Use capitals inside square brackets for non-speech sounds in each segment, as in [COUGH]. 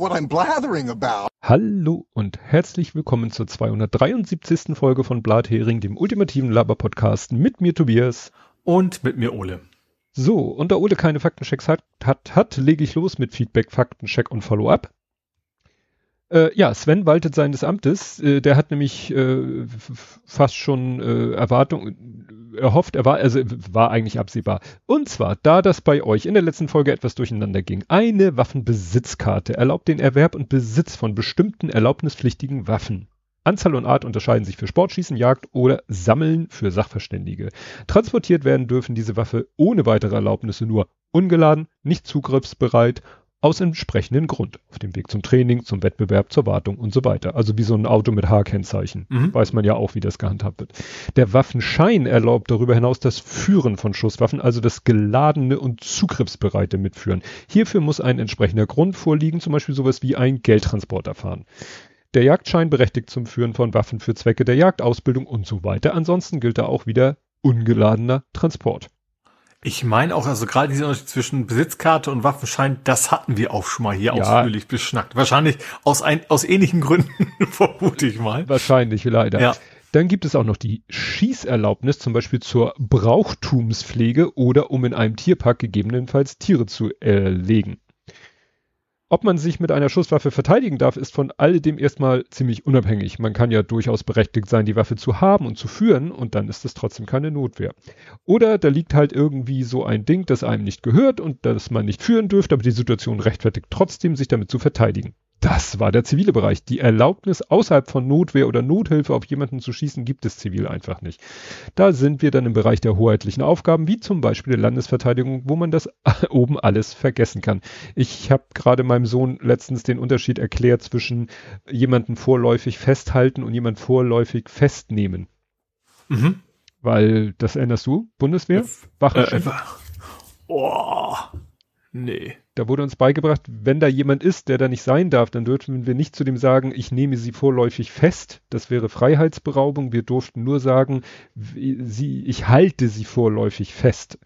what I'm blathering about. Hallo und herzlich willkommen zur 273. Folge von Blathering, dem ultimativen Laber-Podcast mit mir Tobias. Und mit mir Ole. So, und da Ole keine Faktenchecks hat, hat, hat lege ich los mit Feedback, Faktencheck und Follow-up. Äh, ja, Sven waltet seines Amtes. Äh, der hat nämlich äh, fast schon äh, Erwartungen erhofft, er war, also war eigentlich absehbar. Und zwar, da das bei euch in der letzten Folge etwas durcheinander ging, eine Waffenbesitzkarte erlaubt den Erwerb und Besitz von bestimmten erlaubnispflichtigen Waffen. Anzahl und Art unterscheiden sich für Sportschießen, Jagd oder Sammeln für Sachverständige. Transportiert werden dürfen diese Waffe ohne weitere Erlaubnisse nur ungeladen, nicht zugriffsbereit aus entsprechendem Grund. Auf dem Weg zum Training, zum Wettbewerb, zur Wartung und so weiter. Also wie so ein Auto mit H-Kennzeichen. Mhm. Weiß man ja auch, wie das gehandhabt wird. Der Waffenschein erlaubt darüber hinaus das Führen von Schusswaffen, also das geladene und zugriffsbereite Mitführen. Hierfür muss ein entsprechender Grund vorliegen, zum Beispiel sowas wie ein Geldtransporter fahren. Der Jagdschein berechtigt zum Führen von Waffen für Zwecke der Jagdausbildung und so weiter. Ansonsten gilt da auch wieder ungeladener Transport. Ich meine auch, also gerade dieser Unterschied zwischen Besitzkarte und Waffenschein, das hatten wir auch schon mal hier ja. ausführlich beschnackt. Wahrscheinlich aus, ein, aus ähnlichen Gründen, [LAUGHS] vermute ich mal. Wahrscheinlich, leider. Ja. Dann gibt es auch noch die Schießerlaubnis, zum Beispiel zur Brauchtumspflege oder um in einem Tierpark gegebenenfalls Tiere zu erlegen. Ob man sich mit einer Schusswaffe verteidigen darf, ist von alledem erstmal ziemlich unabhängig. Man kann ja durchaus berechtigt sein, die Waffe zu haben und zu führen und dann ist es trotzdem keine Notwehr. Oder da liegt halt irgendwie so ein Ding, das einem nicht gehört und das man nicht führen dürfte, aber die Situation rechtfertigt trotzdem, sich damit zu verteidigen. Das war der zivile Bereich. Die Erlaubnis außerhalb von Notwehr oder Nothilfe auf jemanden zu schießen gibt es zivil einfach nicht. Da sind wir dann im Bereich der hoheitlichen Aufgaben, wie zum Beispiel der Landesverteidigung, wo man das [LAUGHS] oben alles vergessen kann. Ich habe gerade meinem Sohn letztens den Unterschied erklärt zwischen jemanden vorläufig festhalten und jemand vorläufig festnehmen. Mhm. Weil, das erinnerst du? Bundeswehr? Wache. Äh, oh, nee. Da wurde uns beigebracht, wenn da jemand ist, der da nicht sein darf, dann dürfen wir nicht zu dem sagen, ich nehme sie vorläufig fest. Das wäre Freiheitsberaubung. Wir durften nur sagen, sie, ich halte sie vorläufig fest.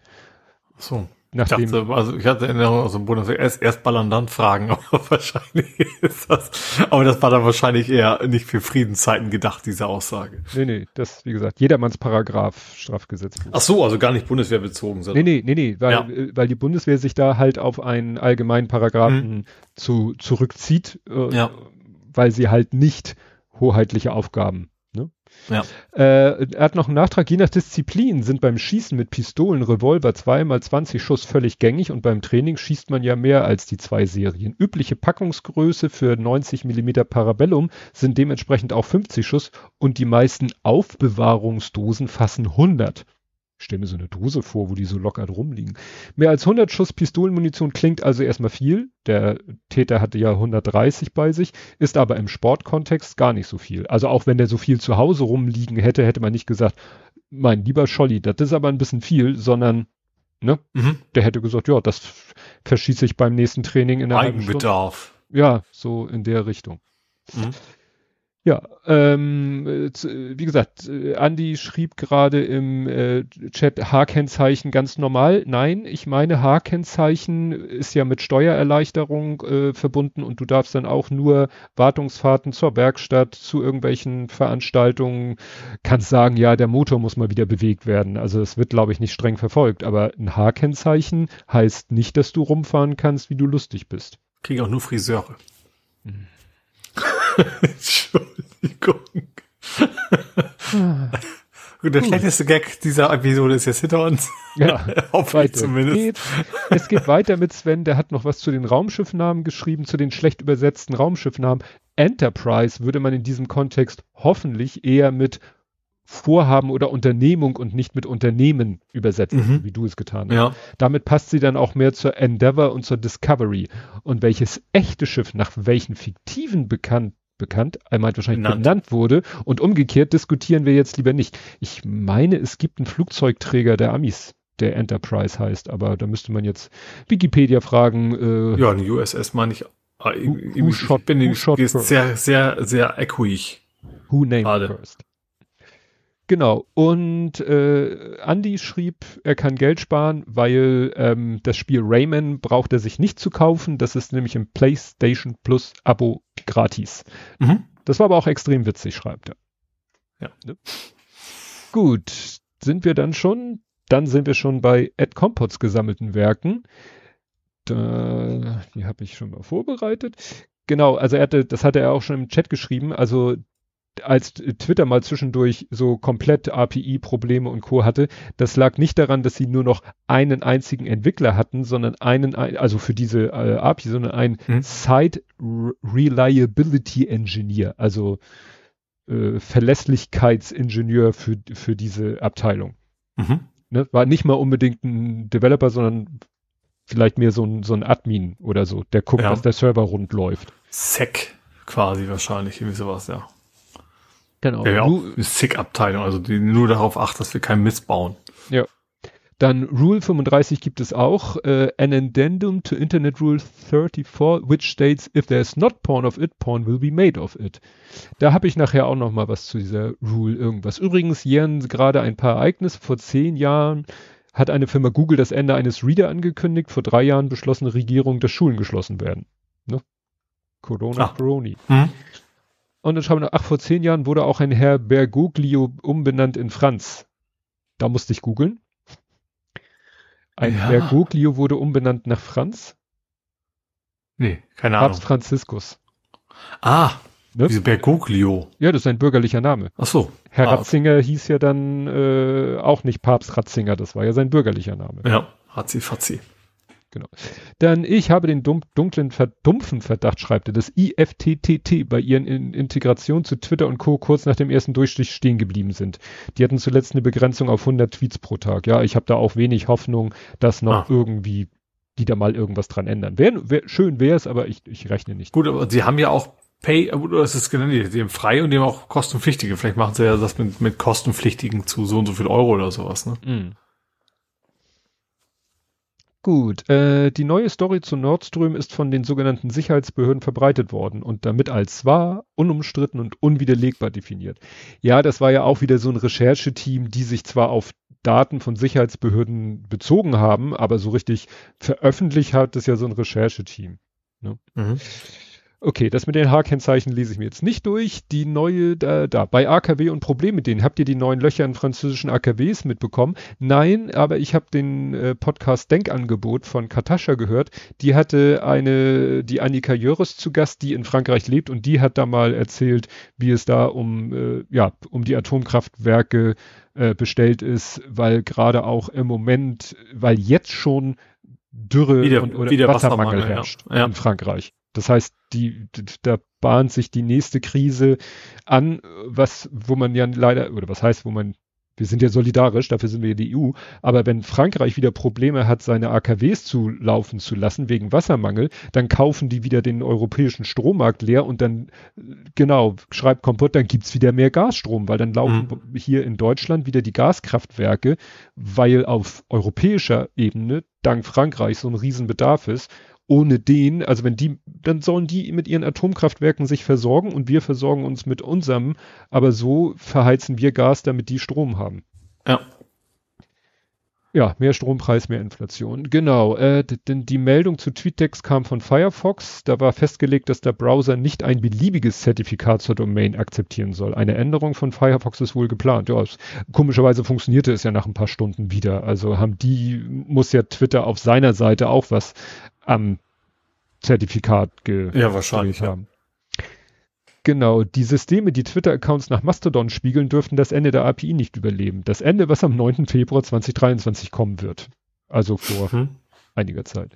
So. Nachdem, ich dachte, also ich hatte Erinnerung aus dem Bundeswehr erst, erst ballern, dann fragen, [LAUGHS] aber wahrscheinlich ist das, aber das war dann wahrscheinlich eher nicht für Friedenszeiten gedacht, diese Aussage. Nee, nee, das, wie gesagt, jedermanns Paragraph Strafgesetzbuch. Ach so, also gar nicht Bundeswehr bezogen, sondern. Nee, nee, nee, nee, weil, ja. Äh, weil die Bundeswehr sich da halt auf einen allgemeinen Paragraphen mhm. zu, zurückzieht, äh, ja. weil sie halt nicht hoheitliche Aufgaben ja. Äh, er hat noch einen Nachtrag. Je nach Disziplin sind beim Schießen mit Pistolen, Revolver zweimal 20 Schuss völlig gängig und beim Training schießt man ja mehr als die zwei Serien. Übliche Packungsgröße für 90 mm Parabellum sind dementsprechend auch 50 Schuss und die meisten Aufbewahrungsdosen fassen 100. Ich stelle mir so eine Dose vor, wo die so locker rumliegen. Mehr als 100 Schuss Pistolenmunition klingt also erstmal viel. Der Täter hatte ja 130 bei sich, ist aber im Sportkontext gar nicht so viel. Also auch wenn der so viel zu Hause rumliegen hätte, hätte man nicht gesagt, mein lieber Scholli, das ist aber ein bisschen viel, sondern ne, mhm. der hätte gesagt, ja, das verschieße ich beim nächsten Training in der Eigenbedarf. Ja, so in der Richtung. Mhm. Ja, ähm, wie gesagt, Andy schrieb gerade im äh, Chat H-Kennzeichen ganz normal. Nein, ich meine H-Kennzeichen ist ja mit Steuererleichterung äh, verbunden und du darfst dann auch nur Wartungsfahrten zur Werkstatt, zu irgendwelchen Veranstaltungen, kannst sagen, ja, der Motor muss mal wieder bewegt werden. Also es wird, glaube ich, nicht streng verfolgt, aber ein H-Kennzeichen heißt nicht, dass du rumfahren kannst, wie du lustig bist. Kriegen auch nur Friseure. Mhm. Entschuldigung. Gut, der schlechteste Gag dieser Episode ist jetzt hinter uns. Ja, [LAUGHS] hoffentlich zumindest. Geht. Es geht weiter mit Sven, der hat noch was zu den Raumschiffnamen geschrieben, zu den schlecht übersetzten Raumschiffnamen. Enterprise würde man in diesem Kontext hoffentlich eher mit Vorhaben oder Unternehmung und nicht mit Unternehmen übersetzen, mhm. wie du es getan hast. Ja. Damit passt sie dann auch mehr zur Endeavour und zur Discovery. Und welches echte Schiff nach welchen fiktiven bekannt bekannt, einmal wahrscheinlich benannt. benannt wurde und umgekehrt diskutieren wir jetzt lieber nicht. Ich meine, es gibt einen Flugzeugträger der Amis, der Enterprise heißt, aber da müsste man jetzt Wikipedia fragen. Äh, ja, eine USS meine ich. Ah, ich, ich bin sehr, sehr, sehr echoig. Who named Gerade. first? Genau. Und äh, Andy schrieb, er kann Geld sparen, weil ähm, das Spiel Rayman braucht er sich nicht zu kaufen. Das ist nämlich im PlayStation Plus Abo gratis. Mhm. Das war aber auch extrem witzig, schreibt er. Ja. Ne? Gut, sind wir dann schon? Dann sind wir schon bei Ed Compots gesammelten Werken. Da, die habe ich schon mal vorbereitet. Genau, also er hatte, das hatte er auch schon im Chat geschrieben. Also als Twitter mal zwischendurch so komplett API-Probleme und Co. hatte, das lag nicht daran, dass sie nur noch einen einzigen Entwickler hatten, sondern einen, also für diese äh, API, sondern einen hm. Site Reliability Engineer, also äh, Verlässlichkeitsingenieur für, für diese Abteilung. Mhm. Ne? War nicht mal unbedingt ein Developer, sondern vielleicht mehr so ein, so ein Admin oder so, der guckt, ja. dass der Server rund läuft. Sec quasi wahrscheinlich, irgendwie sowas, ja. Genau. Ja, auch eine SIG-Abteilung, also die nur darauf achtet, dass wir keinen Mist bauen. Ja. Dann Rule 35 gibt es auch, äh, an addendum to Internet Rule 34, which states, if there is not porn of it, porn will be made of it. Da habe ich nachher auch noch mal was zu dieser Rule irgendwas. Übrigens jähren gerade ein paar Ereignisse. Vor zehn Jahren hat eine Firma Google das Ende eines Reader angekündigt. Vor drei Jahren beschlossen Regierung, dass Schulen geschlossen werden. Ne? Corona, ah. Coroni. Hm. Und dann schreiben wir, ach, vor zehn Jahren wurde auch ein Herr Bergoglio umbenannt in Franz. Da musste ich googeln. Ein ja. Bergoglio wurde umbenannt nach Franz. Nee, keine Ahnung. Papst Franziskus. Ah, ne? diese Bergoglio. Ja, das ist ein bürgerlicher Name. Ach so. Herr ah, Ratzinger okay. hieß ja dann äh, auch nicht Papst Ratzinger, das war ja sein bürgerlicher Name. Ja, Ratzi Fatzi. Genau. Dann ich habe den dunklen, verdumpfen Verdacht, schreibt er, dass IFTTT bei ihren in Integration zu Twitter und Co. kurz nach dem ersten Durchstich stehen geblieben sind. Die hatten zuletzt eine Begrenzung auf 100 Tweets pro Tag. Ja, ich habe da auch wenig Hoffnung, dass noch ah. irgendwie die da mal irgendwas dran ändern. Wär, wär, schön wäre es, aber ich, ich rechne nicht. Gut, aber sie haben ja auch Pay, oder ist es genannt, die haben frei und die haben auch kostenpflichtige. Vielleicht machen sie ja das mit, mit kostenpflichtigen zu so und so viel Euro oder sowas, ne? Mm. Gut, äh, die neue Story zu Nordström ist von den sogenannten Sicherheitsbehörden verbreitet worden und damit als wahr, unumstritten und unwiderlegbar definiert. Ja, das war ja auch wieder so ein Rechercheteam, die sich zwar auf Daten von Sicherheitsbehörden bezogen haben, aber so richtig veröffentlicht hat es ja so ein Rechercheteam. Ne? Mhm. Okay, das mit den H-Kennzeichen lese ich mir jetzt nicht durch. Die neue, da, da, bei AKW und Problem mit denen. Habt ihr die neuen Löcher in französischen AKWs mitbekommen? Nein, aber ich habe den äh, Podcast Denkangebot von Katascha gehört. Die hatte eine, die Annika Jöres zu Gast, die in Frankreich lebt und die hat da mal erzählt, wie es da um, äh, ja, um die Atomkraftwerke äh, bestellt ist, weil gerade auch im Moment, weil jetzt schon Dürre wieder, und oder Wassermangel, Wassermangel herrscht ja. in Frankreich. Das heißt, die, da bahnt sich die nächste Krise an, was, wo man ja leider, oder was heißt, wo man, wir sind ja solidarisch, dafür sind wir ja die EU, aber wenn Frankreich wieder Probleme hat, seine AKWs zu laufen zu lassen wegen Wassermangel, dann kaufen die wieder den europäischen Strommarkt leer und dann, genau, schreibt Kompott, dann gibt's wieder mehr Gasstrom, weil dann laufen mhm. hier in Deutschland wieder die Gaskraftwerke, weil auf europäischer Ebene dank Frankreich so ein Riesenbedarf ist ohne den, also wenn die, dann sollen die mit ihren Atomkraftwerken sich versorgen und wir versorgen uns mit unserem, aber so verheizen wir Gas, damit die Strom haben. Ja. Ja, mehr Strompreis, mehr Inflation. Genau. Äh, denn die Meldung zu TweetDex kam von Firefox. Da war festgelegt, dass der Browser nicht ein beliebiges Zertifikat zur Domain akzeptieren soll. Eine Änderung von Firefox ist wohl geplant. Ja, es, komischerweise funktionierte es ja nach ein paar Stunden wieder. Also haben die, muss ja Twitter auf seiner Seite auch was am Zertifikat ge ja, wahrscheinlich haben. Genau, die Systeme, die Twitter-Accounts nach Mastodon spiegeln, dürften das Ende der API nicht überleben. Das Ende, was am 9. Februar 2023 kommen wird. Also vor hm. einiger Zeit.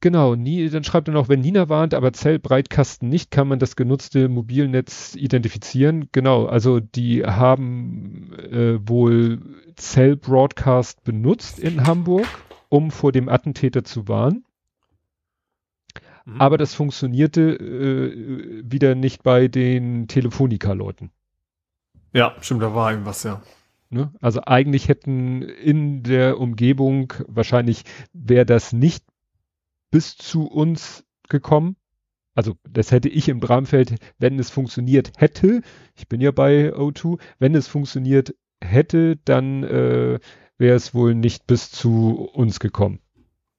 Genau, nie, dann schreibt er noch, wenn Nina warnt, aber Zellbreitkasten nicht, kann man das genutzte Mobilnetz identifizieren. Genau, also die haben äh, wohl Cell Broadcast benutzt in Hamburg, um vor dem Attentäter zu warnen. Mhm. Aber das funktionierte äh, wieder nicht bei den Telefonica-Leuten. Ja, stimmt, da war irgendwas, ja. Ne? Also eigentlich hätten in der Umgebung, wahrscheinlich wäre das nicht bis zu uns gekommen. also das hätte ich im Bramfeld, wenn es funktioniert hätte, ich bin ja bei O2, wenn es funktioniert hätte, dann äh, wäre es wohl nicht bis zu uns gekommen.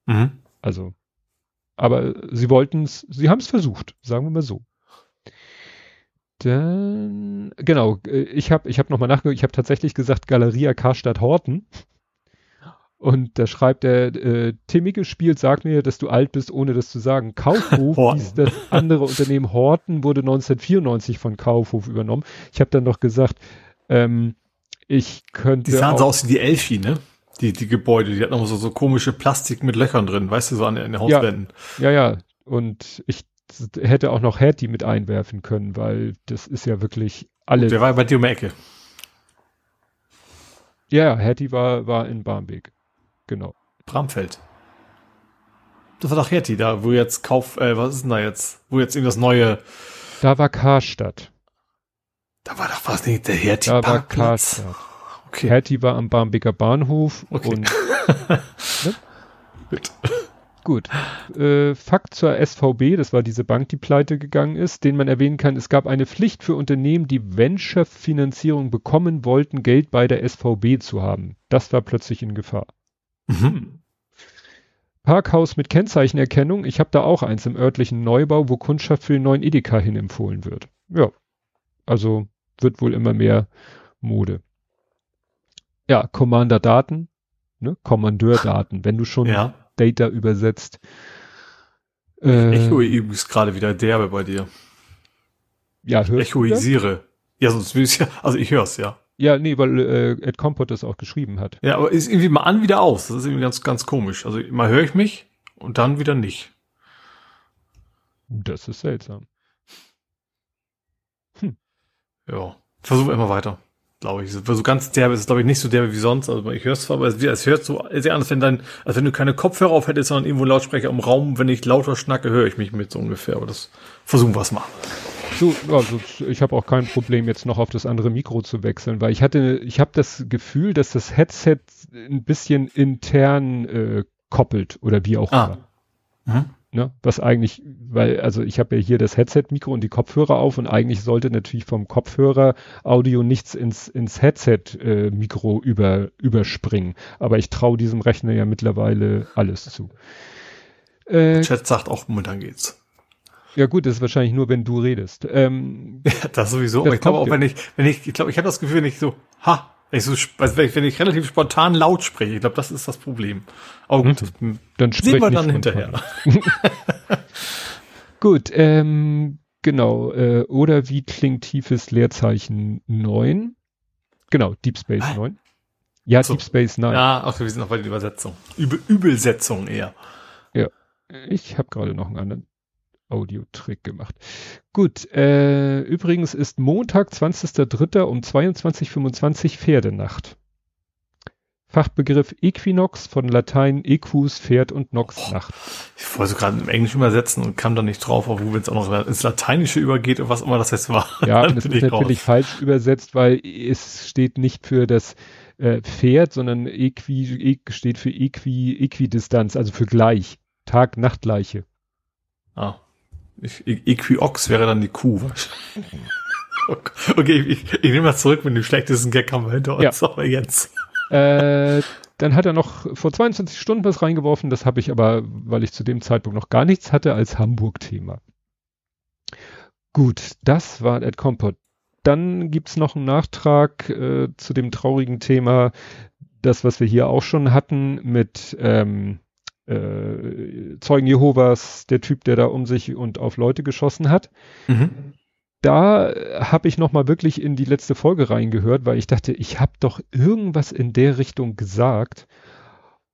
Mhm. Also, aber sie wollten es, sie haben es versucht, sagen wir mal so. Dann, genau, äh, ich habe ich hab nochmal nachgeguckt, ich habe tatsächlich gesagt Galeria Karstadt Horten. Und da schreibt er, äh, Timmige spielt, sag mir, dass du alt bist, ohne das zu sagen. Kaufhof, [LAUGHS] ist das andere Unternehmen Horten, wurde 1994 von Kaufhof übernommen. Ich habe dann noch gesagt, ähm, ich könnte. Die sahen so aus wie die Elfi, ne? Die, die Gebäude, die hatten noch so, so komische Plastik mit Löchern drin, weißt du, so an, an den Hauswänden. Ja, ja, ja. Und ich hätte auch noch Hattie mit einwerfen können, weil das ist ja wirklich alles. Der war bei dir um die Ecke. Ja, Hattie war, war in Barmbek. Genau. Bramfeld. Das war doch Hattie, da, wo jetzt Kauf, äh, was ist denn da jetzt? Wo jetzt eben das neue. Da war Karstadt. Da war doch was nicht der Hertie Da war Karstadt. Okay. Hertie war am Barmbeker Bahnhof okay. und [LAUGHS] ne? Gut. Gut. Äh, Fakt zur SVB, das war diese Bank, die pleite gegangen ist, den man erwähnen kann, es gab eine Pflicht für Unternehmen, die Venture-Finanzierung bekommen wollten, Geld bei der SVB zu haben. Das war plötzlich in Gefahr. Mhm. Parkhaus mit Kennzeichenerkennung. Ich habe da auch eins im örtlichen Neubau, wo Kundschaft für den neuen Edeka hin empfohlen wird. Ja, also wird wohl immer mehr Mode. Ja, Commander Daten, ne? Kommandeur-Daten. Wenn du schon ja. Data übersetzt. Äh, Echo übrigens gerade wieder derbe bei dir. Ja, hörst Echoisiere. Ja, sonst will ich ja, also ich hör's, ja. Ja, nee, weil äh, Ed Compot das auch geschrieben hat. Ja, aber ist irgendwie mal an, wieder aus. Das ist irgendwie ganz, ganz komisch. Also mal höre ich mich und dann wieder nicht. Das ist seltsam. Ja, versuche immer weiter, glaube ich. So ganz derbe ist es, glaube ich, nicht so derbe wie sonst. Also ich höre es zwar, aber es, es hört so sehr an, als wenn dein, als wenn du keine Kopfhörer auf hättest, sondern irgendwo Lautsprecher im Raum. Wenn ich lauter schnacke, höre ich mich mit so ungefähr. Aber das versuchen wir es mal. So, also ich habe auch kein Problem, jetzt noch auf das andere Mikro zu wechseln, weil ich hatte, ich habe das Gefühl, dass das Headset ein bisschen intern äh, koppelt oder wie auch ah. immer. Mhm. Ne? Was eigentlich, weil, also ich habe ja hier das Headset-Mikro und die Kopfhörer auf und eigentlich sollte natürlich vom Kopfhörer-Audio nichts ins, ins Headset-Mikro über, überspringen. Aber ich traue diesem Rechner ja mittlerweile alles zu. Äh, Chat sagt auch, momentan geht's. Ja gut, das ist wahrscheinlich nur, wenn du redest. Ähm, [LAUGHS] ja, das sowieso. Das aber ich glaube auch, wenn ich, wenn ich, ich glaube, ich habe das Gefühl, wenn ich so, ha, ich so, also wenn ich relativ spontan laut spreche, ich glaube, das ist das Problem. Aber gut, hm, dann sehen wir dann hinterher. [LAUGHS] gut, ähm, genau. Äh, oder wie klingt tiefes Leerzeichen 9? Genau, Deep Space ah. 9. Ja, so. Deep Space 9. Ja, ach, wir sind noch bei der Übersetzung. Übel, Übelsetzung eher. Ja, ich habe gerade noch einen anderen. Audiotrick gemacht. Gut, äh, übrigens ist Montag, 20.03. um 22.25 Pferdenacht. Fachbegriff Equinox von Latein Equus, Pferd und Nox oh, Nacht. Ich wollte gerade im Englisch übersetzen und kam da nicht drauf, wo wenn es auch noch ins Lateinische übergeht und was immer das jetzt war. Ja, [LAUGHS] und es ist natürlich raus. falsch übersetzt, weil es steht nicht für das äh, Pferd, sondern Equi, e, steht für Equi, Equidistanz, also für gleich. Tag-Nacht-Gleiche. Ah. Equiox wäre dann die Kuh wahrscheinlich. [LAUGHS] Okay, ich, ich nehme das zurück mit dem schlechtesten Gag haben wir hinter uns, ja. aber jetzt. Äh, dann hat er noch vor 22 Stunden was reingeworfen, das habe ich aber, weil ich zu dem Zeitpunkt noch gar nichts hatte, als Hamburg-Thema. Gut, das war Ed Compot. Dann gibt's noch einen Nachtrag äh, zu dem traurigen Thema, das, was wir hier auch schon hatten mit ähm, äh, Zeugen Jehovas, der Typ, der da um sich und auf Leute geschossen hat. Mhm. Da habe ich noch mal wirklich in die letzte Folge reingehört, weil ich dachte, ich habe doch irgendwas in der Richtung gesagt.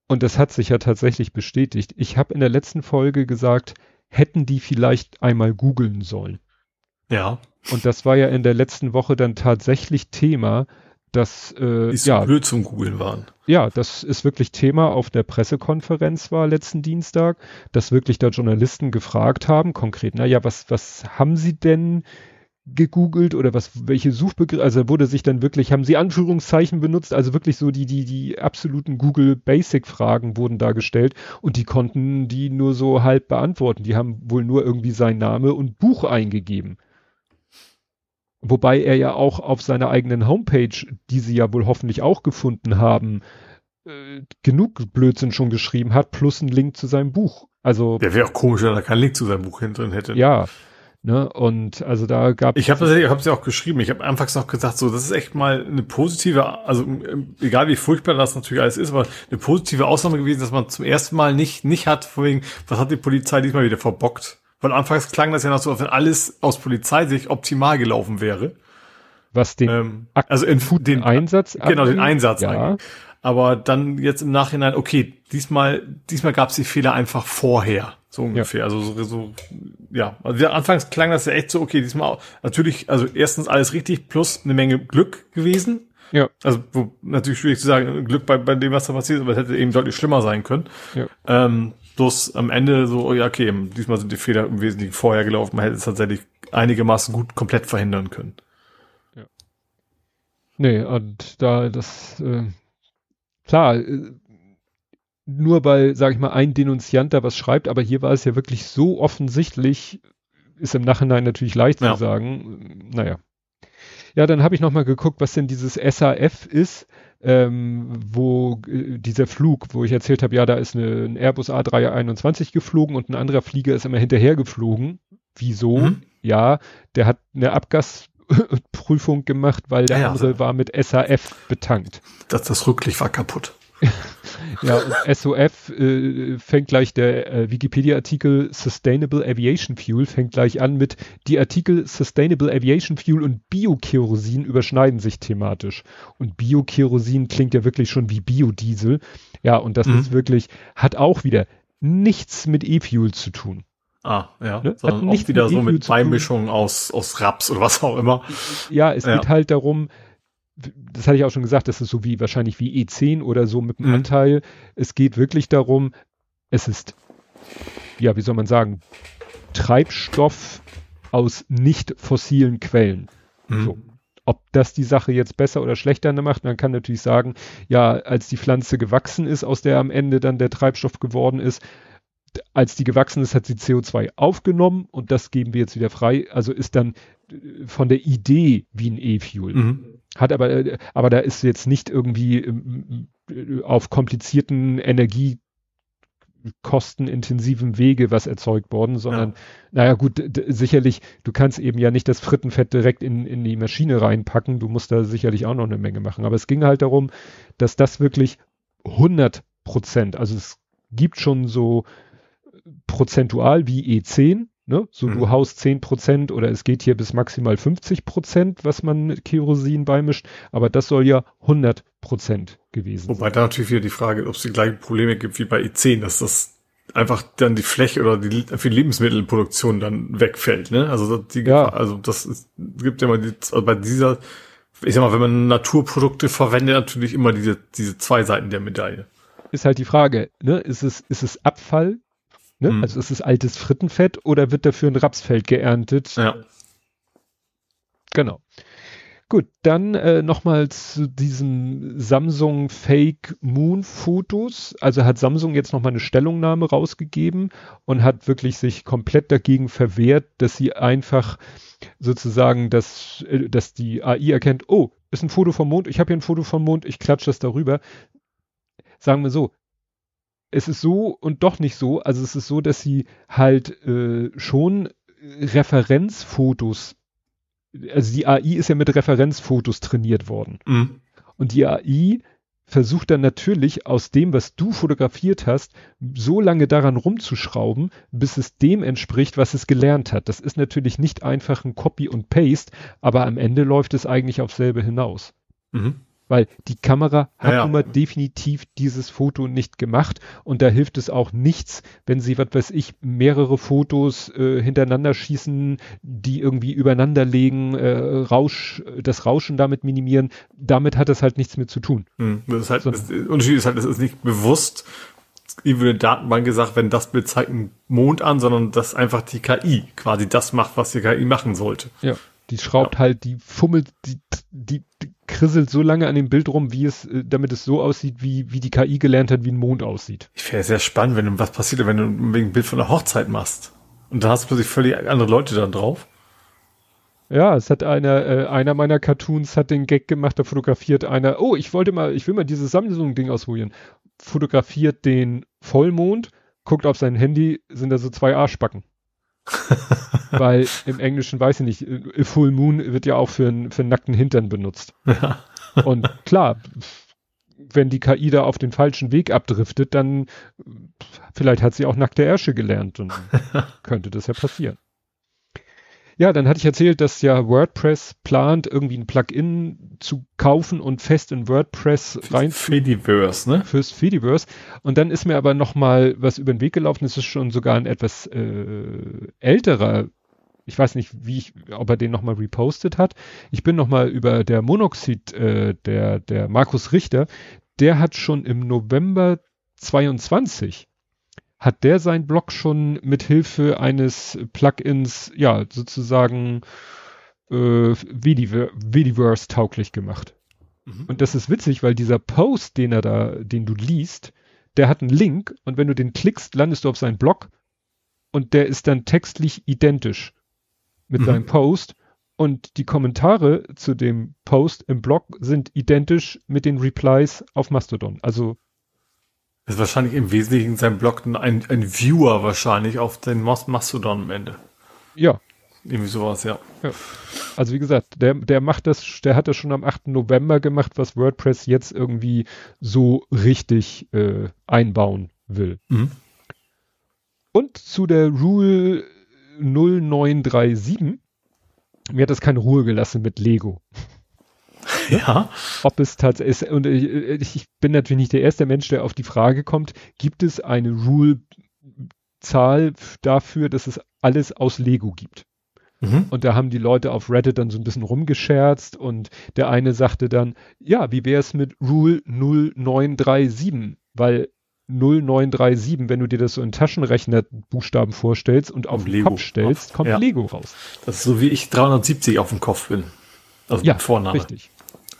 Und das hat sich ja tatsächlich bestätigt. Ich habe in der letzten Folge gesagt, hätten die vielleicht einmal googeln sollen. Ja. Und das war ja in der letzten Woche dann tatsächlich Thema, dass äh, so ja, blöd zum Googeln waren. Ja, das ist wirklich Thema auf der Pressekonferenz war letzten Dienstag, dass wirklich da Journalisten gefragt haben, konkret, na ja, was, was haben sie denn gegoogelt oder was, welche Suchbegriffe, also wurde sich dann wirklich, haben sie Anführungszeichen benutzt, also wirklich so die, die, die absoluten Google Basic Fragen wurden da gestellt und die konnten die nur so halb beantworten. Die haben wohl nur irgendwie sein Name und Buch eingegeben. Wobei er ja auch auf seiner eigenen Homepage, die sie ja wohl hoffentlich auch gefunden haben, äh, genug Blödsinn schon geschrieben hat, plus ein Link zu seinem Buch. Also. Der wäre auch komisch, wenn er keinen Link zu seinem Buch drin hätte. Ja. Ne, und also da gab Ich habe habe ja auch geschrieben. Ich habe anfangs noch gesagt, so das ist echt mal eine positive, also egal wie furchtbar das natürlich alles ist, aber eine positive Ausnahme gewesen, dass man zum ersten Mal nicht nicht hat, vor wegen, was hat die Polizei diesmal wieder verbockt? Weil anfangs klang das ja noch so, als wenn alles aus Polizeisicht optimal gelaufen wäre. Was den, ähm, also in, den Einsatz, genau den Einsatz ja. eigentlich. Aber dann jetzt im Nachhinein, okay, diesmal diesmal gab es die Fehler einfach vorher. So ungefähr. Ja. Also so, so, ja. Also anfangs klang das ja echt so, okay, diesmal natürlich, also erstens alles richtig plus eine Menge Glück gewesen. Ja. Also wo, natürlich schwierig zu sagen, Glück bei, bei dem, was da passiert ist, aber es hätte eben deutlich schlimmer sein können. Ja. Ähm, bloß am Ende so, oh ja, okay, diesmal sind die Fehler im Wesentlichen vorher gelaufen. Man hätte es tatsächlich einigermaßen gut komplett verhindern können. Ja. Nee, und da das, äh, klar, äh, nur weil, sage ich mal, ein Denunziant da was schreibt, aber hier war es ja wirklich so offensichtlich, ist im Nachhinein natürlich leicht ja. zu sagen. Naja. Ja, dann habe ich nochmal geguckt, was denn dieses SAF ist, ähm, wo äh, dieser Flug, wo ich erzählt habe, ja, da ist eine, ein Airbus A321 geflogen und ein anderer Flieger ist immer hinterher geflogen. Wieso? Mhm. Ja, der hat eine Abgasprüfung [LAUGHS] gemacht, weil der ja, andere ja. war mit SAF betankt. Das, das Rücklicht war kaputt. [LAUGHS] ja, und SOF äh, fängt gleich der äh, Wikipedia-Artikel Sustainable Aviation Fuel fängt gleich an mit die Artikel Sustainable Aviation Fuel und Biokerosin überschneiden sich thematisch. Und Biokerosin klingt ja wirklich schon wie Biodiesel. Ja, und das mhm. ist wirklich, hat auch wieder nichts mit E-Fuel zu tun. Ah, ja. Ne? Sondern auch wieder mit so mit Beimischung aus, aus Raps oder was auch immer. Ja, es ja. geht halt darum, das hatte ich auch schon gesagt, das ist so wie wahrscheinlich wie E10 oder so mit dem mhm. Anteil. Es geht wirklich darum, es ist, ja, wie soll man sagen, Treibstoff aus nicht fossilen Quellen. Mhm. So. Ob das die Sache jetzt besser oder schlechter macht, man kann natürlich sagen, ja, als die Pflanze gewachsen ist, aus der am Ende dann der Treibstoff geworden ist, als die gewachsen ist, hat sie CO2 aufgenommen und das geben wir jetzt wieder frei. Also ist dann von der Idee wie ein E-Fuel. Mhm. Hat aber, aber da ist jetzt nicht irgendwie ähm, äh, auf komplizierten Energiekostenintensiven Wege was erzeugt worden, sondern, ja. naja gut, sicherlich, du kannst eben ja nicht das Frittenfett direkt in, in die Maschine reinpacken, du musst da sicherlich auch noch eine Menge machen. Aber es ging halt darum, dass das wirklich 100 Prozent, also es gibt schon so prozentual wie E10, Ne? So, mhm. du haust 10 Prozent oder es geht hier bis maximal 50 Prozent, was man mit Kerosin beimischt, aber das soll ja 100 Prozent gewesen Wobei sein. da natürlich wieder die Frage, ob es die gleichen Probleme gibt wie bei E10, dass das einfach dann die Fläche oder die für die Lebensmittelproduktion dann wegfällt, ne? Also die ja. also das ist, gibt ja mal die, also bei dieser, ich sag mal, wenn man Naturprodukte verwendet, natürlich immer diese, diese zwei Seiten der Medaille. Ist halt die Frage, ne? Ist es, ist es Abfall Ne? Mhm. Also ist es altes Frittenfett oder wird dafür ein Rapsfeld geerntet? Ja. Genau. Gut, dann äh, nochmal zu diesen Samsung Fake Moon Fotos. Also hat Samsung jetzt nochmal eine Stellungnahme rausgegeben und hat wirklich sich komplett dagegen verwehrt, dass sie einfach sozusagen, dass, äh, dass die AI erkennt, oh, ist ein Foto vom Mond, ich habe hier ein Foto vom Mond, ich klatsche das darüber. Sagen wir so, es ist so und doch nicht so. Also es ist so, dass sie halt äh, schon Referenzfotos, also die AI ist ja mit Referenzfotos trainiert worden. Mhm. Und die AI versucht dann natürlich aus dem, was du fotografiert hast, so lange daran rumzuschrauben, bis es dem entspricht, was es gelernt hat. Das ist natürlich nicht einfach ein Copy und Paste, aber am Ende läuft es eigentlich auf selbe hinaus. Mhm. Weil die Kamera hat ja, nun mal definitiv dieses Foto nicht gemacht und da hilft es auch nichts, wenn sie, was weiß ich, mehrere Fotos äh, hintereinander schießen, die irgendwie übereinander legen, äh, Rausch, das Rauschen damit minimieren. Damit hat es halt nichts mehr zu tun. Hm, das ist halt, so, das, der Unterschied ist halt, es ist nicht bewusst, wie wurde Datenbank gesagt, wenn das Bild zeigt einen Mond an, sondern dass einfach die KI quasi das macht, was die KI machen sollte. Ja. Die schraubt ja. halt, die fummelt, die, die krisselt so lange an dem Bild rum, wie es, äh, damit es so aussieht, wie, wie die KI gelernt hat, wie ein Mond aussieht. Ich wäre sehr spannend, wenn du, was passiert, wenn du ein Bild von einer Hochzeit machst. Und da hast du plötzlich völlig andere Leute dann drauf. Ja, es hat einer, äh, einer meiner Cartoons hat den Gag gemacht, da fotografiert einer, oh, ich wollte mal, ich will mal dieses Samsung-Ding ausprobieren. Fotografiert den Vollmond, guckt auf sein Handy, sind da so zwei Arschbacken. [LAUGHS] Weil im Englischen weiß ich nicht, Full Moon wird ja auch für, einen für einen nackten Hintern benutzt. Ja. Und klar, wenn die KI da auf den falschen Weg abdriftet, dann vielleicht hat sie auch nackte Ärsche gelernt und [LAUGHS] könnte das ja passieren. Ja, dann hatte ich erzählt, dass ja WordPress plant, irgendwie ein Plugin zu kaufen und fest in WordPress rein. Fediverse, ne? Fürs Fediverse. Und dann ist mir aber noch mal was über den Weg gelaufen. Es ist schon sogar ein etwas äh, älterer. Ich weiß nicht, wie ich, ob er den noch mal repostet hat. Ich bin noch mal über der Monoxid, äh, der der Markus Richter. Der hat schon im November 22 hat der sein Blog schon mit Hilfe eines Plugins, ja, sozusagen äh, Vidiverse tauglich gemacht. Mhm. Und das ist witzig, weil dieser Post, den er da, den du liest, der hat einen Link und wenn du den klickst, landest du auf seinen Blog und der ist dann textlich identisch mit mhm. seinem Post und die Kommentare zu dem Post im Blog sind identisch mit den Replies auf Mastodon. Also das ist wahrscheinlich im Wesentlichen in seinem Blog ein, ein Viewer wahrscheinlich auf den Mastodon am Ende. Ja. Irgendwie sowas, ja. ja. Also wie gesagt, der, der macht das, der hat das schon am 8. November gemacht, was WordPress jetzt irgendwie so richtig äh, einbauen will. Mhm. Und zu der Rule 0937, mir hat das keine Ruhe gelassen mit Lego. [LAUGHS] Ja. Ob es tatsächlich ist, und ich, ich, bin natürlich nicht der erste Mensch, der auf die Frage kommt, gibt es eine Rule-Zahl dafür, dass es alles aus Lego gibt? Mhm. Und da haben die Leute auf Reddit dann so ein bisschen rumgescherzt und der eine sagte dann, ja, wie wäre es mit Rule 0937? Weil 0937, wenn du dir das so in Taschenrechner-Buchstaben vorstellst und auf den Kopf stellst, kommt ja. Lego raus. Das ist so wie ich 370 auf dem Kopf bin. Also ja, Vorname. richtig.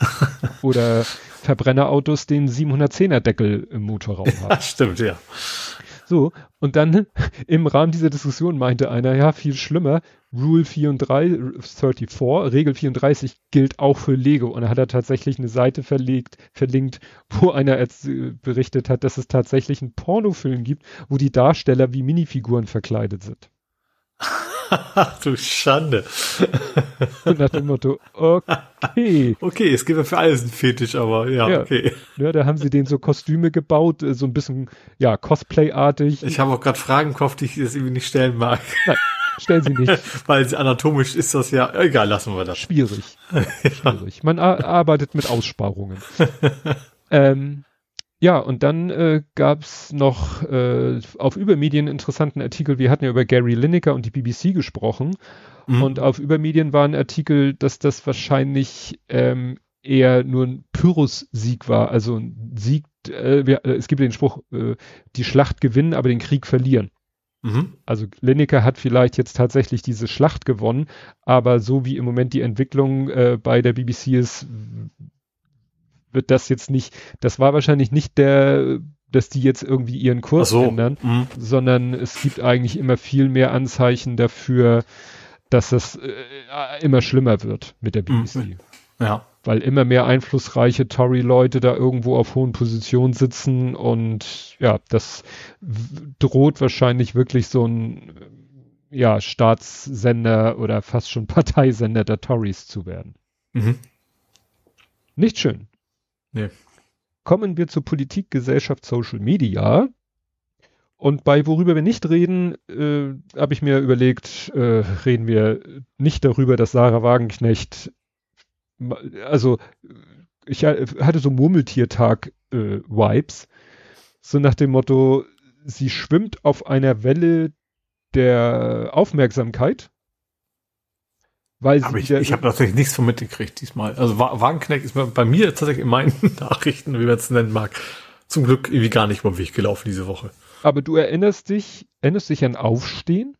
[LAUGHS] Oder Verbrennerautos den 710er Deckel im Motorraum haben. Ja, stimmt, ja. So, und dann [LAUGHS] im Rahmen dieser Diskussion meinte einer, ja, viel schlimmer, Rule 34, 34, Regel 34 gilt auch für Lego. Und da hat er tatsächlich eine Seite verlegt, verlinkt, wo einer jetzt berichtet hat, dass es tatsächlich einen Pornofilm gibt, wo die Darsteller wie Minifiguren verkleidet sind. [LAUGHS] du Schande. Und nach dem Motto, okay. Okay, es gibt ja für alles einen Fetisch, aber ja, ja, okay. Ja, da haben sie denen so Kostüme gebaut, äh, so ein bisschen, ja, Cosplay-artig. Ich habe auch gerade Fragen im Kopf, die ich jetzt irgendwie nicht stellen mag. Nein, stellen sie nicht. [LAUGHS] Weil anatomisch ist das ja, egal, lassen wir das. Schwierig. [LAUGHS] Schwierig. Man arbeitet mit Aussparungen. ähm, ja, und dann äh, gab es noch äh, auf Übermedien interessanten Artikel. Wir hatten ja über Gary Lineker und die BBC gesprochen. Mhm. Und auf Übermedien war ein Artikel, dass das wahrscheinlich ähm, eher nur ein Pyrrhus-Sieg war. Also ein Sieg, äh, wir, äh, es gibt den Spruch, äh, die Schlacht gewinnen, aber den Krieg verlieren. Mhm. Also Lineker hat vielleicht jetzt tatsächlich diese Schlacht gewonnen, aber so wie im Moment die Entwicklung äh, bei der BBC ist, wird das jetzt nicht, das war wahrscheinlich nicht der, dass die jetzt irgendwie ihren Kurs so. ändern, mhm. sondern es gibt eigentlich immer viel mehr Anzeichen dafür, dass das äh, immer schlimmer wird mit der BBC. Mhm. Ja. Weil immer mehr einflussreiche Tory-Leute da irgendwo auf hohen Positionen sitzen und ja, das droht wahrscheinlich wirklich so ein ja, Staatssender oder fast schon [LAUGHS] Parteisender der Tories zu werden. Mhm. Nicht schön. Nee. Kommen wir zur Politik, Gesellschaft, Social Media. Und bei worüber wir nicht reden, äh, habe ich mir überlegt, äh, reden wir nicht darüber, dass Sarah Wagenknecht, also ich hatte so Murmeltiertag-Vibes, äh, so nach dem Motto, sie schwimmt auf einer Welle der Aufmerksamkeit weil Aber ich, ich habe tatsächlich nichts von mitgekriegt diesmal. Also Wagenknecht ist bei mir tatsächlich in meinen [LAUGHS] Nachrichten, wie man es nennen mag, zum Glück irgendwie gar nicht den Weg gelaufen diese Woche. Aber du erinnerst dich, erinnerst dich an Aufstehen?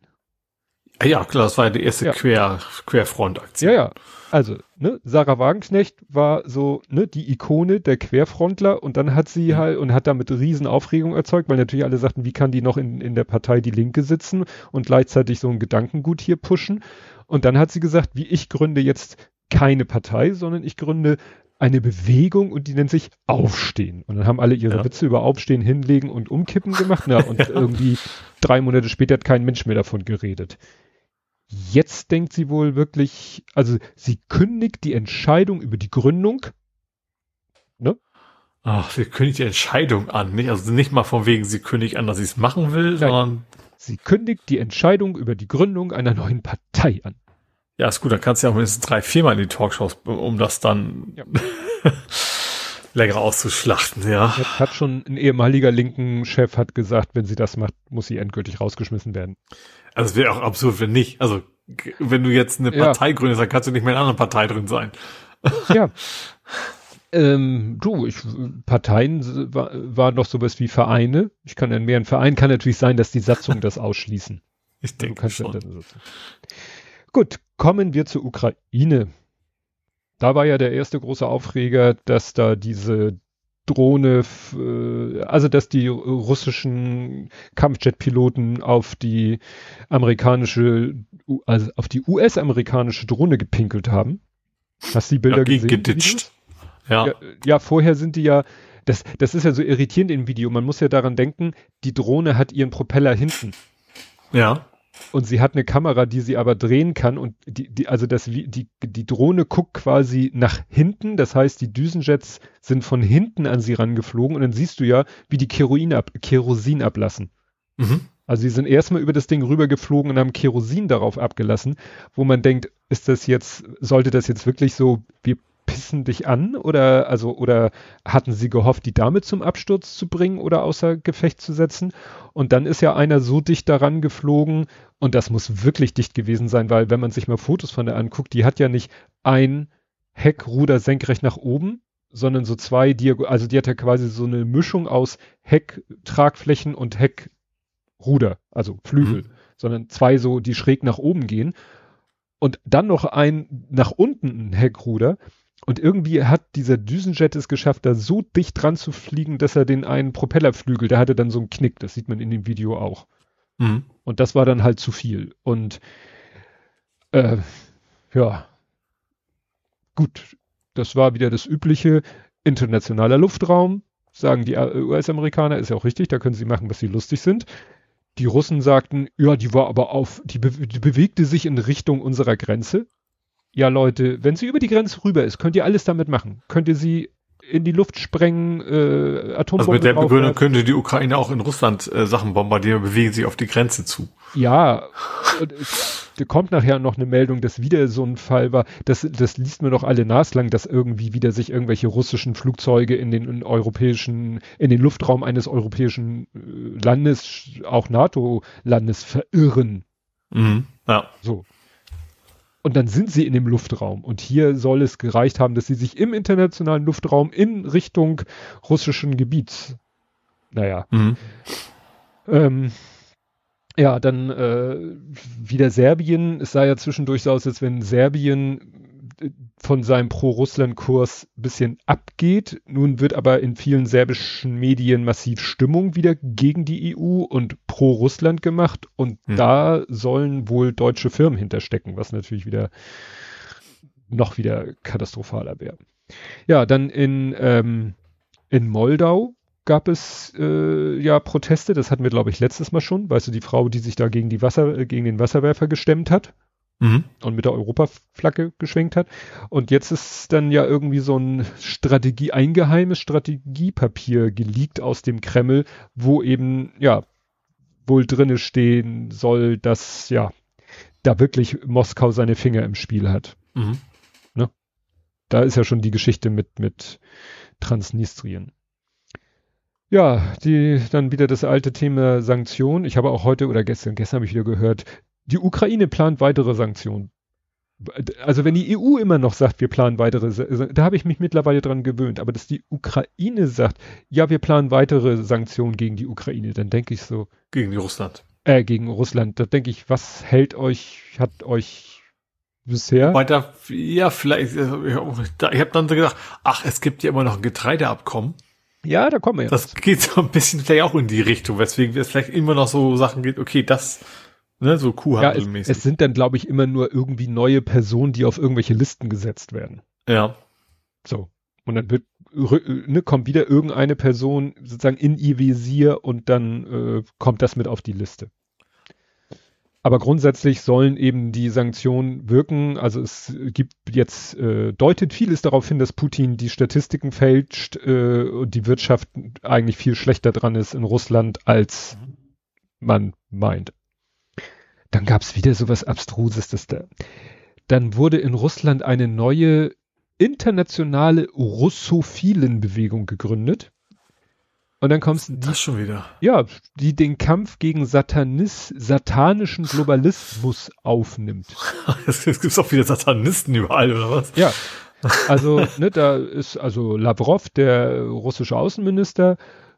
Ja, klar, das war ja die erste Ja. Quer, Querfrontaktion. Ja, ja. Also, ne, Sarah Wagenknecht war so, ne, die Ikone der Querfrontler und dann hat sie Mhm. halt und hat damit riesen Aufregung erzeugt, weil natürlich alle sagten, wie kann die noch in, in der Partei die Linke sitzen und gleichzeitig so ein Gedankengut hier pushen. Und dann hat sie gesagt, wie ich gründe jetzt keine Partei, sondern ich gründe eine Bewegung und die nennt sich Aufstehen. Und dann haben alle ihre Ja. Witze über Aufstehen, Hinlegen und Umkippen gemacht. Na, [LAUGHS] und irgendwie drei Monate später hat kein Mensch mehr davon geredet. Jetzt denkt sie wohl wirklich, also sie kündigt die Entscheidung über die Gründung. Ach, sie kündigt die Entscheidung an, nicht? Also nicht mal von wegen, sie kündigt an, dass sie es machen will, sondern, Sie kündigt die Entscheidung über die Gründung einer neuen Partei an. ja, ist gut, dann kannst du ja auch mindestens drei, viermal in die Talkshows, um das dann Ja. [LAUGHS] länger auszuschlachten, ja. Jetzt hat schon ein ehemaliger linken Chef hat gesagt, wenn sie das macht, muss sie endgültig rausgeschmissen werden. Also es wäre auch absurd, wenn nicht. Also, wenn du jetzt eine Ja. Partei gründest, dann kannst du nicht mehr in einer anderen Partei drin sein. Ja. [LAUGHS] Ähm, du, ich, Parteien war, war noch sowas wie Vereine. Ich kann dann mehr ein Verein kann natürlich sein, dass die Satzungen das [LAUGHS] ausschließen. Ich Du denke ja schon. so- Gut, kommen wir zur Ukraine. Da war ja der erste große Aufreger, dass da diese Drohne, äh, also dass die russischen Kampfjetpiloten auf die amerikanische, also auf die US-amerikanische Drohne gepinkelt haben. Hast du die Bilder Ja, ge- gesehen? geditscht. Ja, Ja, ja, vorher sind die ja, das, das ist ja so irritierend im Video. Man muss ja daran denken, die Drohne hat ihren Propeller hinten. ja. Und sie hat eine Kamera, die sie aber drehen kann und die, die also das, die, die Drohne guckt quasi nach hinten. Das heißt, die Düsenjets sind von hinten an sie rangeflogen und dann siehst du ja, wie die Keroin ab, Kerosin ablassen. Mhm. Also sie sind erstmal über das Ding rübergeflogen und haben Kerosin darauf abgelassen, wo man denkt, ist das jetzt, sollte das jetzt wirklich so, wir pissen dich an oder also oder hatten sie gehofft, die Dame zum Absturz zu bringen oder außer Gefecht zu setzen? Und dann ist ja einer so dicht daran geflogen und das muss wirklich dicht gewesen sein, weil wenn man sich mal Fotos von der anguckt, die hat ja nicht ein Heckruder senkrecht nach oben, sondern so zwei Diago also die hat ja quasi so eine Mischung aus Hecktragflächen und Heckruder, also Flügel, Mhm. sondern zwei so, die schräg nach oben gehen und dann noch ein nach unten ein Heckruder und irgendwie hat dieser Düsenjet es geschafft, da so dicht dran zu fliegen, dass er den einen Propellerflügel, der hatte dann so einen Knick, das sieht man in dem Video auch. Mhm. Und das war dann halt zu viel. Und äh, ja, gut, das war wieder das übliche internationaler Luftraum, sagen die US-Amerikaner, ist ja auch richtig, da können sie machen, was sie lustig sind. Die Russen sagten, ja, die war aber auf, die, be die bewegte sich in Richtung unserer Grenze. Ja, Leute, wenn sie über die Grenze rüber ist, könnt ihr alles damit machen. Könnt ihr sie in die Luft sprengen, äh, Atombomben Also mit der. Begründung könnte die Ukraine auch in Russland äh, Sachen bombardieren, bewegen sich auf die Grenze zu. Ja, es- da kommt nachher noch eine Meldung, dass wieder so ein Fall war. Das, das liest man doch alle naslang, dass irgendwie wieder sich irgendwelche russischen Flugzeuge in den in europäischen, in den Luftraum eines europäischen äh, Landes, auch NATO-Landes verirren. Mhm. Ja. So. Und dann sind sie in dem Luftraum. Und hier soll es gereicht haben, dass sie sich im internationalen Luftraum in Richtung russischen Gebiets, naja, Mhm. ähm, ja, dann äh, wieder Serbien. Es sah ja zwischendurch so aus, als wenn Serbien von seinem Pro-Russland-Kurs bisschen abgeht. Nun wird aber in vielen serbischen Medien massiv Stimmung wieder gegen die EU und pro-Russland gemacht. Und Hm. da sollen wohl deutsche Firmen hinterstecken, was natürlich wieder noch wieder katastrophaler wäre. Ja, dann in, ähm, in Moldau gab es äh, ja Proteste, das hatten wir glaube ich letztes Mal schon, weißt du, die Frau, die sich da gegen die Wasser, gegen den Wasserwerfer gestemmt hat Mhm. und mit der Europaflagge geschwenkt hat. Und jetzt ist dann ja irgendwie so ein Strategie, ein geheimes Strategiepapier geleakt aus dem Kreml, wo eben, ja, wohl drinne stehen soll, dass, ja, da wirklich Moskau seine Finger im Spiel hat. Mhm. Da ist ja schon die Geschichte mit, mit Transnistrien. Ja, die, dann wieder das alte Thema Sanktionen. Ich habe auch heute oder gestern, gestern habe ich wieder gehört, die Ukraine plant weitere Sanktionen. Also wenn die EU immer noch sagt, wir planen weitere, da habe ich mich mittlerweile dran gewöhnt, aber dass die Ukraine sagt, ja, wir planen weitere Sanktionen gegen die Ukraine, dann denke ich so, Gegen die Russland. Äh, gegen Russland. Da denke ich, was hält euch, hat euch bisher? Weiter, ja, vielleicht, ich habe dann so gedacht, ach, es gibt ja immer noch ein Getreideabkommen. Ja, da kommen wir ja. Das geht so ein bisschen vielleicht auch in die Richtung, weswegen es vielleicht immer noch so Sachen gibt, okay, das, ne, so Kuhhandelmäßig. Ja, es, es sind dann, glaube ich, immer nur irgendwie neue Personen, die auf irgendwelche Listen gesetzt werden. Ja. So. Und dann wird, ne, kommt wieder irgendeine Person sozusagen in ihr Visier und dann äh, kommt das mit auf die Liste. Aber grundsätzlich sollen eben die Sanktionen wirken. Also es gibt jetzt, äh, deutet vieles darauf hin, dass Putin die Statistiken fälscht äh, und die Wirtschaft eigentlich viel schlechter dran ist in Russland, als man meint. Dann gab es wieder sowas Abstruses, dass da. Dann wurde in Russland eine neue internationale Russophilen-Bewegung gegründet. Und dann kommst du das schon wieder. Ja, die den Kampf gegen Satanis, satanischen Globalismus aufnimmt. [LAUGHS] Es gibt auch wieder Satanisten überall, oder was? Ja. Also, ne, da ist also Lavrov, der russische Außenminister,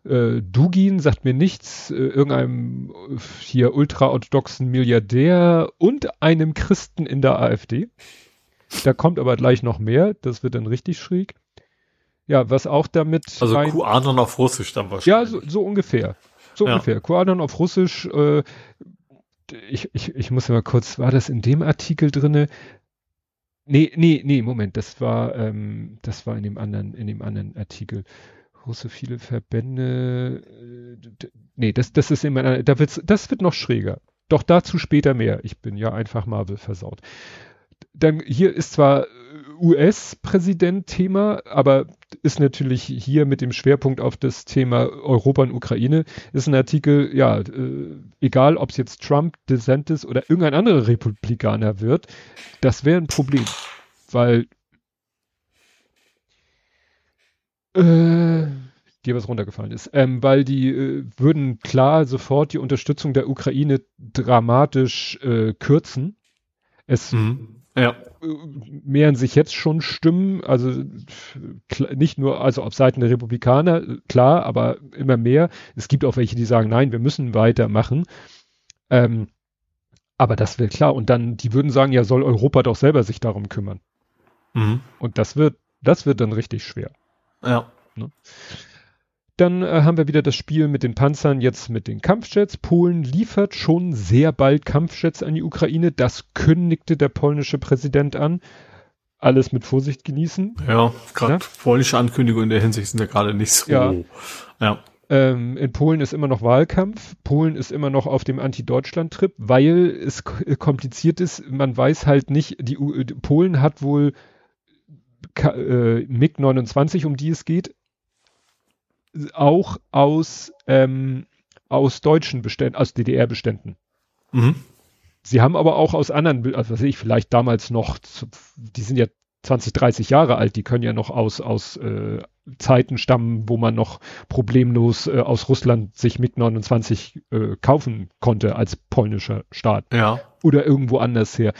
äh, Dugin sagt mir nichts, äh, irgendeinem hier ultraorthodoxen Milliardär und einem Christen in der AfD. Da kommt aber gleich noch mehr, das wird dann richtig schräg. Ja, was auch damit. Also rein, QAnon auf Russisch dann wahrscheinlich. Ja, so, so ungefähr. So ja. ungefähr. QAnon auf Russisch. Äh, ich, ich, ich muss mal kurz, war das in dem Artikel drinne? Nee, nee, nee, Moment, das war, ähm, das war in dem anderen, in dem anderen Artikel. Russophile Verbände, äh, nee, das, das ist immer, da wird's, das wird noch schräger. Doch dazu später mehr. Ich bin ja einfach Marvel versaut. Dann hier ist zwar US-Präsident-Thema, aber ist natürlich hier mit dem Schwerpunkt auf das Thema Europa und Ukraine, ist ein Artikel, ja, äh, egal ob es jetzt Trump, DeSantis oder irgendein anderer Republikaner wird, das wäre ein Problem, weil äh, dir was runtergefallen ist, ähm, weil die äh, würden klar sofort die Unterstützung der Ukraine dramatisch äh, kürzen. Es mhm ja. mehren sich jetzt schon Stimmen, also nicht nur, also auf Seiten der Republikaner, klar, aber immer mehr. Es gibt auch welche, die sagen, nein, wir müssen weitermachen. Ähm, aber das wird klar. Und dann, die würden sagen, ja, soll Europa doch selber sich darum kümmern. Mhm. Und das wird, das wird dann richtig schwer. Ja. Ne? Dann äh, haben wir wieder das Spiel mit den Panzern, jetzt mit den Kampfjets. Polen liefert schon sehr bald Kampfjets an die Ukraine. Das kündigte der polnische Präsident an. Alles mit Vorsicht genießen. Ja, gerade polnische Ankündigungen in der Hinsicht sind ja gerade nicht so. Ja. ja. Ähm, in Polen ist immer noch Wahlkampf. Polen ist immer noch auf dem Anti-Deutschland-Trip, weil es kompliziert ist. Man weiß halt nicht, die, U Polen hat wohl äh, MiG-29, um die es geht, auch aus, ähm, aus deutschen Beständen, aus DDR-Beständen. Mhm. Sie haben aber auch aus anderen, also was weiß ich, vielleicht damals noch, die sind ja 20, 30 Jahre alt, die können ja noch aus, aus äh, Zeiten stammen, wo man noch problemlos äh, aus Russland sich MiG-29 äh, kaufen konnte als polnischer Staat. Ja. Oder irgendwo anders her.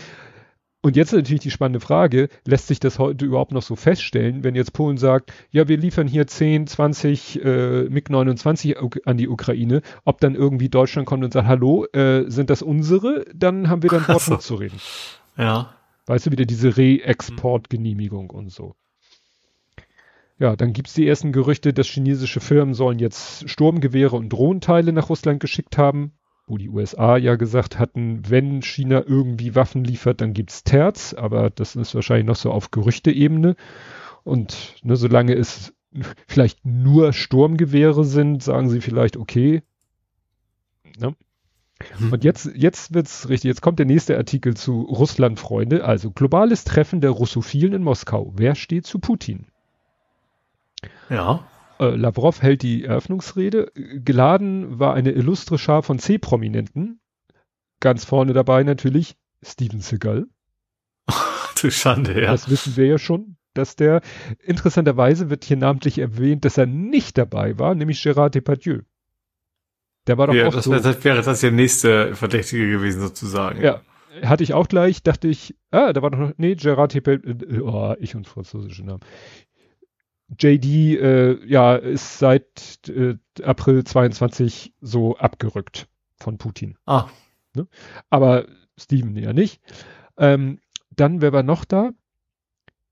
Und jetzt natürlich die spannende Frage, lässt sich das heute überhaupt noch so feststellen, wenn jetzt Polen sagt, ja, wir liefern hier 10, 20 äh, MiG-29 an die Ukraine, ob dann irgendwie Deutschland kommt und sagt, hallo, äh, sind das unsere? Dann haben wir dann [LAUGHS] Wort so. mitzureden. Ja. Weißt du, wieder diese Re-Export-Genehmigung und so. Ja, dann gibt's die ersten Gerüchte, dass chinesische Firmen sollen jetzt Sturmgewehre und Drohnenteile nach Russland geschickt haben wo die USA ja gesagt hatten, wenn China irgendwie Waffen liefert, dann gibt's Terz, aber das ist wahrscheinlich noch so auf Gerüchteebene. Und ne, solange es vielleicht nur Sturmgewehre sind, sagen sie vielleicht, okay. Ne? Hm. Und jetzt, jetzt wird's richtig. Jetzt kommt der nächste Artikel zu Russland, Freunde. Also globales Treffen der Russophilen in Moskau. Wer steht zu Putin? Ja. Äh, Lavrov hält die Eröffnungsrede. Geladen war eine illustre Schar von C-Prominenten. Ganz vorne dabei natürlich Steven Seagal. [LAUGHS] du Schande, ja. Das wissen wir ja schon, dass der, interessanterweise wird hier namentlich erwähnt, dass er nicht dabei war, nämlich Gérard Depardieu. Der war doch ja, auch das so. Wär, wäre das der nächste Verdächtige gewesen sozusagen. Ja, hatte ich auch gleich, dachte ich, ah, da war doch noch, nee, Gerard Depardieu, oh, ich und französische Namen. JD äh, ja ist seit äh, April 22 so abgerückt. von Putin. Ah. Ne? Aber Steven ja nicht. Ähm, dann, wer war noch da?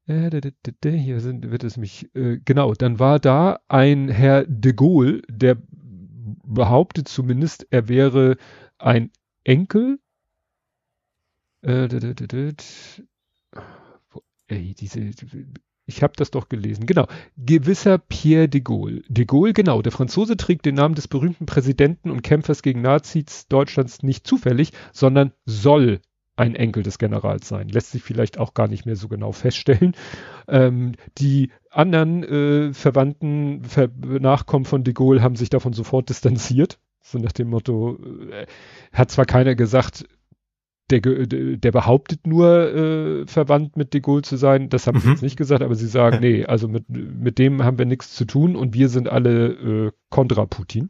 Äh, hier sind, wird es mich, äh, genau, dann war da ein Herr de Gaulle, der behauptet zumindest, er wäre ein Enkel. Äh, ey, diese, ich habe das doch gelesen. Genau. Gewisser Pierre de Gaulle. De Gaulle, genau. Der Franzose trägt den Namen des berühmten Präsidenten und Kämpfers gegen Nazis Deutschlands nicht zufällig, sondern soll ein Enkel des Generals sein. Lässt sich vielleicht auch gar nicht mehr so genau feststellen. Ähm, die anderen äh, Verwandten, Ver Nachkommen von de Gaulle haben sich davon sofort distanziert. So nach dem Motto, äh, hat zwar keiner gesagt, der, der behauptet nur, äh, verwandt mit de Gaulle zu sein. Das haben mhm. sie jetzt nicht gesagt, aber sie sagen, [LAUGHS] nee, also mit, mit dem haben wir nichts zu tun und wir sind alle äh, kontra Putin.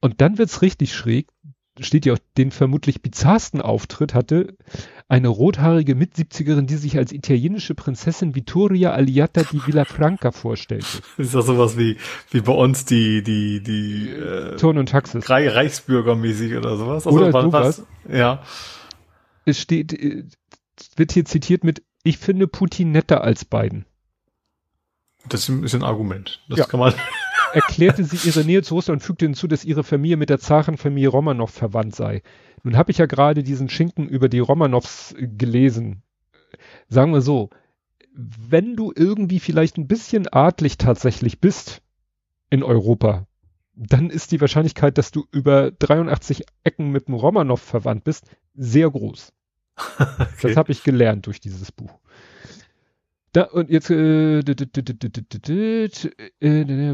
Und dann wird's richtig schräg steht ja auch, den vermutlich bizarrsten Auftritt hatte eine rothaarige Mitsiebzigerin, die sich als italienische Prinzessin Vittoria Aliata di Villafranca vorstellte. [LAUGHS] ist das sowas wie, wie bei uns die, die, die, äh, Ton und Taxis. Reichsbürgermäßig oder sowas. Also oder sowas. Ja. Es steht, äh, wird hier zitiert mit, ich finde Putin netter als Biden. Das ist ein Argument. Das ja. kann man [LAUGHS] [LAUGHS] erklärte sie ihre Nähe zu Russland und fügte hinzu, dass ihre Familie mit der Zarenfamilie Romanow verwandt sei. Nun habe ich ja gerade diesen Schinken über die Romanows gelesen. Sagen wir so, wenn du irgendwie vielleicht ein bisschen adlig tatsächlich bist in Europa, dann ist die Wahrscheinlichkeit, dass du über 83 Ecken mit einem Romanow verwandt bist, sehr groß. [LAUGHS] Okay. Das habe ich gelernt durch dieses Buch. Da, und jetzt, äh,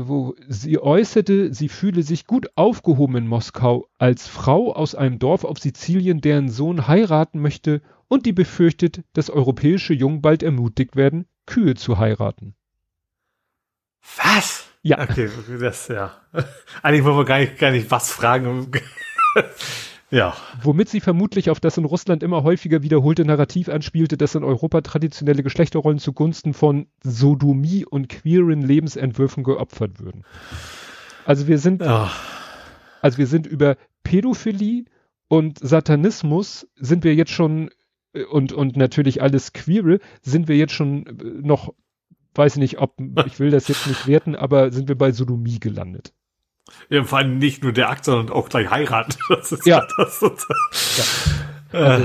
wo sie äußerte, sie fühle sich gut aufgehoben in Moskau als Frau aus einem Dorf auf Sizilien, deren Sohn heiraten möchte und die befürchtet, dass europäische Jungen bald ermutigt werden, Kühe zu heiraten. Was? Ja. Okay, das, ja. [LAUGHS] Eigentlich wollen wir gar nicht, gar nicht was fragen. [LAUGHS] Ja. Womit sie vermutlich auf das in Russland immer häufiger wiederholte Narrativ anspielte, dass in Europa traditionelle Geschlechterrollen zugunsten von Sodomie und queeren Lebensentwürfen geopfert würden. Also wir sind, ja. also wir sind über Pädophilie und Satanismus sind wir jetzt schon äh, und, und natürlich alles Queere sind wir jetzt schon äh, noch, weiß nicht, ob, ich will das jetzt nicht werten, aber sind wir bei Sodomie gelandet. Ja, vor allem nicht nur der Akt, sondern auch gleich heiraten. [LAUGHS] Das ist ja. Das, das, ja. Also,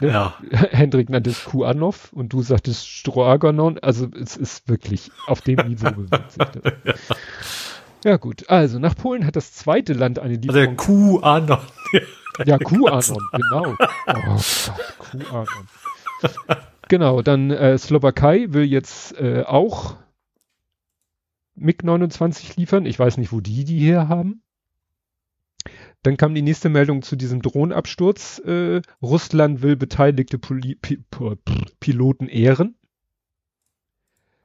ne, ja. [LAUGHS] Hendrik nannte es Kuanov und du sagtest Stroaganon. Also es ist wirklich auf dem Niveau bewegt sich das. [LAUGHS] Ja. ja. gut, also nach Polen hat das zweite Land eine Lieferung. Also der Kuanon. ja, Kuanon, genau. Oh Gott, Kuanon. Genau, dann äh, Slowakei will jetzt äh, auch MiG-29 liefern. Ich weiß nicht, wo die die her haben. Dann kam die nächste Meldung zu diesem Drohnenabsturz. Äh, Russland will beteiligte Poli Pi Piloten ehren.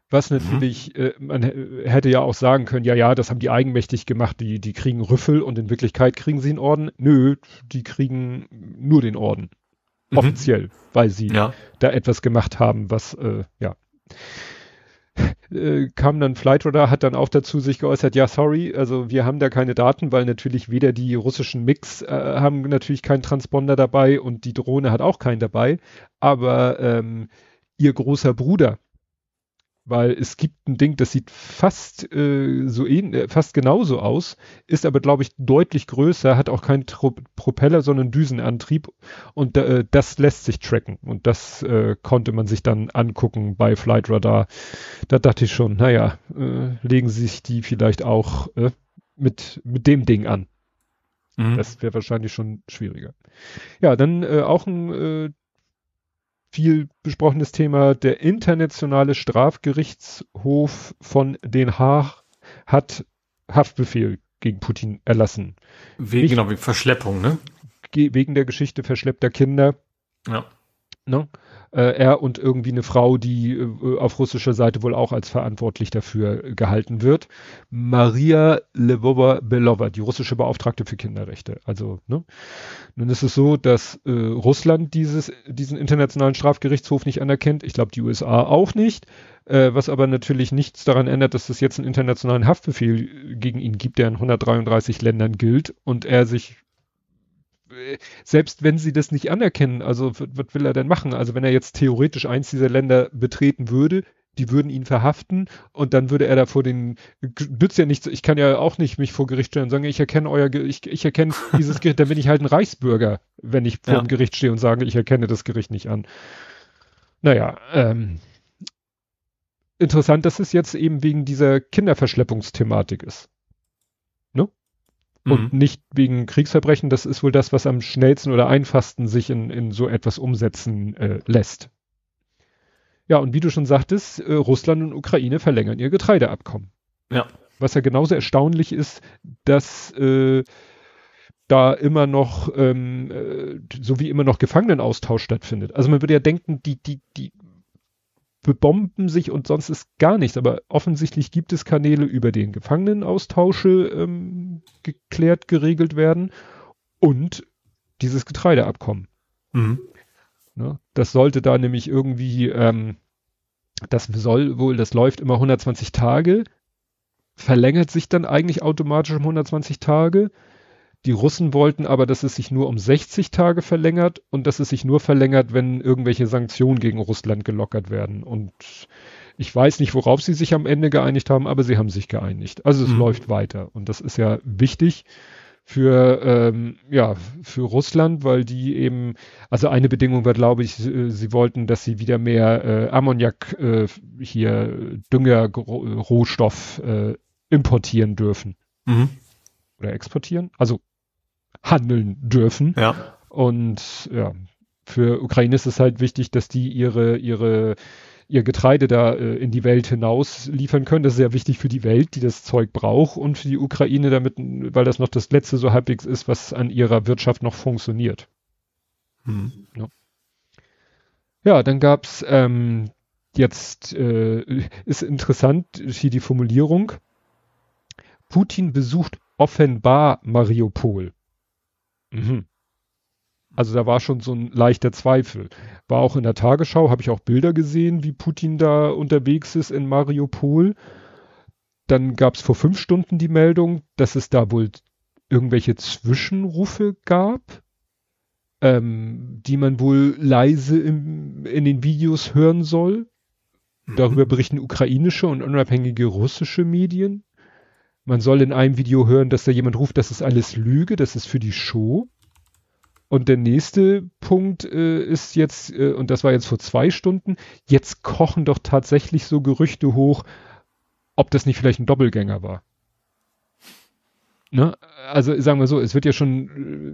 Was mhm. natürlich, mhm. äh, man hätte ja auch sagen können, ja, ja, das haben die eigenmächtig gemacht, die, die kriegen Rüffel und in Wirklichkeit kriegen sie einen Orden. Nö, die kriegen nur den Orden. Mhm. Offiziell, weil sie ja. da etwas gemacht haben, was, äh, ja äh, kam dann Flightradar, hat dann auch dazu sich geäußert, ja, sorry, also wir haben da keine Daten, weil natürlich weder die russischen Mix äh, haben natürlich keinen Transponder dabei und die Drohne hat auch keinen dabei, aber ähm, ihr großer Bruder, weil es gibt ein Ding, das sieht fast äh, so ähnlich, fast genauso aus, ist aber glaube ich deutlich größer, hat auch keinen Tro Propeller, sondern Düsenantrieb und äh, das lässt sich tracken und das äh, konnte man sich dann angucken bei Flight Radar. Da dachte ich schon, naja, äh, legen Sie sich die vielleicht auch äh, mit mit dem Ding an. Mhm. Das wäre wahrscheinlich schon schwieriger. Ja, dann äh, auch ein äh, viel besprochenes Thema. Der internationale Strafgerichtshof von Den Haag hat Haftbefehl gegen Putin erlassen. Wegen, genau, wegen Verschleppung, ne? Wegen der Geschichte verschleppter Kinder. Ja. Ne? äh, er und irgendwie eine Frau, die äh, auf russischer Seite wohl auch als verantwortlich dafür gehalten wird. Maria Lvova Belova, die russische Beauftragte für Kinderrechte. Also, ne? Nun ist es so, dass äh, Russland dieses, diesen internationalen Strafgerichtshof nicht anerkennt. Ich glaube, die USA auch nicht. Äh, was aber natürlich nichts daran ändert, dass es jetzt einen internationalen Haftbefehl gegen ihn gibt, der in 133 Ländern gilt und er sich selbst wenn sie das nicht anerkennen, also was will er denn machen? Also wenn er jetzt theoretisch eins dieser Länder betreten würde, die würden ihn verhaften und dann würde er da vor den, nützt ja nichts, ich kann ja auch nicht mich vor Gericht stellen und sagen, ich erkenne euer, ich, ich erkenne dieses Gericht, dann bin ich halt ein Reichsbürger, wenn ich vor ja. dem Gericht stehe und sage, ich erkenne das Gericht nicht an. Naja, ähm, interessant, dass es jetzt eben wegen dieser Kinderverschleppungsthematik ist. Ne? Und mhm. nicht wegen Kriegsverbrechen, das ist wohl das, was am schnellsten oder einfachsten sich in, in so etwas umsetzen äh, lässt. Ja, und wie du schon sagtest, äh, Russland und Ukraine verlängern ihr Getreideabkommen. Ja. Was ja genauso erstaunlich ist, dass äh, da immer noch, ähm, äh, so wie immer noch Gefangenenaustausch stattfindet. Also man würde ja denken, die, die, die bebomben sich und sonst ist gar nichts. Aber offensichtlich gibt es Kanäle, über denen Gefangenenaustausche ähm, geklärt, geregelt werden und dieses Getreideabkommen. Mhm. Ne? Das sollte da nämlich irgendwie, ähm, das soll wohl, das läuft immer 120 Tage, verlängert sich dann eigentlich automatisch um 120 Tage. Die Russen wollten aber, dass es sich nur um 60 Tage verlängert und dass es sich nur verlängert, wenn irgendwelche Sanktionen gegen Russland gelockert werden. Und ich weiß nicht, worauf sie sich am Ende geeinigt haben, aber sie haben sich geeinigt. Also es mhm. läuft weiter und das ist ja wichtig für ähm, ja für Russland, weil die eben also eine Bedingung war, glaube ich, sie wollten, dass sie wieder mehr äh, Ammoniak äh, hier Dünger Rohstoff äh, importieren dürfen mhm. oder exportieren, also handeln dürfen. Ja. Und ja, für Ukraine ist es halt wichtig, dass die ihre ihre ihr Getreide da äh, in die Welt hinaus liefern können. Das ist sehr wichtig für die Welt, die das Zeug braucht und für die Ukraine damit, weil das noch das letzte so halbwegs ist, was an ihrer Wirtschaft noch funktioniert. Hm. Ja. ja. dann gab's ähm, jetzt, äh, ist interessant hier die Formulierung, Putin besucht offenbar Mariupol. Mhm. Also da war schon so ein leichter Zweifel. War auch in der Tagesschau, habe ich auch Bilder gesehen, wie Putin da unterwegs ist in Mariupol. Dann gab es vor fünf Stunden die Meldung, dass es da wohl irgendwelche Zwischenrufe gab, ähm, die man wohl leise im, in den Videos hören soll. Mhm. Darüber berichten ukrainische und unabhängige russische Medien. Man soll in einem Video hören, dass da jemand ruft, das ist alles Lüge, das ist für die Show. Und der nächste Punkt äh, ist jetzt, äh, und das war jetzt vor zwei Stunden, jetzt kochen doch tatsächlich so Gerüchte hoch, ob das nicht vielleicht ein Doppelgänger war. Ne? Also sagen wir so, es wird ja schon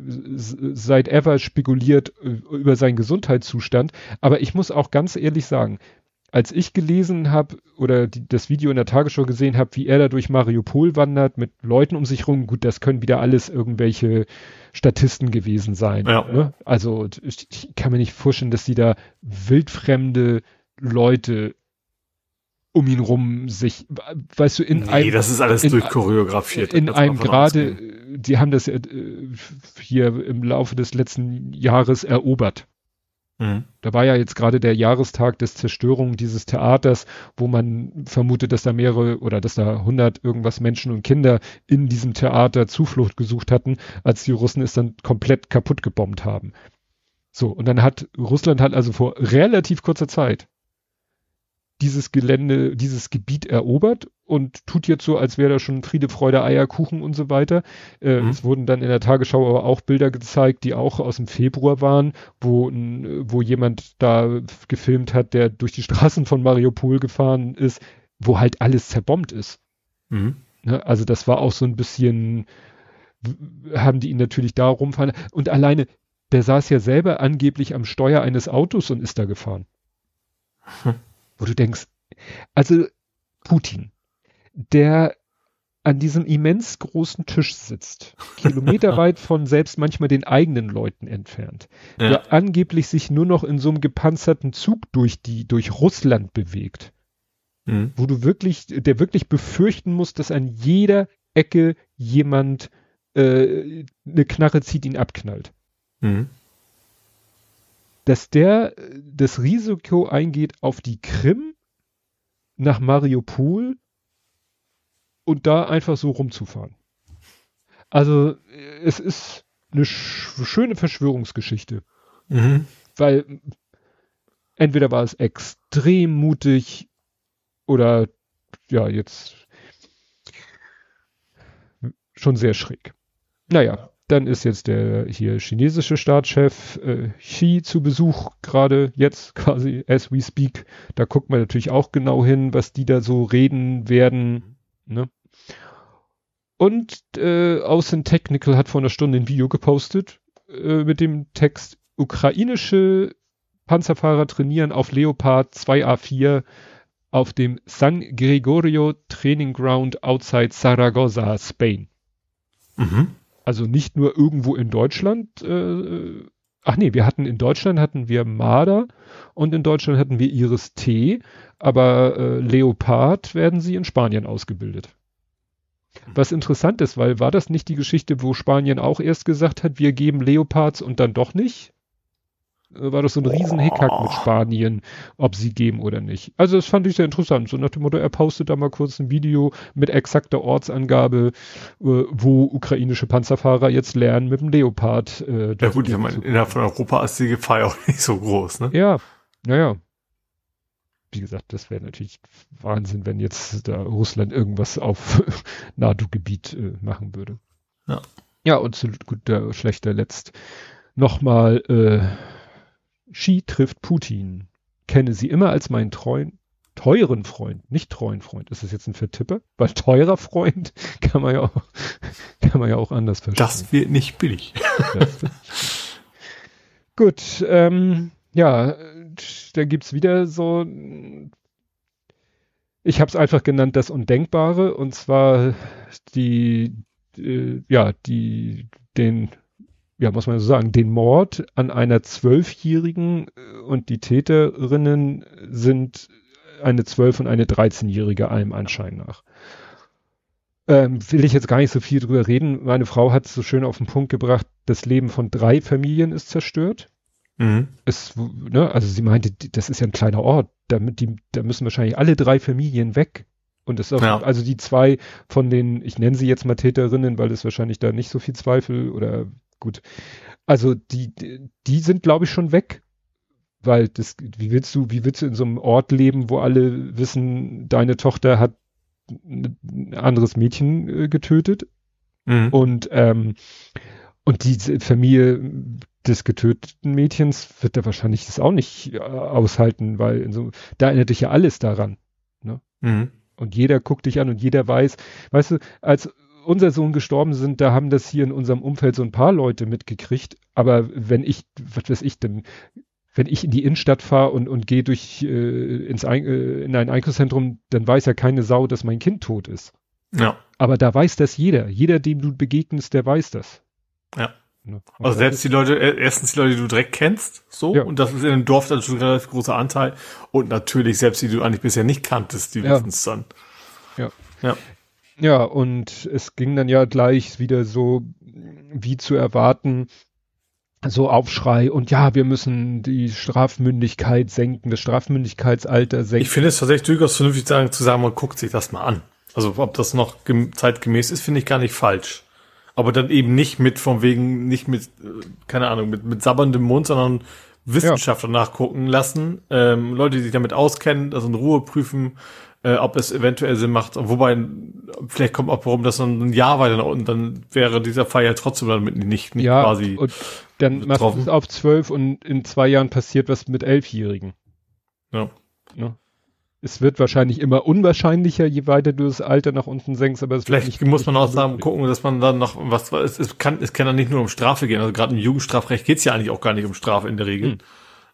äh, seit ever spekuliert äh, über seinen Gesundheitszustand, aber ich muss auch ganz ehrlich sagen, als ich gelesen habe oder die, das Video in der Tagesschau gesehen habe, wie er da durch Mariupol wandert mit Leuten um sich rum, gut, das können wieder alles irgendwelche Statisten gewesen sein. Ja. Ne? Also ich, ich, kann mir nicht vorstellen, dass die da wildfremde Leute um ihn rum sich, weißt du, in nee, einem. das ist alles durchchoreografiert. In einem gerade, die haben das äh, hier im Laufe des letzten Jahres erobert. Da war ja jetzt gerade der Jahrestag des Zerstörung dieses Theaters, wo man vermutet, dass da mehrere oder dass da hundert irgendwas Menschen und Kinder in diesem Theater Zuflucht gesucht hatten, als die Russen es dann komplett kaputt gebombt haben. So, und dann hat Russland halt also vor relativ kurzer Zeit dieses Gelände, dieses Gebiet erobert und tut jetzt so, als wäre da schon Friede, Freude, Eierkuchen und so weiter. Äh, mhm. Es wurden dann in der Tagesschau aber auch Bilder gezeigt, die auch aus dem Februar waren, wo, wo jemand da gefilmt hat, der durch die Straßen von Mariupol gefahren ist, wo halt alles zerbombt ist. Mhm. Ne, also das war auch so ein bisschen, haben die ihn natürlich da rumfahren. Und alleine, der saß ja selber angeblich am Steuer eines Autos und ist da gefahren. Hm [LAUGHS] wo du denkst, also Putin, der an diesem immens großen Tisch sitzt, [LAUGHS] kilometerweit von selbst manchmal den eigenen Leuten entfernt, ja. der angeblich sich nur noch in so einem gepanzerten Zug durch die, durch Russland bewegt, mhm. wo du wirklich, der wirklich befürchten muss, dass an jeder Ecke jemand äh, eine Knarre zieht, ihn abknallt. Mhm dass der das Risiko eingeht auf die Krim nach Mariupol und da einfach so rumzufahren. Also es ist eine sch schöne Verschwörungsgeschichte. Mhm. Weil entweder war es extrem mutig oder ja, jetzt schon sehr schräg. Naja, dann ist jetzt der hier chinesische Staatschef äh, Xi zu Besuch, gerade jetzt [LAUGHS] quasi as we speak. Da guckt man natürlich auch genau hin, was die da so reden werden. Ne? Und äh, Außen Technical hat vor einer Stunde ein Video gepostet äh, mit dem Text ukrainische Panzerfahrer trainieren auf Leopard 2A4 auf dem San Gregorio Training Ground outside Zaragoza, Spain. Mhm. Also nicht nur irgendwo in Deutschland. Äh, ach nee, wir hatten in Deutschland hatten wir Marder und in Deutschland hatten wir Iris T, aber äh, Leopard werden sie in Spanien ausgebildet. Was interessant ist, weil war das nicht die Geschichte, wo Spanien auch erst gesagt hat, wir geben Leopards und dann doch nicht? Äh, War das so ein riesen Hickhack mit Spanien, ob sie geben oder nicht. Also das fand ich sehr interessant. So nach dem Motto, er postet da mal kurz ein Video mit exakter Ortsangabe, äh, wo ukrainische Panzerfahrer jetzt lernen mit dem Leopard. Äh, Ja gut, ich meine, innerhalb von Europa ist die Gefahr ja auch [LAUGHS] nicht so groß, ne? Ja, naja. Wie gesagt, das wäre natürlich Wahnsinn, wenn jetzt da Russland irgendwas auf [LAUGHS] NATO-Gebiet äh, machen würde. Ja. Ja, und zu guter schlechter Letzt nochmal, äh, Xi trifft Putin. Kenne sie immer als meinen treuen, teuren Freund, nicht treuen Freund. Ist das jetzt ein Vertipper? Weil teurer Freund [LAUGHS] kann man ja auch, [LAUGHS] kann man ja auch anders verstehen. Das wird nicht billig. Gut, ähm, ja, da gibt's wieder so, ich habe es einfach genannt, das Undenkbare, und zwar die, äh, ja, die, den, ja, muss man so sagen, den Mord an einer Zwölfjährigen äh, und die Täterinnen sind eine Zwölf- und eine 13-Jährige allem Anschein nach. Ähm, will ich jetzt gar nicht so viel drüber reden. Meine Frau hat es so schön auf den Punkt gebracht, das Leben von drei Familien ist zerstört. Mhm. Es, ne, also sie meinte, das ist ja ein kleiner Ort, damit die, da müssen wahrscheinlich alle drei Familien weg. Und das ist auch, Ja. also die zwei von den, ich nenne sie jetzt mal Täterinnen, weil es wahrscheinlich da nicht so viel Zweifel oder gut. Also die, die- sind, glaube ich, schon weg. Weil das, wie willst du, wie willst du in so einem Ort leben, wo alle wissen, deine Tochter hat ein anderes Mädchen äh, getötet? Mhm. Und, ähm, und die Familie des getöteten Mädchens wird da wahrscheinlich das auch nicht äh, aushalten, weil in so, da erinnert dich ja alles daran. Mhm. Und jeder guckt dich an und jeder weiß, weißt du, als unser Sohn gestorben sind, da haben das hier in unserem Umfeld so ein paar Leute mitgekriegt. Aber wenn ich, was weiß ich denn, wenn ich in die Innenstadt fahre und, und gehe durch äh, ins Ein äh, in ein Einkaufszentrum, dann weiß ja keine Sau, dass mein Kind tot ist. Ja. Aber da weiß das jeder. Jeder, dem du begegnest, der weiß das. Ja. Ne? Also selbst die Leute, äh, erstens die Leute, die du direkt kennst, so, Ja. und das ist in einem Dorf dann schon ein relativ großer Anteil. Und natürlich selbst die, die du eigentlich bisher nicht kanntest, die Ja. wissen es dann. Ja. Ja. Ja, und es ging dann ja gleich wieder so, wie zu erwarten, so Aufschrei und ja, wir müssen die Strafmündigkeit senken, das Strafmündigkeitsalter senken. Ich finde es tatsächlich durchaus vernünftig zu sagen, zu sagen, man guckt sich das mal an. Also ob das noch gem- zeitgemäß ist, finde ich gar nicht falsch. Aber dann eben nicht mit von wegen, nicht mit, äh, keine Ahnung, mit, mit sabberndem Mund, sondern Wissenschaftler nachgucken lassen, ähm, Leute, die sich damit auskennen, also in Ruhe prüfen, äh, ob es eventuell Sinn macht. Wobei, vielleicht kommt auch warum das dann ein Jahr weiter nach unten, dann wäre dieser Fall ja trotzdem damit nicht, nicht ja, quasi. und dann machst du betroffen. es auf zwölf und in zwei Jahren passiert was mit Elfjährigen. Ja. Ne? Es wird wahrscheinlich immer unwahrscheinlicher, je weiter du das Alter nach unten senkst, aber es wird Vielleicht muss man auch sagen, gucken, dass man dann noch was es, es kann es kann dann nicht nur um Strafe gehen. Also gerade im Jugendstrafrecht geht es ja eigentlich auch gar nicht um Strafe in der Regel, Hm.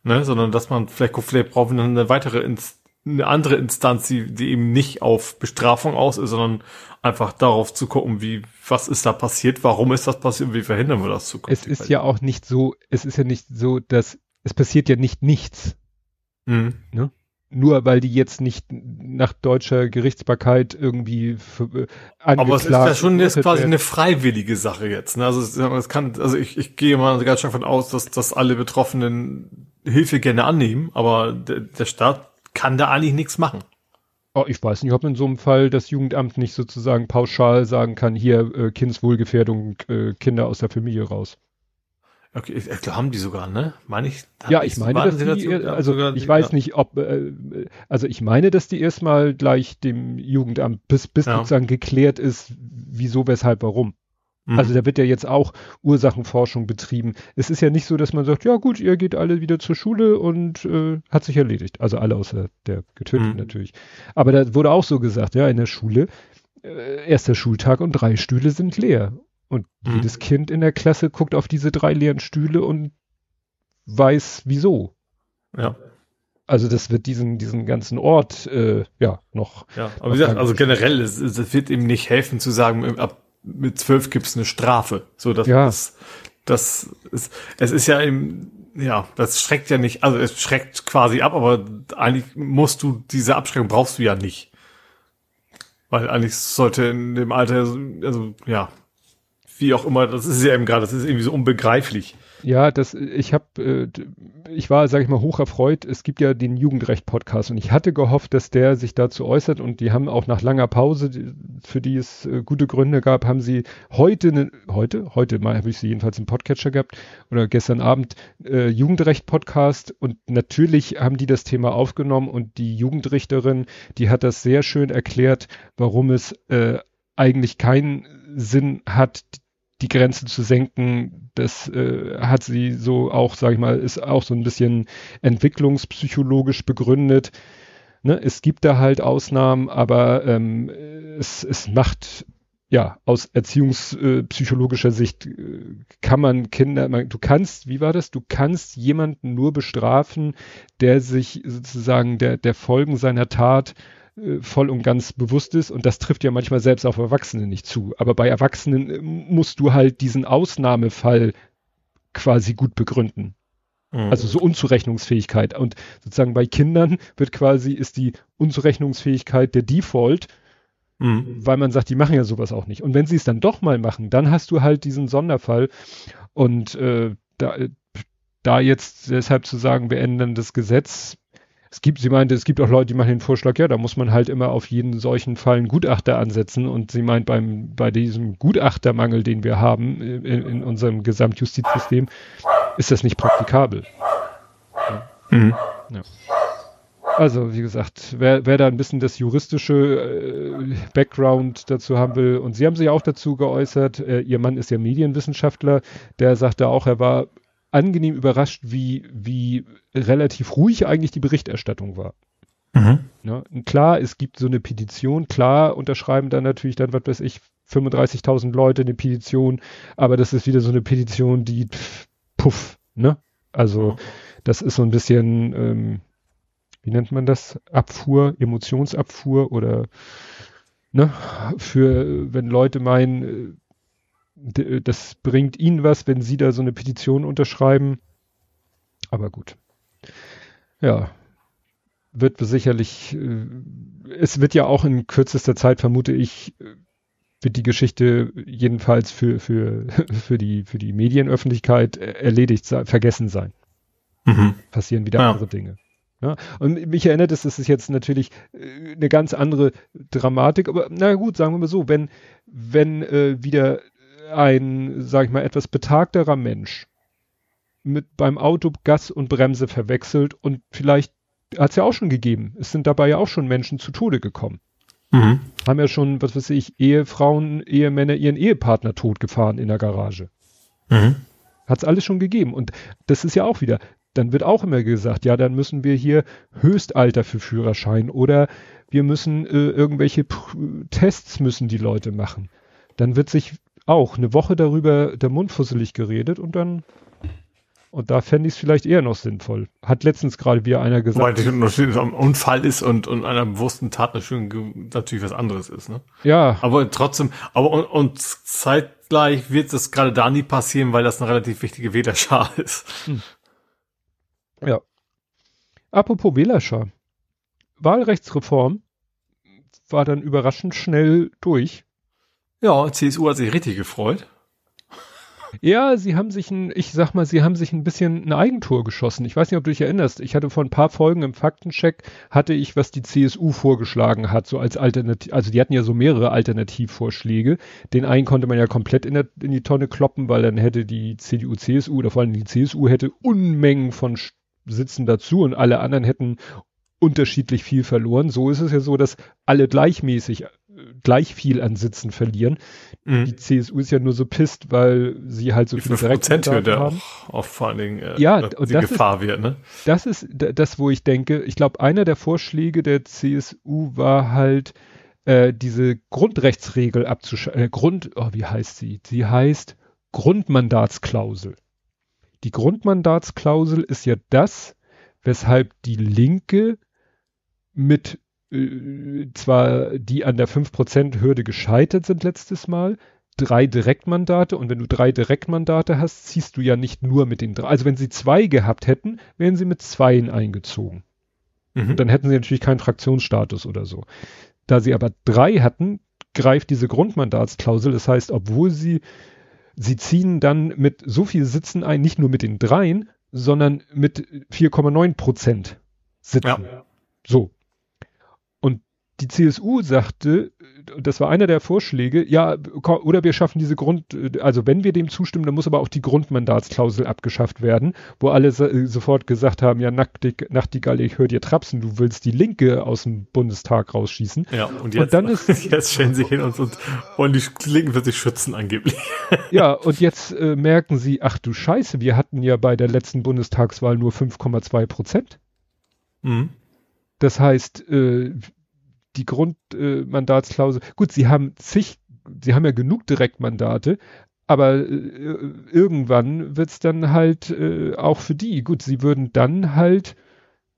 ne, sondern dass man vielleicht guckt, vielleicht brauchen wir eine weitere Inst eine andere Instanz, die, die eben nicht auf Bestrafung aus ist, sondern einfach darauf zu gucken, wie was ist da passiert, warum ist das passiert und wie verhindern wir das Es zukünftig. ist ja auch nicht so, es ist ja nicht so, dass es passiert ja nicht nichts. Mhm. nur weil die jetzt nicht nach deutscher Gerichtsbarkeit irgendwie äh, Aber es ist ja schon jetzt quasi werden. eine freiwillige Sache jetzt. Ne? Also es, es kann, also ich, ich gehe mal ganz stark davon aus, dass, dass alle Betroffenen Hilfe gerne annehmen, aber der, der Staat kann da eigentlich nichts machen. Oh, ich weiß nicht, ob in so einem Fall das Jugendamt nicht sozusagen pauschal sagen kann, hier äh, Kindswohlgefährdung, äh, Kinder aus der Familie raus. Okay, ich, ich, haben die sogar, ne? Meine ich? Ja, ich meine, dass die, also ich weiß ja. nicht, ob, äh, also ich meine, dass die erstmal gleich dem Jugendamt, bis, bis ja. sozusagen geklärt ist, wieso, weshalb, warum. Mhm. Also da wird ja jetzt auch Ursachenforschung betrieben. Es ist ja nicht so, dass man sagt, ja gut, ihr geht alle wieder zur Schule und äh, hat sich erledigt. Also alle außer der Getöteten mhm. natürlich. Aber da wurde auch so gesagt, ja, in der Schule, äh, erster Schultag und drei Stühle sind leer. Und mhm. jedes Kind in der Klasse guckt auf diese drei leeren Stühle und weiß wieso. Ja. Also das wird diesen, diesen ganzen Ort äh, ja noch. Ja, aber wie gesagt, also generell, es, es wird ihm nicht helfen zu sagen, ab mit zwölf gibt's eine Strafe. So, dass ja. das, das ist, es ist ja im, ja, das schreckt ja nicht, also es schreckt quasi ab, aber eigentlich musst du, diese Abschreckung brauchst du ja nicht. Weil eigentlich sollte in dem Alter, also ja, wie auch immer, das ist ja eben gerade, das ist irgendwie so unbegreiflich. Ja, das, ich habe, äh, ich war, sage ich mal, hoch erfreut. Es gibt ja den Jugendrecht-Podcast und ich hatte gehofft, dass der sich dazu äußert und die haben auch nach langer Pause, für die es äh, gute Gründe gab, haben sie heute, ne, heute, heute mal habe ich sie jedenfalls im Podcatcher gehabt oder gestern Abend äh, Jugendrecht-Podcast und natürlich haben die das Thema aufgenommen und die Jugendrichterin, die hat das sehr schön erklärt, warum es äh, eigentlich keinen Sinn hat, die Grenze zu senken, das äh, hat sie so auch, sage ich mal, ist auch so ein bisschen entwicklungspsychologisch begründet. Ne? Es gibt da halt Ausnahmen, aber ähm, es, es macht ja aus erziehungspsychologischer Sicht äh, kann man Kinder, man, du kannst, wie war das? Du kannst jemanden nur bestrafen, der sich sozusagen der der Folgen seiner Tat äh, voll und ganz bewusst ist und das trifft ja manchmal selbst auf Erwachsene nicht zu. Aber bei Erwachsenen äh, musst du halt diesen Ausnahmefall quasi gut begründen. Mhm. Also so Unzurechnungsfähigkeit. Und sozusagen bei Kindern wird quasi, ist die Unzurechnungsfähigkeit der Default, mhm. weil man sagt, die machen ja sowas auch nicht. Und wenn sie es dann doch mal machen, dann hast du halt diesen Sonderfall. Und äh, da, da jetzt deshalb zu sagen, wir ändern das Gesetz, es gibt, sie meinte, es gibt auch Leute, die machen den Vorschlag, ja, da muss man halt immer auf jeden solchen Fall einen Gutachter ansetzen. Und sie meint, beim, bei diesem Gutachtermangel, den wir haben in, in unserem Gesamtjustizsystem, ist das nicht praktikabel. Ja. Mhm. Ja. Also, wie gesagt, wer, wer da ein bisschen das juristische äh, Background dazu haben will, und Sie haben sich auch dazu geäußert, äh, Ihr Mann ist ja Medienwissenschaftler, der sagte auch, er war angenehm überrascht, wie, wie relativ ruhig eigentlich die Berichterstattung war. Mhm. Ja, klar, es gibt so eine Petition, klar unterschreiben dann natürlich dann, was weiß ich, 35.000 Leute eine Petition, aber das ist wieder so eine Petition, die puff, ne? Also mhm. das ist so ein bisschen, ähm, wie nennt man das? Abfuhr, Emotionsabfuhr oder ne? Für, wenn Leute meinen, das bringt ihnen was, wenn sie da so eine Petition unterschreiben. Aber gut. Ja. Wird sicherlich, äh, es wird ja auch in kürzester Zeit, vermute ich, wird die Geschichte jedenfalls für, für, [LAUGHS] für die, für die Medienöffentlichkeit erledigt sein, vergessen sein. Mhm. Passieren wieder ja. andere Dinge. Ja, und mich erinnert es, das ist jetzt natürlich äh, eine ganz andere Dramatik, aber na gut, sagen wir mal so, wenn, wenn äh, wieder ein, sag ich mal, etwas betagterer Mensch mit beim Auto Gas und Bremse verwechselt und vielleicht hat es ja auch schon gegeben. Es sind dabei ja auch schon Menschen zu Tode gekommen. Mhm. Haben ja schon, was weiß ich, Ehefrauen, Ehemänner ihren Ehepartner totgefahren in der Garage. Mhm. Hat es alles schon gegeben. Und das ist ja auch wieder, dann wird auch immer gesagt, ja, dann müssen wir hier Höchstalter für Führerschein oder wir müssen äh, irgendwelche P Tests müssen die Leute machen. Dann wird sich auch eine Woche darüber der Mund fusselig geredet und dann und da fände ich es vielleicht eher noch sinnvoll. Hat letztens gerade wieder einer gesagt. Weil Unterschied am Unfall ist und, und einer bewussten Tat natürlich was anderes ist, ne? Ja. Aber trotzdem, aber und, und zeitgleich wird das gerade da nie passieren, weil das eine relativ wichtige Wählerschar [LAUGHS] ist. Hm. Ja. Apropos Wählerschar. Wahlrechtsreform war dann überraschend schnell durch. Ja, CSU hat sich richtig gefreut. Ja, sie haben sich ein, ich sag mal, sie haben sich ein bisschen ein Eigentor geschossen. Ich weiß nicht, ob du dich erinnerst. Ich hatte vor ein paar Folgen im Faktencheck, hatte ich, was die CSU vorgeschlagen hat, so als Alternativ, also die hatten ja so mehrere Alternativvorschläge. Den einen konnte man ja komplett in, der, in die Tonne kloppen, weil dann hätte die CDU, CSU oder vor allem die CSU hätte Unmengen von Sitzen dazu und alle anderen hätten unterschiedlich viel verloren. So ist es ja so, dass alle gleichmäßig gleich viel an Sitzen verlieren. Mhm. Die CSU ist ja nur so pisst, weil sie halt so viele Direktmandate haben. Auch, auch vor allen Dingen äh, ja, und die das Gefahr ist, wird. Ne? Das ist das, wo ich denke. Ich glaube, einer der Vorschläge der CSU war halt äh, diese Grundrechtsregel abzuschalten. Äh, Grund, oh, wie heißt sie? Sie heißt Grundmandatsklausel. Die Grundmandatsklausel ist ja das, weshalb die Linke mit äh, zwar die an der 5% Hürde gescheitert sind letztes Mal, drei Direktmandate und wenn du drei Direktmandate hast, ziehst du ja nicht nur mit den drei. Also wenn sie zwei gehabt hätten, wären sie mit zweien eingezogen. Mhm. Dann hätten sie natürlich keinen Fraktionsstatus oder so. Da sie aber drei hatten, greift diese Grundmandatsklausel. Das heißt, obwohl sie, sie ziehen dann mit so viel Sitzen ein, nicht nur mit den dreien, sondern mit 4,9 Prozent Sitzen. Ja. So die CSU sagte, das war einer der Vorschläge, ja, oder wir schaffen diese Grund, also wenn wir dem zustimmen, dann muss aber auch die Grundmandatsklausel abgeschafft werden, wo alle sofort gesagt haben, ja, Nachtigall, ich höre dir trapsen, du willst die Linke aus dem Bundestag rausschießen. Ja, und jetzt, und dann ist, [LAUGHS] jetzt stellen sie hin und, und wollen die Linken für sich schützen angeblich. [LAUGHS] Ja, und jetzt äh, merken sie, ach du Scheiße, wir hatten ja bei der letzten Bundestagswahl nur 5,2 Prozent. Mhm. Das heißt, äh, die Grundmandatsklausel, äh, gut, sie haben zig, sie haben ja genug Direktmandate, aber äh, irgendwann wird's dann halt äh, auch für die. Gut, sie würden dann halt,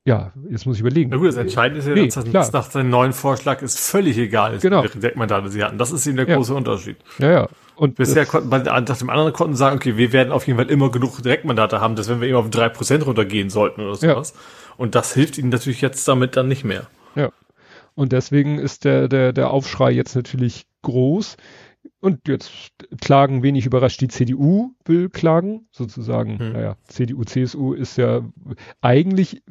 ja, jetzt muss ich überlegen. Na gut, das Entscheidende ist ja, nee, dass das nach seinem neuen Vorschlag ist völlig egal ist, genau. wie viele Direktmandate sie hatten. Das ist eben der ja. große Unterschied. Ja, ja. Und bisher konnten bei nach dem anderen konnten sagen, okay, wir werden auf jeden Fall immer genug Direktmandate haben, dass wenn wir immer auf drei Prozent runtergehen sollten oder sowas. Ja. Und das hilft ihnen natürlich jetzt damit dann nicht mehr. Ja. Und deswegen ist der, der, der Aufschrei jetzt natürlich groß. Und jetzt klagen wenig überrascht, die CDU will klagen, sozusagen. Hm. Naja, CDU, CSU ist ja eigentlich,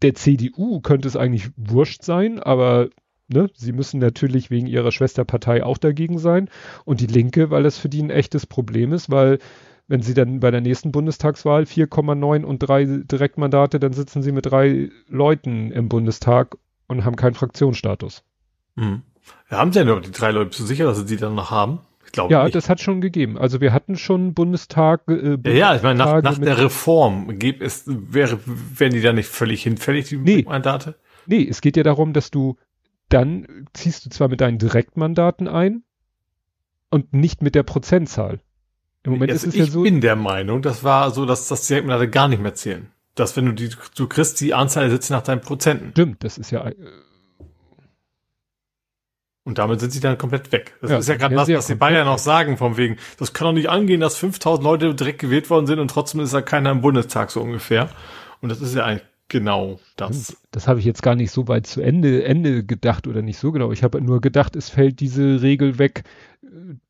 der CDU könnte es eigentlich wurscht sein, aber ne, sie müssen natürlich wegen ihrer Schwesterpartei auch dagegen sein. Und die Linke, weil das für die ein echtes Problem ist, weil wenn sie dann bei der nächsten Bundestagswahl 4,9 und drei Direktmandate, dann sitzen sie mit drei Leuten im Bundestag und haben keinen Fraktionsstatus. Hm. Ja, haben sie ja nur die drei Leute. Bist du sicher, dass sie die dann noch haben? Ich glaube Ja, nicht. das hat schon gegeben. Also wir hatten schon Bundestag. Äh, ja, ja, ich meine, nach, nach der Reform gibt es, wäre, wären die da nicht völlig hinfällig, die nee. Mandate? Nee, es geht ja darum, dass du dann ziehst du zwar mit deinen Direktmandaten ein und nicht mit der Prozentzahl. Im Moment also ist es ja so. Ich bin der Meinung, das war so, dass das Direktmandate gar nicht mehr zählen dass wenn du die, du kriegst die Anzahl der Sitze nach deinen Prozenten. Stimmt, das ist ja. Äh, und damit sind sie dann komplett weg. Das ja, ist ja gerade das, was die Bayern noch sagen, vom wegen, das kann doch nicht angehen, dass 5000 Leute direkt gewählt worden sind und trotzdem ist da keiner im Bundestag so ungefähr. Und das ist ja eigentlich genau das. Das habe ich jetzt gar nicht so weit zu Ende, Ende gedacht oder nicht so genau. Ich habe nur gedacht, es fällt diese Regel weg,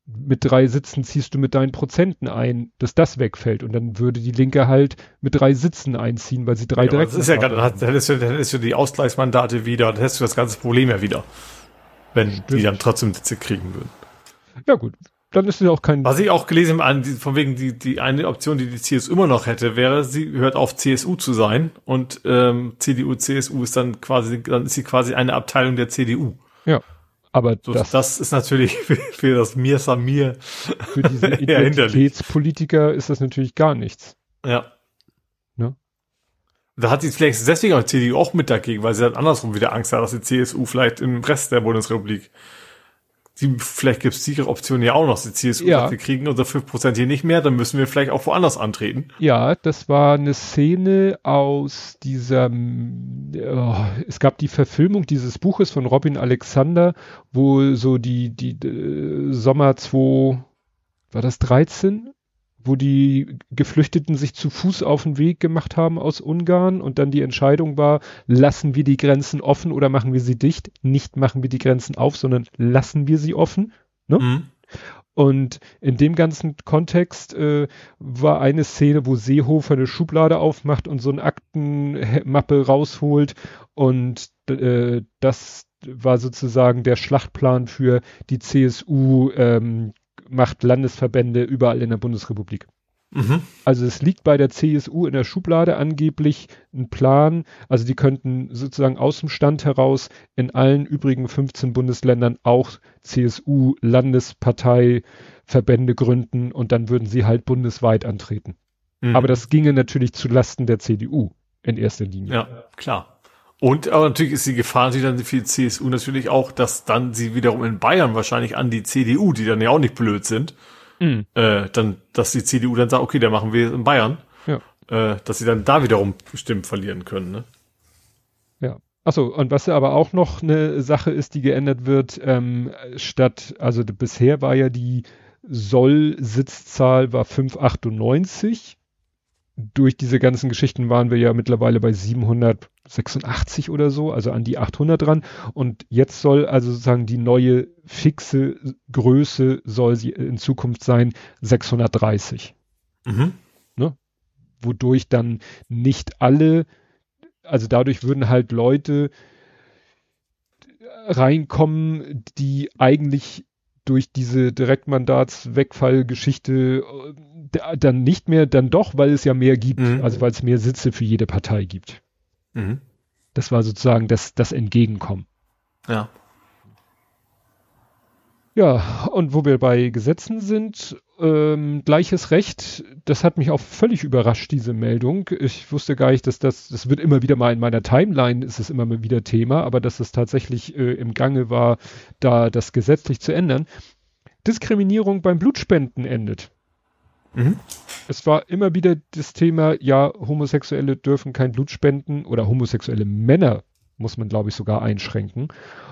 mit drei Sitzen ziehst du mit deinen Prozenten ein, dass das wegfällt und dann würde die Linke halt mit drei Sitzen einziehen, weil sie drei ja, direkt. Das ist ja gerade, dann hättest du, dann du die Ausgleichsmandate wieder, dann hättest du das ganze Problem ja wieder, wenn Stimmt. die dann trotzdem Sitze kriegen würden. Ja gut, dann ist es auch kein. Was ich auch gelesen habe, von wegen die die eine Option, die die CSU immer noch hätte, wäre, sie hört auf CSU zu sein und ähm, CDU CSU ist dann quasi, dann ist sie quasi eine Abteilung der CDU. Ja. Aber so, das, das, ist natürlich [LAUGHS] für, für das Mir Samir für diese [LAUGHS] Identitätspolitiker ist das natürlich gar nichts. Ja. Ne? Da hat sie vielleicht deswegen auch die CDU auch mit dagegen, weil sie dann andersrum wieder Angst hat, dass die CSU vielleicht im Rest der Bundesrepublik die, vielleicht gibt es die Option ja auch noch, die CSU ja. sagt, wir kriegen unser 5% hier nicht mehr, dann müssen wir vielleicht auch woanders antreten. Ja, das war eine Szene aus dieser, oh, es gab die Verfilmung dieses Buches von Robin Alexander, wo so die, die, die äh, Sommer 2, war das 13? Wo die Geflüchteten sich zu Fuß auf den Weg gemacht haben aus Ungarn und dann die Entscheidung war, lassen wir die Grenzen offen oder machen wir sie dicht? Nicht machen wir die Grenzen auf, sondern lassen wir sie offen. Ne? Mhm. Und in dem ganzen Kontext äh, war eine Szene, wo Seehofer eine Schublade aufmacht und so eine Aktenmappe rausholt und äh, das war sozusagen der Schlachtplan für die CSU ähm, macht Landesverbände überall in der Bundesrepublik. Mhm. Also es liegt bei der CSU in der Schublade angeblich ein Plan. Also die könnten sozusagen aus dem Stand heraus in allen übrigen 15 Bundesländern auch CSU-Landesparteiverbände gründen und dann würden sie halt bundesweit antreten. Mhm. Aber das ginge natürlich zu Lasten der CDU in erster Linie. Ja, klar. Und aber natürlich ist die Gefahr natürlich dann für die CSU natürlich auch, dass dann sie wiederum in Bayern wahrscheinlich an die CDU, die dann ja auch nicht blöd sind, mhm. äh, dann, dass die CDU dann sagt, okay, dann machen wir in Bayern, ja. äh, dass sie dann da wiederum Stimmen verlieren können. Ne? Ja. Achso, und was aber auch noch eine Sache ist, die geändert wird, ähm, statt, also bisher war ja die Soll-Sitzzahl war 598 durch diese ganzen Geschichten waren wir ja mittlerweile bei 786 oder so, also an die 800 dran. Und jetzt soll also sozusagen die neue fixe Größe soll sie in Zukunft sein 630. Mhm. Ne? Wodurch dann nicht alle, also dadurch würden halt Leute reinkommen, die eigentlich durch diese Direktmandatswegfallgeschichte dann nicht mehr, dann doch, weil es ja mehr gibt, mhm. also weil es mehr Sitze für jede Partei gibt. Mhm. Das war sozusagen das, das Entgegenkommen. Ja. Ja, und wo wir bei Gesetzen sind, ähm, gleiches Recht, das hat mich auch völlig überrascht, diese Meldung. Ich wusste gar nicht, dass das, das wird immer wieder mal in meiner Timeline, ist es immer mal wieder Thema, aber dass es tatsächlich äh, im Gange war, da das gesetzlich zu ändern. Diskriminierung beim Blutspenden endet. Mhm. Es war immer wieder das Thema, ja, Homosexuelle dürfen kein Blut spenden oder homosexuelle Männer muss man, glaube ich, sogar einschränken.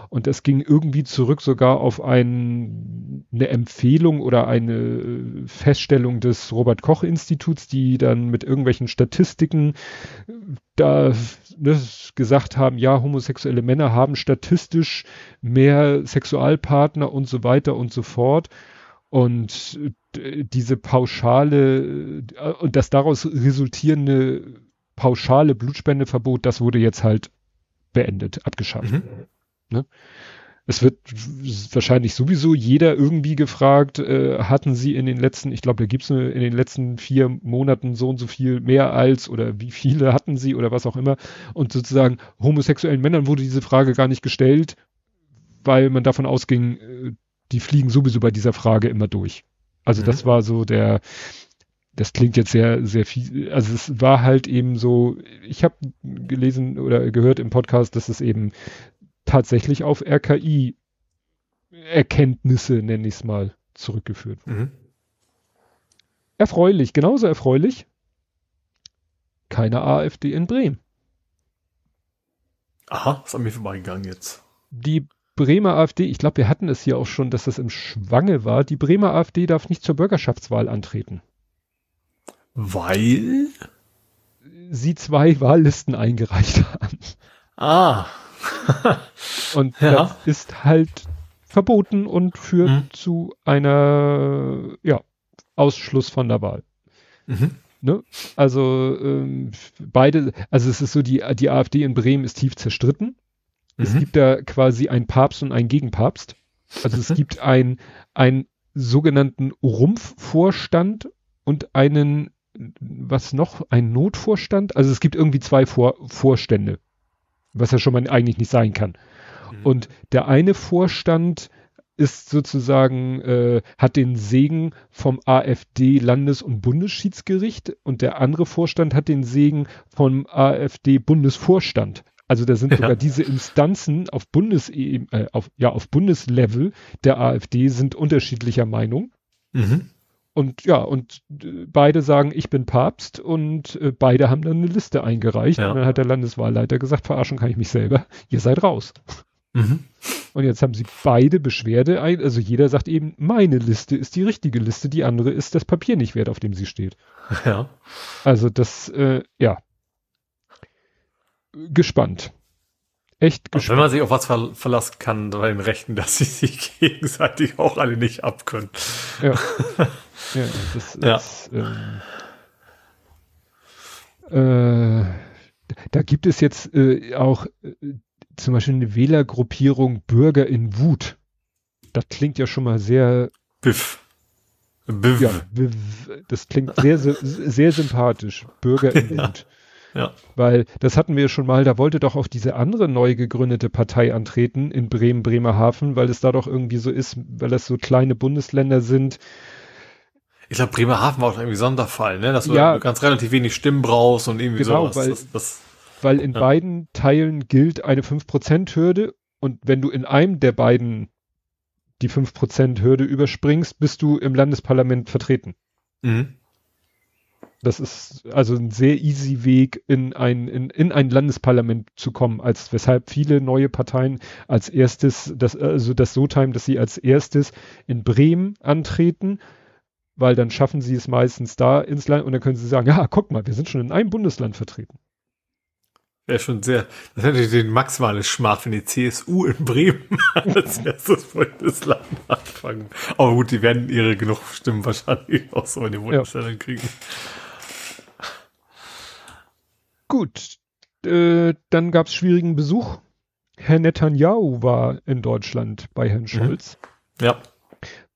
Und es ging irgendwie zurück sogar auf ein, eine Empfehlung oder eine Feststellung des Robert Koch Instituts, die dann mit irgendwelchen Statistiken da ne, gesagt haben, ja, homosexuelle Männer haben statistisch mehr Sexualpartner und so weiter und so fort. Und diese pauschale äh, und das daraus resultierende pauschale Blutspendeverbot, das wurde jetzt halt beendet, abgeschafft. Mhm. Ne? Es wird wahrscheinlich sowieso jeder irgendwie gefragt, äh, hatten sie in den letzten, ich glaube, da gibt's eine, in den letzten vier Monaten so und so viel mehr als oder wie viele hatten sie oder was auch immer. Und sozusagen homosexuellen Männern wurde diese Frage gar nicht gestellt, weil man davon ausging, äh, die fliegen sowieso bei dieser Frage immer durch. Also mhm. das war so der, das klingt jetzt sehr, sehr viel, also es war halt eben so, ich habe gelesen oder gehört im Podcast, dass es eben tatsächlich auf RKI-Erkenntnisse, nenne ich es mal, zurückgeführt wird. Mhm. Erfreulich, genauso erfreulich, keine AfD in Bremen. Aha, ist an mir vorbeigegangen jetzt. Die Bremer AfD, ich glaube, wir hatten es hier auch schon, dass das im Schwange war. Die Bremer AfD darf nicht zur Bürgerschaftswahl antreten. Weil? Sie zwei Wahllisten eingereicht haben. Ah. [LAUGHS] und ja. das ist halt verboten und führt mhm. zu einer, ja, Ausschluss von der Wahl. Mhm. Ne? Also ähm, beide, also es ist so, die, die AfD in Bremen ist tief zerstritten. Es mhm. gibt da quasi einen Papst und einen Gegenpapst. Also es gibt ein, einen sogenannten Rumpfvorstand und einen, was noch, ein Notvorstand. Also es gibt irgendwie zwei Vor Vorstände, was ja schon mal eigentlich nicht sein kann. Mhm. Und der eine Vorstand ist sozusagen, äh, hat den Segen vom AfD Landes- und Bundesschiedsgericht und der andere Vorstand hat den Segen vom AfD Bundesvorstand. Also da sind ja. sogar diese Instanzen auf Bundes äh, auf, ja, auf Bundeslevel der AfD sind unterschiedlicher Meinung. Mhm. Und ja, und äh, beide sagen, ich bin Papst und äh, beide haben dann eine Liste eingereicht. Ja. Und dann hat der Landeswahlleiter gesagt, verarschen kann ich mich selber, [LAUGHS] ihr seid raus. Mhm. Und jetzt haben sie beide Beschwerde ein, also jeder sagt eben, meine Liste ist die richtige Liste, die andere ist das Papier nicht wert, auf dem sie steht. [LAUGHS] Ja. Also das, äh, ja, gespannt. echt gespannt. Wenn man sich auf was ver verlassen kann bei den Rechten, dass sie sich [LAUGHS] gegenseitig auch alle nicht abkönnen. Ja. Ja, das ja. ist, ähm, äh, da gibt es jetzt äh, auch äh, zum Beispiel eine Wählergruppierung Bürger in Wut. Das klingt ja schon mal sehr. Biff. Biff. Ja, das klingt sehr, sehr, sehr sympathisch. Bürger in [LAUGHS] Wut. Ja. Weil das hatten wir schon mal, da wollte doch auch diese andere neu gegründete Partei antreten in Bremen, Bremerhaven, weil es da doch irgendwie so ist, weil das so kleine Bundesländer sind. Ich glaube, Bremerhaven war auch irgendwie Sonderfall, ne? Dass du ja, ganz relativ wenig Stimmen brauchst und irgendwie genau, sowas. Weil, das, das, weil in ja. beiden Teilen gilt eine 5%-Hürde und wenn du in einem der beiden die 5%-Hürde überspringst, bist du im Landesparlament vertreten. Mhm. Das ist also ein sehr easy Weg, in ein, in, in ein Landesparlament zu kommen, als weshalb viele neue Parteien als erstes, das, also das so timen, dass sie als erstes in Bremen antreten, weil dann schaffen sie es meistens da ins Land und dann können sie sagen, ja, guck mal, wir sind schon in einem Bundesland vertreten. Wäre schon sehr, das hätte ich den maximale Schmach, wenn die CSU in Bremen [LAUGHS] als erstes Bundesland anfangen. Aber gut, die werden ihre genug Stimmen wahrscheinlich [LAUGHS] auch so in den Bundesländern ja. kriegen. Gut, äh, dann gab es schwierigen Besuch. Herr Netanyahu war in Deutschland bei Herrn mhm. Scholz. Ja.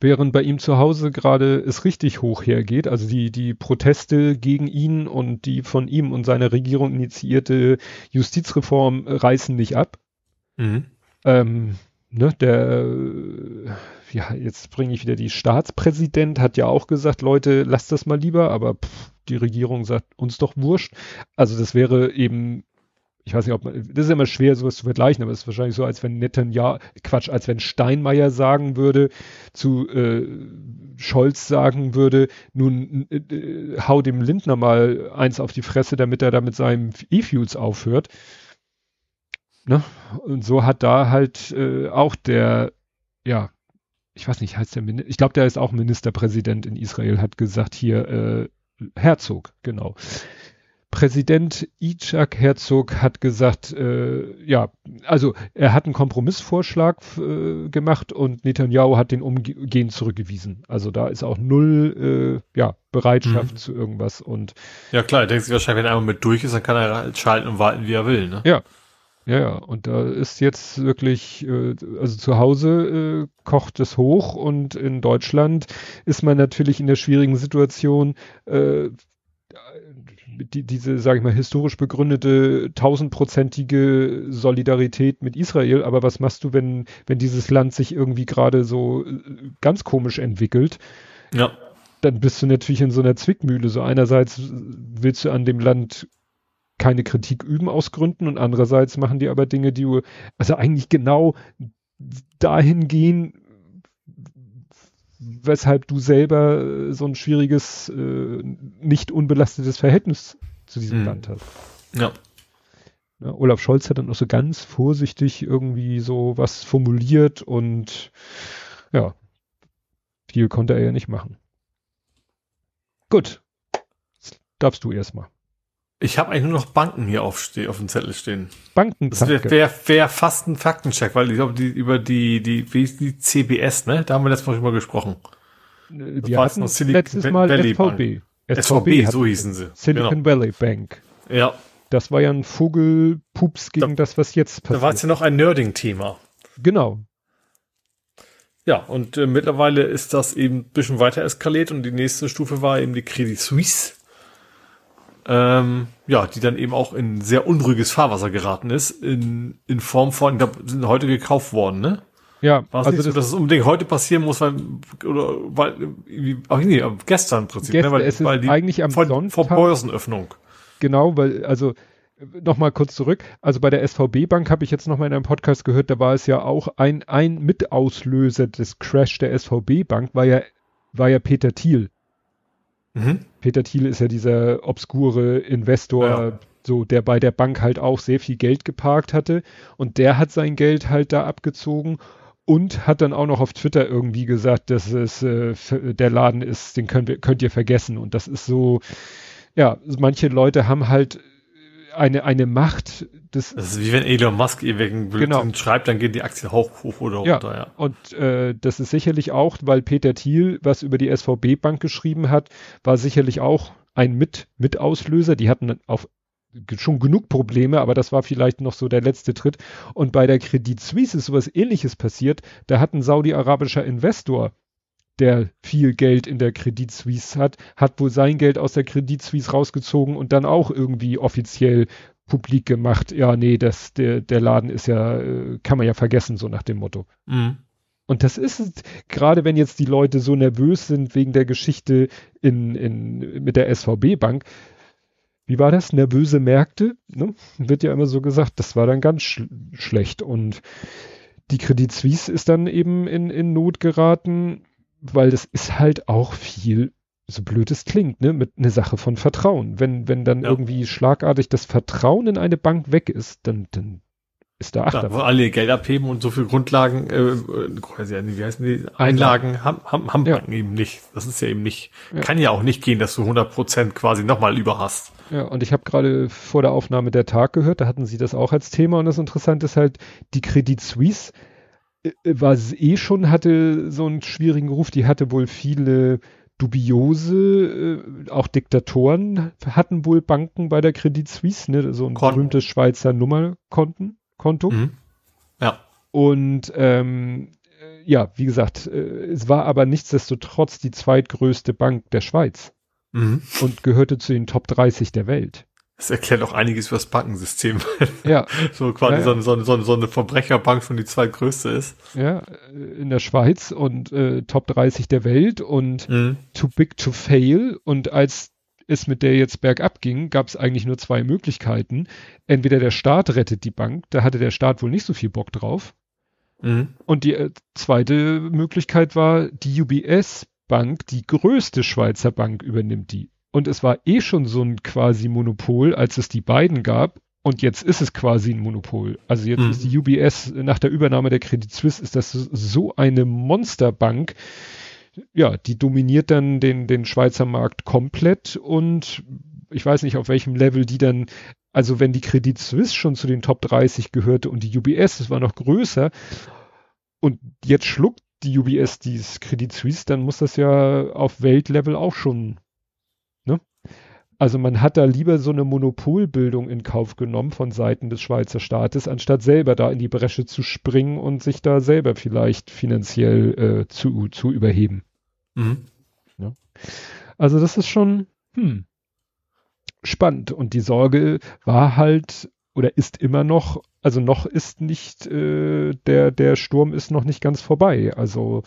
Während bei ihm zu Hause gerade es richtig hoch hergeht, also die, die Proteste gegen ihn und die von ihm und seiner Regierung initiierte Justizreform reißen nicht ab. Mhm. Ähm, ne, der, ja, jetzt bringe ich wieder die Staatspräsident, hat ja auch gesagt, Leute, lasst das mal lieber, aber pff, die Regierung sagt uns doch wurscht. Also das wäre eben, ich weiß nicht, ob man, das ist immer schwer, sowas zu vergleichen, aber es ist wahrscheinlich so, als wenn Netanyahu, Quatsch, als wenn Steinmeier sagen würde, zu äh, Scholz sagen würde, nun äh, äh, hau dem Lindner mal eins auf die Fresse, damit er da mit seinem E-Fuels aufhört. Ne? Und so hat da halt äh, auch der, ja, ich weiß nicht, heißt der Minister, ich glaube, der ist auch Ministerpräsident in Israel, hat gesagt, hier, äh, Herzog, genau. Präsident Itzhak Herzog hat gesagt, äh, ja, also er hat einen Kompromissvorschlag äh, gemacht und Netanyahu hat den umgehend zurückgewiesen. Also da ist auch null äh, ja, Bereitschaft mhm. zu irgendwas und Ja klar, er denkt sich wahrscheinlich, wenn er einmal mit durch ist, dann kann er halt schalten und warten, wie er will, ne? Ja. Ja, ja, und da ist jetzt wirklich, äh, also zu Hause äh, kocht es hoch und in Deutschland ist man natürlich in der schwierigen Situation, äh, die, diese, sage ich mal, historisch begründete tausendprozentige Solidarität mit Israel. Aber was machst du, wenn, wenn dieses Land sich irgendwie gerade so äh, ganz komisch entwickelt? Ja. Dann bist du natürlich in so einer Zwickmühle. So einerseits willst du an dem Land keine Kritik üben aus Gründen und andererseits machen die aber Dinge, die du, also eigentlich genau dahin gehen, weshalb du selber so ein schwieriges, äh, nicht unbelastetes Verhältnis zu diesem mhm. Land hast. Ja. ja. Olaf Scholz hat dann auch so ganz vorsichtig irgendwie so was formuliert und ja, viel konnte er ja nicht machen. Gut. Darfst du erstmal. Ich habe eigentlich nur noch Banken hier auf, auf dem Zettel stehen. Banken. Das wäre wär, wär fast ein Faktencheck, weil ich glaube, die, über die, die, wie die CBS, ne? Da haben wir letztes Mal schon mal gesprochen. Äh, wir hatten letztes Mal Valley SVB. SVB, SVB so hießen sie. Silicon genau. Valley Bank. Ja. Das war ja ein Vogelpups gegen da, das, was jetzt passiert. Da war es ja noch ein Nerding-Thema. Genau. Ja, und äh, mittlerweile ist das eben ein bisschen weiter eskaliert und die nächste Stufe war eben die Credit Suisse ähm, ja, die dann eben auch in sehr unruhiges Fahrwasser geraten ist, in, in Form von, ich glaube, sind heute gekauft worden, ne? Ja, War es also nicht so, dass es unbedingt heute passieren muss, weil, oder, weil, auch nee, gestern im Prinzip, gestern, ne? weil, es ist weil die, eigentlich am vor, Sonntag, vor Börsenöffnung. Genau, weil, also, nochmal kurz zurück. Also bei der SVB Bank habe ich jetzt nochmal in einem Podcast gehört, da war es ja auch ein, ein Mitauslöser des Crash der SVB Bank, war ja, war ja Peter Thiel. Mhm. Peter Thiel ist ja dieser obskure Investor, ja. so der bei der Bank halt auch sehr viel Geld geparkt hatte und der hat sein Geld halt da abgezogen und hat dann auch noch auf Twitter irgendwie gesagt, dass es äh, der Laden ist, den könnt, könnt ihr vergessen und das ist so, ja, manche Leute haben halt eine, eine Macht des. Das ist wie wenn Elon Musk irgendeinen Genau. Schreibt, dann gehen die Aktien hoch, hoch oder Ja. runter, ja. Und äh, das ist sicherlich auch, weil Peter Thiel was über die SVB Bank geschrieben hat, war sicherlich auch ein Mit Mitauslöser. Die hatten auf schon genug Probleme, aber das war vielleicht noch so der letzte Tritt. Und bei der Credit Suisse ist sowas ähnliches passiert. Da hat ein saudi-arabischer Investor, der viel Geld in der Credit Suisse hat, hat wohl sein Geld aus der Credit Suisse rausgezogen und dann auch irgendwie offiziell publik gemacht. Ja, nee, das, der, der Laden ist ja, äh, kann man ja vergessen, so nach dem Motto. Mhm. Und das ist gerade wenn jetzt die Leute so nervös sind wegen der Geschichte in, in, mit der SVB Bank. Wie war das? Nervöse Märkte, ne? Wird ja immer so gesagt, das war dann ganz sch schlecht. Und die Credit Suisse ist dann eben in, in Not geraten, weil das ist halt auch viel, so blöd es klingt, ne, mit eine Sache von Vertrauen. Wenn, wenn dann Ja. irgendwie schlagartig das Vertrauen in eine Bank weg ist, dann, dann ist da Da, Achterbahn. wo alle ihr Geld abheben und so viel Grundlagen, äh, äh, quasi, wie heißen die, Einlagen haben, haben, haben Ja. Banken eben nicht. Das ist ja eben nicht, Ja. kann ja auch nicht gehen, dass du 100 Prozent quasi nochmal über hast. Ja, und ich habe gerade vor der Aufnahme der Tag gehört, da hatten sie das auch als Thema und das Interessante ist halt, die Credit Suisse war s- eh schon, hatte so einen schwierigen Ruf, die hatte wohl viele dubiose, äh, auch Diktatoren hatten wohl Banken bei der Credit Suisse, ne, so ein Konten. berühmtes Schweizer Nummerkonten, Konto. Mhm. Ja. Und ähm, äh, ja, wie gesagt, äh, es war aber nichtsdestotrotz die zweitgrößte Bank der Schweiz Mhm. und gehörte zu den Top 30 der Welt. Das erklärt auch einiges über das Bankensystem. [LAUGHS] Ja, so quasi Ja, ja. So, eine- so, eine- so, eine- so eine Verbrecherbank schon die zweitgrößte ist. ja, äh, in der Schweiz und äh, Top 30 der Welt und Mhm. too big to fail. Und als es mit der jetzt bergab ging, gab es eigentlich nur zwei Möglichkeiten. Entweder der Staat rettet die Bank, da hatte der Staat wohl nicht so viel Bock drauf. Mhm. Und die äh, zweite Möglichkeit war, die UBS Bank, die größte Schweizer Bank, übernimmt die. Und es war eh schon so ein quasi Monopol, als es die beiden gab. Und jetzt ist es quasi ein Monopol. Also jetzt Mhm. ist die UBS nach der Übernahme der Credit Suisse ist das so eine Monsterbank. Ja, die dominiert dann den, den Schweizer Markt komplett und ich weiß nicht, auf welchem Level die dann, also wenn die Credit Suisse schon zu den Top 30 gehörte und die UBS, das war noch größer und jetzt schluckt die UBS dieses Credit Suisse, dann muss das ja auf Weltlevel auch schon? Also man hat da lieber so eine Monopolbildung in Kauf genommen von Seiten des Schweizer Staates, anstatt selber da in die Bresche zu springen und sich da selber vielleicht finanziell äh, zu, zu überheben. Mhm. Also das ist schon hm, spannend. Und die Sorge war halt oder ist immer noch, also noch ist nicht, äh, der, der Sturm ist noch nicht ganz vorbei. Also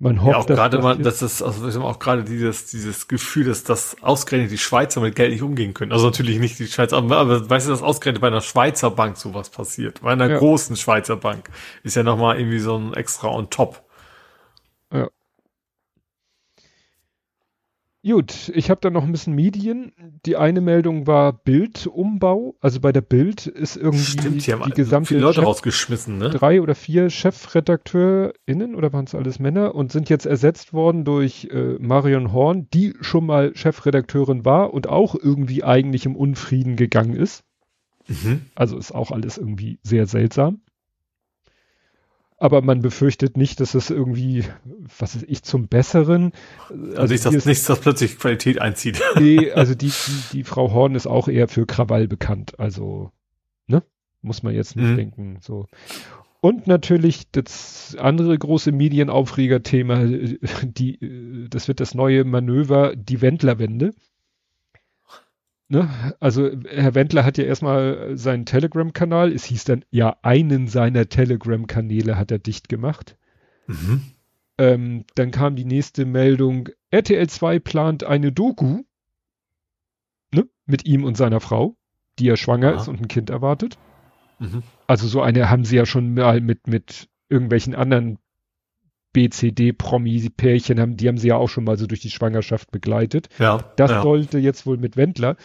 man hofft, Ja, auch dass gerade das mal, jetzt- das also wir haben auch gerade dieses dieses Gefühl, dass das ausgerechnet die Schweizer mit Geld nicht umgehen können. Also natürlich nicht die Schweizer, aber, aber weißt du, dass ausgerechnet bei einer Schweizer Bank sowas passiert, bei einer Ja. großen Schweizer Bank ist ja noch mal irgendwie so ein extra on top. Gut, ich habe da noch ein bisschen Medien. Die eine Meldung war Bildumbau. Also bei der Bild ist irgendwie Stimmt, die haben die gesamte viele Leute Chef- rausgeschmissen, ne? drei oder vier ChefredakteurInnen oder waren es alles Männer und sind jetzt ersetzt worden durch äh, Marion Horn, die schon mal Chefredakteurin war und auch irgendwie eigentlich im Unfrieden gegangen ist. Mhm. Also ist auch alles irgendwie sehr seltsam. Aber man befürchtet nicht, dass es irgendwie, was ist ich, zum Besseren. Also nicht, hier dass ist- nichts, dass plötzlich Qualität einzieht. [LAUGHS] Nee, also die, die, die Frau Horn ist auch eher für Krawall bekannt. Also, ne? Muss man jetzt nicht Mhm. denken. So. Und natürlich das andere große Medienaufregerthema, äh, die, äh, das wird das neue Manöver, die Wendlerwende. Ne? Also Herr Wendler hat ja erstmal seinen Telegram-Kanal, es hieß dann, ja, einen seiner Telegram-Kanäle hat er dicht gemacht. Mhm. Ähm, dann kam die nächste Meldung, RTL 2 plant eine Doku ne, mit ihm und seiner Frau, die ja schwanger Aha. ist und ein Kind erwartet. Mhm. Also so eine haben sie ja schon mal mit, mit irgendwelchen anderen BCD-Promi-Pärchen, haben, die haben sie ja auch schon mal so durch die Schwangerschaft begleitet. Ja. Das ja. sollte jetzt wohl mit Wendler.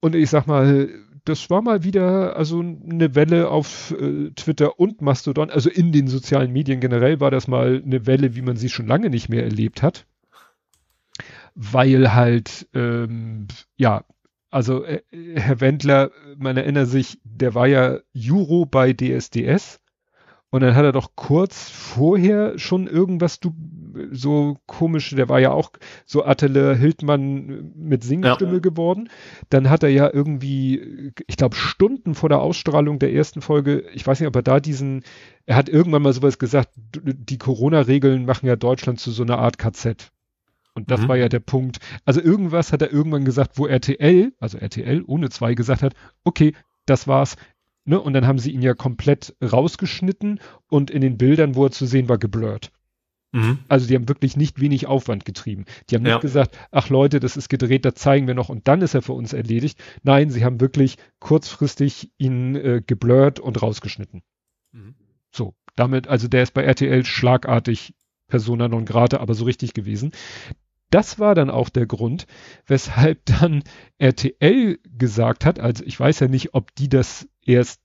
Und ich sag mal, das war mal wieder also eine Welle auf äh, Twitter und Mastodon, also in den sozialen Medien generell war das mal eine Welle, wie man sie schon lange nicht mehr erlebt hat. Weil halt, ähm, ja, Also äh, Herr Wendler, man erinnert sich, der war ja Juro bei DSDS und dann hat er doch kurz vorher schon irgendwas du so komisch, der war ja auch so Attila Hildmann mit Singstimme ja. geworden. Dann hat er ja irgendwie, ich glaube, Stunden vor der Ausstrahlung der ersten Folge, ich weiß nicht, ob er da diesen, er hat irgendwann mal sowas gesagt, die Corona-Regeln machen ja Deutschland zu so einer Art KZ. Und das mhm. war ja der Punkt. Also irgendwas hat er irgendwann gesagt, wo RTL, also RTL ohne zwei gesagt hat, okay, das war's. Ne? Und dann haben sie ihn ja komplett rausgeschnitten und in den Bildern, wo er zu sehen war, geblurrt. Mhm. Also die haben wirklich nicht wenig Aufwand getrieben. Die haben ja. nicht gesagt, ach Leute, das ist gedreht, das zeigen wir noch und dann ist er für uns erledigt. Nein, sie haben wirklich kurzfristig ihn äh, geblurrt und rausgeschnitten. Mhm. So, damit, also der ist bei RTL schlagartig Persona non grata, aber so richtig gewesen das war dann auch der Grund, weshalb dann RTL gesagt hat, also ich weiß ja nicht, ob die das erst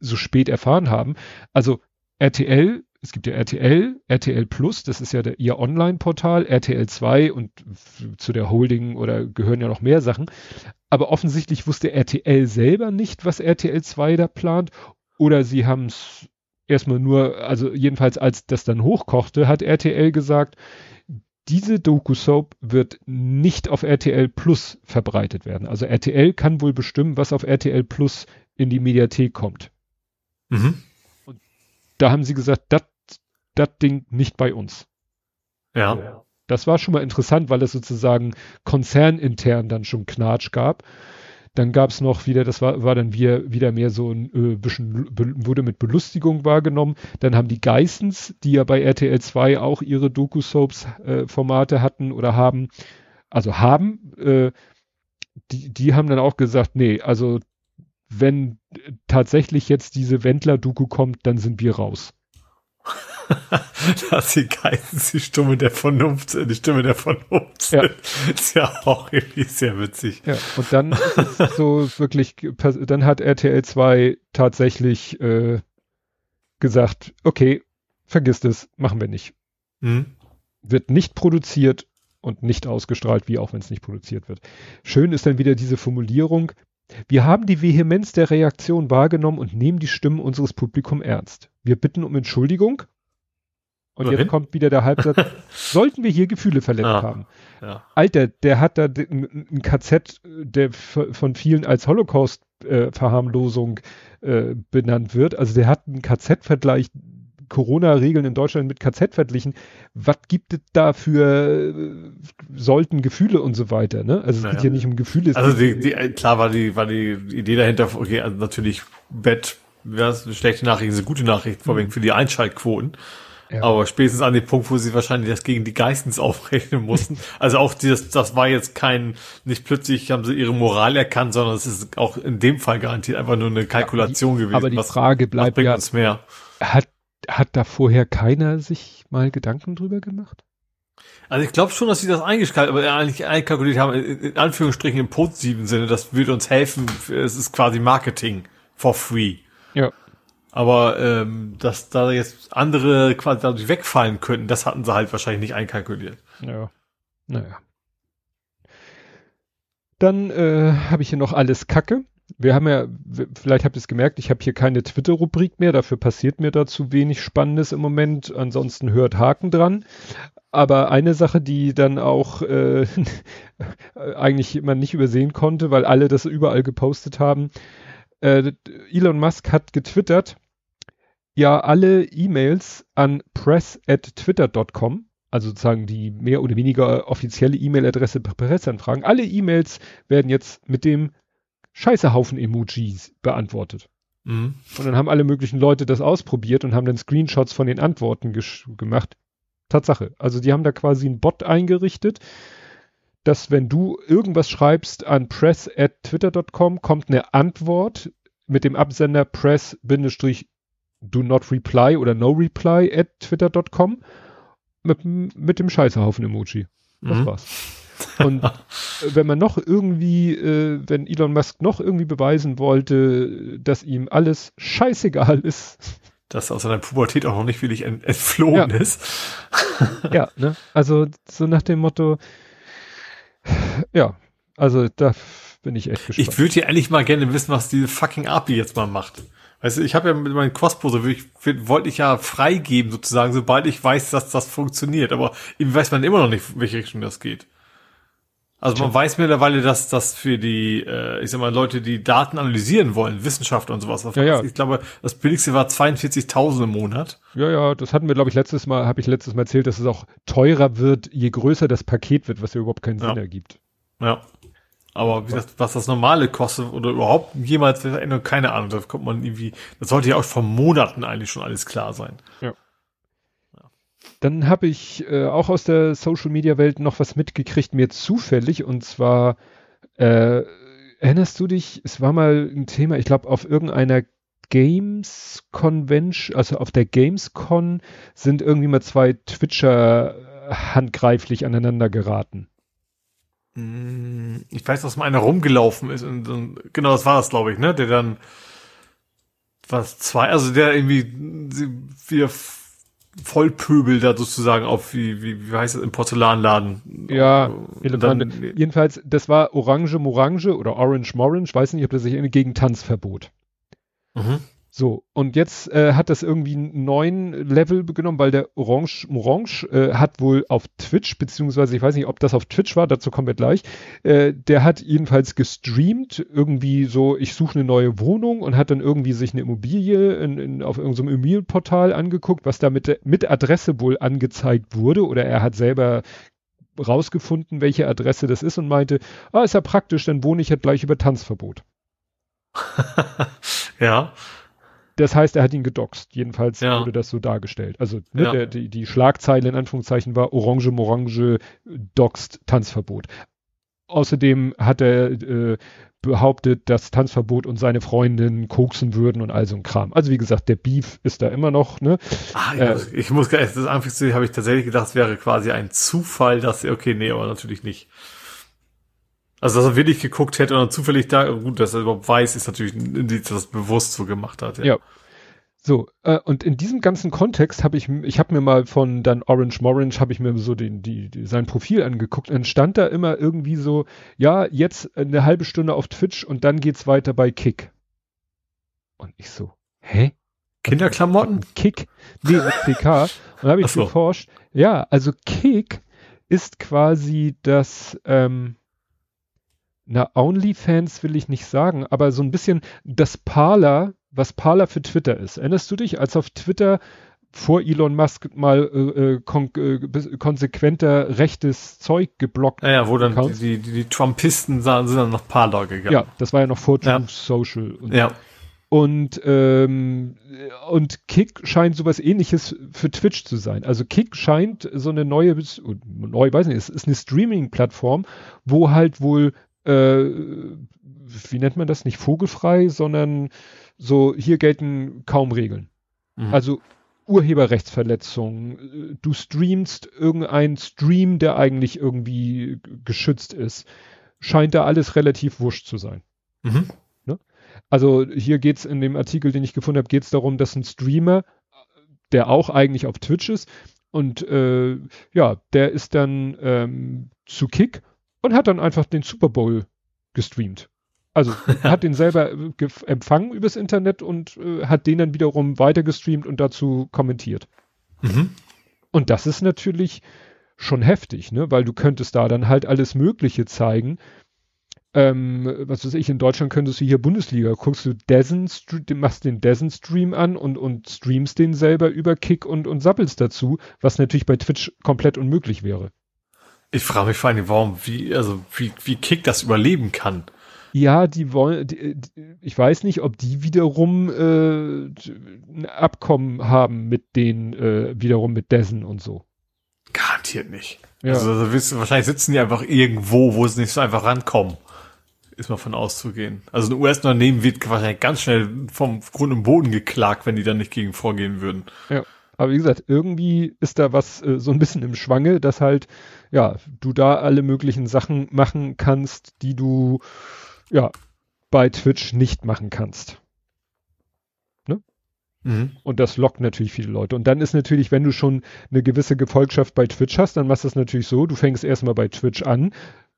so spät erfahren haben. Also RTL, es gibt ja RTL, RTL Plus, das ist ja der, ihr Online-Portal, RTL 2 und zu der Holding oder gehören ja noch mehr Sachen. Aber offensichtlich wusste RTL selber nicht, was RTL 2 da plant. Oder sie haben es erstmal nur, also jedenfalls als das dann hochkochte, hat RTL gesagt, diese Doku-Soap wird nicht auf RTL Plus verbreitet werden. Also RTL kann wohl bestimmen, was auf RTL Plus in die Mediathek kommt. Mhm. Und da haben sie gesagt, das Ding nicht bei uns. Ja. Das war schon mal interessant, weil es sozusagen konzernintern dann schon Knatsch gab. Dann gab es noch wieder, das war, war dann wieder, wieder mehr so ein äh, bisschen, wurde mit Belustigung wahrgenommen. Dann haben die Geissens, die ja bei RTL 2 auch ihre Doku-Soaps-Formate äh, hatten oder haben, also haben, äh, die, die haben dann auch gesagt, nee, also wenn tatsächlich jetzt diese Wendler-Doku kommt, dann sind wir raus. dass die Geistens die Stimme der Vernunft, die Stimme der Vernunft sind. Ja. [LAUGHS] Ist ja auch irgendwie sehr witzig. Ja, und dann so [LAUGHS] wirklich, dann hat RTL 2 tatsächlich äh, gesagt, okay, vergiss es, machen wir nicht. Mhm. Wird nicht produziert und nicht ausgestrahlt, wie auch wenn es nicht produziert wird. Schön ist dann wieder diese Formulierung, wir haben die Vehemenz der Reaktion wahrgenommen und nehmen die Stimmen unseres Publikums ernst. Wir bitten um Entschuldigung. Und Wohin? jetzt kommt wieder der Halbsatz. [LAUGHS] sollten wir hier Gefühle verletzt ah, haben? Ja. Alter, der hat da ein KZ, der von vielen als Holocaust-Verharmlosung äh, äh, benannt wird. Also der hat einen KZ-Vergleich Corona-Regeln in Deutschland mit KZ verglichen. Was gibt es da für äh, sollten Gefühle und so weiter? Ne? Also es naja. geht hier nicht um Gefühle. Also die, die, klar war die war die Idee dahinter. Okay, also natürlich Bett, was eine schlechte Nachricht, eine gute Nachricht, vorwiegend mhm. für die Einschaltquoten. Ja. Aber spätestens an dem Punkt, wo sie wahrscheinlich das gegen die Geistens [LAUGHS] aufrechnen mussten. also auch dieses, das war jetzt kein, nicht plötzlich haben sie ihre Moral erkannt, sondern es ist auch in dem Fall garantiert einfach nur eine Kalkulation ja, die, gewesen. Aber die was, Frage bleibt was bringt ja, uns mehr? Hat hat da vorher keiner sich mal Gedanken drüber gemacht? Also ich glaube schon, dass sie das eingeschaltet, aber eigentlich einkalkuliert haben, in Anführungsstrichen im positiven Sinne, das würde uns helfen, es ist quasi Marketing for free. Ja. Aber ähm, dass da jetzt andere quasi dadurch wegfallen könnten, das hatten sie halt wahrscheinlich nicht einkalkuliert. Ja. Naja. Dann äh, habe ich hier noch alles Kacke wir haben ja, vielleicht habt ihr es gemerkt, ich habe hier keine Twitter-Rubrik mehr, dafür passiert mir da zu wenig Spannendes im Moment. Ansonsten hört Haken dran. Aber eine Sache, die dann auch äh, [LAUGHS] eigentlich man nicht übersehen konnte, weil alle das überall gepostet haben, äh, Elon Musk hat getwittert, ja, alle E-Mails an press@twitter.com, also sozusagen die mehr oder weniger offizielle E-Mail-Adresse per Presseanfragen, alle E-Mails werden jetzt mit dem Scheißehaufen-Emojis beantwortet. Mhm. Und dann haben alle möglichen Leute das ausprobiert und haben dann Screenshots von den Antworten gemacht. Tatsache. Also die haben da quasi einen Bot eingerichtet, dass wenn du irgendwas schreibst an press@twitter.com kommt eine Antwort mit dem Absender press-do not reply oder no reply at twitter.com mit, mit dem Scheißehaufen-Emoji. Das mhm. war's. Und [LAUGHS] wenn man noch irgendwie, äh, wenn Elon Musk noch irgendwie beweisen wollte, dass ihm alles scheißegal ist. Dass er aus seiner Pubertät auch noch nicht wirklich entflohen ja. ist. [LAUGHS] ja, ne? Also so nach dem Motto, ja, Also da bin ich echt gespannt. Ich würde ja ehrlich mal gerne wissen, was diese fucking API jetzt mal macht. Weißt du, ich habe ja mit meinem Cross-Browser, wollte ich ja freigeben sozusagen, sobald ich weiß, dass das funktioniert. Aber eben weiß man immer noch nicht, welche Richtung das geht. Also man weiß mittlerweile, dass das für die, äh, ich sag mal, Leute, die Daten analysieren wollen, Wissenschaftler und sowas. Ja, ja. Ich glaube, das billigste war 42.000 im Monat. Ja, ja, das hatten wir, glaube ich, letztes Mal, habe ich letztes Mal erzählt, dass es auch teurer wird, je größer das Paket wird, was ja überhaupt keinen Sinn ja. ergibt. Ja. Aber wie das, was das normale kostet oder überhaupt jemals, keine Ahnung, da kommt man irgendwie, das sollte ja auch vor Monaten eigentlich schon alles klar sein. Ja. Dann habe ich äh, auch aus der Social Media Welt noch was mitgekriegt, mir zufällig, und zwar, äh, erinnerst du dich, es war mal ein Thema, ich glaube, auf irgendeiner Games Convention, also auf der Gamescon sind irgendwie mal zwei Twitcher handgreiflich aneinander geraten. Hm, ich weiß, dass mal einer rumgelaufen ist und, und genau, das war das, glaube ich, ne? Der dann was zwei, also der irgendwie wieder Vollpöbel da sozusagen auf, wie, wie, wie heißt das, im Porzellanladen. Ja, Elefante. Jedenfalls, das war Orange Morange oder Orange Morange, weiß nicht, ob das sich irgendwie gegen Tanzverbot. Mhm. So, und jetzt äh, hat das irgendwie einen neuen Level genommen, weil der Orange Morange äh, hat wohl auf Twitch, beziehungsweise ich weiß nicht, ob das auf Twitch war, dazu kommen wir gleich, äh, der hat jedenfalls gestreamt, irgendwie so, ich suche eine neue Wohnung und hat dann irgendwie sich eine Immobilie in, in, auf irgendeinem Immobilienportal angeguckt, was da mit, mit Adresse wohl angezeigt wurde oder er hat selber rausgefunden, welche Adresse das ist und meinte, ah, ist ja praktisch, dann wohne ich halt gleich über Tanzverbot. [LAUGHS] ja. Das heißt, er hat ihn gedoxt. Jedenfalls ja. wurde das so dargestellt. Also ne, ja. der, die, die Schlagzeile in Anführungszeichen war Orange Morange doxt Tanzverbot. Außerdem hat er äh, behauptet, dass Tanzverbot und seine Freundin koksen würden und all so ein Kram. Also wie gesagt, der Beef ist da immer noch. Ne? Ah, ja, äh, ich muss das Anfangszeit habe ich tatsächlich gedacht, es wäre quasi ein Zufall, dass okay, nee, aber natürlich nicht. Also, dass er wirklich geguckt hätte und dann zufällig da, gut, dass er überhaupt weiß, ist natürlich ein Indiz, dass er das bewusst so gemacht hat. Ja. ja. So, äh, und in diesem ganzen Kontext habe ich, ich habe mir mal von dann Orange Morange, habe ich mir so den, die, die, sein Profil angeguckt und dann stand da immer irgendwie so, ja, jetzt eine halbe Stunde auf Twitch und dann geht's weiter bei Kick. Und ich so, hä? Kinderklamotten? Kick? Nee, CK. Und habe ich so. geforscht, ja, also Kick ist quasi das, ähm, na, OnlyFans will ich nicht sagen, aber so ein bisschen das Parler, was Parler für Twitter ist. Erinnerst du dich, als auf Twitter vor Elon Musk mal äh, äh kon äh, konsequenter rechtes Zeug geblockt. Ja, ja wo dann die, die, die, Trumpisten sahen, sind dann nach Parler gegangen. Ja, das war ja noch vor ja. Truth Social. Und, ja. Und, ähm, und Kick scheint sowas ähnliches für Twitch zu sein. Also Kick scheint so eine neue, neu, weiß nicht, es ist eine Streaming-Plattform, wo halt wohl äh, wie nennt man das? Nicht vogelfrei, sondern so, hier gelten kaum Regeln. Mhm. Also Urheberrechtsverletzungen, du streamst irgendeinen Stream, der eigentlich irgendwie geschützt ist. Scheint da alles relativ wurscht zu sein. Mhm. Ne? Also hier geht's in dem Artikel, den ich gefunden habe, geht's darum, dass ein Streamer, der auch eigentlich auf Twitch ist, und äh, ja, der ist dann ähm, zu Kick und hat dann einfach den Super Bowl gestreamt. Also [LAUGHS] hat den selber äh, empfangen übers Internet und äh, hat den dann wiederum weiter gestreamt und dazu kommentiert. Mhm. Und das ist natürlich schon heftig, ne? Weil du könntest da dann halt alles Mögliche zeigen. Ähm, was weiß ich, in Deutschland könntest du hier Bundesliga, guckst du Dessen, machst den Dessen-Stream an und, und streamst den selber über Kick und, und sappelst dazu, was natürlich bei Twitch komplett unmöglich wäre. Ich frage mich vor allem, warum, wie, also wie, wie Kick das überleben kann. Ja, die wollen, die, ich weiß nicht, ob die wiederum äh, ein Abkommen haben mit den, äh, wiederum mit Dessen und so. Garantiert nicht. Ja. Also, also wahrscheinlich sitzen die einfach irgendwo, wo sie nicht so einfach rankommen. Ist mal von auszugehen. Also ein US-Unternehmen wird wahrscheinlich ganz schnell vom Grund und Boden geklagt, wenn die dann nicht gegen vorgehen würden. Ja. Aber wie gesagt, irgendwie ist da was äh, so ein bisschen im Schwange, dass halt, ja, du da alle möglichen Sachen machen kannst, die du, ja, bei Twitch nicht machen kannst. Ne? Mhm. Und das lockt natürlich viele Leute. Und dann ist natürlich, wenn du schon eine gewisse Gefolgschaft bei Twitch hast, dann machst du es natürlich so, du fängst erstmal bei Twitch an,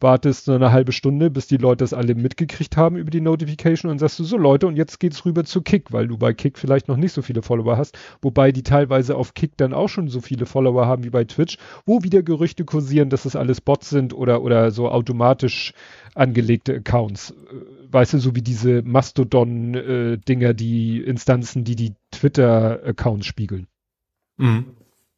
wartest so eine halbe Stunde, bis die Leute das alle mitgekriegt haben über die Notification und sagst du so Leute und jetzt geht's rüber zu Kick, weil du bei Kick vielleicht noch nicht so viele Follower hast, wobei die teilweise auf Kick dann auch schon so viele Follower haben wie bei Twitch, wo wieder Gerüchte kursieren, dass es alles Bots sind oder oder so automatisch angelegte Accounts. Äh, weißt du, so wie diese Mastodon-Dinger, äh, die Instanzen, die die Twitter-Accounts spiegeln. Mhm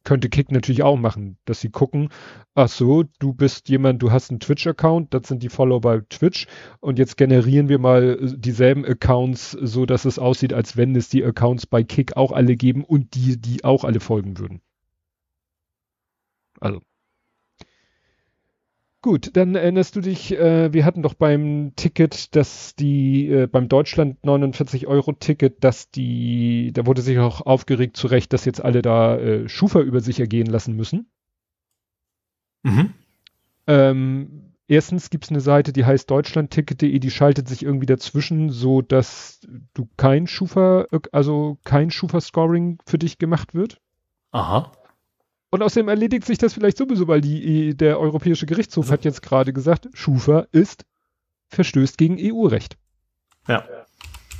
könnte Kick natürlich auch machen, dass sie gucken, ach so, du bist jemand, du hast einen Twitch-Account, das sind die Follower bei Twitch und jetzt generieren wir mal äh, dieselben Accounts, so dass es aussieht, als wenn es die Accounts bei Kick auch alle geben und die, die auch alle folgen würden. Also, Gut, dann erinnerst du dich, äh, wir hatten doch beim Ticket, dass die, äh, beim Deutschland 49 Euro Ticket, dass die, da wurde sich auch aufgeregt zu Recht, dass jetzt alle da äh, Schufa über sich ergehen lassen müssen. Mhm. Ähm, erstens gibt's eine Seite, die heißt deutschlandticket.de, die schaltet sich irgendwie dazwischen, so dass du kein Schufa, also kein Schufa-Scoring für dich gemacht wird. Aha. Und außerdem erledigt sich das vielleicht sowieso, weil die, der Europäische Gerichtshof hat jetzt gerade gesagt, Schufa ist verstößt gegen EU-Recht. Ja.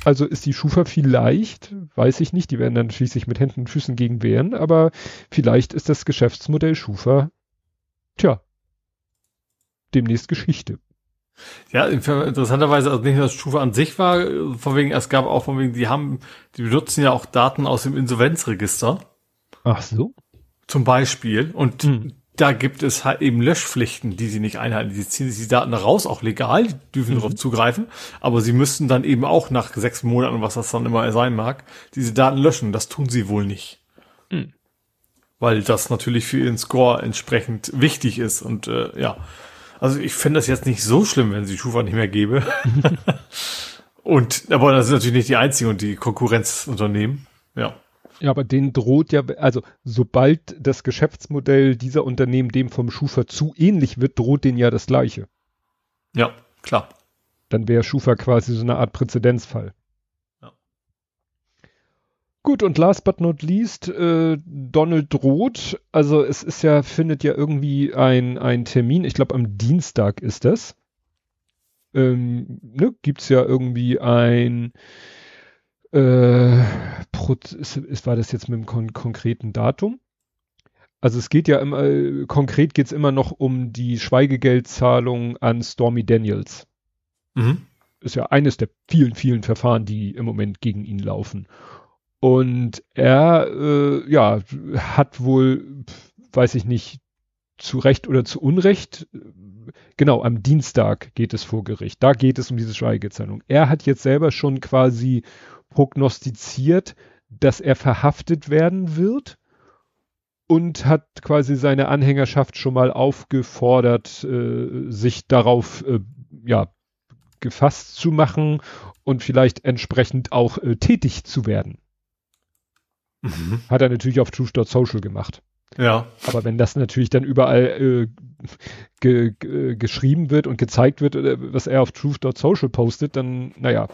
Also ist die Schufa vielleicht, weiß ich nicht, die werden dann sich mit Händen und Füßen gegen wehren, aber vielleicht ist das Geschäftsmodell Schufa, tja, demnächst Geschichte. Ja, interessanterweise, also nicht nur das Schufa an sich war, von wegen, es gab auch von wegen, die haben, die benutzen ja auch Daten aus dem Insolvenzregister. Ach so. Zum Beispiel. Und hm. da gibt es halt eben Löschpflichten, die sie nicht einhalten. Die ziehen sich die Daten raus, auch legal, die dürfen mhm. darauf zugreifen. Aber sie müssten dann eben auch nach sechs Monaten, was das dann immer sein mag, diese Daten löschen. Das tun sie wohl nicht. Mhm. Weil das natürlich für ihren Score entsprechend wichtig ist. Und äh, ja, also ich finde das jetzt nicht so schlimm, wenn sie Schufa nicht mehr gäbe. [LAUGHS] und aber das sind natürlich nicht die einzigen und die Konkurrenzunternehmen. Ja. Ja, aber denen droht ja, also sobald das Geschäftsmodell dieser Unternehmen dem vom Schufa zu ähnlich wird, droht denen ja das Gleiche. Ja, klar. Dann wäre Schufa quasi so eine Art Präzedenzfall. Ja. Gut, und last but not least, äh, Donald droht. Also es ist ja, findet ja irgendwie ein, ein Termin, ich glaube am Dienstag ist das. Ähm, ne, gibt's ja irgendwie ein äh, ist, war das jetzt mit einem kon konkreten Datum? Also es geht ja immer, äh, konkret geht es immer noch um die Schweigegeldzahlung an Stormy Daniels. Mhm. Ist ja eines der vielen, vielen Verfahren, die im Moment gegen ihn laufen. Und er, äh, ja, hat wohl, weiß ich nicht, zu Recht oder zu Unrecht, genau, am Dienstag geht es vor Gericht. Da geht es um diese Schweigezahlung. Er hat jetzt selber schon quasi prognostiziert, dass er verhaftet werden wird und hat quasi seine Anhängerschaft schon mal aufgefordert, äh, sich darauf äh, ja gefasst zu machen und vielleicht entsprechend auch äh, tätig zu werden. Mhm. Hat er natürlich auf Truth.social gemacht. Ja. Aber wenn das natürlich dann überall äh, ge, ge, geschrieben wird und gezeigt wird, äh, was er auf Truth.social postet, dann, naja.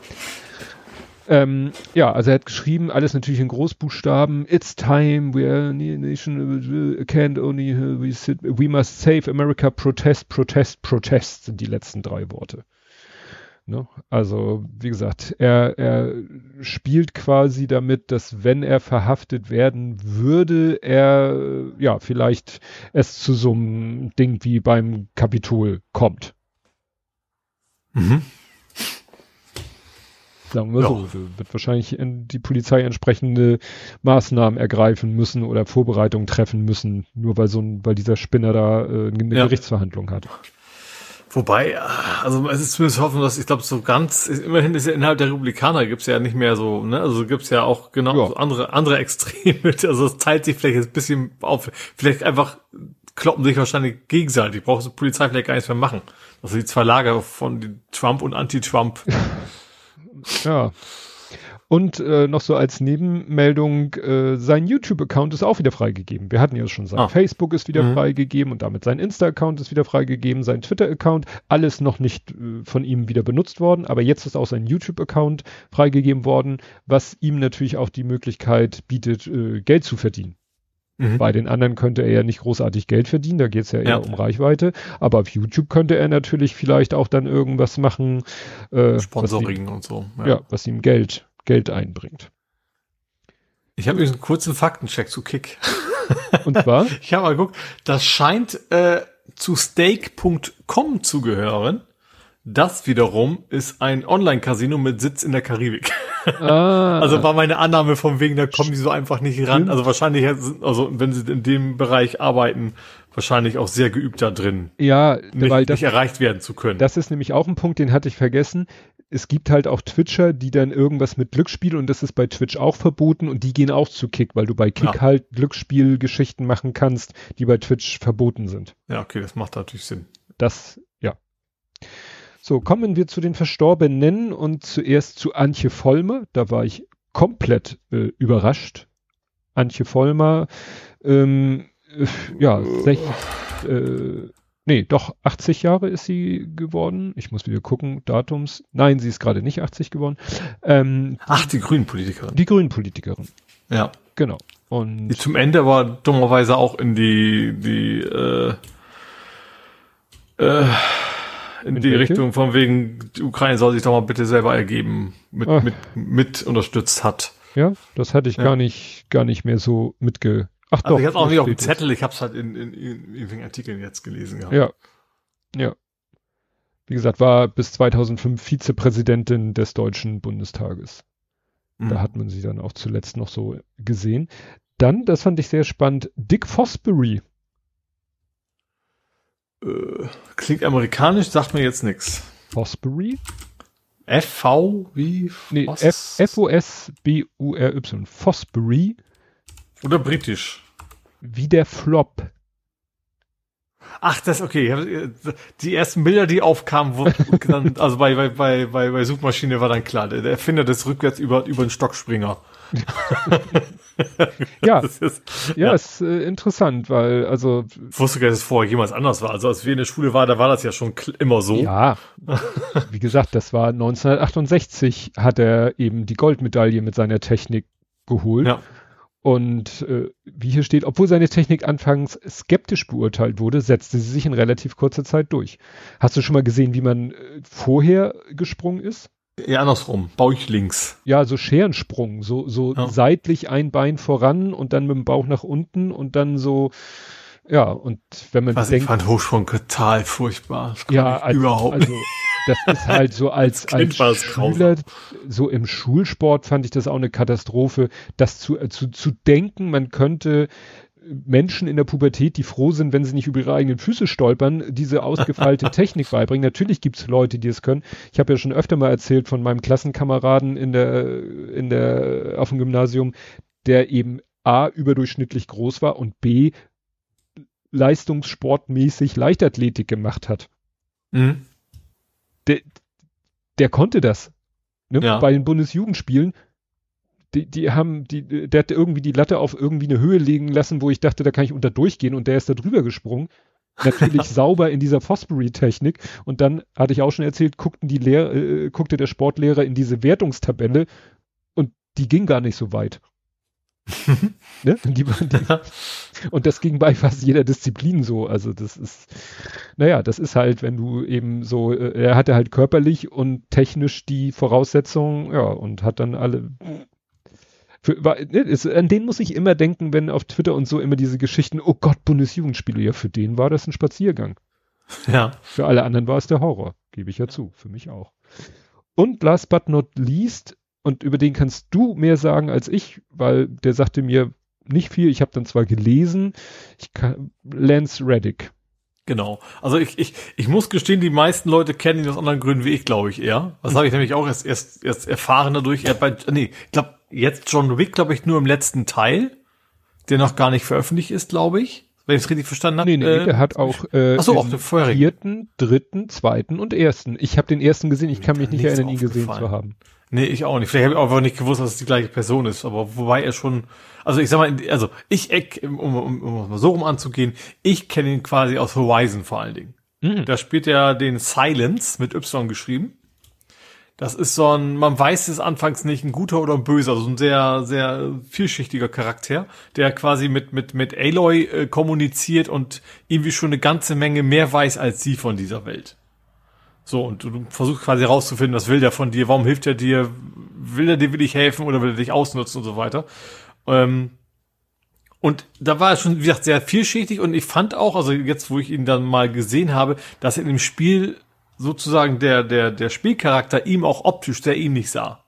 Ähm, ja, also er hat geschrieben, alles natürlich in Großbuchstaben. It's time, we are a nation, can't only, we, sit, we must save America, protest, protest, protest sind die letzten drei Worte. Ne? Also, wie gesagt, er, er spielt quasi damit, dass wenn er verhaftet werden würde, er ja vielleicht es zu so einem Ding wie beim Kapitol kommt. Mhm. Sagen wir ja. so, wird wahrscheinlich die Polizei entsprechende Maßnahmen ergreifen müssen oder Vorbereitungen treffen müssen, nur weil so ein, weil dieser Spinner da äh, eine ja. Gerichtsverhandlung hat. Wobei, also es ist zumindest hoffen, dass ich glaube, so ganz, immerhin ist ja innerhalb der Republikaner gibt's ja nicht mehr so, ne? Also gibt's ja auch genau ja. So andere, andere Extreme. [LAUGHS] Also es teilt sich vielleicht ein bisschen auf. Vielleicht einfach kloppen sich wahrscheinlich gegenseitig. Braucht die Polizei vielleicht gar nichts mehr machen. Also die zwei Lager von Trump und Anti-Trump [LAUGHS] ja. Und äh, noch so als Nebenmeldung, äh, sein YouTube-Account ist auch wieder freigegeben. Wir hatten ja schon sein ah. Facebook ist wieder mhm. freigegeben und damit sein Insta-Account ist wieder freigegeben, sein Twitter-Account, alles noch nicht äh, von ihm wieder benutzt worden, aber jetzt ist auch sein YouTube-Account freigegeben worden, was ihm natürlich auch die Möglichkeit bietet, äh, Geld zu verdienen. Mhm. Bei den anderen könnte er ja nicht großartig Geld verdienen, da geht es ja eher ja. um Reichweite. Aber auf YouTube könnte er natürlich vielleicht auch dann irgendwas machen. Äh, Sponsoring ihm, und so. Ja. ja, was ihm Geld, Geld einbringt. Ich habe übrigens einen kurzen Faktencheck zu Kick. [LAUGHS] Und zwar? ich habe mal geguckt, das scheint äh, zu stake.com zu gehören. Das wiederum ist ein Online-Casino mit Sitz in der Karibik. Ah. [LAUGHS] Also war meine Annahme von wegen, da kommen die so einfach nicht ran. Also wahrscheinlich, also wenn sie in dem Bereich arbeiten, wahrscheinlich auch sehr geübt da drin. Ja, nicht, weil das, nicht erreicht werden zu können. Das ist nämlich auch ein Punkt, den hatte ich vergessen. Es gibt halt auch Twitcher, die dann irgendwas mit Glücksspiel und das ist bei Twitch auch verboten und die gehen auch zu Kick, weil du bei Kick ja. halt Glücksspielgeschichten machen kannst, die bei Twitch verboten sind. Ja, okay, das macht natürlich Sinn. Das. So, kommen wir zu den Verstorbenen und zuerst zu Antje Vollmer. Da war ich komplett äh, überrascht. Antje Vollmer, ähm, äh, ja, sech, äh, nee, doch 80 Jahre ist sie geworden. Ich muss wieder gucken, Datums. Nein, sie ist gerade nicht 80 geworden. Ähm, Ach, die Grünen-Politikerin. Die Grünen-Politikerin. Ja. Genau. Und die zum Ende aber dummerweise auch in die, die, äh, äh, in, die welche? Richtung von wegen, die Ukraine soll sich doch mal bitte selber ergeben, mit, mit, mit unterstützt hat. Ja, das hatte ich ja. gar nicht, gar nicht mehr so mitge. Ach also doch. Ich hab's auch nicht auf dem Zettel, ich hab's halt in, in, in, in Artikeln jetzt gelesen. Ja. ja. Ja. Wie gesagt, war bis 2005 Vizepräsidentin des Deutschen Bundestages. Mhm. Da hat man sie dann auch zuletzt noch so gesehen. Dann, das fand ich sehr spannend, Dick Fosbury äh, klingt amerikanisch, sagt mir jetzt nichts. Fosbury? F-V wie? Nee, F-O-S-B-U-R-Y. Fosbury. Oder britisch. Wie der Flop. Ach, das, okay. Die ersten Bilder, die aufkamen, wurden [LAUGHS] also bei, bei, bei, bei, bei Suchmaschine war dann klar, der Erfinder des rückwärts über, über den Stockspringer. Ja, [LAUGHS] ist, ja, ja, ist äh, interessant, weil, also. Ich wusste gar nicht, dass es vorher jemals anders war. Also, als wir in der Schule waren, da war das ja schon immer so. Ja. [LAUGHS] Wie gesagt, das war 1968 hat er eben die Goldmedaille mit seiner Technik geholt. Ja. Und äh, wie hier steht, obwohl seine Technik anfangs skeptisch beurteilt wurde, setzte sie sich in relativ kurzer Zeit durch. Hast du schon mal gesehen, wie man äh, vorher gesprungen ist? Ja, andersrum, Bauch links. Ja, so Scherensprung, so, so ja. seitlich ein Bein voran und dann mit dem Bauch nach unten und dann so, ja, und wenn man Was denkt. Ich fand Hochsprung total furchtbar. ja, als, überhaupt also, das ist [LAUGHS] halt so als, als, Schüler, so im Schulsport fand ich das auch eine Katastrophe, das zu, äh, zu, zu denken, man könnte Menschen in der Pubertät, die froh sind, wenn sie nicht über ihre eigenen Füße stolpern, diese ausgefeilte [LAUGHS] Technik beibringen. Natürlich gibt es Leute, die es können. Ich habe ja schon öfter mal erzählt von meinem Klassenkameraden in der, in der, auf dem Gymnasium, der eben A, überdurchschnittlich groß war und B, leistungssportmäßig Leichtathletik gemacht hat. Mhm der, der konnte das. Ne? Ja. Bei den Bundesjugendspielen, die, die haben, die, der hat irgendwie die Latte auf irgendwie eine Höhe legen lassen, wo ich dachte, da kann ich unter durchgehen und der ist da drüber gesprungen. Natürlich [LAUGHS] sauber in dieser Fosbury-Technik. Und dann hatte ich auch schon erzählt, guckten die Lehr äh, guckte der Sportlehrer in diese Wertungstabelle und die ging gar nicht so weit. [LAUGHS] ne? die, die, und das ging bei fast jeder Disziplin so. Also das ist, naja, das ist halt, wenn du eben so, äh, er hatte halt körperlich und technisch die Voraussetzungen, ja, und hat dann alle. Für, ne, ist, an den muss ich immer denken, wenn auf Twitter und so immer diese Geschichten, oh Gott, Bundesjugendspiele, ja, für den war das ein Spaziergang. [LAUGHS] Ja. Für alle anderen war es der Horror, gebe ich ja zu, für mich auch. Und last but not least, und über den kannst du mehr sagen als ich, weil der sagte mir nicht viel. Ich habe dann zwar gelesen, ich kann, Lance Reddick. Genau. Also ich, ich, ich muss gestehen, die meisten Leute kennen ihn aus anderen Gründen wie ich, glaube ich, eher. Das habe ich nämlich auch erst, erst, erst erfahren dadurch. Er hat bei, nee, ich glaube, jetzt John Wick, glaube ich, nur im letzten Teil, der noch gar nicht veröffentlicht ist, glaube ich. Wenn ich es richtig verstanden habe. Nee, nee, äh, der hat auch äh, so, auch den vierten, dritten, zweiten und ersten. Ich habe den ersten gesehen, ich kann mich nicht erinnern, ihn gesehen zu haben. Nee, ich auch nicht. Vielleicht habe ich einfach nicht gewusst, dass es die gleiche Person ist. Aber wobei er schon, also ich sag mal, also ich, um, um, um mal so rum anzugehen, ich kenne ihn quasi aus Horizon vor allen Dingen. Mhm. Da spielt er den Silence mit Y geschrieben. Das ist so ein, man weiß es anfangs nicht, ein guter oder ein böser, also ein sehr, sehr vielschichtiger Charakter, der quasi mit, mit, mit Aloy äh, kommuniziert und irgendwie schon eine ganze Menge mehr weiß als sie von dieser Welt. So, und du, versuchst quasi herauszufinden, was will der von dir, warum hilft er dir, will er dir wirklich helfen oder will er dich ausnutzen und so weiter. Ähm, und da war er schon, wie gesagt, sehr vielschichtig und ich fand auch, also jetzt, wo ich ihn dann mal gesehen habe, dass er in dem Spiel sozusagen der, der, der Spielcharakter ihm auch optisch sehr ähnlich sah.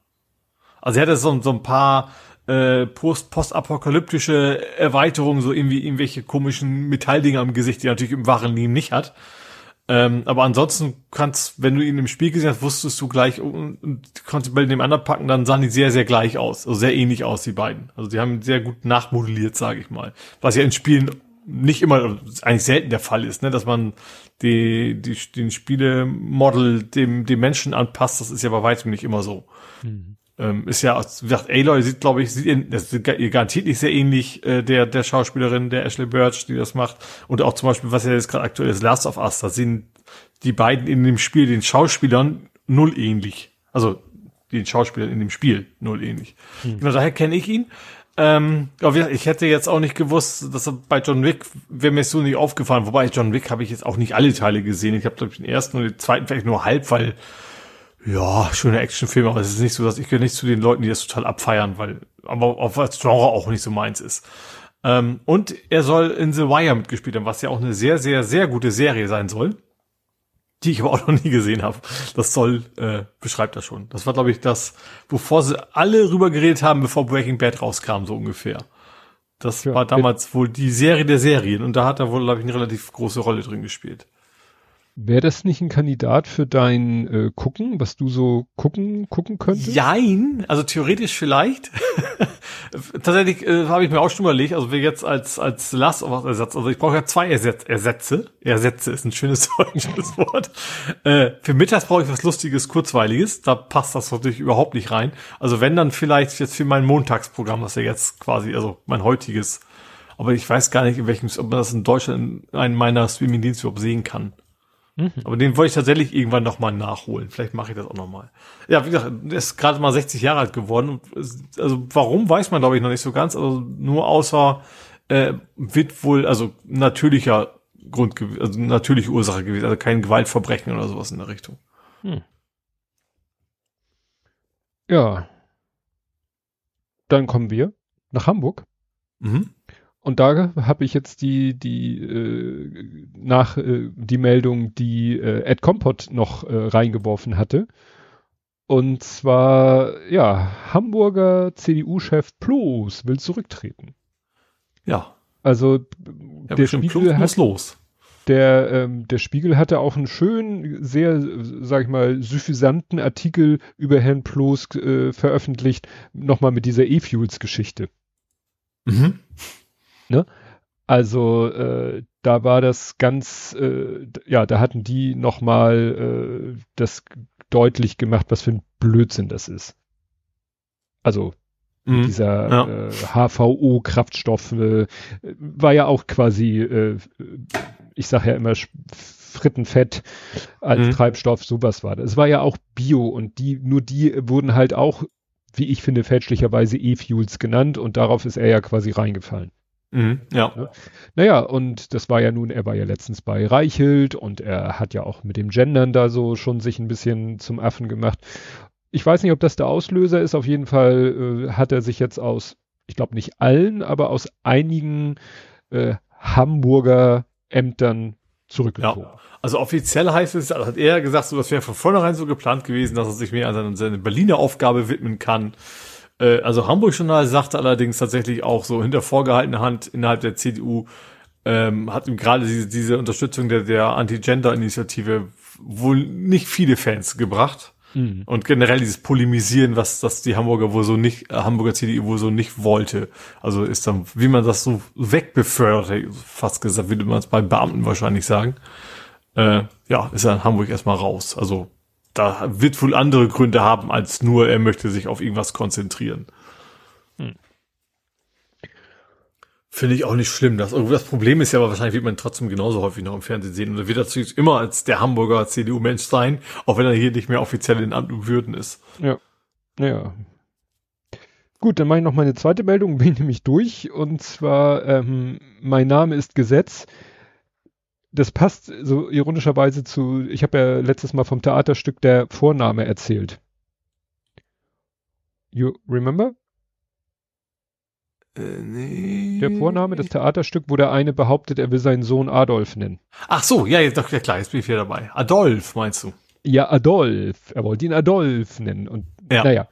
Also er hatte so, so ein paar äh, post, postapokalyptische Erweiterungen, so irgendwie irgendwelche komischen Metalldinger am Gesicht, die er natürlich im wahren Leben nicht hat. Ähm, aber ansonsten kannst, wenn du ihn im Spiel gesehen hast, wusstest du gleich und, und konntest bei dem anderen packen, dann sahen die sehr, sehr gleich aus. Also sehr ähnlich aus, die beiden. Also die haben sehr gut nachmodelliert, sage ich mal. Was ja in Spielen nicht immer, eigentlich selten der Fall ist, ne, dass man die, die, den Spielemodel dem, dem Menschen anpasst, das ist ja bei weitem nicht immer so. Mhm. Ähm, ist ja, wie gesagt, Aloy sieht, glaube ich, sieht, das ist garantiert nicht sehr ähnlich äh, der, der Schauspielerin, der Ashley Birch, die das macht. Und auch zum Beispiel, was ja jetzt gerade aktuell ist, Last of Us, da sind die beiden in dem Spiel den Schauspielern null ähnlich. Also den Schauspielern in dem Spiel null ähnlich. Mhm. Genau, daher kenne ich ihn. Ähm, ich hätte jetzt auch nicht gewusst, dass bei John Wick wäre mir so nicht aufgefallen. Wobei John Wick habe ich jetzt auch nicht alle Teile gesehen. Ich habe den ersten und den zweiten vielleicht nur halb, weil ja, schöne Actionfilme, aber es ist nicht so, dass ich gehöre nicht zu den Leuten, die das total abfeiern, weil aber auch als Genre auch nicht so meins ist. Ähm, und er soll in The Wire mitgespielt haben, was ja auch eine sehr, sehr, sehr gute Serie sein soll die ich aber auch noch nie gesehen habe. Das soll, äh, beschreibt das schon. Das war, glaube ich, das, wovor sie alle rüber geredet haben, bevor Breaking Bad rauskam, so ungefähr. Das ja, war damals wohl die Serie der Serien und da hat er wohl, glaube ich, eine relativ große Rolle drin gespielt. Wäre das nicht ein Kandidat für dein äh, Gucken, was du so gucken, gucken könntest? Jein, also theoretisch vielleicht. [LAUGHS] Tatsächlich äh, habe ich mir auch schon überlegt, also wir jetzt als als Last of Ersatz, also ich brauche ja zwei Ersetz, Ersätze. Ersätze ist ein schönes [LAUGHS] deutsches Wort. Äh, für Mittags brauche ich was Lustiges, Kurzweiliges. Da passt das natürlich überhaupt nicht rein. Also wenn dann vielleicht jetzt für mein Montagsprogramm, was ja jetzt quasi, also mein heutiges, aber ich weiß gar nicht, in welchem, ob man das in Deutschland in einem meiner Streaming-Dienste überhaupt sehen kann. Mhm. Aber den wollte ich tatsächlich irgendwann nochmal nachholen. Vielleicht mache ich das auch nochmal. Ja, wie gesagt, er ist gerade mal 60 Jahre alt geworden. Also warum, weiß man, glaube ich, noch nicht so ganz. Also nur außer äh, wird wohl, also natürlicher Grund, also natürliche Ursache gewesen. Also kein Gewaltverbrechen oder sowas in der Richtung. Hm. Ja. Dann kommen wir nach Hamburg. Mhm. Und da habe ich jetzt die, die äh, nach äh, die Meldung, die äh, Ed Kompott noch äh, reingeworfen hatte. Und zwar, ja, Hamburger CDU-Chef Ploß will zurücktreten. Ja. Also ja, der Spiegel hat, los. Der, ähm, der Spiegel hatte auch einen schönen, sehr, sag ich mal, suffisanten Artikel über Herrn Ploß äh, veröffentlicht, nochmal mit dieser E-Fuels-Geschichte. Mhm. Ne? Also äh, da war das ganz, äh, ja, da hatten die nochmal äh, das deutlich gemacht, was für ein Blödsinn das ist. Also mhm. dieser ja. äh, HVO-Kraftstoff äh, war ja auch quasi, äh, ich sage ja immer Frittenfett als mhm. Treibstoff, sowas war das. Es war ja auch Bio und die, nur die wurden halt auch, wie ich finde, fälschlicherweise E-Fuels genannt und darauf ist er ja quasi reingefallen. Mhm, ja. Naja, und das war ja nun, er war ja letztens bei Reichelt und er hat ja auch mit dem Gendern da so schon sich ein bisschen zum Affen gemacht. Ich weiß nicht, ob das der Auslöser ist. Auf jeden Fall äh, hat er sich jetzt aus, ich glaube nicht allen, aber aus einigen äh, Hamburger Ämtern zurückgezogen. Ja. Also offiziell heißt es, also hat er gesagt, so, das wäre von vornherein so geplant gewesen, dass er sich mehr an seine Berliner Aufgabe widmen kann. Äh, also Hamburg Journal sagte allerdings tatsächlich auch so hinter vorgehaltener Hand innerhalb der CDU ähm, hat ihm gerade diese, diese Unterstützung der, der Anti-Gender-Initiative wohl nicht viele Fans gebracht. Mhm. Und generell dieses Polemisieren, was das die Hamburger wohl so nicht, äh, Hamburger CDU wohl so nicht wollte. Also ist dann, wie man das so wegbefördert, fast gesagt, würde man es bei Beamten wahrscheinlich sagen. Äh, ja, ist in Hamburg erstmal raus. Also da wird wohl andere Gründe haben, als nur er möchte sich auf irgendwas konzentrieren. Hm. Finde ich auch nicht schlimm. Das, das Problem ist ja aber wahrscheinlich wird man trotzdem genauso häufig noch im Fernsehen sehen. Und er wird natürlich immer als der Hamburger CDU-Mensch sein, auch wenn er hier nicht mehr offiziell in Amt und Würden ist. Ja. Ja. Gut, dann mache ich noch meine zweite Meldung, [LAUGHS] bin nämlich durch. Und zwar, ähm, mein Name ist Gesetz. Das passt so ironischerweise zu, ich habe ja letztes Mal vom Theaterstück der Vorname erzählt. You remember? Äh, nee. Der Vorname des Theaterstück, wo der eine behauptet, er will seinen Sohn Adolf nennen. Ach so, ja, jetzt doch, ja klar, jetzt bin ich wieder dabei. Adolf, meinst du? Ja, Adolf. Er wollte ihn Adolf nennen. Und Ja. naja.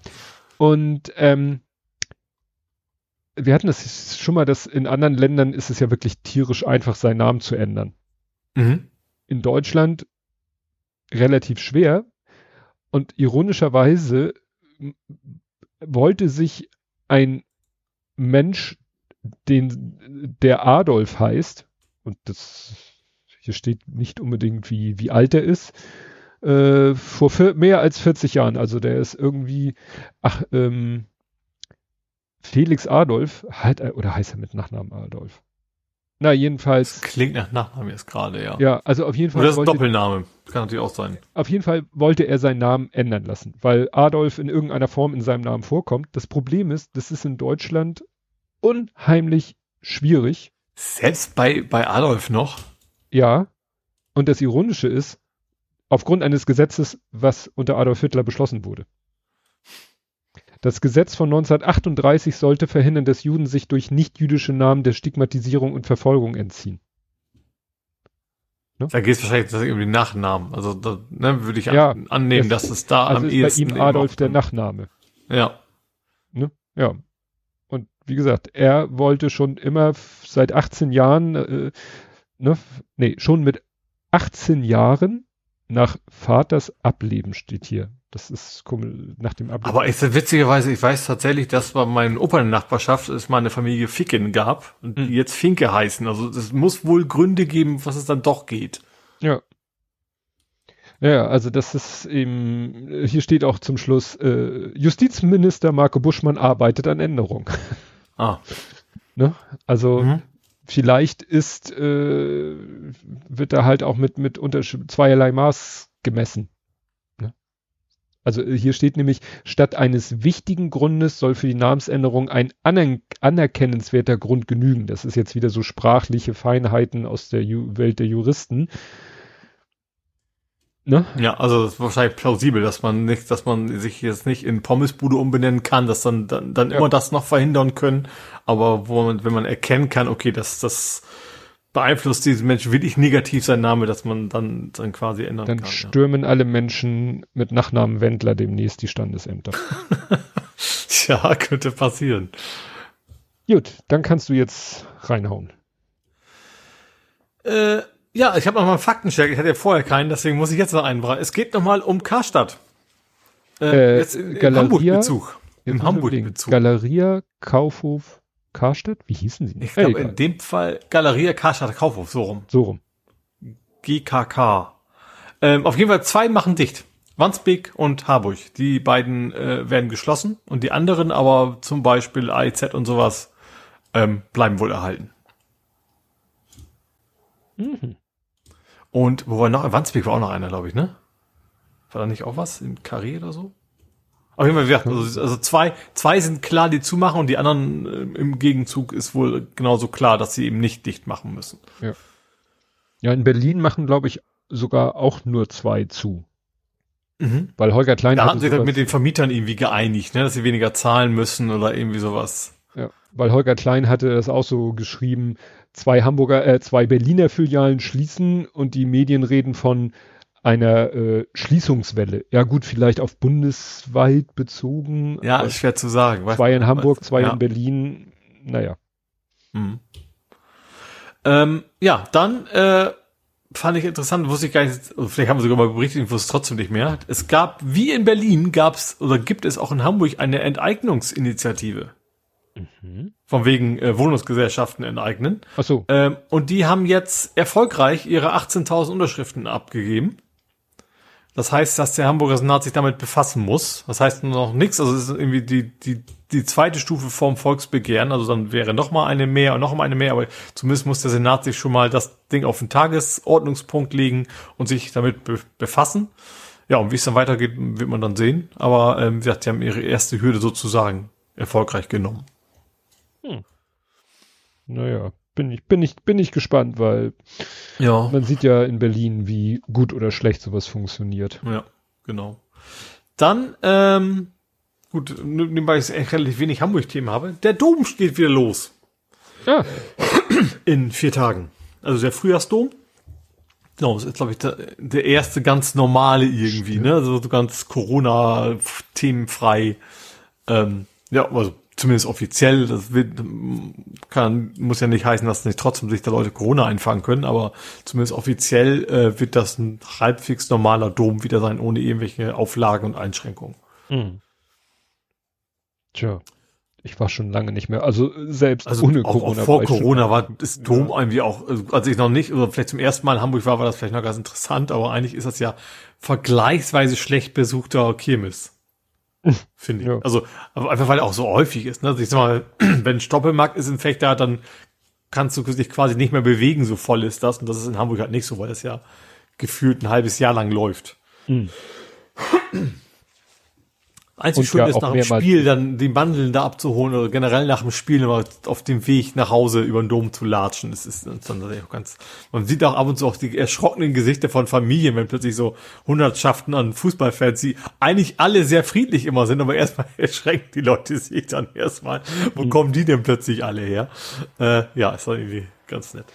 Und ähm, wir hatten das schon mal, dass in anderen Ländern ist es ja wirklich tierisch einfach, seinen Namen zu ändern. Mhm. In Deutschland relativ schwer. Und ironischerweise wollte sich ein Mensch, den der Adolf heißt, und das hier steht nicht unbedingt, wie, wie alt er ist, äh, vor vier, mehr als 40 Jahren. Also der ist irgendwie, ach, ähm, Felix Adolf, halt, er- oder heißt er mit Nachnamen Adolf? Na, jedenfalls, Klingt nach Nachnamen jetzt gerade, ja. ja, also auf jeden Fall Oder das ist wollte, Doppelname. Kann natürlich auch sein. auf jeden Fall wollte er seinen Namen ändern lassen, weil Adolf in irgendeiner Form in seinem Namen vorkommt. Das Problem ist, das ist in Deutschland unheimlich schwierig. Selbst bei, bei Adolf noch. Ja. Und das Ironische ist, aufgrund eines Gesetzes, was unter Adolf Hitler beschlossen wurde. Das Gesetz von 1938 sollte verhindern, dass Juden sich durch nichtjüdische Namen der Stigmatisierung und Verfolgung entziehen. Da geht es wahrscheinlich ist irgendwie Nachnamen. Also da ne, würde ich Ja, an, annehmen, das- dass es da Also am ist ehesten bei ihm Adolf der Nachname. Ja. Ne? Ja. Und wie gesagt, er wollte schon immer seit 18 Jahren, äh, ne, nee, schon mit 18 Jahren nach Vaters Ableben steht hier. Das ist komisch, nach dem Ableben. Aber ich, witzigerweise, ich weiß tatsächlich, dass bei meinen Opa in der Nachbarschaft es mal eine Familie Ficken gab und Hm. die jetzt Finke heißen. Also es muss wohl Gründe geben, was es dann doch geht. Ja. Ja, also das ist eben, hier steht auch zum Schluss, äh, Justizminister Marco Buschmann arbeitet an Änderung. [LAUGHS] Ah. ne? Also Mhm. vielleicht ist, äh, wird da halt auch mit, mit unterschied- zweierlei Maß gemessen. Also äh, hier steht nämlich, statt eines wichtigen Grundes soll für die Namensänderung ein aner anerkennenswerter Grund genügen. Das ist jetzt wieder so sprachliche Feinheiten aus der Ju Welt der Juristen. Ne? Ja, also das ist wahrscheinlich plausibel, dass man nicht, dass man sich jetzt nicht in Pommesbude umbenennen kann, dass dann dann, dann Ja. immer das noch verhindern können. Aber wo man, wenn man erkennen kann, okay, das das beeinflusst diesen Menschen wirklich negativ sein Name, dass man dann dann quasi ändern Dann kann. stürmen alle Menschen mit Nachnamen Wendler demnächst die Standesämter. [LAUGHS] Ja. ja, könnte passieren. Gut, dann kannst du jetzt reinhauen. Äh, ja, ich habe noch mal einen Faktencheck. Ich hatte ja vorher keinen, deswegen muss ich jetzt noch einen bringen. Es geht noch mal um Karstadt. Äh, Äh, jetzt im Galeria- Hamburg-Bezug. Im. Hamburg-Bezug. Galeria, Kaufhof, Karstadt? Wie hießen sie? Ich glaube, in dem Fall Galeria Karstadt Kaufhof, so rum. so rum. GKK. Ähm, auf jeden Fall zwei machen dicht. Wandsbek und Harburg. Die beiden äh, werden geschlossen und die anderen aber zum Beispiel AIZ und sowas ähm, bleiben wohl erhalten. Mhm. Und wo war noch? Wandsbek war auch noch einer, glaube ich, ne? War da nicht auch was? Im Carré oder so? Auf jeden Fall, gesagt, also, also zwei, zwei sind klar, die zumachen und die anderen äh, im Gegenzug ist wohl genauso klar, dass sie eben nicht dicht machen müssen. Ja, in Berlin machen, glaube ich, sogar auch nur zwei zu. Mhm. Weil Holger Klein Da hatte hatten sie halt mit den Vermietern irgendwie geeinigt, ne, dass sie weniger zahlen müssen oder irgendwie sowas. Ja, weil Holger Klein hatte das auch so geschrieben, zwei Hamburger, äh, zwei Berliner Filialen schließen und die Medien reden von einer äh, Schließungswelle. Ja gut, vielleicht auf bundesweit bezogen. Ja, ist schwer zu sagen. Zwei in Hamburg, zwei ja. in Berlin. Naja. Mhm. Ähm, ja, dann äh, fand ich interessant, wusste ich gar nicht, also vielleicht haben wir sogar mal berichtet, ich wusste es trotzdem nicht mehr. Es gab, wie in Berlin, gab's oder gibt es auch in Hamburg eine Enteignungsinitiative. Von wegen äh, Wohnungsgesellschaften enteignen. Ach so. Ähm, und die haben jetzt erfolgreich ihre 18.000 Unterschriften abgegeben. Das heißt, dass der Hamburger Senat sich damit befassen muss. Das heißt noch nichts. Also es ist irgendwie die, die, die zweite Stufe vom Volksbegehren. Also dann wäre noch mal eine mehr und noch mal eine mehr. Aber zumindest muss der Senat sich schon mal das Ding auf den Tagesordnungspunkt legen und sich damit be befassen. Ja, und wie es dann weitergeht, wird man dann sehen. Aber ähm, wie gesagt, die haben ihre erste Hürde sozusagen erfolgreich genommen. Hm. Naja, bin ich, bin ich, bin ich gespannt, weil ja. man sieht ja in Berlin, wie gut oder schlecht sowas funktioniert. Ja, genau. Dann, ähm, gut, nebenbei ich relativ wenig Hamburg-Themen habe. Der Dom steht wieder los. Ja. [CLEARS THROAT] In vier Tagen. Also der Frühjahrsdom. Genau, das ist, glaube ich, der, der, erste ganz normale irgendwie, Stimmt. ne? Also so ganz Corona-themenfrei. Ähm, ja, also zumindest offiziell, das wird, kann, muss ja nicht heißen, dass nicht trotzdem sich da Leute Corona einfangen können, aber zumindest offiziell äh, wird das ein halbwegs normaler Dom wieder sein, ohne irgendwelche Auflagen und Einschränkungen. Hm. Tja. Ich war schon lange nicht mehr, also selbst also ohne auch, Corona. Auch vor war Corona war das Dom ja. irgendwie auch, also als ich noch nicht, oder vielleicht zum ersten Mal in Hamburg war, war das vielleicht noch ganz interessant, aber eigentlich ist das ja vergleichsweise schlecht besuchter Kirmes. Finde ich. Ja. Also, aber einfach weil er auch so häufig ist. Ne? Also ich sag mal, [CLEARS THROAT] wenn Stoppelmarkt ist in Fechter, dann kannst du dich quasi nicht mehr bewegen, so voll ist das. Und das ist in Hamburg halt nicht so, weil das ja gefühlt ein halbes Jahr lang läuft. Mhm. Einzig schön ist nach dem Spiel dann den Bandeln da abzuholen oder generell nach dem Spiel immer auf dem Weg nach Hause über den Dom zu latschen. Das ist dann auch ganz, man sieht auch ab und zu auch die erschrockenen Gesichter von Familien, wenn plötzlich so Hundertschaften an Fußballfans, die eigentlich alle sehr friedlich immer sind, aber erstmal [LAUGHS] erschrecken die Leute sich dann erstmal. Wo mhm. kommen die denn plötzlich alle her? Äh, ja, ist doch irgendwie ganz nett.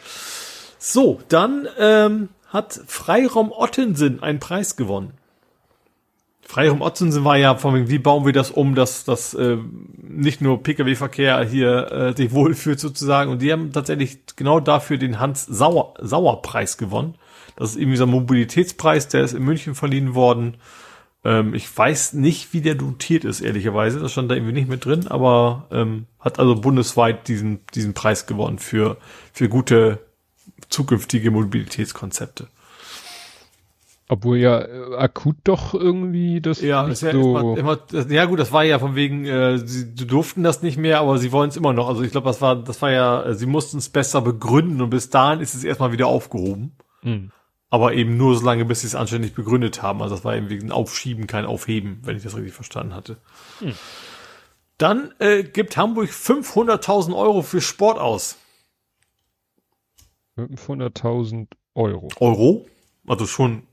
So, dann ähm, hat Freiraum Ottensen einen Preis gewonnen. Freiraum Otzensen war ja von wie bauen wir das um, dass das äh, nicht nur Pkw-Verkehr hier äh, sich wohlfühlt sozusagen. Und die haben tatsächlich genau dafür den Hans Sauer, Sauer gewonnen. Das ist irgendwie so ein Mobilitätspreis, der ist in München verliehen worden. Ähm, ich weiß nicht, wie der dotiert ist, ehrlicherweise. Das stand da irgendwie nicht mit drin, aber ähm, hat also bundesweit diesen, diesen Preis gewonnen für, für gute zukünftige Mobilitätskonzepte. Obwohl ja äh, akut doch irgendwie das ja, nicht ja so immer, immer, ja gut, das war ja von wegen, äh, sie durften das nicht mehr, aber sie wollen es immer noch. Also ich glaube, das war, das war ja, äh, sie mussten es besser begründen und bis dahin ist es erstmal wieder aufgehoben. Mhm. Aber eben nur so lange, bis sie es anständig begründet haben. Also das war eben wegen Aufschieben, kein Aufheben, wenn ich das richtig verstanden hatte. Mhm. Dann äh, gibt Hamburg 500.000 Euro für Sport aus. 500.000 Euro. Euro? Also schon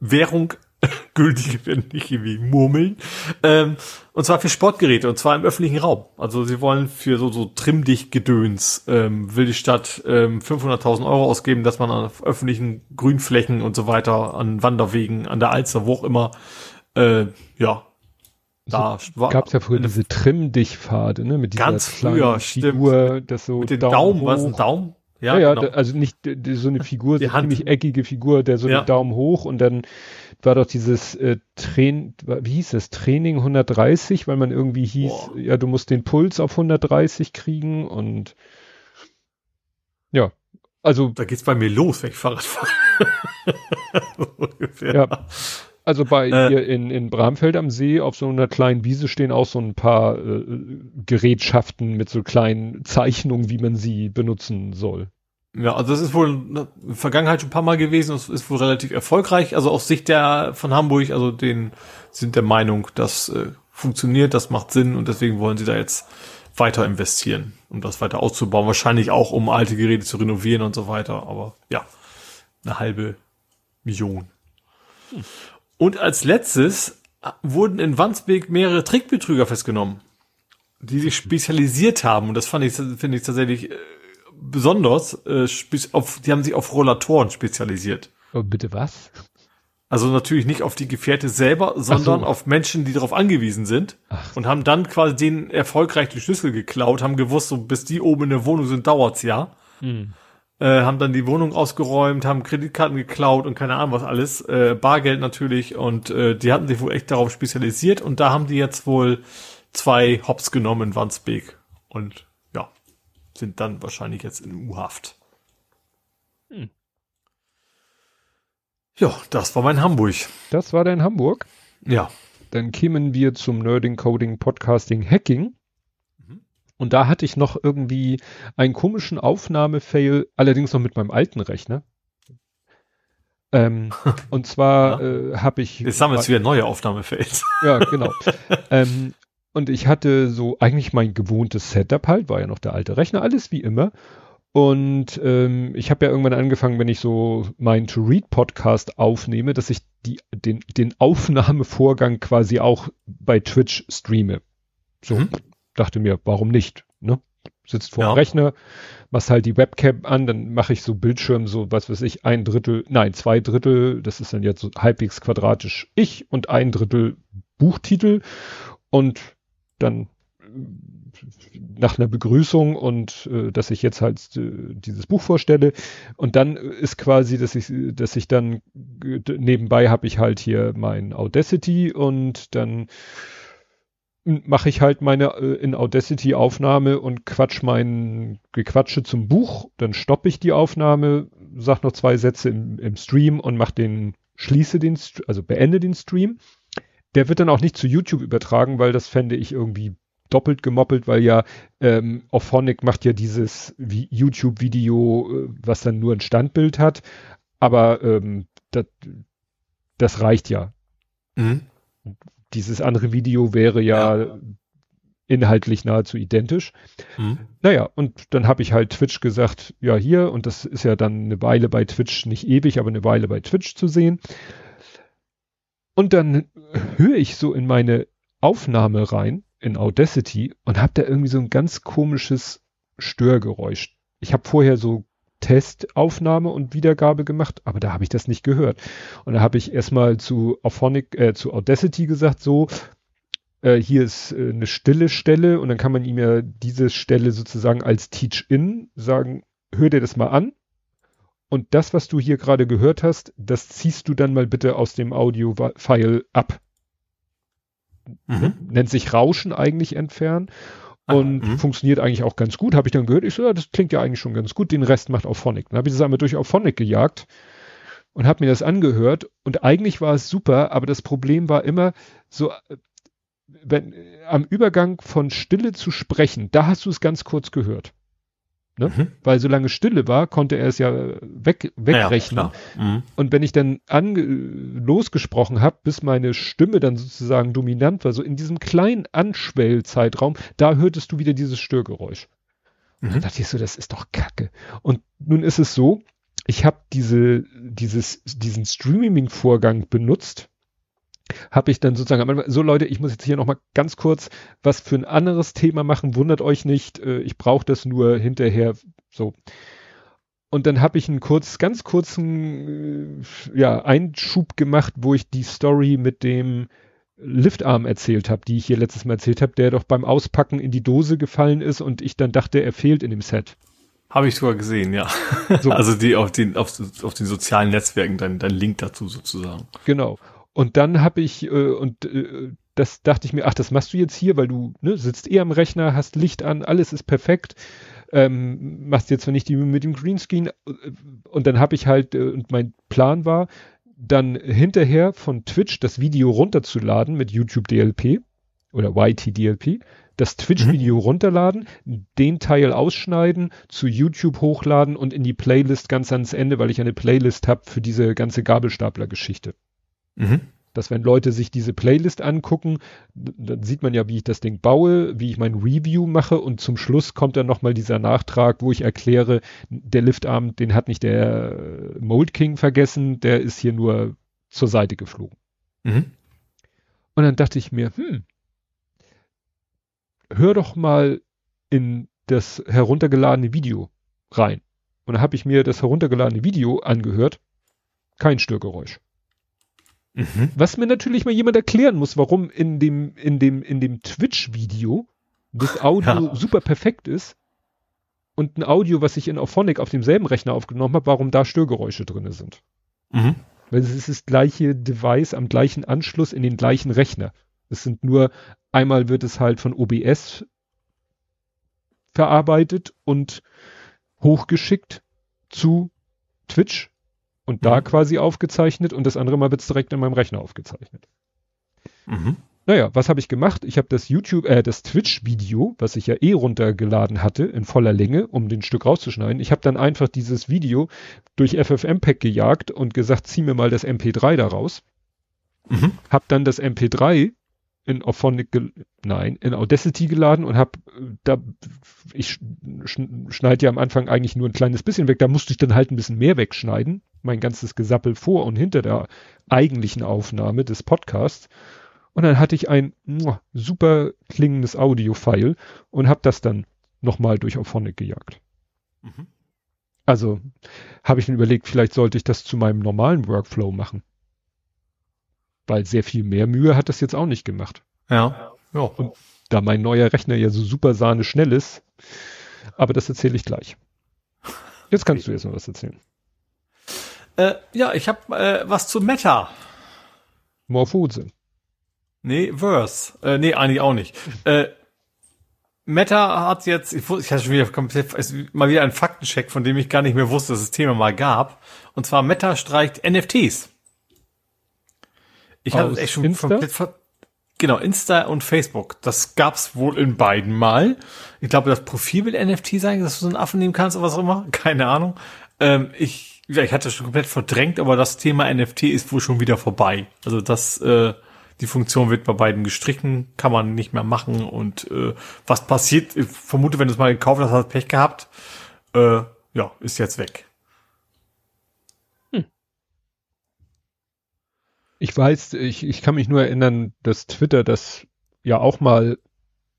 Währung [LAUGHS] gültig, wenn nicht irgendwie murmeln. Ähm, und zwar für Sportgeräte und zwar im öffentlichen Raum. Also sie wollen für so, so Trimmdicht-Gedöns, ähm, will die Stadt ähm, 500.000 Euro ausgeben, dass man auf öffentlichen Grünflächen und so weiter, an Wanderwegen, an der Alster, wo auch immer, äh, ja, da so, gab es ja früher diese Trimmdichtpfade, ne? Mit dieser ganz früher, Figur, stimmt. das so mit dem Daumen, Daumen was ein Daumen? Ja, ja, genau. also nicht so eine Figur, so eine ziemlich eckige Figur, der so ja. einen Daumen hoch und dann war doch dieses äh, Train, wie hieß es, Training 130, weil man irgendwie hieß, Boah. ja, du musst den Puls auf 130 kriegen und ja, also. Da geht's bei mir los, wenn ich Fahrrad fahre. [LAUGHS] ja. Also bei äh, hier in, in Bramfeld am See auf so einer kleinen Wiese stehen auch so ein paar äh, Gerätschaften mit so kleinen Zeichnungen, wie man sie benutzen soll. Ja, also das ist wohl in der Vergangenheit schon ein paar Mal gewesen, das ist wohl relativ erfolgreich. Also aus Sicht der von Hamburg, also den sind der Meinung, das äh, funktioniert, das macht Sinn und deswegen wollen sie da jetzt weiter investieren, um das weiter auszubauen. Wahrscheinlich auch, um alte Geräte zu renovieren und so weiter. Aber ja, eine halbe Million. Hm. Und als letztes wurden in Wandsbek mehrere Trickbetrüger festgenommen, die sich spezialisiert haben. Und das fand ich, finde ich tatsächlich äh, besonders. Äh, auf, die haben sich auf Rollatoren spezialisiert. Oh, bitte was? Also natürlich nicht auf die Gefährte selber, sondern so. auf Menschen, die darauf angewiesen sind. Ach. Und haben dann quasi denen erfolgreich die Schlüssel geklaut, haben gewusst, so bis die oben in der Wohnung sind, dauert's ja. Hm äh, haben dann die Wohnung ausgeräumt, haben Kreditkarten geklaut und keine Ahnung was alles, äh, Bargeld natürlich und äh, die hatten sich wohl echt darauf spezialisiert und da haben die jetzt wohl zwei Hops genommen in Wandsbek und ja, sind dann wahrscheinlich jetzt in U-Haft. Hm. Ja, das war mein Hamburg. Das war dein Hamburg. Ja. Dann kämen wir zum Nerding, Coding, Podcasting, Hacking. Und da hatte ich noch irgendwie einen komischen Aufnahmefail, allerdings noch mit meinem alten Rechner. Ähm, [LAUGHS] und zwar ja. äh, habe ich. Jetzt haben wir jetzt wieder neue Aufnahmefails. Ja, [LAUGHS] genau. ähm, und ich hatte so eigentlich mein gewohntes Setup halt, war ja noch der alte Rechner, alles wie immer. Und ähm, ich habe ja irgendwann angefangen, wenn ich so meinen To-Read-Podcast aufnehme, dass ich die, den, den Aufnahmevorgang quasi auch bei Twitch streame. So, mhm. Dachte mir, warum nicht? Ne? Sitzt vor ja. dem Rechner, machst halt die Webcam an, dann mache ich so Bildschirm, so was weiß ich, ein Drittel, nein, zwei Drittel, das ist dann jetzt so halbwegs quadratisch ich und ein Drittel Buchtitel und dann nach einer Begrüßung und äh, dass ich jetzt halt äh, dieses Buch vorstelle und dann ist quasi, dass ich, dass ich dann nebenbei habe ich halt hier mein Audacity und dann mache ich halt meine äh, in Audacity Aufnahme und quatsch mein Gequatsche zum Buch, dann stoppe ich die Aufnahme, sag noch zwei Sätze im, im Stream und mach den, schließe den, also beende den Stream. Der wird dann auch nicht zu YouTube übertragen, weil das fände ich irgendwie doppelt gemoppelt, weil ja ähm, Auphonic macht ja dieses YouTube-Video, äh, was dann nur ein Standbild hat, aber ähm, das, das reicht ja. Mhm. Dieses andere Video wäre ja, ja. inhaltlich nahezu identisch. Mhm. Naja, und dann habe ich halt Twitch gesagt, ja hier, und das ist ja dann eine Weile bei Twitch, nicht ewig, aber eine Weile bei Twitch zu sehen. Und dann höre ich so in meine Aufnahme rein in Audacity und habe da irgendwie so ein ganz komisches Störgeräusch. Ich habe vorher so Testaufnahme und Wiedergabe gemacht, aber da habe ich das nicht gehört. Und da habe ich erstmal zu Auphonic, äh, zu Audacity gesagt, so, äh, hier ist äh, eine stille Stelle und dann kann man ihm ja diese Stelle sozusagen als Teach-In sagen, hör dir das mal an. Und das, was du hier gerade gehört hast, das ziehst du dann mal bitte aus dem Audio-File ab mhm. nennt sich Rauschen eigentlich entfernen und ah, funktioniert eigentlich auch ganz gut. Habe ich dann gehört, ich so, ja, das klingt ja eigentlich schon ganz gut, den Rest macht Auphonic. Dann habe ich das einmal durch Auphonic gejagt und habe mir das angehört und eigentlich war es super, aber das Problem war immer so, äh, wenn am Übergang von Stille zu sprechen, da hast du es ganz kurz gehört. Ne? Mhm. Weil solange Stille war, konnte er es ja weg, wegrechnen. Ja, mhm. Und wenn ich dann an, losgesprochen habe, bis meine Stimme dann sozusagen dominant war, so in diesem kleinen Anschwellzeitraum, da hörtest du wieder dieses Störgeräusch. Mhm. Und dann dachte ich so, das ist doch Kacke. Und nun ist es so, ich habe diese, dieses, diesen Streaming-Vorgang benutzt, habe ich dann sozusagen, so Leute, ich muss jetzt hier nochmal ganz kurz was für ein anderes Thema machen, wundert euch nicht, äh, ich brauche das nur hinterher so. Und dann habe ich einen kurz, ganz kurzen äh, ja, Einschub gemacht, wo ich die Story mit dem Liftarm erzählt habe, die ich hier letztes Mal erzählt habe, der doch beim Auspacken in die Dose gefallen ist und ich dann dachte, er fehlt in dem Set. Habe ich sogar gesehen, ja. So. [LAUGHS] Also die auf den, auf, auf den sozialen Netzwerken, dein, dein Link dazu sozusagen. Genau. Und dann habe ich, äh, und äh, das dachte ich mir, ach, das machst du jetzt hier, weil du ne, sitzt eh am Rechner, hast Licht an, alles ist perfekt. Ähm, machst jetzt zwar nicht die mit dem Greenscreen. Äh, und dann habe ich halt, äh, und mein Plan war, dann hinterher von Twitch das Video runterzuladen mit YouTube DLP oder YT DLP, das Twitch-Video mhm. runterladen, den Teil ausschneiden, zu YouTube hochladen und in die Playlist ganz ans Ende, weil ich eine Playlist habe für diese ganze Gabelstapler-Geschichte. Mhm. Dass wenn Leute sich diese Playlist angucken, dann sieht man ja, wie ich das Ding baue, wie ich mein Review mache und zum Schluss kommt dann nochmal dieser Nachtrag, wo ich erkläre, der Liftarm, den hat nicht der Mold King vergessen, der ist hier nur zur Seite geflogen. Mhm. Und dann dachte ich mir, hm, hör doch mal in das heruntergeladene Video rein. Und dann habe ich mir das heruntergeladene Video angehört. Kein Störgeräusch. Mhm. Was mir natürlich mal jemand erklären muss, warum in dem, in dem, in dem Twitch-Video das [LAUGHS] Audio ja. super perfekt ist und ein Audio, was ich in Auphonic auf demselben Rechner aufgenommen habe, warum da Störgeräusche drin sind. Mhm. Weil es ist das gleiche Device am gleichen Anschluss in den gleichen Rechner. Es sind nur, einmal wird es halt von OBS verarbeitet und hochgeschickt zu Twitch und da quasi aufgezeichnet und das andere Mal wird's direkt in meinem Rechner aufgezeichnet. Mhm. Naja, was habe ich gemacht? Ich habe das YouTube, äh, das Twitch-Video, was ich ja eh runtergeladen hatte, in voller Länge, um den Stück rauszuschneiden. Ich habe dann einfach dieses Video durch FFmpeg gejagt und gesagt, zieh mir mal das MP3 daraus. Mhm. Hab dann das MP3 in Auphonic, nein, in Audacity geladen und hab da, ich schneide ja am Anfang eigentlich nur ein kleines bisschen weg, da musste ich dann halt ein bisschen mehr wegschneiden, mein ganzes Gesappel vor und hinter der eigentlichen Aufnahme des Podcasts. Und dann hatte ich ein super klingendes Audio-File und habe das dann nochmal durch Auphonic gejagt. Mhm. Also habe ich mir überlegt, vielleicht sollte ich das zu meinem normalen Workflow machen. Weil sehr viel mehr Mühe hat das jetzt auch nicht gemacht. Ja. ja. Und da mein neuer Rechner ja so super sahne schnell ist, aber das erzähle ich gleich. Jetzt kannst du jetzt noch was erzählen. Äh, ja, ich habe äh, was zu Meta. Morphose. Nee, Verse. Äh, nee, eigentlich auch nicht. Äh, Meta hat jetzt, ich, ich hatte schon wieder komplett, ist mal wieder ein Faktencheck, von dem ich gar nicht mehr wusste, dass es das Thema mal gab. Und zwar Meta streicht NFTs. Ich hatte es echt schon Insta? komplett ver Genau, Insta und Facebook. Das gab's wohl in beiden mal. Ich glaube, das Profil will NFT sein, dass du so einen Affen nehmen kannst oder was auch immer. Keine Ahnung. Ähm, ich, ja, ich hatte das schon komplett verdrängt, aber das Thema NFT ist wohl schon wieder vorbei. Also das, äh, die Funktion wird bei beiden gestrichen, kann man nicht mehr machen. Und äh, was passiert, ich vermute, wenn du es mal gekauft hast, hast du Pech gehabt. Äh, ja, ist jetzt weg. Ich weiß, ich, ich kann mich nur erinnern, dass Twitter das ja auch mal,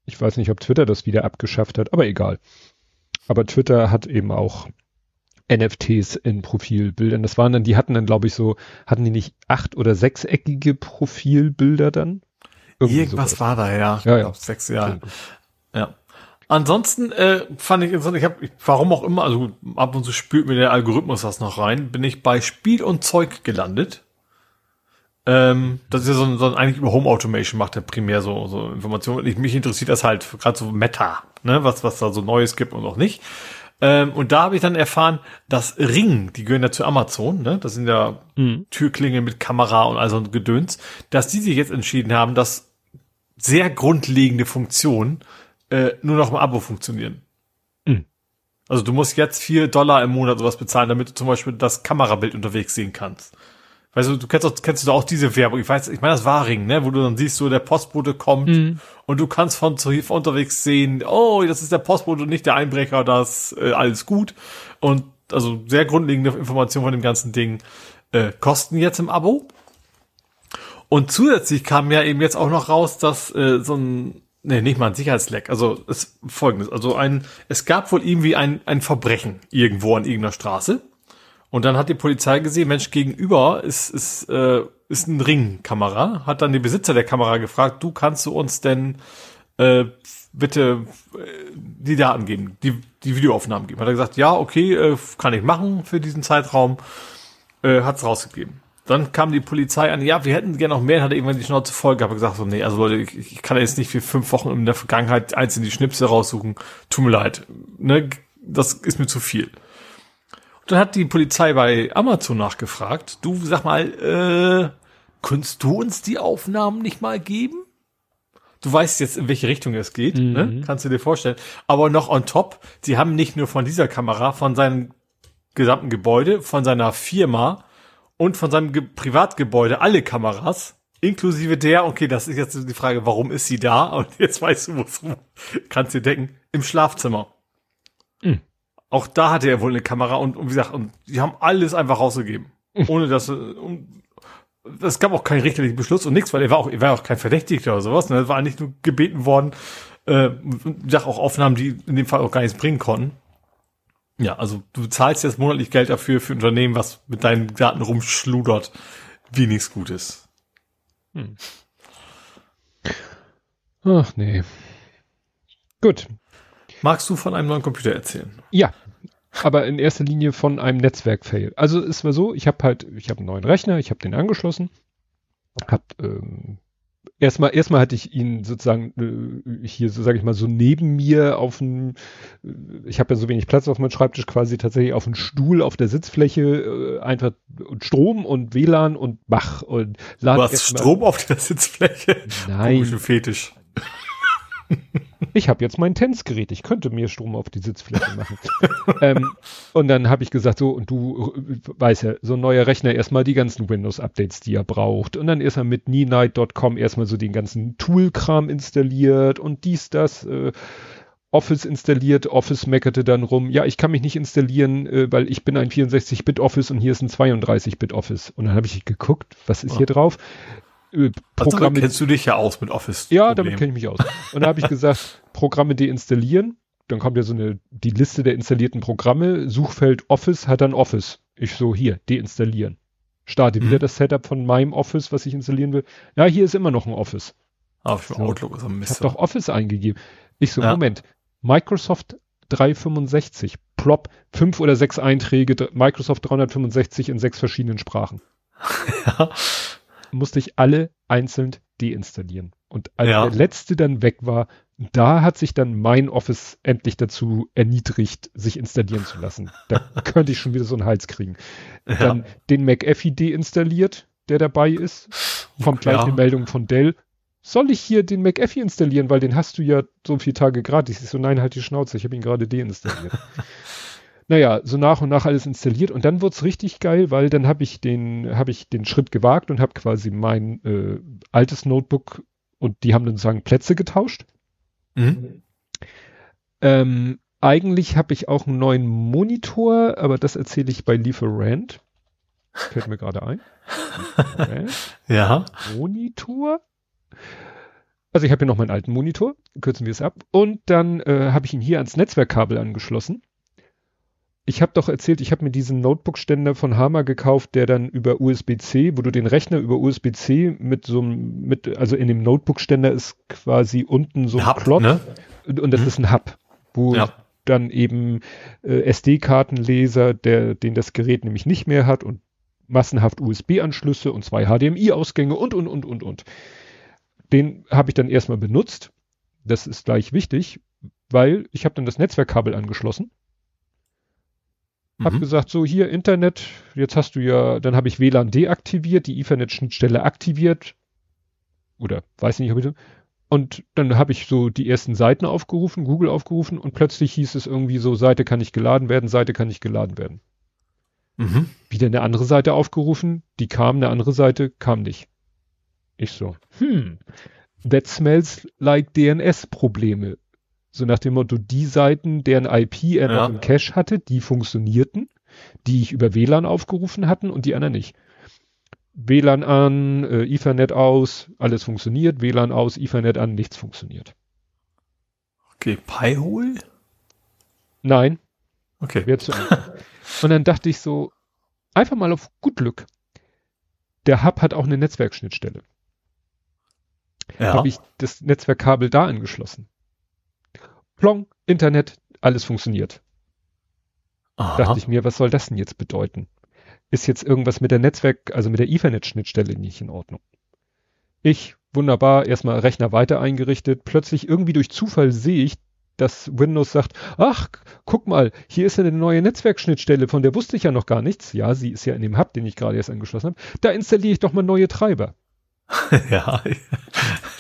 ich weiß nicht, ob Twitter das wieder abgeschafft hat, aber egal. Aber Twitter hat eben auch NFTs in Profilbildern. Das waren dann, die hatten dann, glaube ich, so, hatten die nicht acht- oder sechseckige Profilbilder dann? Irgendwie Irgendwas sowas. war da, ja. Ja, ja. Sechs Jahre. Ja. Ansonsten äh, fand ich interessant, ich habe, warum auch immer, also ab und zu spült mir der Algorithmus das noch rein, bin ich bei Spiel und Zeug gelandet. Ähm, das ist ja so ein, so ein eigentlich über Home Automation macht er primär so, so Informationen. Ich, mich interessiert das halt gerade so Meta, ne, was, was da so Neues gibt und auch nicht. Ähm, und da habe ich dann erfahren, dass Ring, die gehören ja zu Amazon, ne, das sind ja Mhm. Türklingeln mit Kamera und all so ein Gedöns, dass die sich jetzt entschieden haben, dass sehr grundlegende Funktionen äh, nur noch im Abo funktionieren. Mhm. Also du musst jetzt vier Dollar im Monat sowas bezahlen, damit du zum Beispiel das Kamerabild unterwegs sehen kannst. Weißt du, du kennst, auch, kennst du auch diese Werbung? Ich weiß, ich meine, das war Ring, ne, wo du dann siehst, so der Postbote kommt Mhm. und du kannst von, zu, von unterwegs sehen, oh, das ist der Postbote und nicht der Einbrecher, das äh, alles gut. Und also sehr grundlegende Informationen von dem ganzen Ding äh, kosten jetzt im Abo. Und zusätzlich kam ja eben jetzt auch noch raus, dass äh, so ein, nee, nicht mal ein Sicherheitsleck, also es folgendes, also ein, es gab wohl irgendwie ein, ein Verbrechen irgendwo an irgendeiner Straße. Und dann hat die Polizei gesehen, Mensch, gegenüber ist, ist, äh, ist ein Ringkamera, hat dann die Besitzer der Kamera gefragt, du kannst du uns denn äh, bitte äh, die Daten geben, die, die Videoaufnahmen geben. Hat er gesagt, ja, okay, äh, kann ich machen für diesen Zeitraum, äh, hat's rausgegeben. Dann kam die Polizei an, ja, wir hätten gerne noch mehr, hat irgendwann die Schnauze voll gehabt und gesagt, so, nee, also Leute, ich, ich kann jetzt nicht für fünf Wochen in der Vergangenheit einzeln die Schnipsel raussuchen. Tut mir leid. Ne, das ist mir zu viel. Dann hat die Polizei bei Amazon nachgefragt, du sag mal, äh, könntest du uns die Aufnahmen nicht mal geben? Du weißt jetzt, in welche Richtung es geht, Mhm. ne? kannst du dir vorstellen. Aber noch on top, sie haben nicht nur von dieser Kamera, von seinem gesamten Gebäude, von seiner Firma und von seinem Ge Privatgebäude alle Kameras, inklusive der, okay, das ist jetzt die Frage, warum ist sie da? Und jetzt weißt du, wo es kannst dir denken, im Schlafzimmer. Auch da hatte er wohl eine Kamera und, und wie gesagt, und die haben alles einfach rausgegeben. [LAUGHS] Ohne dass, äh, und, es gab auch keinen richterlichen Beschluss und nichts, weil er war auch, er war auch kein Verdächtigter oder sowas. Ne? Er war nicht nur gebeten worden, äh, auch Aufnahmen, die in dem Fall auch gar nichts bringen konnten. Ja, also du zahlst jetzt monatlich Geld dafür für ein Unternehmen, was mit deinen Daten rumschludert, wie nichts Gutes. Ach nee. Gut. Magst du von einem neuen Computer erzählen? Ja, aber in erster Linie von einem Netzwerk-Fail. Also es war so, ich habe halt, ich habe einen neuen Rechner, ich habe den angeschlossen, habe ähm, erstmal, erstmal hatte ich ihn sozusagen äh, hier, so sage ich mal, so neben mir auf dem, äh, ich habe ja so wenig Platz auf meinem Schreibtisch, quasi tatsächlich auf dem Stuhl auf der Sitzfläche, äh, einfach und Strom und WLAN und Bach und Lad Du hast Strom auf der Sitzfläche? Nein. Komische Fetisch. [LAUGHS] ich habe jetzt mein Tänzgerät, ich könnte mir Strom auf die Sitzfläche machen. [LAUGHS] ähm, und dann habe ich gesagt, so, und du äh, weißt ja, so ein neuer Rechner erstmal die ganzen Windows-Updates, die er braucht. Und dann erstmal mit kneenight.com erstmal so den ganzen Tool-Kram installiert und dies, das, äh, Office installiert, Office meckerte dann rum, ja, ich kann mich nicht installieren, äh, weil ich bin ein 64-Bit-Office und hier ist ein 32-Bit-Office. Und dann habe ich geguckt, was ist oh. hier drauf? Programme. Also, kennst du dich ja aus mit Office? Ja, -Problem. damit kenne ich mich aus. Und da habe ich gesagt, [LAUGHS] Programme deinstallieren. Dann kommt ja so eine, die Liste der installierten Programme. Suchfeld Office hat dann Office. Ich so, hier, deinstallieren. Starte mhm. wieder das Setup von meinem Office, was ich installieren will. Ja, hier ist immer noch ein Office. Auf so, Outlook ist ein Mist. Ich habe doch Office eingegeben. Ich so, ja. Moment. Microsoft 365. Plop. Fünf oder sechs Einträge. Microsoft 365 in sechs verschiedenen Sprachen. ja [LAUGHS] [LAUGHS] musste ich alle einzeln deinstallieren. Und als ja. der letzte dann weg war, da hat sich dann mein Office endlich dazu erniedrigt, sich installieren zu lassen. Da [LAUGHS] könnte ich schon wieder so einen Hals kriegen. Ja. Dann den McAfee deinstalliert, der dabei ist. Kommt gleich ja. eine Meldung von Dell. Soll ich hier den McAfee installieren, weil den hast du ja so viele Tage gratis. Ich so, nein, halt die Schnauze, ich habe ihn gerade deinstalliert. [LAUGHS] naja, so nach und nach alles installiert und dann wurde es richtig geil, weil dann habe ich den, habe ich den Schritt gewagt und habe quasi mein äh, altes Notebook und die haben dann sozusagen Plätze getauscht. Mhm. Ähm, eigentlich habe ich auch einen neuen Monitor, aber das erzähle ich bei Lieferant. Fällt mir gerade ein. [LAUGHS] ja. Monitor. Also ich habe hier noch meinen alten Monitor, kürzen wir es ab. Und dann äh, habe ich ihn hier ans Netzwerkkabel angeschlossen ich habe doch erzählt, ich habe mir diesen Notebook-Ständer von Hammer gekauft, der dann über USB-C, wo du den Rechner über USB-C mit so einem, mit, also in dem Notebook-Ständer ist quasi unten so ein, Hub, Plot ne? und das mhm. ist ein Hub, wo ja. dann eben äh, SD-Kartenleser, der, den das Gerät nämlich nicht mehr hat und massenhaft USB-Anschlüsse und zwei HDMI-Ausgänge und, und, und, und, und. Den habe ich dann erstmal benutzt. Das ist gleich wichtig, weil ich habe dann das Netzwerkkabel angeschlossen hab mhm. gesagt, so hier Internet, jetzt hast du ja, dann habe ich WLAN deaktiviert, die Ethernet-Schnittstelle aktiviert. Oder weiß nicht, ob ich und dann habe ich so die ersten Seiten aufgerufen, Google aufgerufen und plötzlich hieß es irgendwie so, Seite kann nicht geladen werden, Seite kann nicht geladen werden. Mhm. Wieder eine andere Seite aufgerufen, die kam, eine andere Seite kam nicht. Ich so, hm, that smells like DNS-Probleme. So nach dem Motto, die Seiten, deren IP er ja. noch im Cache hatte, die funktionierten, die ich über WLAN aufgerufen hatten und die anderen nicht. WLAN an, äh, Ethernet aus, alles funktioniert, WLAN aus, Ethernet an, nichts funktioniert. Okay, Pi-Hole? Nein. Okay. [LAUGHS] und dann dachte ich so, einfach mal auf gut Glück. Der Hub hat auch eine Netzwerkschnittstelle. Ja. Habe ich das Netzwerkkabel da angeschlossen. Plong, Internet, alles funktioniert. Aha. Dachte ich mir, was soll das denn jetzt bedeuten? Ist jetzt irgendwas mit der Netzwerk, also mit der Ethernet-Schnittstelle nicht in Ordnung? Ich, wunderbar, erstmal Rechner weiter eingerichtet. Plötzlich irgendwie durch Zufall sehe ich, dass Windows sagt, ach, guck mal, hier ist ja eine neue Netzwerkschnittstelle, von der wusste ich ja noch gar nichts. Ja, sie ist ja in dem Hub, den ich gerade erst angeschlossen habe. Da installiere ich doch mal neue Treiber. [LAUGHS] ja,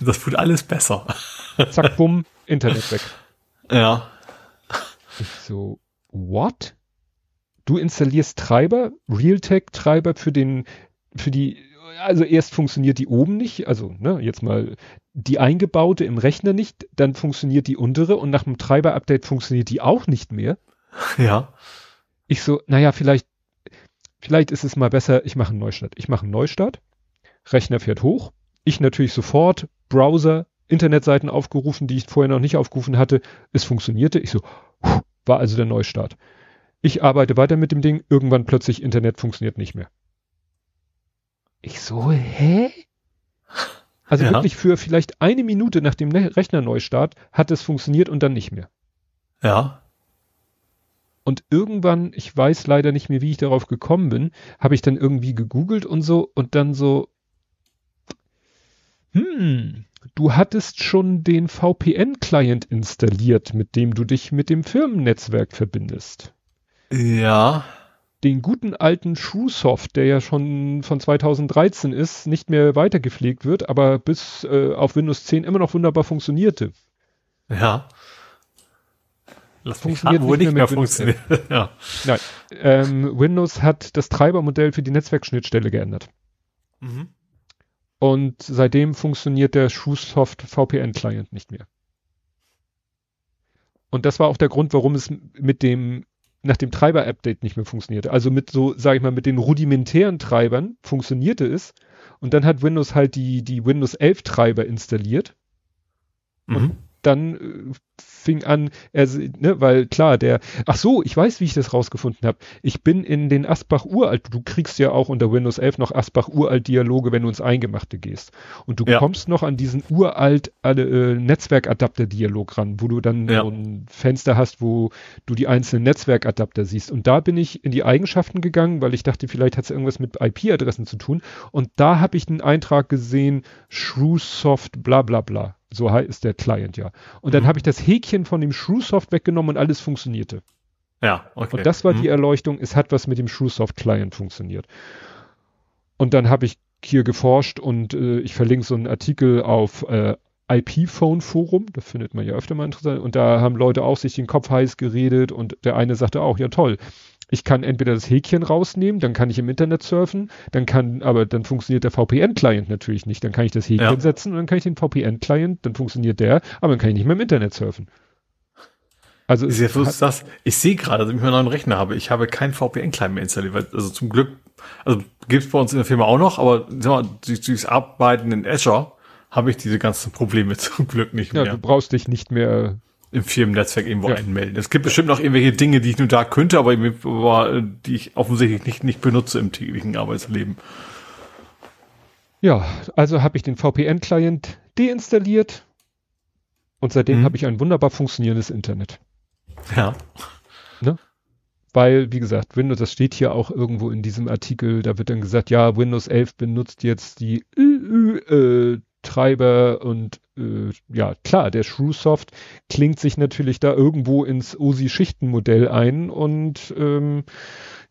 das wird alles besser. Zack, bumm, Internet weg. [LAUGHS] Ja. Ich so, what? Du installierst Treiber, Realtek-Treiber für den, für die, also erst funktioniert die oben nicht, also ne, jetzt mal die eingebaute im Rechner nicht, dann funktioniert die untere und nach dem Treiber-Update funktioniert die auch nicht mehr. Ja. Ich so, naja, vielleicht, vielleicht ist es mal besser, ich mache einen Neustart. Ich mache einen Neustart, Rechner fährt hoch, ich natürlich sofort, Browser, Internetseiten aufgerufen, die ich vorher noch nicht aufgerufen hatte. Es funktionierte. Ich so, war also der Neustart. Ich arbeite weiter mit dem Ding. Irgendwann plötzlich Internet funktioniert nicht mehr. Ich so, hä? Also ja. wirklich für vielleicht eine Minute nach dem ne-, Rechnerneustart hat es funktioniert und dann nicht mehr. Ja. Und irgendwann, ich weiß leider nicht mehr, wie ich darauf gekommen bin, habe ich dann irgendwie gegoogelt und so und dann so, Hm, du hattest schon den VPN-Client installiert, mit dem du dich mit dem Firmennetzwerk verbindest. Ja. Den guten alten Shrewsoft, der ja schon von 2013 ist, nicht mehr weitergepflegt wird, aber bis äh, auf Windows 10 immer noch wunderbar funktionierte. Ja. Lass funktioniert nicht, nicht mehr, mehr funktioniert. [LAUGHS] ja. Nein. Ähm, Windows hat das Treibermodell für die Netzwerkschnittstelle geändert. Mhm. Und seitdem funktioniert der Shrewsoft VPN-Client nicht mehr. Und das war auch der Grund, warum es mit dem, nach dem Treiber-Update nicht mehr funktionierte. Also mit so, sage ich mal, mit den rudimentären Treibern funktionierte es. Und dann hat Windows halt die, die Windows 11 Treiber installiert. Mhm. Und dann äh, fing an, er, ne, weil klar, der, ach so, ich weiß, wie ich das rausgefunden habe. Ich bin in den Asbach Uralt, du kriegst ja auch unter Windows 11 noch Asbach Uralt Dialoge, wenn du ins Eingemachte gehst. Und du ja. kommst noch an diesen uralt äh, Netzwerkadapter Dialog ran, wo du dann ja. so ein Fenster hast, wo du die einzelnen Netzwerkadapter siehst. Und da bin ich in die Eigenschaften gegangen, weil ich dachte, vielleicht hat es irgendwas mit IP-Adressen zu tun. Und da habe ich einen Eintrag gesehen, Shrewsoft bla bla bla. So heißt der Client ja. Und dann mhm. habe ich das Häkchen von dem Shrewsoft weggenommen und alles funktionierte. Ja, okay. Und das war mhm. die Erleuchtung, es hat was mit dem Shrewsoft Client funktioniert. Und dann habe ich hier geforscht und äh, ich verlinke so einen Artikel auf äh, IP-Phone Forum, das findet man ja öfter mal interessant. Und da haben Leute auch sich den Kopf heiß geredet und der eine sagte auch, ja toll, ich kann entweder das Häkchen rausnehmen, dann kann ich im Internet surfen, dann kann, aber dann funktioniert der VPN-Client natürlich nicht. Dann kann ich das Häkchen ja. setzen und dann kann ich den VPN-Client, dann funktioniert der, aber dann kann ich nicht mehr im Internet surfen. Also ist ja hat, das, ich sehe gerade, dass ich meinen neuen Rechner habe, ich habe keinen VPN-Client mehr installiert, weil, also zum Glück, also gibt es bei uns in der Firma auch noch, aber sag mal, durch, durchs Arbeiten in Azure habe ich diese ganzen Probleme [LAUGHS] zum Glück nicht mehr. Ja, du brauchst dich nicht mehr im Firmennetzwerk irgendwo ja. einmelden. Es gibt bestimmt noch irgendwelche Dinge, die ich nur da könnte, aber die ich offensichtlich nicht, nicht benutze im täglichen Arbeitsleben. Ja, also habe ich den VPN-Client deinstalliert und seitdem mhm. habe ich ein wunderbar funktionierendes Internet. Ja. Ne? Weil, wie gesagt, Windows, das steht hier auch irgendwo in diesem Artikel, da wird dann gesagt, ja, Windows 11 benutzt jetzt die äh, Treiber und äh, ja, klar, der Shrewsoft klingt sich natürlich da irgendwo ins OSI-Schichtenmodell ein und ähm,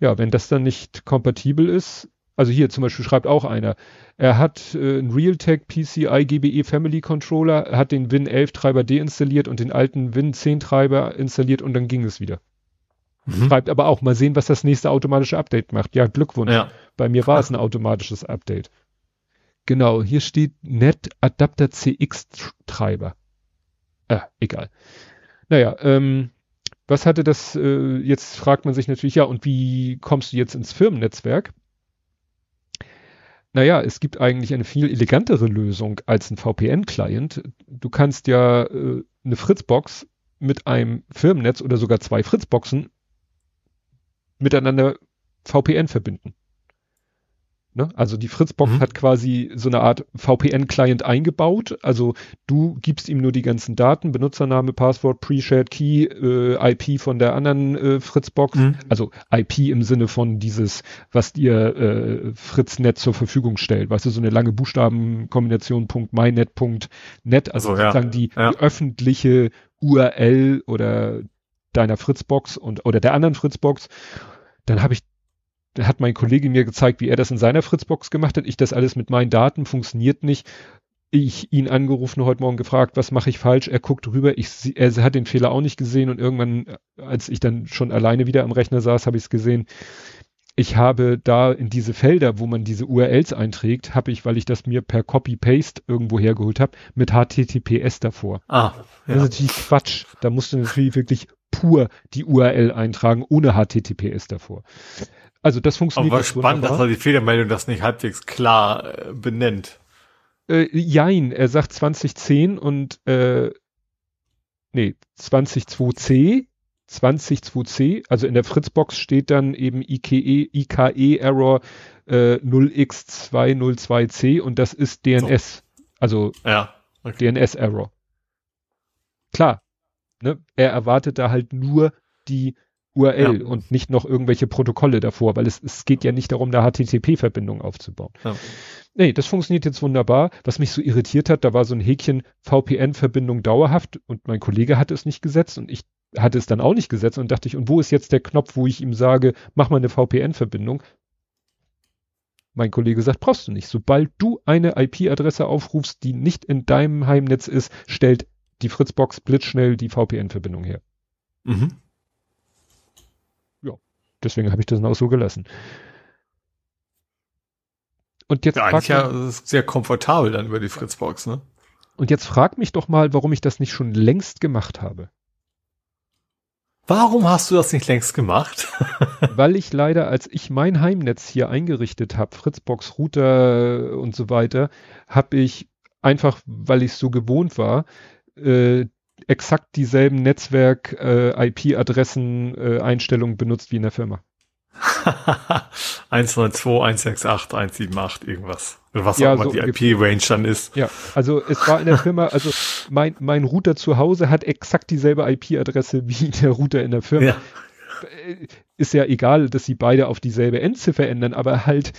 ja, wenn das dann nicht kompatibel ist, also hier zum Beispiel schreibt auch einer, er hat äh, einen Realtek PCI GBE Family Controller, hat den Win 11 Treiber deinstalliert und den alten Win 10 Treiber installiert und dann ging es wieder. Mhm. Schreibt aber auch, mal sehen, was das nächste automatische Update macht. Ja, Glückwunsch. Ja. Bei mir war es ein automatisches Update. Genau, hier steht Net Adapter CX Treiber. Ah, egal. Naja, ähm, was hatte das, äh, jetzt fragt man sich natürlich, ja, und wie kommst du jetzt ins Firmennetzwerk? Naja, es gibt eigentlich eine viel elegantere Lösung als ein VPN-Client. Du kannst ja äh, eine Fritzbox mit einem Firmennetz oder sogar zwei Fritzboxen miteinander VPN verbinden. Ne? Also die Fritzbox mhm. hat quasi so eine Art VPN-Client eingebaut. Also du gibst ihm nur die ganzen Daten, Benutzername, Passwort, Pre-Shared Key, äh, IP von der anderen äh, Fritzbox. Mhm. Also IP im Sinne von dieses, was dir äh, Fritz.net zur Verfügung stellt. Weißt du, so eine lange Buchstabenkombination .mynet.net, also, also sozusagen die, ja. die öffentliche URL oder deiner Fritzbox und oder der anderen Fritzbox. Dann habe ich hat mein Kollege mir gezeigt, wie er das in seiner Fritzbox gemacht hat. Ich das alles mit meinen Daten funktioniert nicht. Ich ihn angerufen, heute Morgen gefragt, was mache ich falsch? Er guckt rüber. Ich, er hat den Fehler auch nicht gesehen und irgendwann, als ich dann schon alleine wieder am Rechner saß, habe ich es gesehen. Ich habe da in diese Felder, wo man diese URLs einträgt, habe ich, weil ich das mir per Copy-Paste irgendwo hergeholt habe, mit HTTPS davor. Ah, ja. Das ist natürlich Quatsch. Da musst du natürlich wirklich pur die URL eintragen, ohne HTTPS davor. Also das funktioniert. Aber spannend, dass er die Fehlermeldung das nicht halbwegs klar äh, benennt. Äh, jein, er sagt 2010 und äh, nee, 202c, 202c, also in der Fritzbox steht dann eben IKE, IKE Error äh, 0x202c und das ist DNS. So. Also ja, okay. DNS Error. Klar, ne? Er erwartet da halt nur die URL ja. und nicht noch irgendwelche Protokolle davor, weil es, es geht ja nicht darum, eine HTTP-Verbindung aufzubauen. Ja. Nee, das funktioniert jetzt wunderbar. Was mich so irritiert hat, da war so ein Häkchen VPN-Verbindung dauerhaft und mein Kollege hatte es nicht gesetzt und ich hatte es dann auch nicht gesetzt und dachte ich, und wo ist jetzt der Knopf, wo ich ihm sage, mach mal eine VPN-Verbindung? Mein Kollege sagt, brauchst du nicht. Sobald du eine IP-Adresse aufrufst, die nicht in deinem Heimnetz ist, stellt die Fritzbox blitzschnell die VPN-Verbindung her. Mhm. Deswegen habe ich das dann auch so gelassen. Und jetzt ja, eigentlich ja, das ist sehr komfortabel dann über die Fritzbox, ne? Und jetzt frag mich doch mal, warum ich das nicht schon längst gemacht habe. Warum hast du das nicht längst gemacht? [LAUGHS] Weil ich leider, als ich mein Heimnetz hier eingerichtet habe, Fritzbox, Router und so weiter, habe ich einfach, weil ich so gewohnt war, äh, exakt dieselben Netzwerk-IP-Adressen äh, äh, benutzt wie in der Firma. 192, 168, 178, irgendwas. Was ja, auch immer so die IP-Range dann ist. Ja, also es war in der Firma, also mein, mein Router zu Hause hat exakt dieselbe IP-Adresse wie der Router in der Firma. Ja. Ist ja egal, dass sie beide auf dieselbe Endziffer ändern, aber halt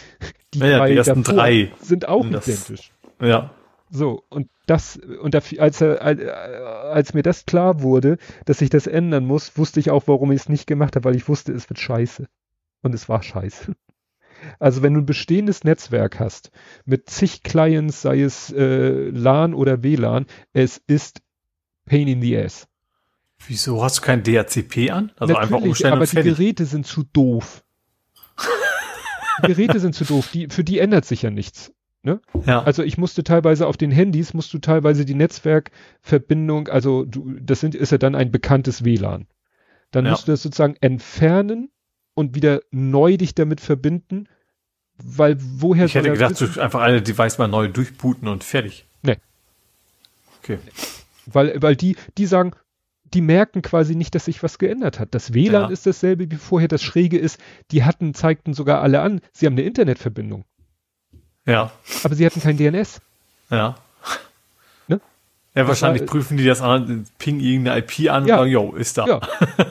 die, ja, drei, die ersten drei sind auch identisch. Ja. So, und das, und dafür, als, als mir das klar wurde, dass ich das ändern muss, wusste ich auch, warum ich es nicht gemacht habe, weil ich wusste, es wird scheiße. Und es war scheiße. Also wenn du ein bestehendes Netzwerk hast, mit zig Clients, sei es äh, LAN oder WLAN, es ist Pain in the Ass. Wieso hast du kein DHCP an? Also Natürlich, einfach umstellen aber die Geräte sind zu doof. die Geräte sind zu doof. Die, für die ändert sich ja nichts. Ne? Ja. Also ich musste teilweise auf den Handys, musst du teilweise die Netzwerkverbindung, also du, das sind, ist ja dann ein bekanntes WLAN. Dann ja. musst du das sozusagen entfernen und wieder neu dich damit verbinden, weil woher Ich hätte gedacht, du einfach eine Device mal neu durchbooten und fertig. Nee. Okay. Weil, weil die, die sagen, die merken quasi nicht, dass sich was geändert hat. Das WLAN ja. ist dasselbe wie vorher. Das Schräge ist, die hatten, zeigten sogar alle an, sie haben eine Internetverbindung. Ja. Aber sie hatten kein DNS. Ja. Ne? Ja, wahrscheinlich war, prüfen die das an, ping irgendeine IP an ja, und sagen, yo, ist da. Ja.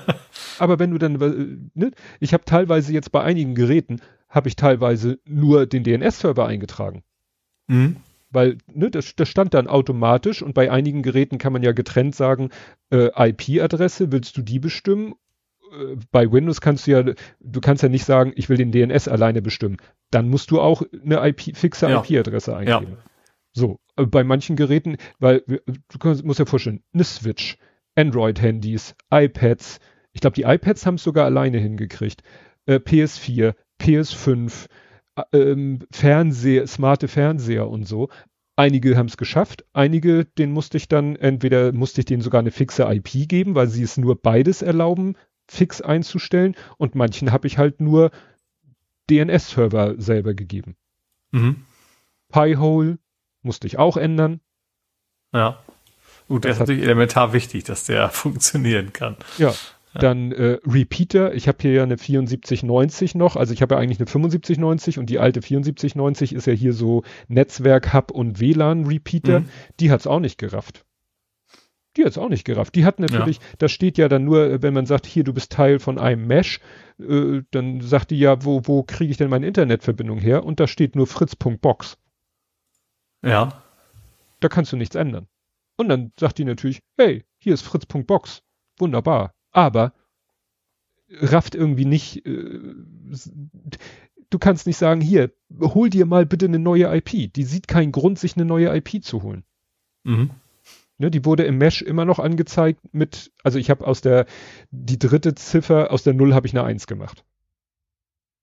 [LAUGHS] Aber wenn du dann, äh, ne, ich habe teilweise jetzt bei einigen Geräten, habe ich teilweise nur den DNS-Server eingetragen. Mhm. Weil, ne, das, das stand dann automatisch und bei einigen Geräten kann man ja getrennt sagen, äh, IP-Adresse, willst du die bestimmen? Bei Windows kannst du ja, du kannst ja nicht sagen, ich will den DNS alleine bestimmen. Dann musst du auch eine IP, fixe ja. IP-Adresse eingeben. Ja. So, äh, bei manchen Geräten, weil du kannst, musst dir vorstellen, eine Switch, Android-Handys, iPads, ich glaube, die iPads haben es sogar alleine hingekriegt. Äh, PS4, PS5, äh, ähm, Fernseher, smarte Fernseher und so. Einige haben es geschafft, einige, den musste ich dann, entweder musste ich denen sogar eine fixe IP geben, weil sie es nur beides erlauben, fix einzustellen und manchen habe ich halt nur DNS-Server selber gegeben. Mhm. Pi-Hole musste ich auch ändern. Ja. Gut, das, das ist natürlich elementar wichtig, dass der [LAUGHS] funktionieren kann. Ja, dann äh, Repeater, ich habe hier ja eine 7490 noch, also ich habe ja eigentlich eine 7590 und die alte 7490 ist ja hier so Netzwerk, Hub und WLAN Repeater, mhm. die hat's auch nicht gerafft. Die hat's auch nicht gerafft. Die hat natürlich, ja. das steht ja dann nur, wenn man sagt, hier, du bist Teil von einem Mesh, äh, dann sagt die ja, wo, wo kriege ich denn meine Internetverbindung her? Und da steht nur fritz.box. Ja. Da kannst du nichts ändern. Und dann sagt die natürlich, hey, hier ist fritz.box. Wunderbar aber rafft irgendwie nicht, äh, du kannst nicht sagen, hier, hol dir mal bitte eine neue IP. Die sieht keinen Grund, sich eine neue IP zu holen. Mhm. Ne, die wurde im Mesh immer noch angezeigt mit, also ich habe aus der, die dritte Ziffer, aus der Null habe ich eine Eins gemacht.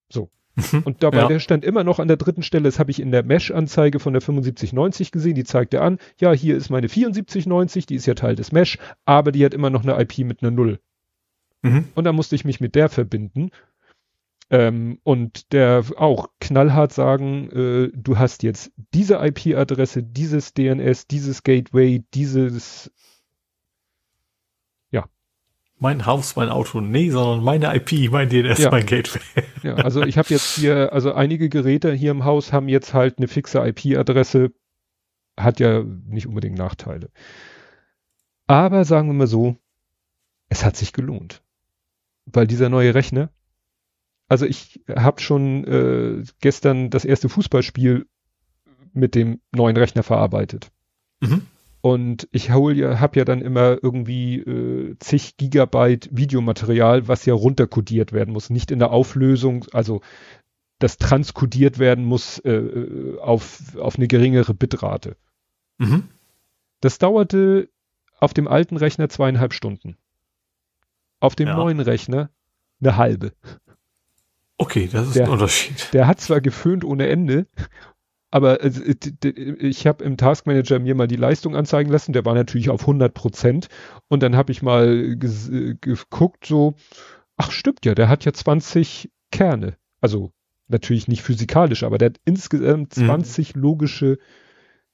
So. Mhm. Und dabei, ja. der stand immer noch an der dritten Stelle, das habe ich in der Mesh-Anzeige von der 7590 gesehen, die zeigte an, ja, hier ist meine 7490, die ist ja Teil des Mesh, aber die hat immer noch eine IP mit einer Null. Mhm. Und dann musste ich mich mit der verbinden. Ähm, und der auch knallhart sagen, äh, du hast jetzt diese IP-Adresse, dieses DNS, dieses Gateway, dieses ja. Mein Haus, mein Auto, nee, sondern meine IP, mein DNS, ja. mein Gateway. [LAUGHS] ja, also ich habe jetzt hier, also einige Geräte hier im Haus haben jetzt halt eine fixe IP-Adresse, hat ja nicht unbedingt Nachteile. Aber sagen wir mal so, es hat sich gelohnt weil dieser neue Rechner, also ich habe schon äh, gestern das erste Fußballspiel mit dem neuen Rechner verarbeitet. Mhm. Und ich hol ja, hab ja dann immer irgendwie äh, zig Gigabyte Videomaterial, was ja runterkodiert werden muss, nicht in der Auflösung, also das transkodiert werden muss äh, äh auf, auf eine geringere Bitrate. Mhm. Das dauerte auf dem alten Rechner zweieinhalb Stunden. Auf dem ja. neuen Rechner eine halbe. Okay, das ist der, ein Unterschied. Der hat zwar geföhnt ohne Ende, aber äh, ich habe im Taskmanager mir mal die Leistung anzeigen lassen, der war natürlich auf 100 Prozent und dann habe ich mal geguckt so, ach stimmt ja, der hat ja 20 Kerne, also natürlich nicht physikalisch, aber der hat insgesamt 20 mhm. logische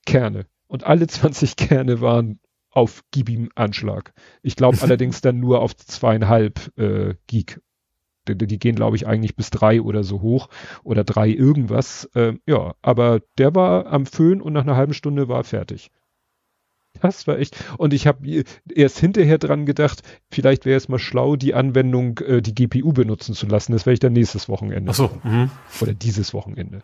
Kerne und alle 20 Kerne waren auf Gib ihm Anschlag. Ich glaube [LAUGHS] allerdings dann nur auf zweieinhalb äh, Gig die, die gehen, glaube ich, eigentlich bis drei oder so hoch oder drei irgendwas. Äh, ja, aber der war am Föhn und nach einer halben Stunde war er fertig. Das war echt. Und ich habe erst hinterher dran gedacht, vielleicht wäre es mal schlau, die Anwendung, äh, die GPU benutzen zu lassen. Das werde ich dann nächstes Wochenende. Ach so. Mhm. Oder dieses Wochenende.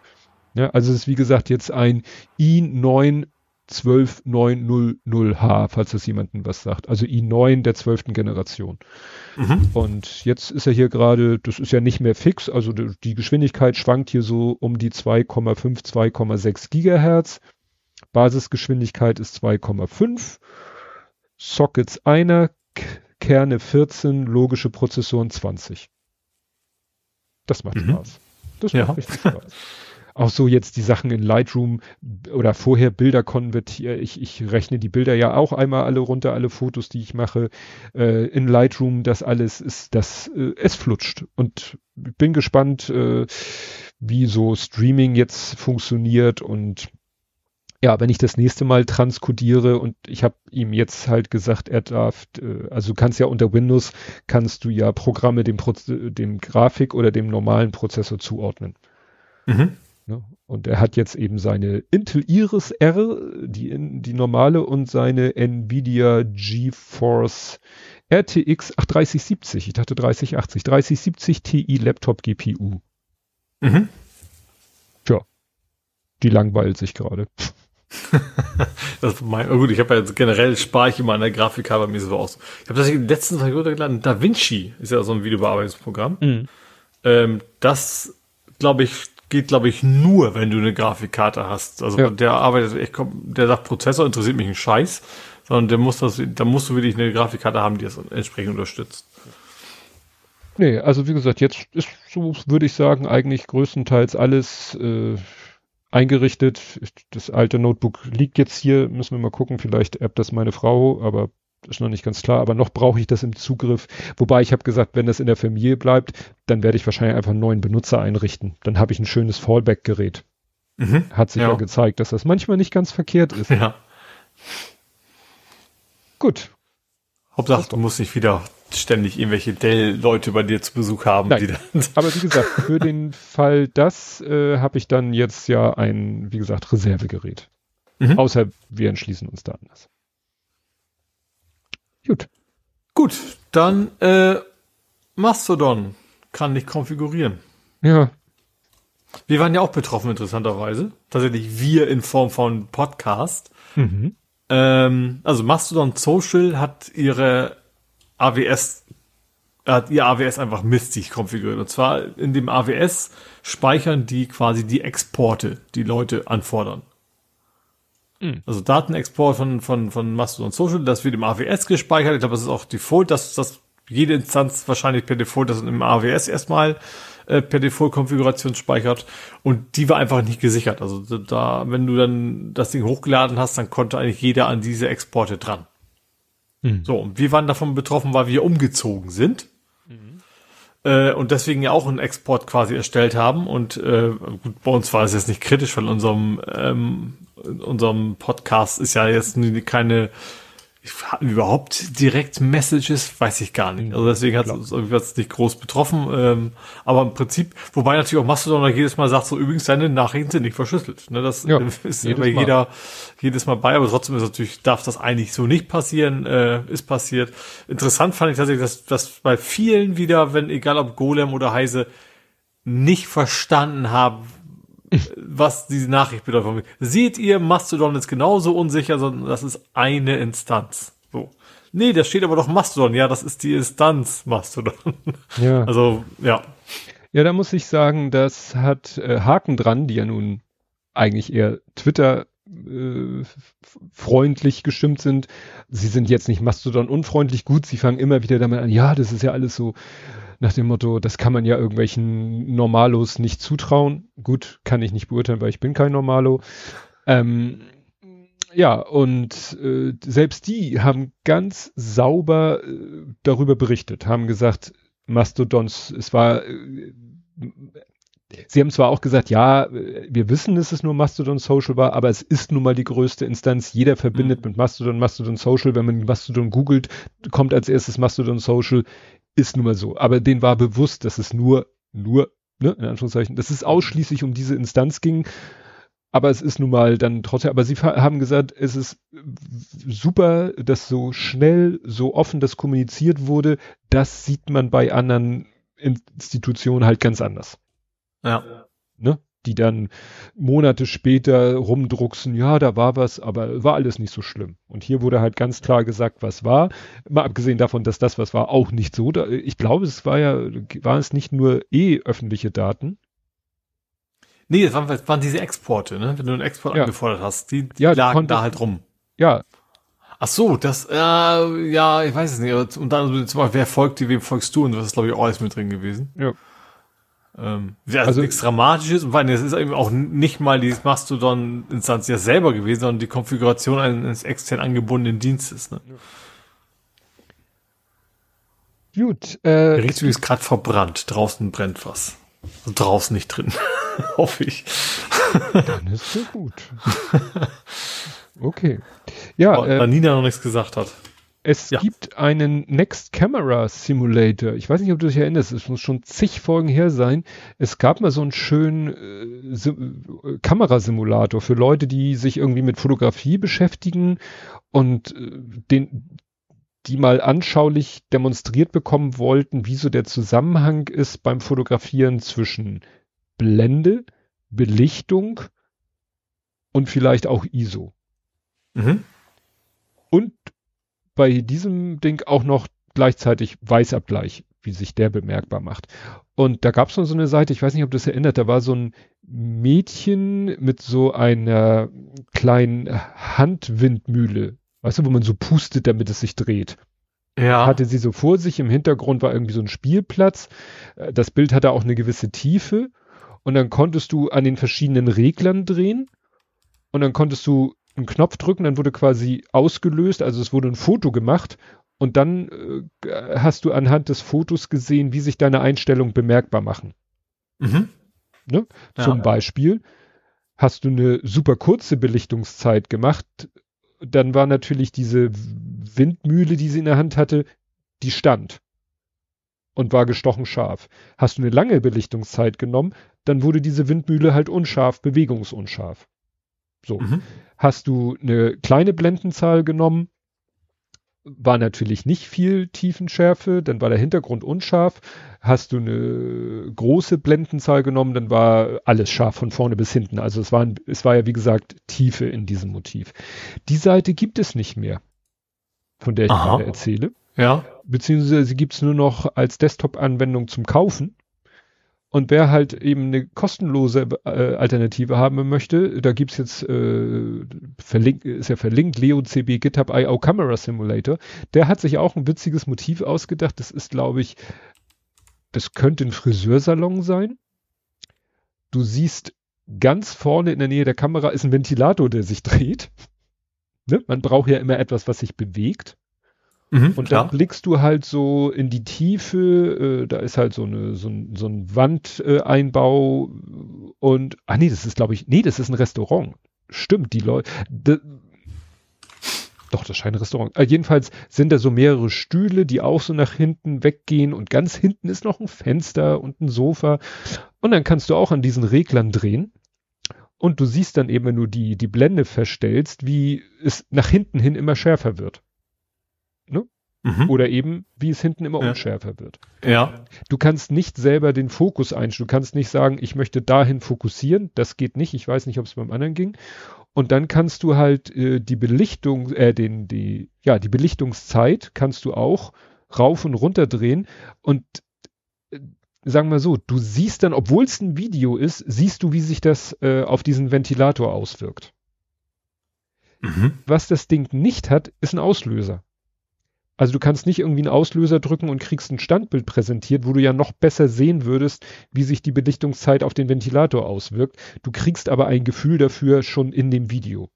Ja, also es ist wie gesagt jetzt ein i9 12900H, falls das jemandem was sagt. Also i9 der zwölften Generation. Mhm. Und jetzt ist er hier gerade, das ist ja nicht mehr fix, also die Geschwindigkeit schwankt hier so um die 2,5, 2,6 Gigahertz. Basisgeschwindigkeit ist 2,5. Sockets einer, Kerne 14, logische Prozessoren 20. Das macht mhm. Spaß. Das macht ja. richtig Spaß. [LAUGHS] auch so jetzt die Sachen in Lightroom oder vorher Bilder konvertieren. Ich, ich rechne die Bilder ja auch einmal alle runter, alle Fotos, die ich mache. Äh, in Lightroom, das alles ist, das, äh, es flutscht. Und bin gespannt, äh, wie so Streaming jetzt funktioniert und ja, wenn ich das nächste Mal transkodiere und ich habe ihm jetzt halt gesagt, er darf, äh, also du kannst ja unter Windows, kannst du ja Programme dem, Proz dem Grafik oder dem normalen Prozessor zuordnen. Mhm. Ne? Und er hat jetzt eben seine Intel Iris R, die, die normale, und seine Nvidia GeForce RTX, ach 3070, ich dachte 3080, 3070 Ti Laptop GPU. Mhm. Tja, die langweilt sich gerade. [LAUGHS] das mein, oh gut, ich habe ja jetzt generell spare ich immer an der Grafikkarte bei mir so aus. Ich habe das letztens runtergeladen. Da Vinci ist ja so ein Videobearbeitungsprogramm. Mhm. Ähm, das, glaube ich, geht, glaube ich, nur, wenn du eine Grafikkarte hast. Also ja. der arbeitet echt, der sagt, Prozessor interessiert mich ein Scheiß, sondern der muss das, da musst du wirklich eine Grafikkarte haben, die das entsprechend unterstützt. Nee, also wie gesagt, jetzt ist so, würde ich sagen, eigentlich größtenteils alles äh, eingerichtet. Das alte Notebook liegt jetzt hier, müssen wir mal gucken, vielleicht erbt das meine Frau, aber ist noch nicht ganz klar, aber noch brauche ich das im Zugriff. Wobei ich habe gesagt, wenn das in der Familie bleibt, dann werde ich wahrscheinlich einfach einen neuen Benutzer einrichten. Dann habe ich ein schönes Fallback-Gerät. Mhm, Hat sich ja. ja gezeigt, dass das manchmal nicht ganz verkehrt ist. Ja. Gut. Hauptsache, du musst nicht wieder ständig irgendwelche Dell-Leute bei dir zu Besuch haben. Nein, aber wie gesagt, für den Fall das äh, habe ich dann jetzt ja ein, wie gesagt, Reservegerät. Mhm. Außer wir entschließen uns da anders. Gut. Gut, dann äh, Mastodon kann nicht konfigurieren. Ja. Wir waren ja auch betroffen, interessanterweise. Tatsächlich wir in Form von Podcast. Mhm. Ähm, also Mastodon Social hat ihre AWS, hat ihr AWS einfach mistig konfiguriert. Und zwar in dem AWS speichern die quasi die Exporte, die Leute anfordern. Mhm. Also Datenexport von, von, von Mastodon Social, das wird im AWS gespeichert. Ich glaube, das ist auch Default, dass das jede Instanz wahrscheinlich per Default das im AWS erstmal äh, per Default-Konfiguration speichert. Und die war einfach nicht gesichert. Also da, wenn du dann das Ding hochgeladen hast, dann konnte eigentlich jeder an diese Exporte dran. Mhm. So, und wir waren davon betroffen, weil wir umgezogen sind. Äh, und deswegen ja auch einen Export quasi erstellt haben. Und äh, gut, bei uns war es jetzt nicht kritisch, weil unserem ähm, unserem Podcast ist ja jetzt keine überhaupt direkt Messages? Weiß ich gar nicht. Also deswegen hat es uns nicht groß betroffen. Ähm, aber im Prinzip, wobei natürlich auch Mastodon jedes Mal sagt, so übrigens, deine Nachrichten sind nicht verschlüsselt. Ne, das ja, [LAUGHS] ist immer jeder jedes Mal bei, aber trotzdem ist natürlich, darf das eigentlich so nicht passieren, äh, ist passiert. Interessant fand ich tatsächlich, dass, dass bei vielen wieder, wenn, egal ob Golem oder Heise, nicht verstanden haben, was diese Nachricht bedeutet. Seht ihr, Mastodon ist genauso unsicher, sondern das ist eine Instanz. So. Nee, da steht aber doch Mastodon. Ja, das ist die Instanz Mastodon. Ja. [LAUGHS] Also, ja. Ja, da muss ich sagen, das hat äh, Haken dran, die ja nun eigentlich eher Twitter äh, freundlich gestimmt sind. Sie sind jetzt nicht Mastodon unfreundlich. Gut, sie fangen immer wieder damit an, ja, das ist ja alles so nach dem Motto, das kann man ja irgendwelchen Normalos nicht zutrauen. Gut, kann ich nicht beurteilen, weil ich bin kein Normalo. Ähm, ja, und äh, selbst die haben ganz sauber äh, darüber berichtet, haben gesagt, Mastodons, es war, äh, sie haben zwar auch gesagt, ja, wir wissen, dass es nur Mastodon Social war, aber es ist nun mal die größte Instanz. Jeder verbindet mhm. mit Mastodon, Mastodon Social. Wenn man Mastodon googelt, kommt als erstes Mastodon Social. Ist nun mal so. Aber denen war bewusst, dass es nur, nur, ne, in Anführungszeichen, dass es ausschließlich um diese Instanz ging. Aber es ist nun mal dann trotzdem, aber sie haben gesagt, es ist super, dass so schnell, so offen das kommuniziert wurde. Das sieht man bei anderen Institutionen halt ganz anders. Ja. Ne? Die dann Monate später rumdrucksen, ja, da war was, aber war alles nicht so schlimm. Und hier wurde halt ganz klar gesagt, was war. Mal abgesehen davon, dass das, was war, auch nicht so. Da, ich glaube, es war ja, war es nicht nur eh öffentliche Daten. Nee, es waren, es waren diese Exporte, ne? Wenn du einen Export ja. angefordert hast, die, die ja, lagen da halt rum. Ja. Ach so, das, äh, ja, ich weiß es nicht. Und dann zum Beispiel, wer folgt dir, wem folgst du? Und das ist, glaube ich, auch alles mit drin gewesen. Ja. Ähm, also nichts Dramatisches und vor allem, es ist eben auch nicht mal dieses Mastodon-Instanz ja selber gewesen, sondern die Konfiguration eines extern angebundenen Dienstes. Ne? Gut. Äh, Der Riecht ist gerade verbrannt. Draußen brennt was. Also draußen nicht drin. [LAUGHS] Hoffe ich. Dann ist so gut. Okay. Ja. äh, da Nina noch nichts gesagt hat. Es ja. gibt einen Next Camera Simulator. Ich weiß nicht, ob du dich erinnerst. Es muss schon zig Folgen her sein. Es gab mal so einen schönen äh, äh, Kamerasimulator für Leute, die sich irgendwie mit Fotografie beschäftigen und äh, den, die mal anschaulich demonstriert bekommen wollten, wie so der Zusammenhang ist beim Fotografieren zwischen Blende, Belichtung und vielleicht auch ISO. Mhm. Und bei diesem Ding auch noch gleichzeitig Weißabgleich, wie sich der bemerkbar macht. Und da gab es noch so eine Seite, ich weiß nicht, ob das erinnert, da war so ein Mädchen mit so einer kleinen Handwindmühle, weißt du, wo man so pustet, damit es sich dreht. Ja. Hatte sie so vor sich, im Hintergrund war irgendwie so ein Spielplatz. Das Bild hatte auch eine gewisse Tiefe und dann konntest du an den verschiedenen Reglern drehen und dann konntest du einen Knopf drücken, dann wurde quasi ausgelöst, also es wurde ein Foto gemacht und dann äh, hast du anhand des Fotos gesehen, wie sich deine Einstellungen bemerkbar machen. Mhm. Ne? Ja. Zum Beispiel hast du eine super kurze Belichtungszeit gemacht, dann war natürlich diese Windmühle, die sie in der Hand hatte, die stand und war gestochen scharf. Hast du eine lange Belichtungszeit genommen, dann wurde diese Windmühle halt unscharf, bewegungsunscharf. So. Mhm. Hast du eine kleine Blendenzahl genommen, war natürlich nicht viel Tiefenschärfe, dann war der Hintergrund unscharf. Hast du eine große Blendenzahl genommen, dann war alles scharf von vorne bis hinten. Also es war, es war ja wie gesagt Tiefe in diesem Motiv. Die Seite gibt es nicht mehr, von der ich Aha. gerade erzähle. Ja. Beziehungsweise sie gibt es nur noch als Desktop-Anwendung zum Kaufen. Und wer halt eben eine kostenlose äh, Alternative haben möchte, da gibt's jetzt, äh, verlinkt, ist ja verlinkt, LeoCB GitHub IO Camera Simulator. Der hat sich auch ein witziges Motiv ausgedacht. Das ist, glaube ich, das könnte ein Friseursalon sein. Du siehst ganz vorne in der Nähe der Kamera ist ein Ventilator, der sich dreht. [LAUGHS] Ne? Man braucht ja immer etwas, was sich bewegt. Mhm, und dann blickst du halt so in die Tiefe, äh, da ist halt so eine so ein, so ein Wandeinbau äh, und ah nee, das ist glaube ich, nee, das ist ein Restaurant. Stimmt, die Leute Doch, das scheint ein Restaurant. Äh, jedenfalls sind da so mehrere Stühle, die auch so nach hinten weggehen und ganz hinten ist noch ein Fenster und ein Sofa. Und dann kannst du auch an diesen Reglern drehen. Und du siehst dann eben, wenn du die, die Blende verstellst, wie es nach hinten hin immer schärfer wird. Ne? Mhm. Oder eben, wie es hinten immer ja. unschärfer wird. Ja. Du kannst nicht selber den Fokus einstellen. Du kannst nicht sagen, ich möchte dahin fokussieren. Das geht nicht. Ich weiß nicht, ob es beim anderen ging. Und dann kannst du halt äh, die Belichtung, äh, den, die, ja, die Belichtungszeit kannst du auch rauf und runter drehen. Und äh, sagen wir so, du siehst dann, obwohl es ein Video ist, siehst du, wie sich das äh, auf diesen Ventilator auswirkt. Mhm. Was das Ding nicht hat, ist ein Auslöser. Also du kannst nicht irgendwie einen Auslöser drücken und kriegst ein Standbild präsentiert, wo du ja noch besser sehen würdest, wie sich die Belichtungszeit auf den Ventilator auswirkt. Du kriegst aber ein Gefühl dafür schon in dem Video.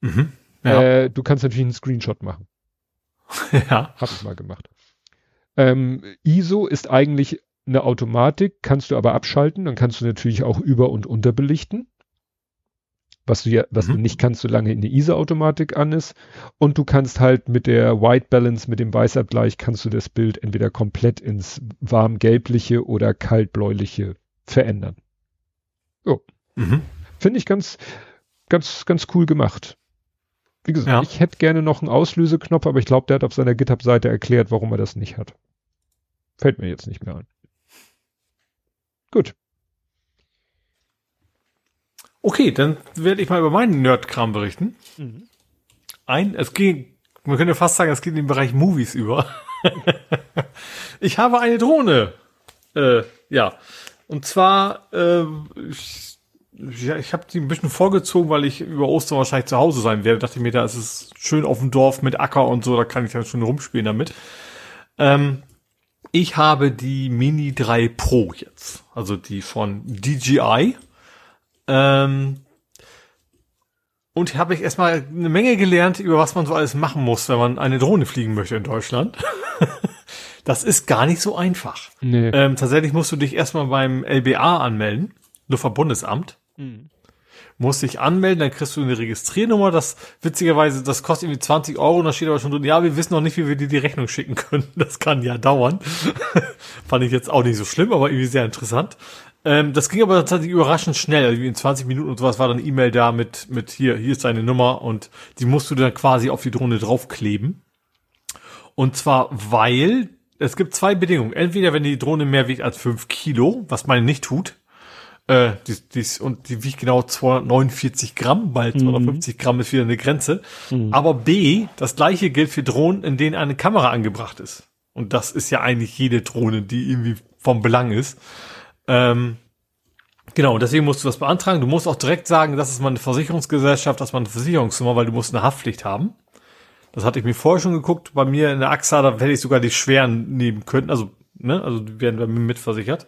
Mhm. Ja. Äh, du kannst natürlich einen Screenshot machen. [LAUGHS] ja. Hab ich mal gemacht. Ähm, ISO ist eigentlich eine Automatik, kannst du aber abschalten, dann kannst du natürlich auch über- und unterbelichten. Was du ja, was mhm. du nicht kannst, solange eine ISO-Automatik an ist. Und du kannst halt mit der White Balance, mit dem Weißabgleich, kannst du das Bild entweder komplett ins warm-gelbliche oder kalt-bläuliche verändern. So. Mhm. Finde ich ganz, ganz, ganz cool gemacht. Wie gesagt, ja. ich hätte gerne noch einen Auslöseknopf, aber ich glaube, der hat auf seiner GitHub-Seite erklärt, warum er das nicht hat. Fällt mir jetzt nicht mehr ein. Gut. Okay, dann werde ich mal über meinen Nerdkram berichten. Mhm. Ein, es ging, man könnte fast sagen, es geht in den Bereich Movies über. [LAUGHS] ich habe eine Drohne. Äh, ja. Und zwar, äh, ich, ja, ich habe die ein bisschen vorgezogen, weil ich über Ostern wahrscheinlich zu Hause sein werde. Dachte ich mir, da ist es schön auf dem Dorf mit Acker und so, da kann ich dann schon rumspielen damit. Ähm, ich habe die Mini 3 Pro jetzt, also die von DJI. Ähm, und habe ich erstmal eine Menge gelernt, über was man so alles machen muss, wenn man eine Drohne fliegen möchte in Deutschland. [LAUGHS] das ist gar nicht so einfach. Nee. Ähm, tatsächlich musst du dich erstmal beim LBA anmelden, Luftverbundesamt. Mhm musst dich anmelden, dann kriegst du eine Registriernummer, das witzigerweise, das kostet irgendwie 20 Euro und da steht aber schon drin, ja, wir wissen noch nicht, wie wir dir die Rechnung schicken können. [LAUGHS] Das kann ja dauern. [LAUGHS] Fand ich jetzt auch nicht so schlimm, aber irgendwie sehr interessant. Ähm, das ging aber tatsächlich überraschend schnell. Also in 20 Minuten und sowas war dann E-Mail da mit, mit hier, hier ist deine Nummer und die musst du dann quasi auf die Drohne draufkleben. Und zwar, weil es gibt zwei Bedingungen. Entweder wenn die Drohne mehr wiegt als 5 Kilo, was meine nicht tut, äh, die, die, und die wiegt genau 249 Gramm, 250 mhm. Gramm ist wieder eine Grenze. Mhm. Aber B, das gleiche gilt für Drohnen, in denen eine Kamera angebracht ist. Und das ist ja eigentlich jede Drohne, die irgendwie vom Belang ist. Ähm, genau, deswegen musst du das beantragen. Du musst auch direkt sagen, das ist mal eine Versicherungsgesellschaft, das ist mal eine Versicherungsnummer, weil du musst eine Haftpflicht haben. Das hatte ich mir vorher schon geguckt. Bei mir in der AXA, da hätte ich sogar die schweren nehmen können. Also, ne, also die werden bei mir mitversichert.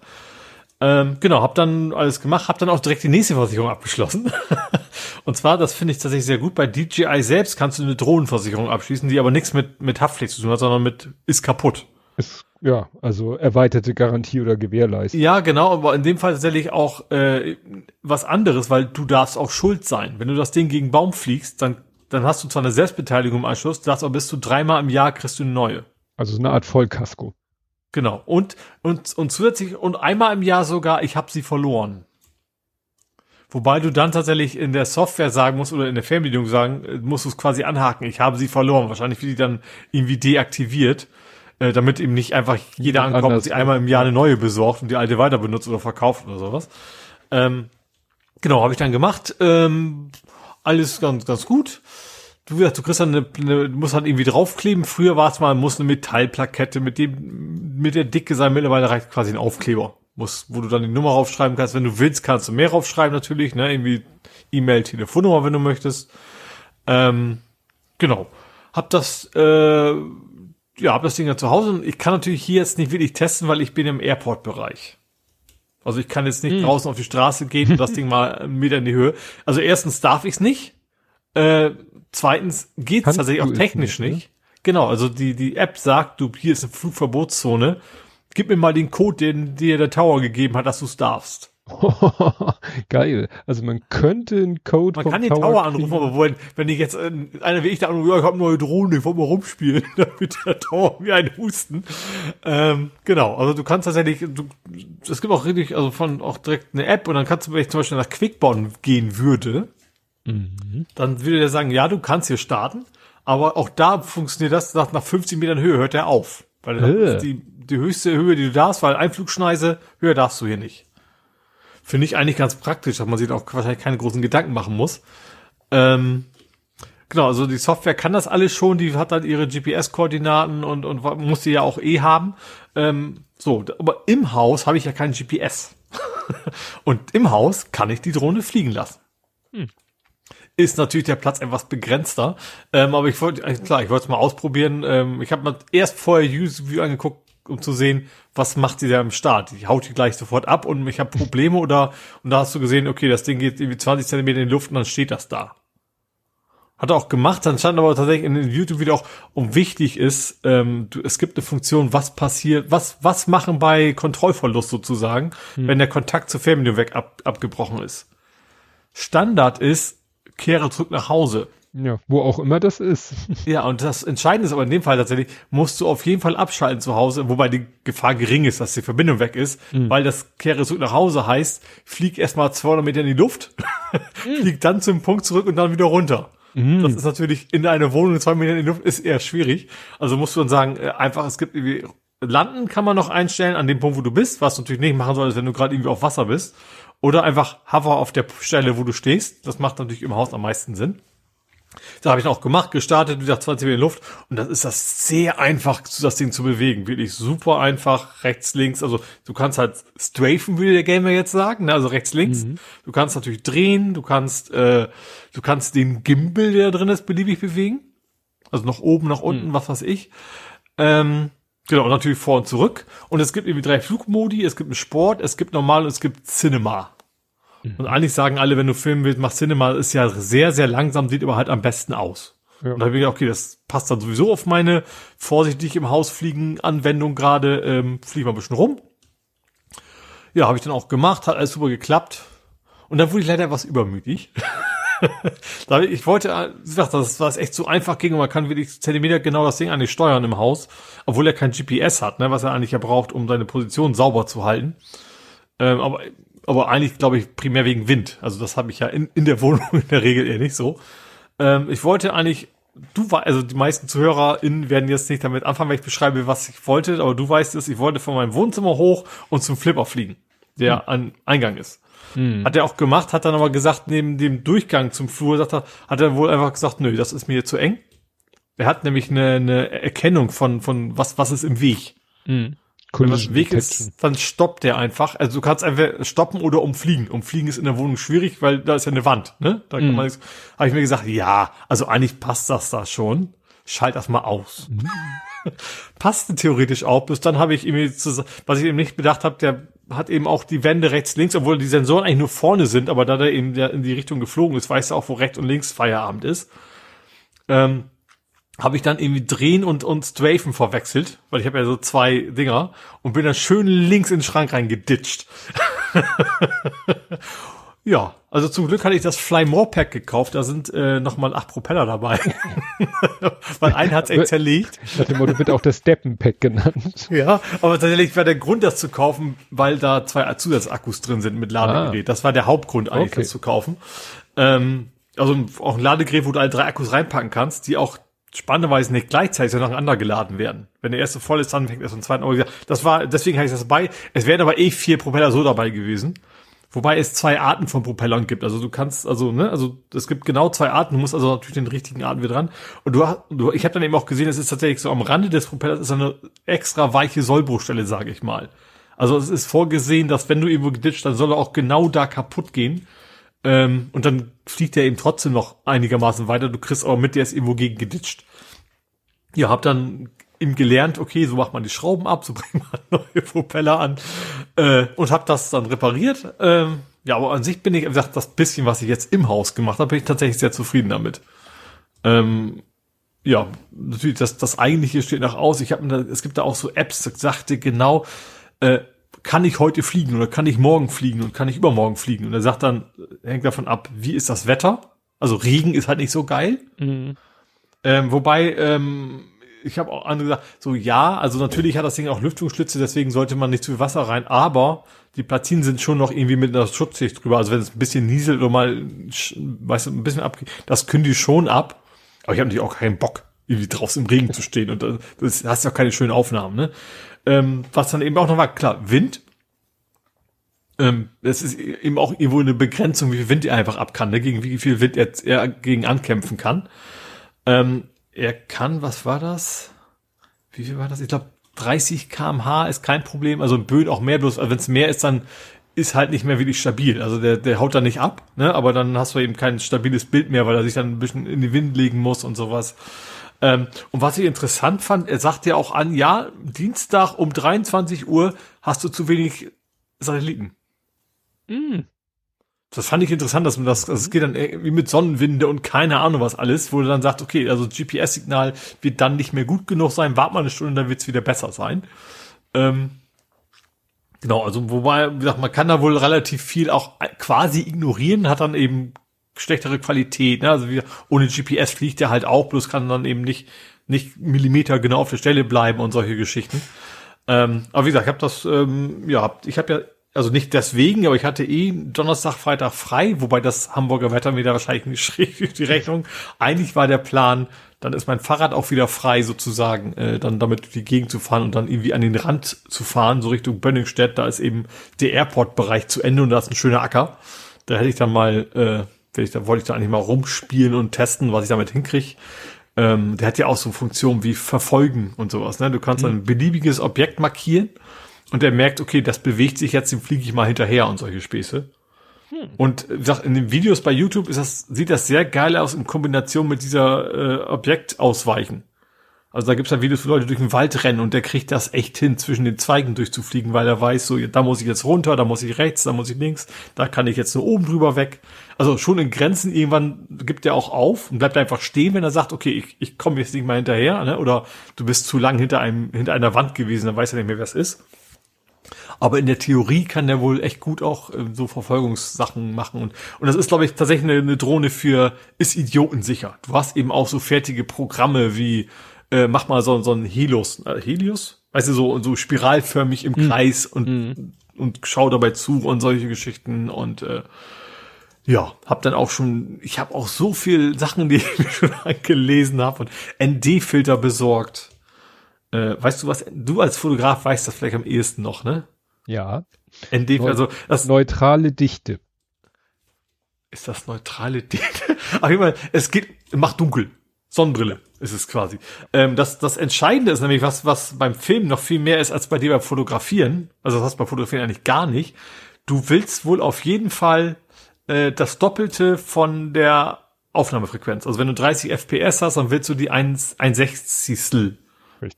Ähm, genau, hab dann alles gemacht, hab dann auch direkt die nächste Versicherung abgeschlossen. [LAUGHS] und zwar, das finde ich tatsächlich sehr gut, bei DJI selbst kannst du eine Drohnenversicherung abschließen, die aber nichts mit, mit Haftpflicht zu tun hat, sondern mit ist kaputt. Ist, ja, also erweiterte Garantie oder Gewährleistung. Ja, genau, aber in dem Fall tatsächlich auch äh, was anderes, weil du darfst auch schuld sein. Wenn du das Ding gegen Baum fliegst, dann, dann hast du zwar eine Selbstbeteiligung im Anschluss, darfst aber bis zu dreimal im Jahr kriegst du eine neue. Also so eine Art Vollkasko. Genau. Und, und, und zusätzlich, und einmal im Jahr sogar, ich habe sie verloren. Wobei du dann tatsächlich in der Software sagen musst oder in der Fernbedienung sagen, äh, musst du es quasi anhaken, ich habe sie verloren. Wahrscheinlich wird die dann irgendwie deaktiviert, äh, damit eben nicht einfach jeder ankommt und sie einmal im Jahr eine neue besorgt und die alte weiter benutzt oder verkauft oder sowas. Ähm, genau, habe ich dann gemacht. Ähm, alles ganz, ganz gut du, du kriegst dann eine, eine, musst halt irgendwie draufkleben. Früher war es mal, muss eine Metallplakette mit dem, mit der Dicke sein. Mittlerweile reicht quasi ein Aufkleber. Muss, wo du dann die Nummer raufschreiben kannst. Wenn du willst, kannst du mehr raufschreiben natürlich, ne, irgendwie E-Mail, Telefonnummer, wenn du möchtest. Ähm, genau. Hab das, äh, ja, hab das Ding ja zu Hause und ich kann natürlich hier jetzt nicht wirklich testen, weil ich bin im Airport-Bereich. Also ich kann jetzt nicht hm. draußen auf die Straße gehen und das Ding mal [LAUGHS] einen Meter in die Höhe. Also erstens darf ich's nicht. Äh, Zweitens geht es tatsächlich auch technisch nicht. nicht. Genau, also die, die App sagt, du, hier ist eine Flugverbotszone. Gib mir mal den Code, den dir der Tower gegeben hat, dass du es darfst. [LAUGHS] Geil. Also man könnte einen Code Man kann den Tower, anrufen, aber wenn, wenn ich jetzt äh, einer wie ich da anrufe, ja, ich habe eine neue Drohne, ich wollte mal rumspielen, [LAUGHS] damit der Tower wie ein Husten. Ähm, genau, also du kannst tatsächlich, du, es gibt auch richtig, also von auch direkt eine App und dann kannst du, wenn ich zum Beispiel nach Quickborn gehen würde, mhm. dann würde der sagen, ja, du kannst hier starten, aber auch da funktioniert das, nach 50 Metern Höhe hört er auf. Weil äh. die, die höchste Höhe, die du darfst, weil Einflugschneise, höher darfst du hier nicht. Finde ich eigentlich ganz praktisch, dass man sich auch wahrscheinlich keine großen Gedanken machen muss. Ähm, genau, also die Software kann das alles schon, die hat dann ihre GPS-Koordinaten und, und muss die ja auch eh haben. Ähm, so, aber im Haus habe ich ja kein GPS. [LAUGHS] und im Haus kann ich die Drohne fliegen lassen. Hm. Ist natürlich der Platz etwas begrenzter. Ähm, aber ich wollte, klar, ich wollte es mal ausprobieren. Ähm, ich habe mal erst vorher Use View angeguckt, um zu sehen, was macht die da im Start. Die haut die gleich sofort ab und ich habe Probleme oder und da hast du gesehen, okay, das Ding geht irgendwie 20 Zentimeter in die Luft und dann steht das da. Hat er auch gemacht, dann stand aber tatsächlich in den YouTube wieder auch, um wichtig ist, ähm, du, es gibt eine Funktion, was passiert, was, was machen bei Kontrollverlust sozusagen, hm. wenn der Kontakt zur Fernbedienung weg ab, abgebrochen ist. Standard ist, kehre zurück nach Hause. Ja, wo auch immer das ist. Ja, und das Entscheidende ist aber in dem Fall tatsächlich, musst du auf jeden Fall abschalten zu Hause, wobei die Gefahr gering ist, dass die Verbindung weg ist, mhm. weil das Kehre zurück nach Hause heißt, flieg erstmal 200 Meter in die Luft, mhm. flieg dann zum Punkt zurück und dann wieder runter. Mhm. Das ist natürlich in einer Wohnung 2 Meter in die Luft ist eher schwierig. Also musst du dann sagen, äh, einfach, es gibt irgendwie, landen kann man noch einstellen an dem Punkt, wo du bist, was du natürlich nicht machen solltest, wenn du gerade irgendwie auf Wasser bist. Oder einfach hover auf der Stelle, wo du stehst. Das macht natürlich im Haus am meisten Sinn. Da habe ich auch gemacht, gestartet, wieder 20 Meter in Luft und das ist das sehr einfach, das Ding zu bewegen. Wirklich super einfach, rechts, links. Also du kannst halt strafen, würde der Gamer jetzt sagen, ne? also rechts, links. Mhm. Du kannst natürlich drehen, du kannst, äh, du kannst den Gimbal, der drin ist, beliebig bewegen. Also nach oben, nach unten, mhm. was weiß ich. Ähm, genau, und natürlich vor und zurück. Und es gibt irgendwie drei Flugmodi, es gibt einen Sport, es gibt normal und es gibt Cinema. Und eigentlich sagen alle, wenn du filmen willst, mach Cinema, ist ja sehr, sehr langsam, sieht aber halt am besten aus. Ja. Und da habe ich gedacht, okay, das passt dann sowieso auf meine vorsichtig im Haus fliegen Anwendung gerade, ähm, fliege mal ein bisschen rum. Ja, habe ich dann auch gemacht, hat alles super geklappt. Und dann wurde ich leider etwas übermütig. [LAUGHS] ich wollte, wie gesagt, das war echt so einfach ging und man kann wirklich Zentimeter genau das Ding eigentlich steuern im Haus, obwohl er kein GPS hat, ne, was er eigentlich ja braucht, um seine Position sauber zu halten. Ähm, aber aber eigentlich glaube ich primär wegen Wind. Also das habe ich ja in, in der Wohnung [LAUGHS] in der Regel eher nicht so. Ähm, ich wollte eigentlich, du war, also die meisten ZuhörerInnen werden jetzt nicht damit anfangen, wenn ich beschreibe, was ich wollte, aber du weißt es, ich wollte von meinem Wohnzimmer hoch und zum Flipper fliegen, der hm. an Eingang ist. Hm. Hat er auch gemacht, hat dann aber gesagt, neben dem Durchgang zum Flur, sagt er, hat er wohl einfach gesagt, nö, das ist mir zu eng. Er hat nämlich eine, eine Erkennung von, von was, was ist im Weg. Hm. Wenn was Weg ist, dann stoppt der einfach. Also du kannst einfach stoppen oder umfliegen. Umfliegen ist in der Wohnung schwierig, weil da ist ja eine Wand. Ne? Da kann man, habe ich mir gesagt, ja, also eigentlich passt das da schon. Schalt das mal aus. Mm. [LAUGHS] Passte theoretisch auch. Bis dann habe ich irgendwie, was ich eben nicht bedacht habe, der hat eben auch die Wände rechts, links, obwohl die Sensoren eigentlich nur vorne sind, aber da der eben in die Richtung geflogen ist, weißt du auch, wo rechts und links Feierabend ist. Ähm, habe ich dann irgendwie drehen und, und strafen verwechselt, weil ich habe ja so zwei Dinger und bin dann schön links in den Schrank reingeditscht. [LAUGHS] ja, also zum Glück hatte ich das Fly More Pack gekauft, da sind äh, nochmal acht Propeller dabei. [LAUGHS] weil einen hat's echt zerlegt. Nach dem Motto wird auch das Steppen Pack genannt. Ja, aber tatsächlich war der Grund, das zu kaufen, weil da zwei Zusatzakkus drin sind mit Ladegerät. Ah. Das war der Hauptgrund eigentlich, okay. das zu kaufen. Ähm, also auch ein Ladegerät, wo du alle drei Akkus reinpacken kannst, die auch spannenderweise nicht gleichzeitig nacheinander geladen werden. Wenn der erste voll ist, dann fängt erst ein zweiten an. Das war, deswegen habe ich das dabei. Es wären aber eh vier Propeller so dabei gewesen. Wobei es zwei Arten von Propellern gibt. Also du kannst, also, ne, also es gibt genau zwei Arten. Du musst also natürlich den richtigen Arten wieder dran. Und du, du ich habe dann eben auch gesehen, es ist tatsächlich so am Rande des Propellers ist eine extra weiche Sollbruchstelle, sage ich mal. Also es ist vorgesehen, dass wenn du irgendwo geditscht, dann soll er auch genau da kaputt gehen. Ähm, und dann fliegt er eben trotzdem noch einigermaßen weiter. Du kriegst aber mit, der ist irgendwo gegen geditscht. Ja, hab dann ihm gelernt, okay, so macht man die Schrauben ab, so [LAUGHS] bringt man neue Propeller an äh, und hab das dann repariert. Ähm, ja, aber an sich bin ich, wie gesagt, das bisschen, was ich jetzt im Haus gemacht habe, bin ich tatsächlich sehr zufrieden damit. Ähm, ja, natürlich, das, das eigentliche steht noch aus. Ich habe, es gibt da auch so Apps, das sagte genau, äh, kann ich heute fliegen oder kann ich morgen fliegen und kann ich übermorgen fliegen? Und er sagt dann, hängt davon ab, wie ist das Wetter? Also Regen ist halt nicht so geil. Mhm. Ähm, wobei, ähm, ich habe auch andere gesagt, so ja, also natürlich hat das Ding auch Lüftungsschlitze, deswegen sollte man nicht zu viel Wasser rein, aber die Platinen sind schon noch irgendwie mit einer Schutzschicht drüber. Also wenn es ein bisschen nieselt oder mal, weißt du, ein bisschen abgeht, das können die schon ab. Aber ich habe natürlich auch keinen Bock, irgendwie draußen im Regen zu stehen und das, das hast ja auch keine schönen Aufnahmen, ne? Ähm, was dann eben auch noch war, klar, Wind. Ähm, das ist eben auch irgendwo eine Begrenzung, wie viel Wind er einfach ab kann, ne? gegen wie viel Wind er, er gegen ankämpfen kann. Ähm, er kann, was war das? Wie viel war das? Ich glaube, 30 kmh ist kein Problem. Also Böen auch mehr, bloß also wenn es mehr ist, dann ist halt nicht mehr wirklich stabil. Also der, der haut da nicht ab, ne? aber dann hast du eben kein stabiles Bild mehr, weil er sich dann ein bisschen in den Wind legen muss und sowas. Ähm, und was ich interessant fand, er sagt ja auch an, ja, Dienstag um 23 Uhr hast du zu wenig Satelliten. Mm. Das fand ich interessant, dass man das, also es geht dann irgendwie mit Sonnenwinde und keine Ahnung was alles, wo du dann sagt, okay, also GPS-Signal wird dann nicht mehr gut genug sein, wart mal eine Stunde, dann wird es wieder besser sein. Ähm, genau, also wobei, wie gesagt, man kann da wohl relativ viel auch quasi ignorieren, hat dann eben schlechtere Qualität, ne? also wie, ohne GPS fliegt er halt auch, bloß kann dann eben nicht, nicht Millimeter genau auf der Stelle bleiben und solche Geschichten. Ähm, aber wie gesagt, ich habe das, ähm, ja, ich habe ja also nicht deswegen, aber ich hatte eh Donnerstag, Freitag frei, wobei das Hamburger Wetter mir da wahrscheinlich nicht [LAUGHS] schräg die Rechnung. Eigentlich war der Plan, dann ist mein Fahrrad auch wieder frei sozusagen, äh, dann damit die Gegend zu fahren und dann irgendwie an den Rand zu fahren, so Richtung Bönningstedt. Da ist eben der Airport-Bereich zu Ende und da ist ein schöner Acker. Da hätte ich dann mal, äh, ich, da wollte ich da eigentlich mal rumspielen und testen, was ich damit hinkriege. Ähm, der hat ja auch so Funktionen wie Verfolgen und sowas. Ne? Du kannst mhm. ein beliebiges Objekt markieren und er merkt, okay, das bewegt sich jetzt, dem fliege ich mal hinterher und solche Späße. Hm. Und wie gesagt, in den Videos bei YouTube ist das, sieht das sehr geil aus in Kombination mit dieser äh, Objektausweichen. Also da gibt's dann Videos, wo Leute durch den Wald rennen und der kriegt das echt hin, zwischen den Zweigen durchzufliegen, weil er weiß, so, da muss ich jetzt runter, da muss ich rechts, da muss ich links, da kann ich jetzt nur oben drüber weg. Also schon in Grenzen irgendwann gibt er auch auf und bleibt einfach stehen, wenn er sagt, okay, ich, ich komme jetzt nicht mal hinterher, ne? oder du bist zu lang hinter einem, hinter einer Wand gewesen, dann weiß er nicht mehr, wer es ist. Aber in der Theorie kann der wohl echt gut auch äh, so Verfolgungssachen machen. Und, und das ist, glaube ich, tatsächlich eine, eine Drohne für, ist idiotensicher. Du hast eben auch so fertige Programme wie, äh, mach mal so, so ein Helios, äh, Helios? Weißt du, so, so spiralförmig im hm. Kreis und, mhm. und schau dabei zu und solche Geschichten und, äh, ja, hab dann auch schon, ich habe auch so viel Sachen, die [LAUGHS] ich mir schon gelesen habe und ND-Filter besorgt. Äh, weißt du was? Du als Fotograf weißt das vielleicht am ehesten noch, ne? Ja. ND, Neu also das neutrale Dichte. Ist das neutrale Dichte? Ach, ich meine, es geht, macht dunkel. Sonnenbrille ist es quasi. Ähm, das, das Entscheidende ist nämlich was, was beim Film noch viel mehr ist als bei dir beim Fotografieren. Also das hast du beim Fotografieren eigentlich gar nicht. Du willst wohl auf jeden Fall äh, das Doppelte von der Aufnahmefrequenz. Also wenn du 30 FPS hast, dann willst du die 1, 1 Sechzigstel.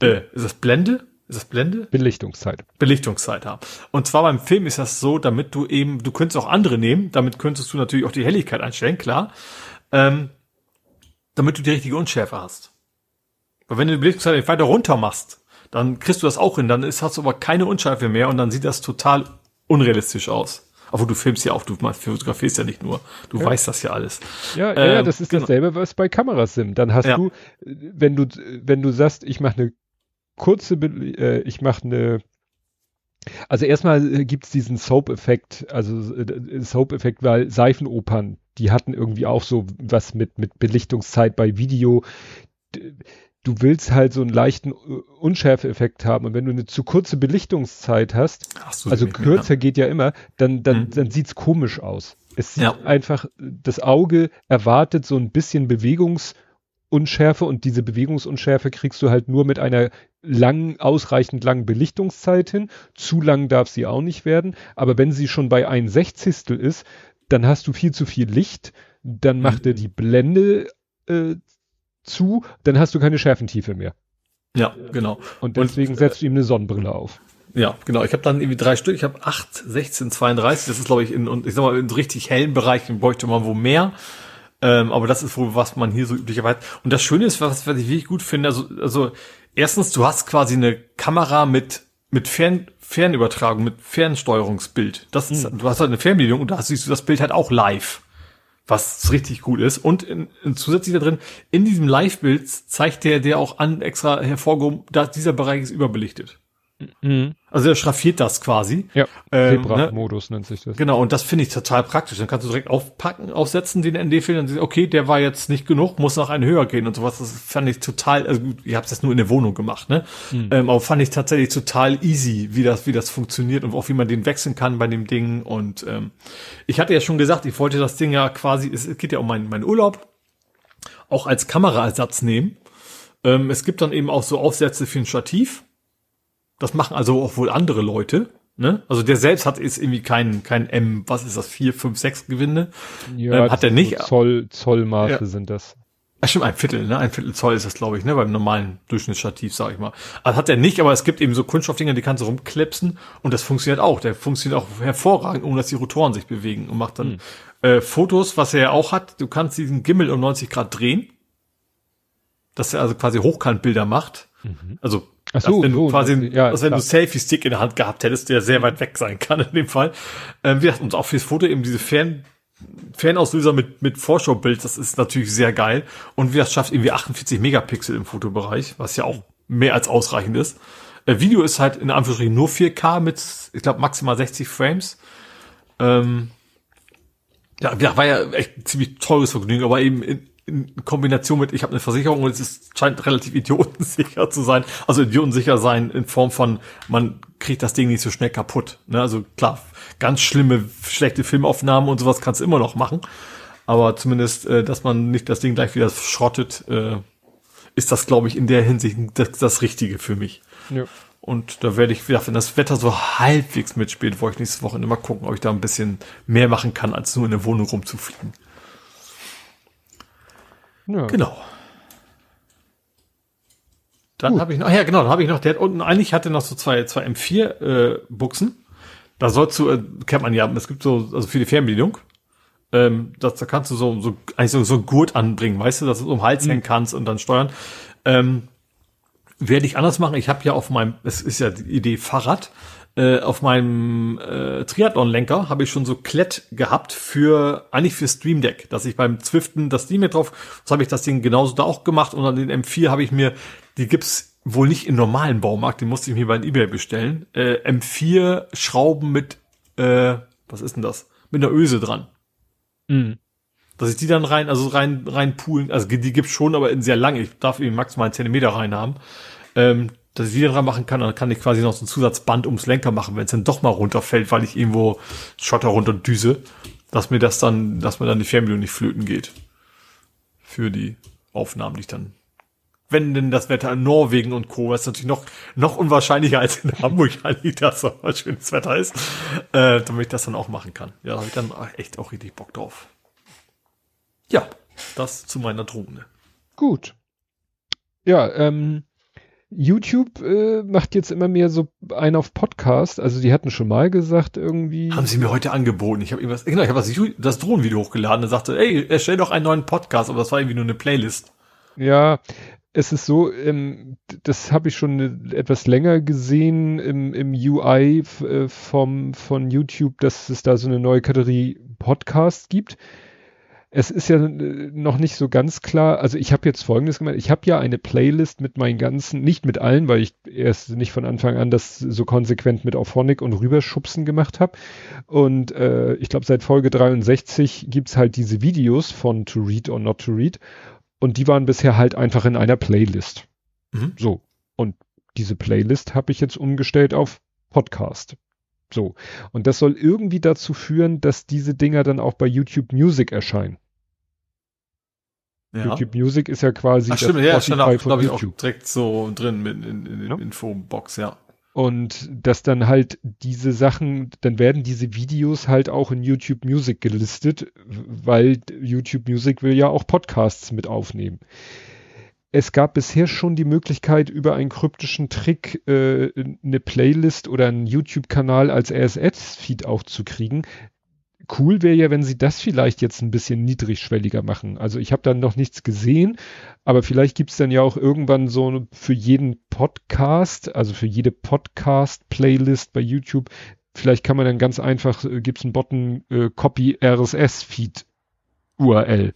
Äh, ist das Blende? Ist das Blende? Belichtungszeit. Belichtungszeit haben. Und zwar beim Film ist das so, damit du eben, du könntest auch andere nehmen, damit könntest du natürlich auch die Helligkeit einstellen, klar. Ähm, damit du die richtige Unschärfe hast. Weil wenn du die Belichtungszeit weiter runter machst, dann kriegst du das auch hin, dann ist, hast du aber keine Unschärfe mehr und dann sieht das total unrealistisch aus. Aber du filmst ja auch, du fotografierst ja nicht nur. Du ja. weißt das ja alles. Ja, ja, ähm, das ist genau. dasselbe, was bei Kameras sind. Dann hast ja. du, wenn du, wenn du sagst, ich mache eine kurze, äh, ich mache eine also erstmal gibt's diesen Soap-Effekt, also äh, Soap-Effekt, weil Seifenopern, die hatten irgendwie auch so was mit, mit Belichtungszeit bei Video du willst halt so einen leichten äh, Unschärfeeffekt haben. Und wenn du eine zu kurze Belichtungszeit hast, so, also kürzer geht ja immer, dann, dann, mhm. dann sieht's komisch aus. Es sieht ja. einfach, das Auge erwartet so ein bisschen Bewegungsunschärfe und diese Bewegungsunschärfe kriegst du halt nur mit einer langen, ausreichend langen Belichtungszeit hin. Zu lang darf sie auch nicht werden. Aber wenn sie schon bei ein Sechzigstel ist, dann hast du viel zu viel Licht. Dann mhm. macht er die Blende äh, zu, dann hast du keine Schärfentiefe mehr. Ja, genau. Und deswegen und, setzt du ihm eine Sonnenbrille auf. Ja, genau. Ich habe dann irgendwie drei Stück. Ich habe 8, 16, 32. Das ist, glaube ich, in, und ich sag mal, in richtig hellen Bereichen bräuchte man wo mehr. Ähm, aber das ist wohl, was man hier so üblicherweise. Und das Schöne ist, was, was ich wirklich gut finde, also, also erstens, du hast quasi eine Kamera mit mit Fern, Fernübertragung, mit Fernsteuerungsbild. Das ist, mhm. du hast halt eine Fernbedienung und da siehst du das Bild halt auch live. Was richtig gut ist. Und in, in zusätzlich da drin, in diesem Live-Bild zeigt der, der auch an extra hervorgehoben, dass dieser Bereich ist überbelichtet. Mhm. Also er schraffiert das quasi. Ja, ähm, Zebra-Modus ne? nennt sich das. Genau, und das finde ich total praktisch. Dann kannst du direkt aufpacken, aufsetzen, den ND-Film, dann siehst okay, der war jetzt nicht genug, muss noch einen höher gehen und sowas. Das fand ich total, also gut, ihr habt es jetzt nur in der Wohnung gemacht, ne? Mhm. Ähm, aber fand ich tatsächlich total easy, wie das, wie das funktioniert und auch wie man den wechseln kann bei dem Ding. Und ähm, ich hatte ja schon gesagt, ich wollte das Ding ja quasi, es geht ja um meinen, meinen Urlaub, auch als Kameraersatz nehmen. Ähm, es gibt dann eben auch so Aufsätze für ein Stativ das machen also auch wohl andere Leute. Ne? Also der selbst hat ist irgendwie kein kein M, was ist das, vier, fünf, sechs Gewinde? Ja, ähm, hat er nicht. So Zoll, Zollmaße ja. sind das. Ach stimmt, ein Viertel, ne? Ein Viertel Zoll ist das, glaube ich, ne? Beim normalen Durchschnittsstativ, sag ich mal. Also hat er nicht, aber es gibt eben so Kunststoffdinger, die kannst du rumklepsen und das funktioniert auch. Der funktioniert auch hervorragend, ohne dass die Rotoren sich bewegen und macht dann hm. äh, Fotos, was er ja auch hat. Du kannst diesen Gimmel um 90 Grad drehen, dass er also quasi Hochkantbilder macht. Mhm. Also Ach so, wenn du so, quasi, ja, als wenn klar. du Selfie-Stick in der Hand gehabt hättest, der sehr weit weg sein kann in dem Fall. Ähm, wir hatten uns auch fürs Foto eben diese Fern, Fernauslöser mit, mit Vorschaubild, das ist natürlich sehr geil. Und wie das schafft, irgendwie 48 Megapixel im Fotobereich, was ja auch mehr als ausreichend ist. Äh, Video ist halt in Anführungsstrichen nur 4K mit, ich glaube, maximal 60 Frames. Ähm, ja, war ja echt ziemlich teures Vergnügen, aber eben in, in Kombination mit, ich habe eine Versicherung und es ist, scheint relativ [LAUGHS] idiotensicher zu sein. Also idiotensicher sein in Form von, man kriegt das Ding nicht so schnell kaputt. Ne? Also klar, ganz schlimme, schlechte Filmaufnahmen und sowas kannst du immer noch machen. Aber zumindest, äh, dass man nicht das Ding gleich wieder schrottet, äh, ist das, glaube ich, in der Hinsicht das, das Richtige für mich. Ja. Und da werde ich, wenn das Wetter so halbwegs mitspielt, wollte ich nächste Woche immer gucken, ob ich da ein bisschen mehr machen kann, als nur in der Wohnung rumzufliegen. Ja. Genau. Dann habe ich noch, ja genau, dann habe ich noch, der hat unten, eigentlich hatte noch so zwei, zwei M4 äh. Da sollst du, äh, kennt man ja, es gibt so, also für die Fernbedienung, ähm, das, da kannst du so, so eigentlich so, so ein Gurt anbringen, weißt du, dass du so um den Hals mhm. hängen kannst und dann steuern. Ähm, werde ich anders machen. Ich habe ja auf meinem, es ist ja die Idee Fahrrad, äh, auf meinem äh, Triathlon-Lenker habe ich schon so Klett gehabt für eigentlich für Stream Deck, dass ich beim Zwiften das Steam Deck drauf, so habe ich das Ding genauso da auch gemacht und an den M4 habe ich mir, die gibt's wohl nicht im normalen Baumarkt, den musste ich mir bei eBay bestellen. Äh, M4 Schrauben mit, äh, was ist denn das? Mit einer Öse dran. Mhm. Dass ich die dann rein, also rein, rein poolen, also die gibt's schon, aber in sehr lang. Ich darf eben maximal einen Zentimeter rein haben. Ähm, dass ich wieder dran machen kann, dann kann ich quasi noch so ein Zusatzband ums Lenker machen, wenn es dann doch mal runterfällt, weil ich irgendwo Schotter runter düse, dass mir das dann, dass mir dann die Fernbedienung nicht flöten geht. Für die Aufnahmen, die ich dann wenn denn das Wetter in Norwegen und Co. was natürlich noch, noch unwahrscheinlicher als in Hamburg [LAUGHS] eigentlich, dass so schönes Wetter ist, äh, damit ich das dann auch machen kann. Ja, da habe ich dann echt auch richtig Bock drauf. Ja, das zu meiner Drohne. Gut. Ja, ähm, YouTube äh, macht jetzt immer mehr so einen auf Podcast. Also die hatten schon mal gesagt irgendwie. Haben sie mir heute angeboten. Ich habe irgendwas, genau, ich habe das, das Drohnenvideo hochgeladen und sagte, ey, erstell doch einen neuen Podcast, aber das war irgendwie nur eine Playlist. Ja, es ist so, ähm, das habe ich schon ne, etwas länger gesehen im, im UI äh, vom, von YouTube, dass es da so eine neue Kategorie Podcast gibt es ist ja äh, noch nicht so ganz klar. Also ich habe jetzt Folgendes gemacht. Ich habe ja eine Playlist mit meinen ganzen, nicht mit allen, weil ich erst nicht von Anfang an das so konsequent mit Auphonic und Rüberschubsen gemacht habe. Und äh, ich glaube, seit Folge 63 gibt's halt diese Videos von To Read or Not to Read. Und die waren bisher halt einfach in einer Playlist. Mhm. So. Und diese Playlist habe ich jetzt umgestellt auf Podcast. So. Und das soll irgendwie dazu führen, dass diese Dinger dann auch bei YouTube Music erscheinen. Ja. YouTube Music ist ja quasi Ach, stimmt, das ja, Spotify auch, von YouTube. Ich auch direkt so drin mit in, in, in ja. Infobox, ja. Und dass dann halt diese Sachen, dann werden diese Videos halt auch in YouTube Music gelistet, weil YouTube Music will ja auch Podcasts mit aufnehmen es gab bisher schon die Möglichkeit, über einen kryptischen Trick äh, eine Playlist oder einen YouTube-Kanal als RSS-Feed auch zu kriegen. cool wäre ja, wenn sie das vielleicht jetzt ein bisschen niedrigschwelliger machen. Also ich habe dann noch nichts gesehen, aber vielleicht gibt's dann ja auch irgendwann so für jeden Podcast, also für jede Podcast-Playlist bei YouTube, vielleicht kann man dann ganz einfach, äh, gibt's einen Button äh, Copy RSS-Feed URL.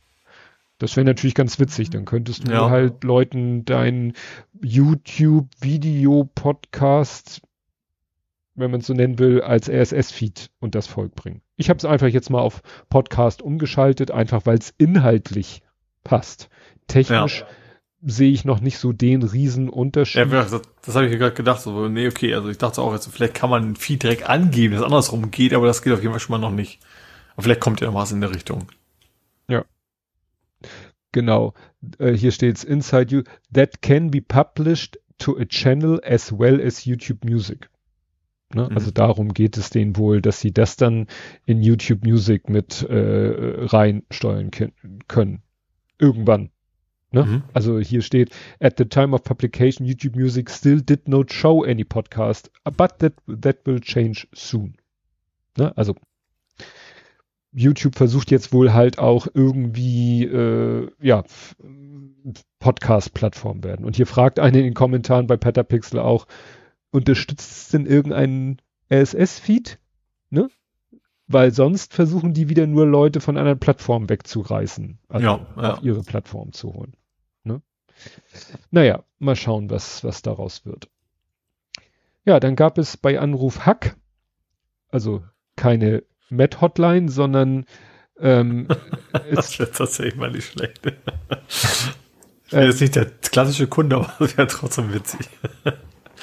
Das wäre natürlich ganz witzig. Dann könntest du Ja. halt Leuten dein YouTube-Video-Podcast, wenn man es so nennen will, als RSS-Feed und das Volk bringen. Ich habe es einfach jetzt mal auf Podcast umgeschaltet, einfach weil es inhaltlich passt. Technisch sehe ich noch nicht so den riesen Unterschied. Ja, das, das habe ich mir gerade gedacht. So, nee, okay, also ich dachte auch jetzt, vielleicht kann man ein Feed direkt angeben, dass andersrum geht, aber das geht auf jeden Fall schon mal noch nicht. Aber vielleicht kommt ja noch was in der Richtung. Genau. Äh, hier steht's Inside You. That can be published to a channel as well as YouTube Music. Ne? Mhm. Also darum geht es denen wohl, dass sie das dann in YouTube Music mit äh, reinsteuern können. Irgendwann. Ne? Mhm. Also hier steht, at the time of publication, YouTube Music still did not show any podcast, but that, that will change soon. Ne? Also YouTube versucht jetzt wohl halt auch irgendwie, äh, ja, Podcast-Plattform werden. Und hier fragt einer in den Kommentaren bei Petapixel auch, unterstützt es denn irgendeinen RSS-Feed? Ne? Weil sonst versuchen die wieder nur Leute von anderen Plattformen wegzureißen, also Ja, ja. auf ihre Plattform zu holen. Ne? Naja, mal schauen, was, was daraus wird. Ja, dann gab es bei Anruf Hack, also keine Met-Hotline, sondern ähm, [LAUGHS] Das wäre tatsächlich mal nicht schlecht. Ich bin jetzt nicht der klassische Kunde, aber das wäre trotzdem witzig.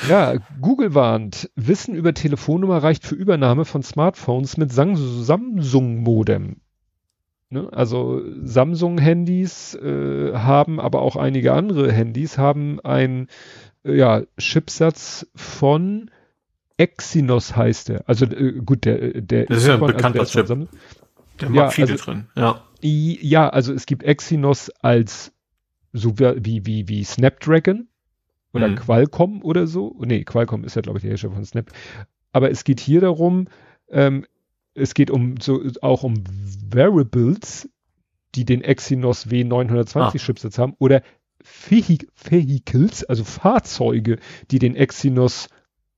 ja, Google warnt, Wissen über Telefonnummer reicht für Übernahme von Smartphones mit Samsung-Modem. Ne? Also Samsung-Handys äh, haben, aber auch einige andere Handys haben ein äh, ja, Chipsatz von Exynos heißt der. Also äh, gut, der, der Das ist ja ein von- also bekannter der ist von Chip. Der Ja, viele also- drin. Ja. Ja, also es gibt Exynos als so wie, wie, wie Snapdragon oder Mhm. Qualcomm oder so. Nee, Qualcomm ist ja, glaube ich, der Hersteller von Snap. Aber es geht hier darum, ähm, es geht um so auch um Variables, die den Exynos W920 Ah. Chipsatz haben oder Vehi Vehicles, also Fahrzeuge, die den Exynos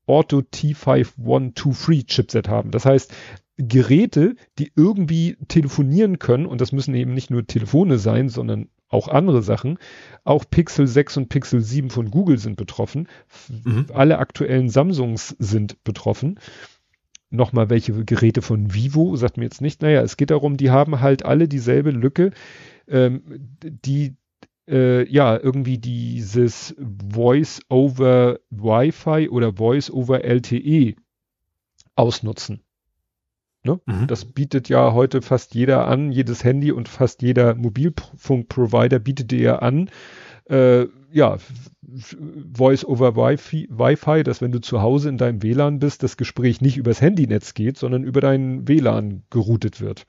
Auto T5123 Chipset haben. Das heißt, Geräte, die irgendwie telefonieren können, und das müssen eben nicht nur Telefone sein, sondern auch andere Sachen. Auch Pixel 6 und Pixel 7 von Google sind betroffen. Mhm. Alle aktuellen Samsungs sind betroffen. Nochmal welche Geräte von Vivo, sagt mir jetzt nicht. Naja, es geht darum, die haben halt alle dieselbe Lücke, ähm, die äh, ja irgendwie dieses Voice over Wi-Fi oder Voice over LTE ausnutzen. Ne? Mhm. Das bietet ja heute fast jeder an, jedes Handy und fast jeder Mobilfunkprovider bietet dir ja an, äh, ja, Voice over Wi-Fi, Wi-Fi, dass wenn du zu Hause in deinem WLAN bist, das Gespräch nicht übers Handynetz geht, sondern über dein WLAN geroutet wird.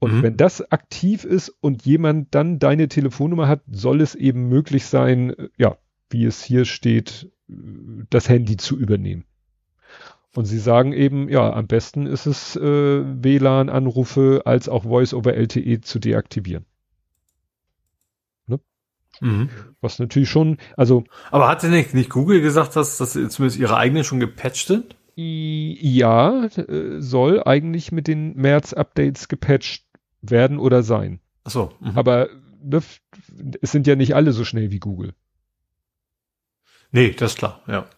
Und Mhm. wenn das aktiv ist und jemand dann deine Telefonnummer hat, soll es eben möglich sein, äh, ja, wie es hier steht, äh, das Handy zu übernehmen. Und sie sagen eben, ja, am besten ist es, äh, WLAN-Anrufe als auch Voice over LTE zu deaktivieren. Mhm. Was natürlich schon, also Aber hat denn nicht, nicht Google gesagt, dass, dass zumindest ihre eigenen schon gepatcht sind? ja, äh, soll eigentlich mit den März-Updates gepatcht werden oder sein. Achso. Mhm. Aber ne, es sind ja nicht alle so schnell wie Google. Nee, das ist klar, ja.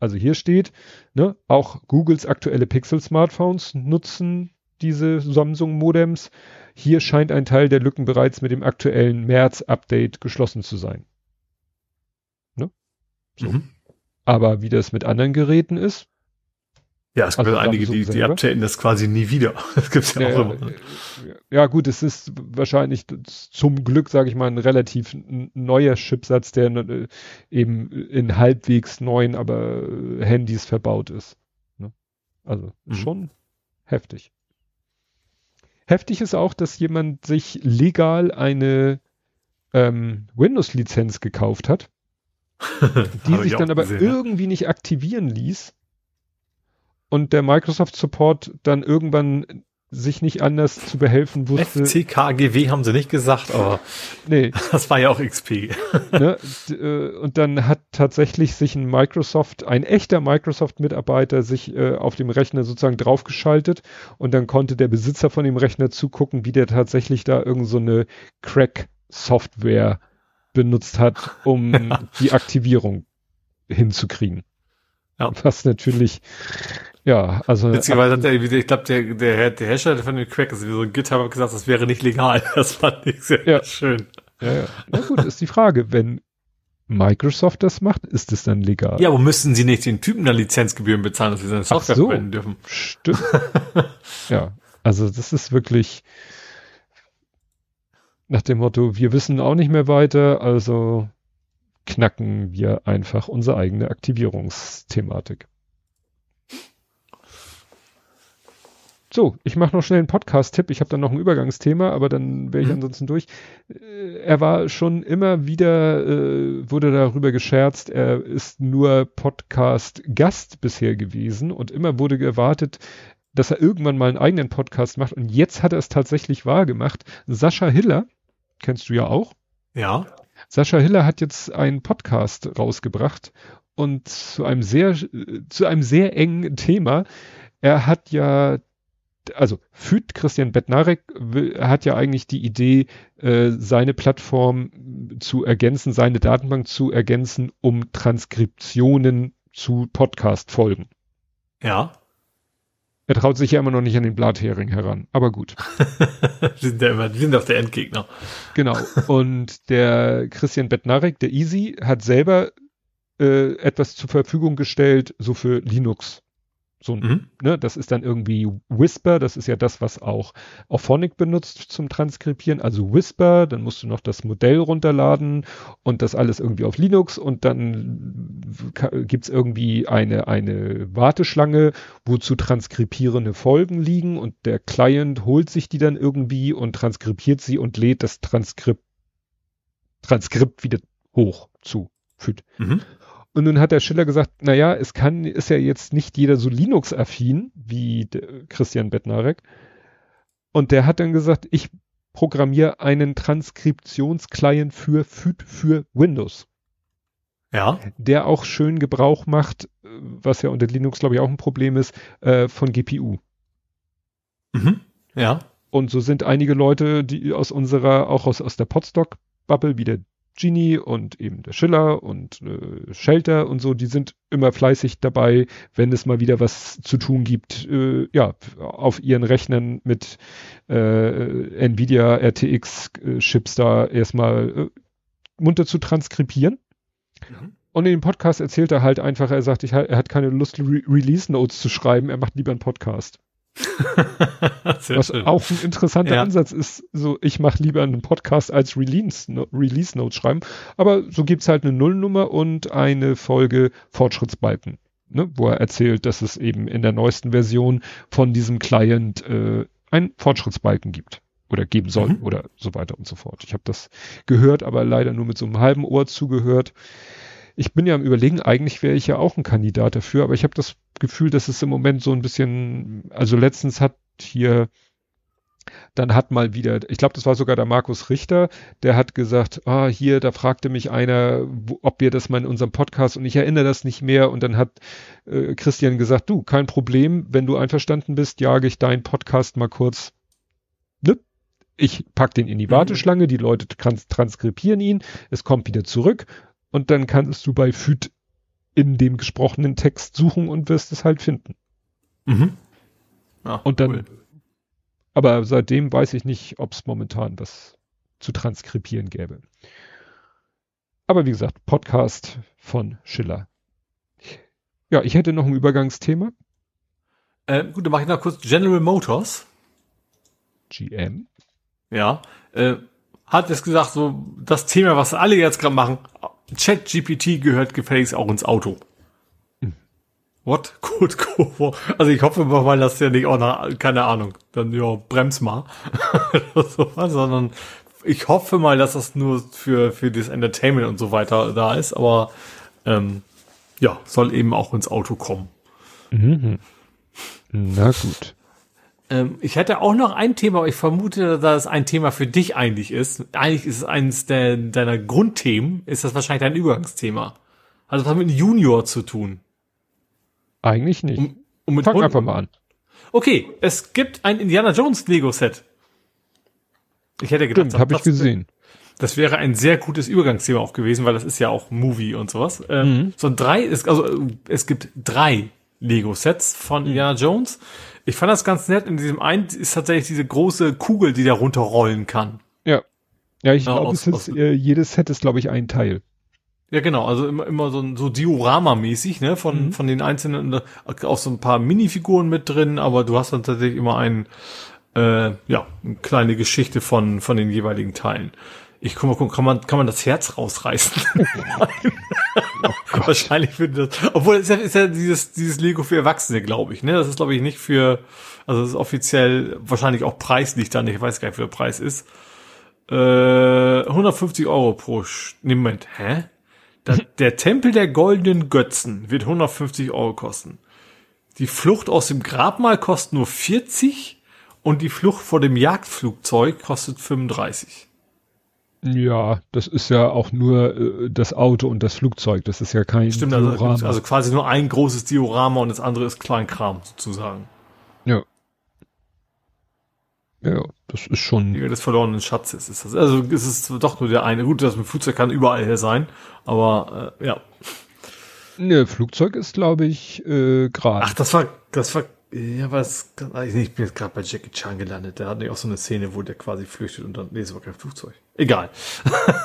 Also hier steht, ne, auch Googles aktuelle Pixel-Smartphones nutzen diese Samsung-Modems. Hier scheint ein Teil der Lücken bereits mit dem aktuellen März-Update geschlossen zu sein. Ne? So. Mhm. Aber wie das mit anderen Geräten ist, Ja, es gibt Also einige, die, die updaten das quasi nie wieder. [LAUGHS] Das gibt's ja, ja, auch ja, immer. ja gut, es ist wahrscheinlich zum Glück, sage ich mal, ein relativ neuer Chipsatz, der äh, eben in halbwegs neuen, aber äh, Handys verbaut ist. Ne? Also Mhm. schon heftig. Heftig ist auch, dass jemand sich legal eine ähm, Windows-Lizenz gekauft hat, [LAUGHS] die sich dann aber gesehen, irgendwie nicht aktivieren ließ. Und der Microsoft Support dann irgendwann sich nicht anders zu behelfen wusste. FCKGW haben sie nicht gesagt, aber nee. [LAUGHS] das war ja auch XP. ne? Äh, und dann hat tatsächlich sich ein Microsoft, ein echter Microsoft-Mitarbeiter sich äh, auf dem Rechner sozusagen draufgeschaltet und dann konnte der Besitzer von dem Rechner zugucken, wie der tatsächlich da irgend so eine Crack-Software benutzt hat, um ja. [LAUGHS] die Aktivierung hinzukriegen. Ja. [LAUGHS] Was natürlich ja, also. Beziehungsweise hat der, ich glaube, der, der, der Hersteller von dem Crack ist wie so ein GitHub hat gesagt, das wäre nicht legal. [LAUGHS] Das fand ich sehr ja. schön. Ja, ja. Na gut, ist die Frage, wenn Microsoft das macht, ist es dann legal? Ja, aber müssten sie nicht den Typen dann Lizenzgebühren bezahlen, dass sie seine Software so, verwenden dürfen? Stimmt. [LAUGHS] ja, also das ist wirklich nach dem Motto, wir wissen auch nicht mehr weiter, also knacken wir einfach unsere eigene Aktivierungsthematik. So, ich mache noch schnell einen Podcast-Tipp. Ich habe dann noch ein Übergangsthema, aber dann wäre ich mhm. ansonsten durch. Äh, er war schon immer wieder, äh, wurde darüber gescherzt, er ist nur Podcast-Gast bisher gewesen und immer wurde gewartet, dass er irgendwann mal einen eigenen Podcast macht. Und jetzt hat er es tatsächlich wahr gemacht. Sascha Hiller, kennst du ja auch. Ja. Sascha Hiller hat jetzt einen Podcast rausgebracht und zu einem sehr, zu einem sehr engen Thema. Er hat ja also Füt Christian Bednarek hat ja eigentlich die Idee, äh, seine Plattform zu ergänzen, seine Datenbank zu ergänzen, um Transkriptionen zu Podcast-Folgen. Ja. Er traut sich ja immer noch nicht an den Blathering heran, aber gut. [LAUGHS] sind ja immer, sind auf der Endgegner. Genau. Und der Christian Bednarek, der Easy, hat selber äh, etwas zur Verfügung gestellt, so für Linux. So, mhm. ne, das ist dann irgendwie Whisper, das ist ja das, was auch Auphonic benutzt zum Transkribieren, also Whisper, dann musst du noch das Modell runterladen und das alles irgendwie auf Linux und dann gibt's irgendwie eine, eine Warteschlange, wo zu transkribierende Folgen liegen und der Client holt sich die dann irgendwie und transkribiert sie und lädt das Transkript, Transkript wieder hoch zu. Mhm. Und nun hat der Schiller gesagt, na ja, es kann, ist ja jetzt nicht jeder so Linux-affin wie Christian Bettnarek. Und der hat dann gesagt, ich programmiere einen Transkriptionsclient für, für, für Windows. Ja. Der auch schön Gebrauch macht, was ja unter Linux, glaube ich, auch ein Problem ist, äh, von GPU. Mhm. Ja. Und so sind einige Leute, die aus unserer, auch aus, aus der Podstock-Bubble, wie der Genie und eben der Schiller und äh, Shelter und so, die sind immer fleißig dabei, wenn es mal wieder was zu tun gibt, äh, ja, auf ihren Rechnern mit äh, Nvidia RTX äh, Chips da erstmal äh, munter zu transkribieren. Mhm. Und in dem Podcast erzählt er halt einfach, er sagt, ich, er hat keine Lust, Re Release Notes zu schreiben, er macht lieber einen Podcast. [LAUGHS] Was schön. auch ein interessanter ja. Ansatz ist, so ich mache lieber einen Podcast als Release, no, Release Notes schreiben. Aber so gibt's halt eine Nullnummer und eine Folge Fortschrittsbalken, ne, wo er erzählt, dass es eben in der neuesten Version von diesem Client äh, ein Fortschrittsbalken gibt oder geben soll mhm. oder so weiter und so fort. Ich habe das gehört, aber leider nur mit so einem halben Ohr zugehört ich bin ja am überlegen, eigentlich wäre ich ja auch ein Kandidat dafür, aber ich habe das Gefühl, dass es im Moment so ein bisschen, also letztens hat hier, dann hat mal wieder, ich glaube, das war sogar der Markus Richter, der hat gesagt, ah, hier, da fragte mich einer, wo, ob wir das mal in unserem Podcast und ich erinnere das nicht mehr und dann hat äh, Christian gesagt, du, kein Problem, wenn du einverstanden bist, jage ich deinen Podcast mal kurz, ne? Ich pack den in die mhm. Warteschlange, die Leute trans transkribieren ihn, es kommt wieder zurück und dann kannst du bei FÜD in dem gesprochenen Text suchen und wirst es halt finden. Mhm. Ach, und dann, cool. aber seitdem weiß ich nicht, ob es momentan was zu transkribieren gäbe. Aber wie gesagt, Podcast von Schiller. Ja, ich hätte noch ein Übergangsthema. Äh, gut, dann mache ich noch kurz General Motors. GM. Ja, äh, hat jetzt gesagt, so das Thema, was alle jetzt gerade machen, ChatGPT gehört gefälligst auch ins Auto. Hm. What? [LAUGHS] Gut, cool. Also ich hoffe mal, dass der nicht auch nach, keine Ahnung, dann ja, brems mal. [LAUGHS] sondern ich hoffe mal, dass das nur für, für das Entertainment und so weiter da ist, aber ähm, ja, soll eben auch ins Auto kommen. Mhm. Na gut. Ähm, ich hätte auch noch ein Thema, aber ich vermute, dass es ein Thema für dich eigentlich ist. Eigentlich ist es eines der, deiner Grundthemen, ist das wahrscheinlich dein Übergangsthema. Also was hat mit Junior zu tun? Eigentlich nicht. Um, um mit Fang Hunden- einfach mal an. Okay, es gibt ein Indiana Jones Lego Set. Ich hätte gedacht, Stimmt, habe ich gesehen. Das wäre ein sehr gutes Übergangsthema auch gewesen, weil das ist ja auch Movie und sowas. Ähm, Mhm. So ein drei, ist, also äh, es gibt drei Lego-Sets von Mhm. Indiana Jones. Ich fand das ganz nett. In diesem einen ist tatsächlich diese große Kugel, die da runterrollen kann. Ja. Ja, ich Ja, glaube, es ist, äh, jedes Set ist, glaube ich, ein Teil. Ja, genau, also immer, immer so, ein- so Diorama-mäßig, ne, von, von den einzelnen, äh, auch so ein paar Minifiguren mit drin, aber du hast dann tatsächlich immer ein, äh, ja, eine kleine Geschichte von, von den jeweiligen Teilen. Ich guck mal, guck, kann man, kann man das Herz rausreißen? [LAUGHS] [LAUGHS] Wahrscheinlich würde das, obwohl es ist ja, ist ja dieses, dieses Lego für Erwachsene, glaube ich, ne, das ist, glaube ich, nicht für, also das ist offiziell wahrscheinlich auch preislich dann, ich weiß gar nicht, wie der Preis ist. Äh, 150 Euro pro, nee, Moment, hä? Da, [LAUGHS] der Tempel der goldenen Götzen wird 150 Euro kosten. Die Flucht aus dem Grabmal kostet nur 40 und die Flucht vor dem Jagdflugzeug kostet 35. Ja, das ist ja auch nur äh, das Auto und das Flugzeug. Das ist ja kein Stimmt, also, Diorama. also quasi nur ein großes Diorama und das andere ist Kleinkram sozusagen. ja. Ja, das ist schon. Die des verlorenen Schatzes ist das. Also es ist doch nur der eine. Gut, das mit Flugzeug kann überall her sein, aber äh, ja. Ne, Flugzeug ist, glaube ich, äh, gerade. Ach, das war, das war, ja, was, ich bin jetzt gerade bei Jackie Chan gelandet. Der hat nämlich auch so eine Szene, wo der quasi flüchtet und dann, nee, es war kein Flugzeug. Egal.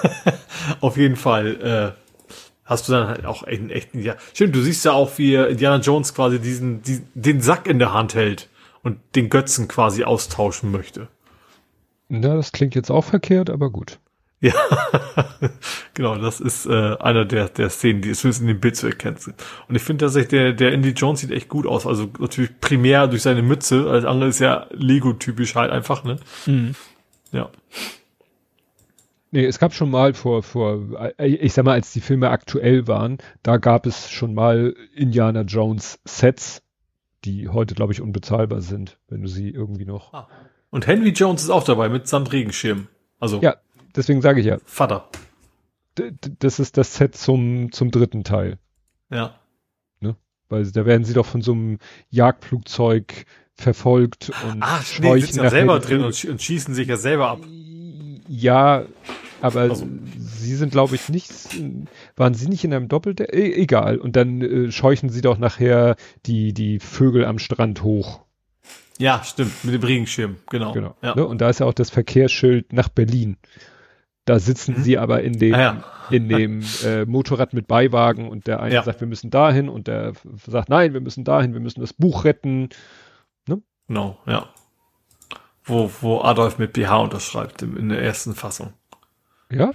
[LAUGHS] Auf jeden Fall, äh, hast du dann halt auch einen echten, ja, stimmt, du siehst ja auch, wie Indiana Jones quasi diesen, diesen, den Sack in der Hand hält und den Götzen quasi austauschen möchte. Na, das klingt jetzt auch verkehrt, aber gut. Ja, [LAUGHS] genau, das ist äh, einer der, der Szenen, die zumindest in dem Bild zu erkennen sind. Und ich finde tatsächlich, der, der Indy Jones sieht echt gut aus. Also natürlich primär durch seine Mütze, alles andere ist ja Lego-typisch halt einfach, ne? Ja. Nee, es gab schon mal vor, vor, äh, ich sag mal, als die Filme aktuell waren, da gab es schon mal Indiana Jones Sets, die heute, glaube ich, unbezahlbar sind, wenn du sie irgendwie noch. Und Henry Jones ist auch dabei mit samt Regenschirm. Also Ja, deswegen sage ich ja, Vater. das ist das Set zum, zum dritten Teil. Ja. Weil da werden sie doch von so einem Jagdflugzeug verfolgt und Ach, nee, sitzen ja selber drin und, sch- und schießen sich ja selber ab. Ja, aber Also- sie sind, glaube ich, nicht, waren sie nicht in einem Doppeldeck? E egal. Und dann äh, scheuchen sie doch nachher die, die Vögel am Strand hoch. Ja, stimmt, mit dem Regenschirm, genau. Genau. Ja. Ne? Und da ist ja auch das Verkehrsschild nach Berlin. Da sitzen Mhm. sie aber in dem, Ah, ja. in dem äh, Motorrad mit Beiwagen und der eine Ja. sagt, wir müssen dahin und der sagt, nein, wir müssen dahin, wir müssen das Buch retten. Genau, ja. Wo, wo Adolf mit BH unterschreibt in der ersten Fassung. Ja?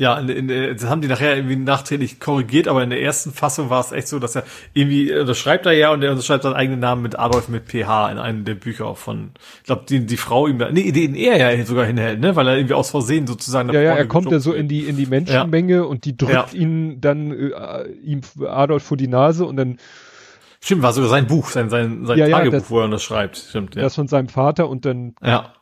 Ja, in, in, das haben die nachher irgendwie nachträglich korrigiert, aber in der ersten Fassung war es echt so, dass er irgendwie äh, unterschreibt er ja und er unterschreibt seinen eigenen Namen mit Adolf mit PH in einem der Bücher von, ich glaube, die, die Frau ihm da, nee, den er ja sogar hinhält, ne, weil er irgendwie aus Versehen sozusagen. Ja, ja, er kommt ja so in die, in die Menschenmenge und die drückt Ja. ihn dann, äh, ihm Adolf vor die Nase und dann Stimmt, war sogar sein Buch, sein, sein, sein Ja, ja, Tagebuch, das- wo er unterschreibt. Stimmt, ja. das von seinem Vater und dann ja.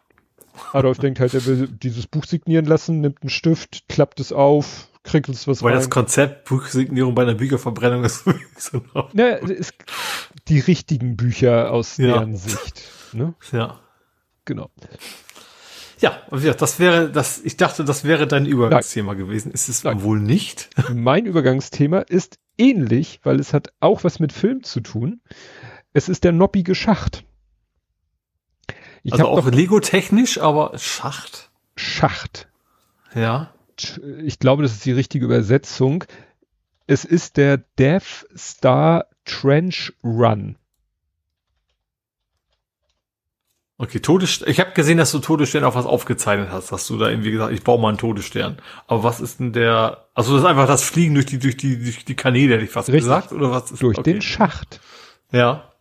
Adolf denkt halt, er will dieses Buch signieren lassen, nimmt einen Stift, klappt es auf, kriegt es was Weil rein. das Konzept Buchsignierung bei einer Bücherverbrennung ist [LAUGHS] sowieso noch. Na, ist die richtigen Bücher aus Ja. deren Sicht. Ne? Ja. Genau. Ja, das wäre, das, ich dachte, das wäre dein Übergangsthema gewesen. Ist es Nein. wohl nicht? [LAUGHS] Mein Übergangsthema ist ähnlich, weil es hat auch was mit Film zu tun. Es ist der noppige Schacht. Ich also auch Lego-technisch, aber Schacht. Schacht. Ja. Ich glaube, das ist die richtige Übersetzung. Es ist der Death Star Trench Run. Okay, Todesstern. Ich habe gesehen, dass du Todesstern auf was aufgezeichnet hast, dass du da irgendwie gesagt, ich baue mal einen Todesstern. Aber was ist denn der? Also das ist einfach das Fliegen durch die durch die durch die Kanäle, hätte ich fast Richtig. gesagt, oder was? Ist, Durch okay. den Schacht. Ja.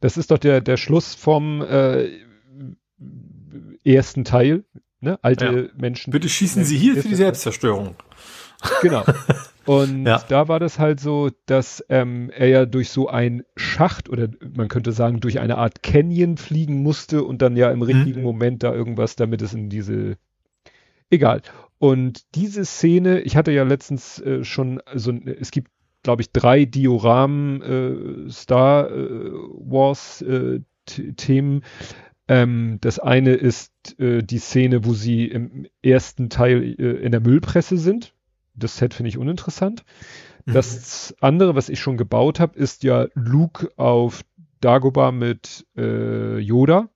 Das ist doch der, der Schluss vom äh, ersten Teil. Ne? Alte Menschen. Bitte schießen Sie hier für die Selbstzerstörung. Genau. [LAUGHS] Und Ja. da war das halt so, dass ähm, er ja durch so ein Schacht oder man könnte sagen durch eine Art Canyon fliegen musste und dann ja im richtigen Moment da irgendwas, damit es in diese egal. Und diese Szene, ich hatte ja letztens äh, schon so ein- es gibt glaube ich drei Dioramen äh, Star äh, Wars äh, Themen. Ähm, das eine ist äh, die Szene, wo sie im ersten Teil äh, in der Müllpresse sind. Das Set finde ich uninteressant. Das andere, was ich schon gebaut habe, ist ja Luke auf Dagobah mit äh, Yoda,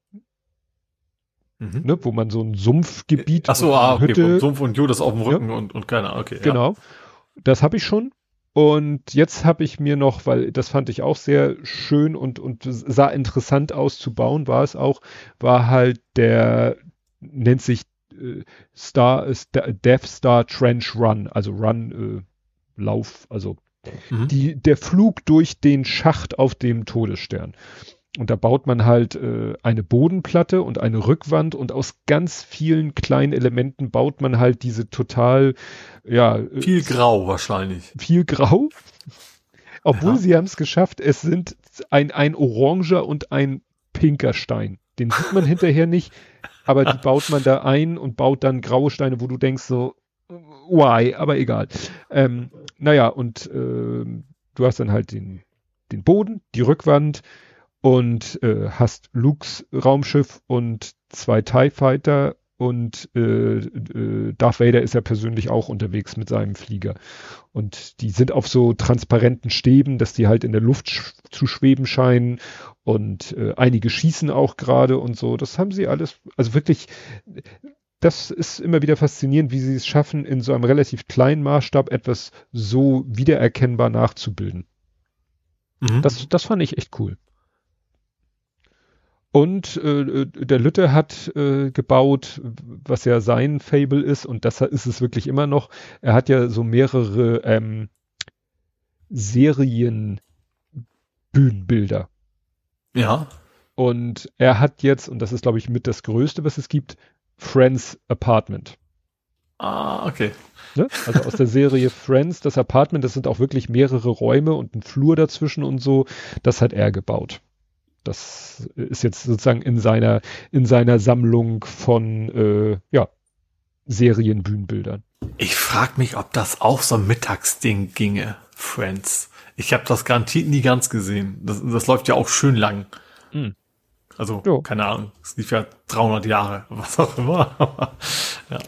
Mhm. ne, wo man so ein Sumpfgebiet, Ach so, und ah, okay. Hütte, Sumpf und Jodas auf dem Rücken und, und keine Ahnung, okay. Ja. Genau. Das habe ich schon. Und jetzt habe ich mir noch, weil das fand ich auch sehr schön und, und sah interessant aus zu bauen, war es auch, war halt der, nennt sich Star, äh, Star, Death Star Trench Run, also Run, äh, Lauf, also Mhm. die, der Flug durch den Schacht auf dem Todesstern. Und da baut man halt äh, eine Bodenplatte und eine Rückwand und aus ganz vielen kleinen Elementen baut man halt diese total, ja, äh, Viel grau wahrscheinlich. viel grau. Obwohl Ja. sie haben es geschafft, es sind ein, ein oranger und ein pinker Stein. Den sieht man hinterher nicht, aber die [LAUGHS] baut man da ein und baut dann graue Steine, wo du denkst so, why, aber egal. Ähm, naja, und ähm, du hast dann halt den, den Boden, die Rückwand und äh, hast Lukes Raumschiff und zwei TIE Fighter und äh, äh, Darth Vader ist ja persönlich auch unterwegs mit seinem Flieger. Und die sind auf so transparenten Stäben, dass die halt in der Luft sch zu schweben scheinen. Und äh, einige schießen auch gerade und so. Das haben sie alles, also wirklich, das ist immer wieder faszinierend, wie sie es schaffen, in so einem relativ kleinen Maßstab etwas so wiedererkennbar nachzubilden. Mhm. Das, das fand ich echt cool. Und äh, der Lütte hat äh, gebaut, was ja sein Fable ist, und das ist es wirklich immer noch. Er hat ja so mehrere ähm, Serienbühnenbilder. ja. Und er hat jetzt, und das ist, glaube ich, mit das Größte, was es gibt, Friends Apartment. Ah, okay. Ne? Also aus der Serie [LAUGHS] Friends, das Apartment, das sind auch wirklich mehrere Räume und ein Flur dazwischen und so. Das hat er gebaut. Das ist jetzt sozusagen in seiner, in seiner Sammlung von, äh, ja, Serienbühnenbildern. Ich frag mich, ob das auch so ein Mittagsding ginge, Friends. Ich habe das garantiert nie ganz gesehen. Das, das läuft ja auch schön lang. Mhm. Also, Jo. keine Ahnung. Es lief ja 300 Jahre, [LAUGHS] was auch immer. Ja.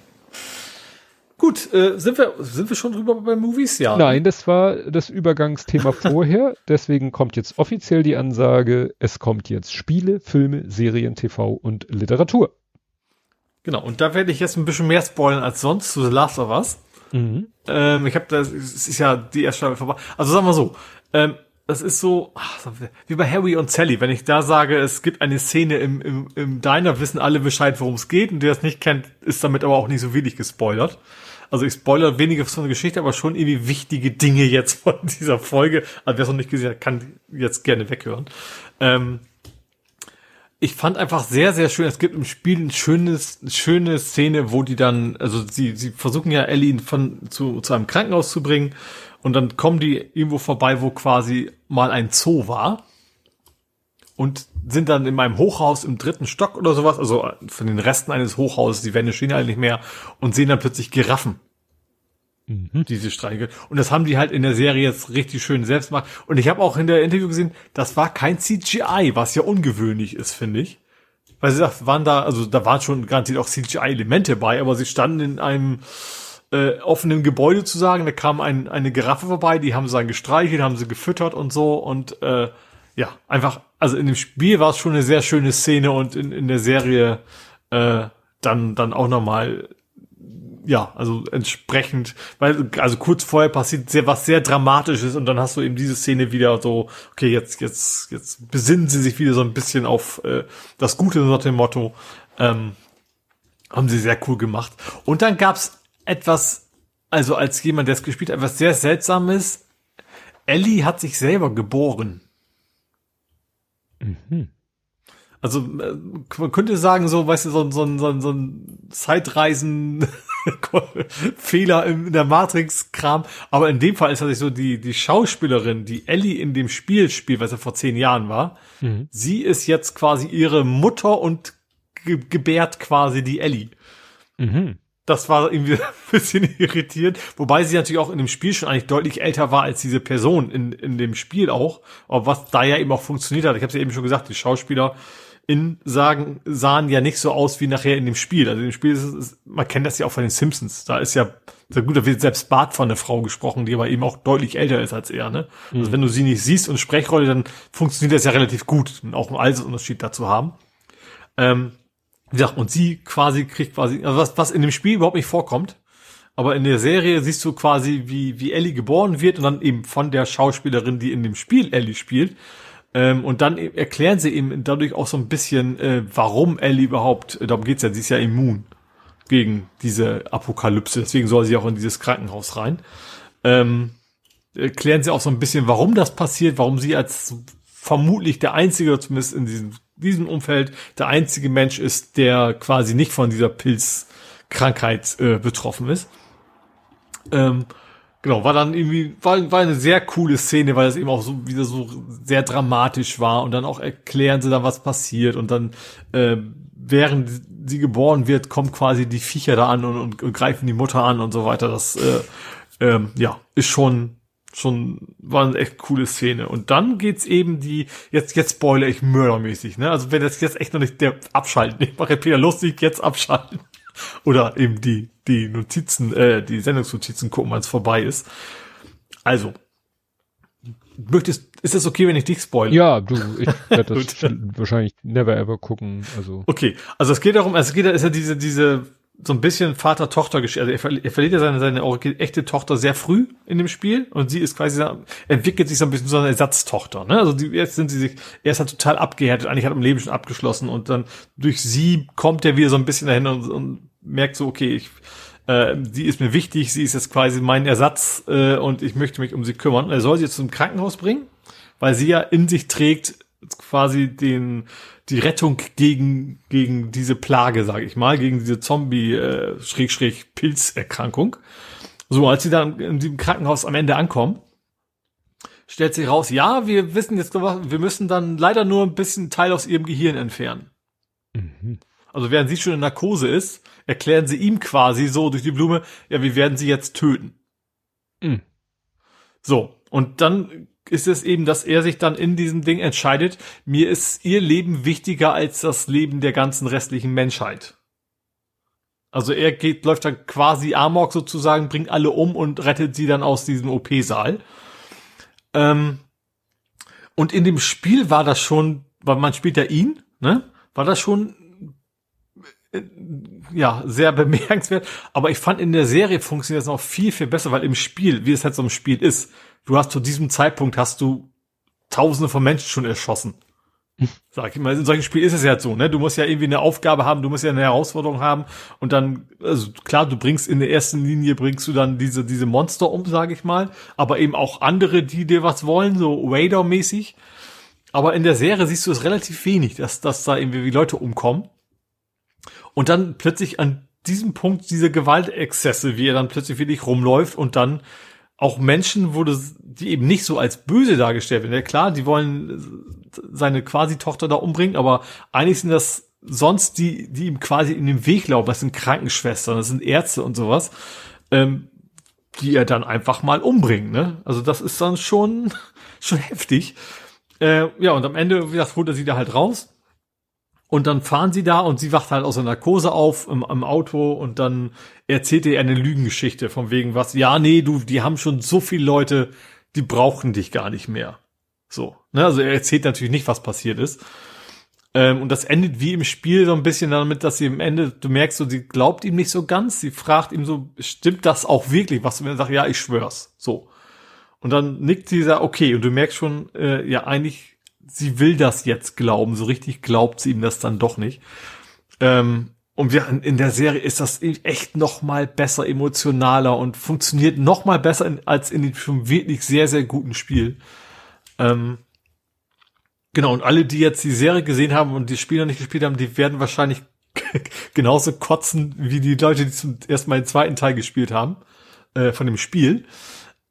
Gut, äh, sind wir sind wir schon drüber bei Movies? Ja. Nein, das war das Übergangsthema [LAUGHS] vorher. Deswegen kommt jetzt offiziell die Ansage, es kommt jetzt Spiele, Filme, Serien, TV und Literatur. Genau. Und da werde ich jetzt ein bisschen mehr spoilern als sonst zu The Last of Us. Mhm. Ähm, ich habe das, es ist ja die erste Staffel vorbei. Also sagen wir so, ähm, das ist so ach, wie bei Harry und Sally. Wenn ich da sage, es gibt eine Szene im, im, im Diner, wissen alle Bescheid, worum es geht. Und der es nicht kennt, ist damit aber auch nicht so wenig gespoilert. Also ich spoilere weniger von der Geschichte, aber schon irgendwie wichtige Dinge jetzt von [LAUGHS] dieser Folge. Also wer es noch nicht gesehen hat, kann jetzt gerne weghören. Ähm, ich fand einfach sehr, sehr schön. Es gibt im Spiel ein schönes, eine schöne Szene, wo die dann, also sie, sie versuchen ja Ellie von, zu, zu einem Krankenhaus zu bringen und dann kommen die irgendwo vorbei, wo quasi mal ein Zoo war und sind dann in meinem Hochhaus im dritten Stock oder sowas, also von den Resten eines Hochhauses, die Wände stehen halt nicht mehr und sehen dann plötzlich Giraffen Mhm. diese Streiche. Und das haben die halt in der Serie jetzt richtig schön selbst gemacht. Und ich habe auch in der Interview gesehen, das war kein CGI, was ja ungewöhnlich ist, finde ich. Weil sie sagt, waren da, also da waren schon garantiert auch CGI-Elemente bei, aber sie standen in einem äh, offenen Gebäude zu sagen, da kam ein, eine Giraffe vorbei, die haben sie dann gestreichelt, haben sie gefüttert und so und äh, ja, einfach, also in dem Spiel war es schon eine sehr schöne Szene und in, in der Serie äh, dann, dann auch nochmal ja, also entsprechend, weil, also kurz vorher passiert sehr, was sehr Dramatisches und dann hast du eben diese Szene wieder so, okay, jetzt, jetzt, jetzt besinnen sie sich wieder so ein bisschen auf äh, das Gute nach dem Motto. Ähm, haben sie sehr cool gemacht. Und dann gab's etwas, also als jemand, der es gespielt hat, etwas sehr Seltsames. Ellie hat sich selber geboren. Mhm. Also äh, man könnte sagen, so, weißt du, so, ein- so, so, so ein Zeitreisen [LAUGHS] Fehler in der Matrix-Kram. Aber in dem Fall ist tatsächlich so, die, die Schauspielerin, die Ellie in dem Spiel spielt, was ja vor zehn Jahren war, mhm. sie ist jetzt quasi ihre Mutter und ge gebärt quasi die Ellie. Mhm. Das war irgendwie [LAUGHS] ein bisschen irritierend, wobei sie natürlich auch in dem Spiel schon eigentlich deutlich älter war als diese Person in, in dem Spiel auch, aber was da ja eben auch funktioniert hat. Ich habe es ja eben schon gesagt, die Schauspieler in sagen, sahen ja nicht so aus wie nachher in dem Spiel. Also dem Spiel ist es, man kennt das ja auch von den Simpsons. Da ist ja, sehr gut, da wird selbst Bart von einer Frau gesprochen, die aber eben auch deutlich älter ist als er, ne? Also mhm. Also wenn du sie nicht siehst und Sprechrolle, dann funktioniert das ja relativ gut, und auch einen Altersunterschied dazu haben. Ähm, wie gesagt, und sie quasi kriegt quasi, also was, was in dem Spiel überhaupt nicht vorkommt, aber in der Serie siehst du quasi, wie, wie Ellie geboren wird und dann eben von der Schauspielerin, die in dem Spiel Ellie spielt. Ähm, und dann e-, erklären sie eben dadurch auch so ein bisschen, äh, warum Ellie überhaupt, äh, darum geht's ja, sie ist ja immun gegen diese Apokalypse, deswegen soll sie auch in dieses Krankenhaus rein. Ähm, erklären sie auch so ein bisschen, warum das passiert, warum sie als vermutlich der einzige, zumindest in diesem diesem Umfeld der einzige Mensch ist, der quasi nicht von dieser Pilzkrankheit äh, betroffen ist. Ähm, genau, war dann irgendwie, war, war eine sehr coole Szene, weil es eben auch so wieder so sehr dramatisch war und dann auch erklären sie dann, was passiert und dann, äh, während sie geboren wird, kommen quasi die Viecher da an und, und, und greifen die Mutter an und so weiter. Das, äh, ähm, ja, ist schon schon war eine echt coole Szene. Und dann geht's eben die, jetzt, jetzt spoilere ich mördermäßig, ne? Also wenn das jetzt echt noch nicht der abschalten, ich mache Peter lustig, jetzt abschalten. [LAUGHS] Oder eben die, die Notizen, äh, die Sendungsnotizen gucken, wenn es vorbei ist. Also, möchtest, ist es okay, wenn ich dich spoilere? Ja, du, ich werde [LAUGHS] das wahrscheinlich never ever gucken, also. Okay, also es geht darum, es geht, ist ja diese, diese so ein bisschen Vater-Tochter-Geschichte. Also er, er, verliert ja seine, seine echte Tochter sehr früh in dem Spiel und sie ist quasi, entwickelt sich so ein bisschen so eine Ersatztochter. Ne? Also die, jetzt sind sie sich, er ist halt total abgehärtet, eigentlich hat er im Leben schon abgeschlossen und dann durch sie kommt er wieder so ein bisschen dahin und, und merkt so, okay, ich, äh, sie ist mir wichtig, sie ist jetzt quasi mein Ersatz äh, und ich möchte mich um sie kümmern. Er soll sie jetzt zum Krankenhaus bringen, weil sie ja in sich trägt quasi den die Rettung gegen gegen diese Plage, sage ich mal, gegen diese Zombie äh. So als sie dann in diesem Krankenhaus am Ende ankommen, stellt sich raus, ja, wir wissen jetzt, wir müssen dann leider nur ein bisschen Teil aus ihrem Gehirn entfernen. Mhm. Also während sie schon in Narkose ist, erklären sie ihm quasi so durch die Blume, ja, wir werden sie jetzt töten. Mhm. So, und dann ist es eben, dass er sich dann in diesem Ding entscheidet, mir ist ihr Leben wichtiger als das Leben der ganzen restlichen Menschheit. Also er geht, läuft dann quasi Amok sozusagen, bringt alle um und rettet sie dann aus diesem OP-Saal. Ähm, und in dem Spiel war das schon, weil man spielt ja ihn, ne? War das schon ja, sehr [LAUGHS] bemerkenswert. Aber ich fand in der Serie funktioniert das noch viel, viel besser, weil im Spiel, wie es halt so ein Spiel ist, du hast zu diesem Zeitpunkt hast du Tausende von Menschen schon erschossen. [LAUGHS] Sag ich mal, in solchen Spielen ist es ja so, ne? Du musst ja irgendwie eine Aufgabe haben, du musst ja eine Herausforderung haben und dann, also klar, du bringst in der ersten Linie bringst du dann diese, diese Monster um, sage ich mal, aber eben auch andere, die dir was wollen, so Raider-mäßig. Aber in der Serie siehst du es relativ wenig, dass, dass da irgendwie Leute umkommen. Und dann plötzlich an diesem Punkt diese Gewaltexzesse, wie er dann plötzlich wirklich rumläuft und dann auch Menschen wurde, die eben nicht so als böse dargestellt werden. Ja, klar, die wollen seine quasi Tochter da umbringen, aber eigentlich sind das sonst die, die ihm quasi in den Weg laufen. Das sind Krankenschwestern, das sind Ärzte und sowas, ähm, die er dann einfach mal umbringt. Ne? Also das ist dann schon [LAUGHS] schon heftig. Äh, ja, und am Ende, wie gesagt, holt er sie da halt raus. Und dann fahren sie da und sie wacht halt aus der Narkose auf im, im Auto und dann erzählt ihr eine Lügengeschichte von wegen was, ja, nee, du, die haben schon so viele Leute, die brauchen dich gar nicht mehr. So. Ne? Also er erzählt natürlich nicht, was passiert ist. Ähm, und das endet wie im Spiel so ein bisschen damit, dass sie im Ende, du merkst so, sie glaubt ihm nicht so ganz, sie fragt ihm so, stimmt das auch wirklich, was du mir sagst, ja, ich schwör's. So. Und dann nickt sie, okay, und du merkst schon, äh, ja, eigentlich sie will das jetzt glauben. So richtig glaubt sie ihm das dann doch nicht. Ähm, und wir, in der Serie ist das echt noch mal besser, emotionaler und funktioniert noch mal besser in, als in dem schon wirklich sehr, sehr guten Spiel. Ähm, genau, und alle, die jetzt die Serie gesehen haben und die Spiele noch nicht gespielt haben, die werden wahrscheinlich [LAUGHS] genauso kotzen wie die Leute, die zum ersten Mal den zweiten Teil gespielt haben äh, von dem Spiel.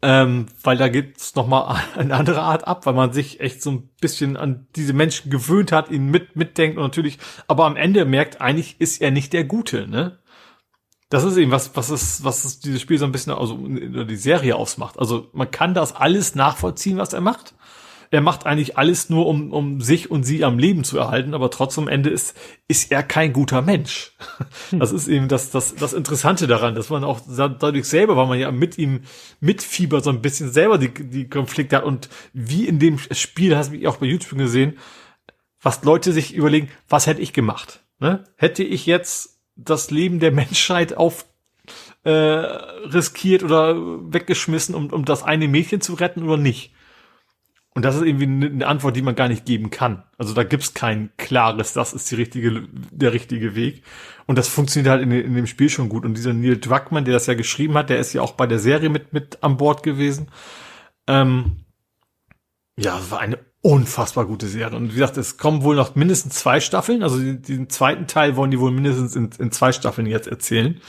Ähm, weil da gibt's noch mal [LAUGHS] eine andere Art ab, weil man sich echt so ein bisschen an diese Menschen gewöhnt hat, ihnen mit mitdenkt und natürlich, aber am Ende merkt, eigentlich ist er nicht der Gute, ne? Das ist eben was, was ist, was ist dieses Spiel so ein bisschen, also die Serie ausmacht. Also man kann das alles nachvollziehen, was er macht er macht eigentlich alles nur, um, um sich und sie am Leben zu erhalten, aber trotzdem am Ende ist, ist er kein guter Mensch. Hm. Das ist eben das, das, das Interessante daran, dass man auch dadurch selber, weil man ja mit ihm mitfiebert, so ein bisschen selber die, die Konflikte hat und wie in dem Spiel, hast du mich auch bei YouTube gesehen, was Leute sich überlegen, was hätte ich gemacht? Ne? Hätte ich jetzt das Leben der Menschheit auf äh, riskiert oder weggeschmissen, um, um das eine Mädchen zu retten oder nicht? Und das ist irgendwie eine Antwort, die man gar nicht geben kann. Also da gibt's kein klares, das ist die richtige, der richtige Weg. Und das funktioniert halt in, in, dem Spiel schon gut. Und dieser Neil Druckmann, der das ja geschrieben hat, der ist ja auch bei der Serie mit, mit an Bord gewesen. Ähm, ja, war eine unfassbar gute Serie. Und wie gesagt, es kommen wohl noch mindestens zwei Staffeln. Also den, den zweiten Teil wollen die wohl mindestens in, in zwei Staffeln jetzt erzählen.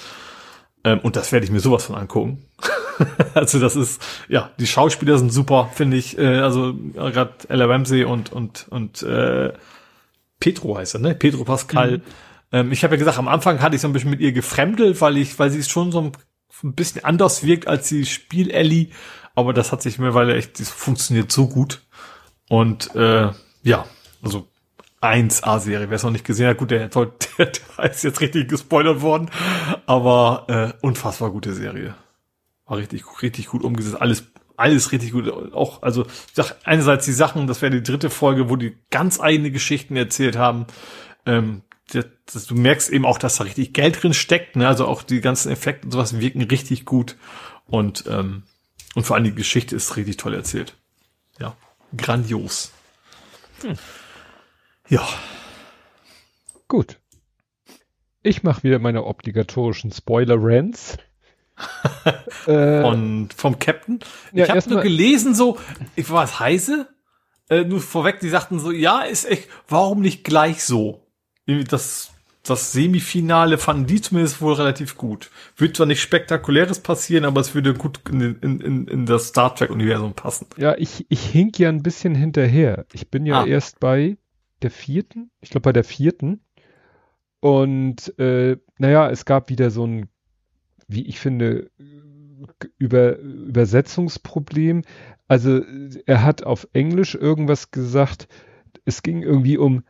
Ähm, und das werde ich mir sowas von angucken. [LAUGHS] also das ist, ja, die Schauspieler sind super, finde ich. Äh, also gerade Ella Ramsey und und und äh, Petro heißt er, ne? Pedro Pascal. Mhm. Ähm, ich habe ja gesagt, am Anfang hatte ich so ein bisschen mit ihr gefremdelt, weil ich, weil sie schon so ein, ein bisschen anders wirkt als die Spiel-Ellie. Aber das hat sich mittlerweile echt, das funktioniert so gut. Und äh, ja, also 1A-Serie. Wer es noch nicht gesehen hat, gut, der, der, der ist jetzt richtig gespoilert worden. Aber äh, unfassbar gute Serie. War richtig, richtig gut umgesetzt. Alles, alles richtig gut. Auch, also, ich sag, einerseits die Sachen, das wäre die dritte Folge, wo die ganz eigene Geschichten erzählt haben. Ähm, das, das, du merkst eben auch, dass da richtig Geld drin steckt. Ne? Also auch die ganzen Effekte und sowas wirken richtig gut. Und, ähm, und vor allem die Geschichte ist richtig toll erzählt. Ja, grandios. Hm. Ja. Gut. Ich mache wieder meine obligatorischen Spoiler-Rants. [LAUGHS] Von, vom Captain. Ja, ich habe nur gelesen, so, ich war es heiße? Äh, nur vorweg, die sagten so, ja, ist echt, warum nicht gleich so? Das, das Semifinale fanden die zumindest wohl relativ gut. Wird zwar nicht spektakuläres passieren, aber es würde gut in, in, in, in das Star Trek-Universum passen. Ja, ich, ich hink ja ein bisschen hinterher. Ich bin ja ah. erst bei der vierten, ich glaube bei der vierten. Und äh, naja, es gab wieder so ein, wie ich finde, über, Übersetzungsproblem. Also er hat auf Englisch irgendwas gesagt, es ging irgendwie um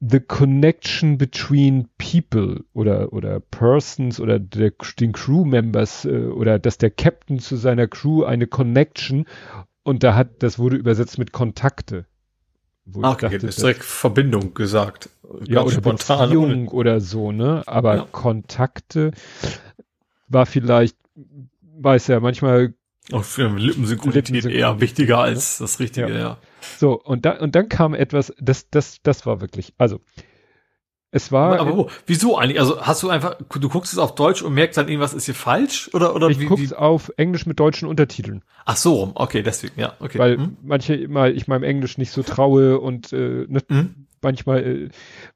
the connection between people oder oder persons oder der, den Crew Members äh, oder dass der Captain zu seiner Crew eine Connection und da hat das wurde übersetzt mit Kontakte. Wo Ach, ich dachte, ist direkt Verbindung gesagt. Ja, oder spontan. Beziehung oder so, ne? Aber ja. Kontakte war vielleicht, weiß ja, manchmal auch für Lippensynchronität eher wichtiger als das Richtige, ja. ja. So, und da, und dann kam etwas, das, das, das war wirklich, also, es war. Aber, aber wieso eigentlich? Also hast du einfach, du guckst es auf Deutsch und merkst dann irgendwas ist hier falsch oder oder ich wie? Ich guck's auf Englisch mit deutschen Untertiteln. Ach so, okay, deswegen, ja, okay. Weil hm? manche immer ich meinem Englisch nicht so traue und äh, ne, hm? manchmal äh,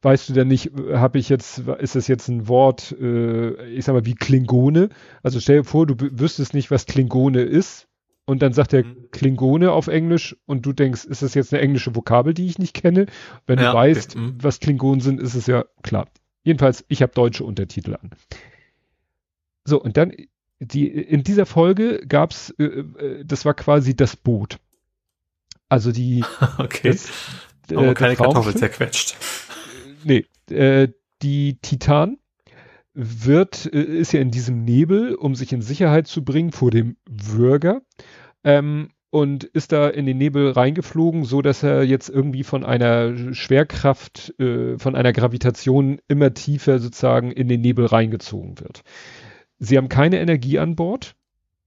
weißt du dann nicht, habe ich jetzt, ist das jetzt ein Wort, äh, ich sag mal wie Klingone? Also stell dir vor, du wüsstest nicht, was Klingone ist und dann sagt er mhm. Klingone auf Englisch und du denkst, ist das jetzt eine englische Vokabel, die ich nicht kenne? Wenn ja, du weißt, okay. Mhm. was Klingonen sind, ist es ja klar. Jedenfalls, ich habe deutsche Untertitel an. So, und dann, die, in dieser Folge gab's, äh, äh, das war quasi das Boot. Also die. [LAUGHS] okay. Das, äh, Aber keine Kartoffel zerquetscht. Nee, äh, die Titan wird, äh, ist ja in diesem Nebel, um sich in Sicherheit zu bringen vor dem Würger. Ähm, und ist da in den Nebel reingeflogen, so dass er jetzt irgendwie von einer Schwerkraft, äh, von einer Gravitation immer tiefer sozusagen in den Nebel reingezogen wird. Sie haben keine Energie an Bord.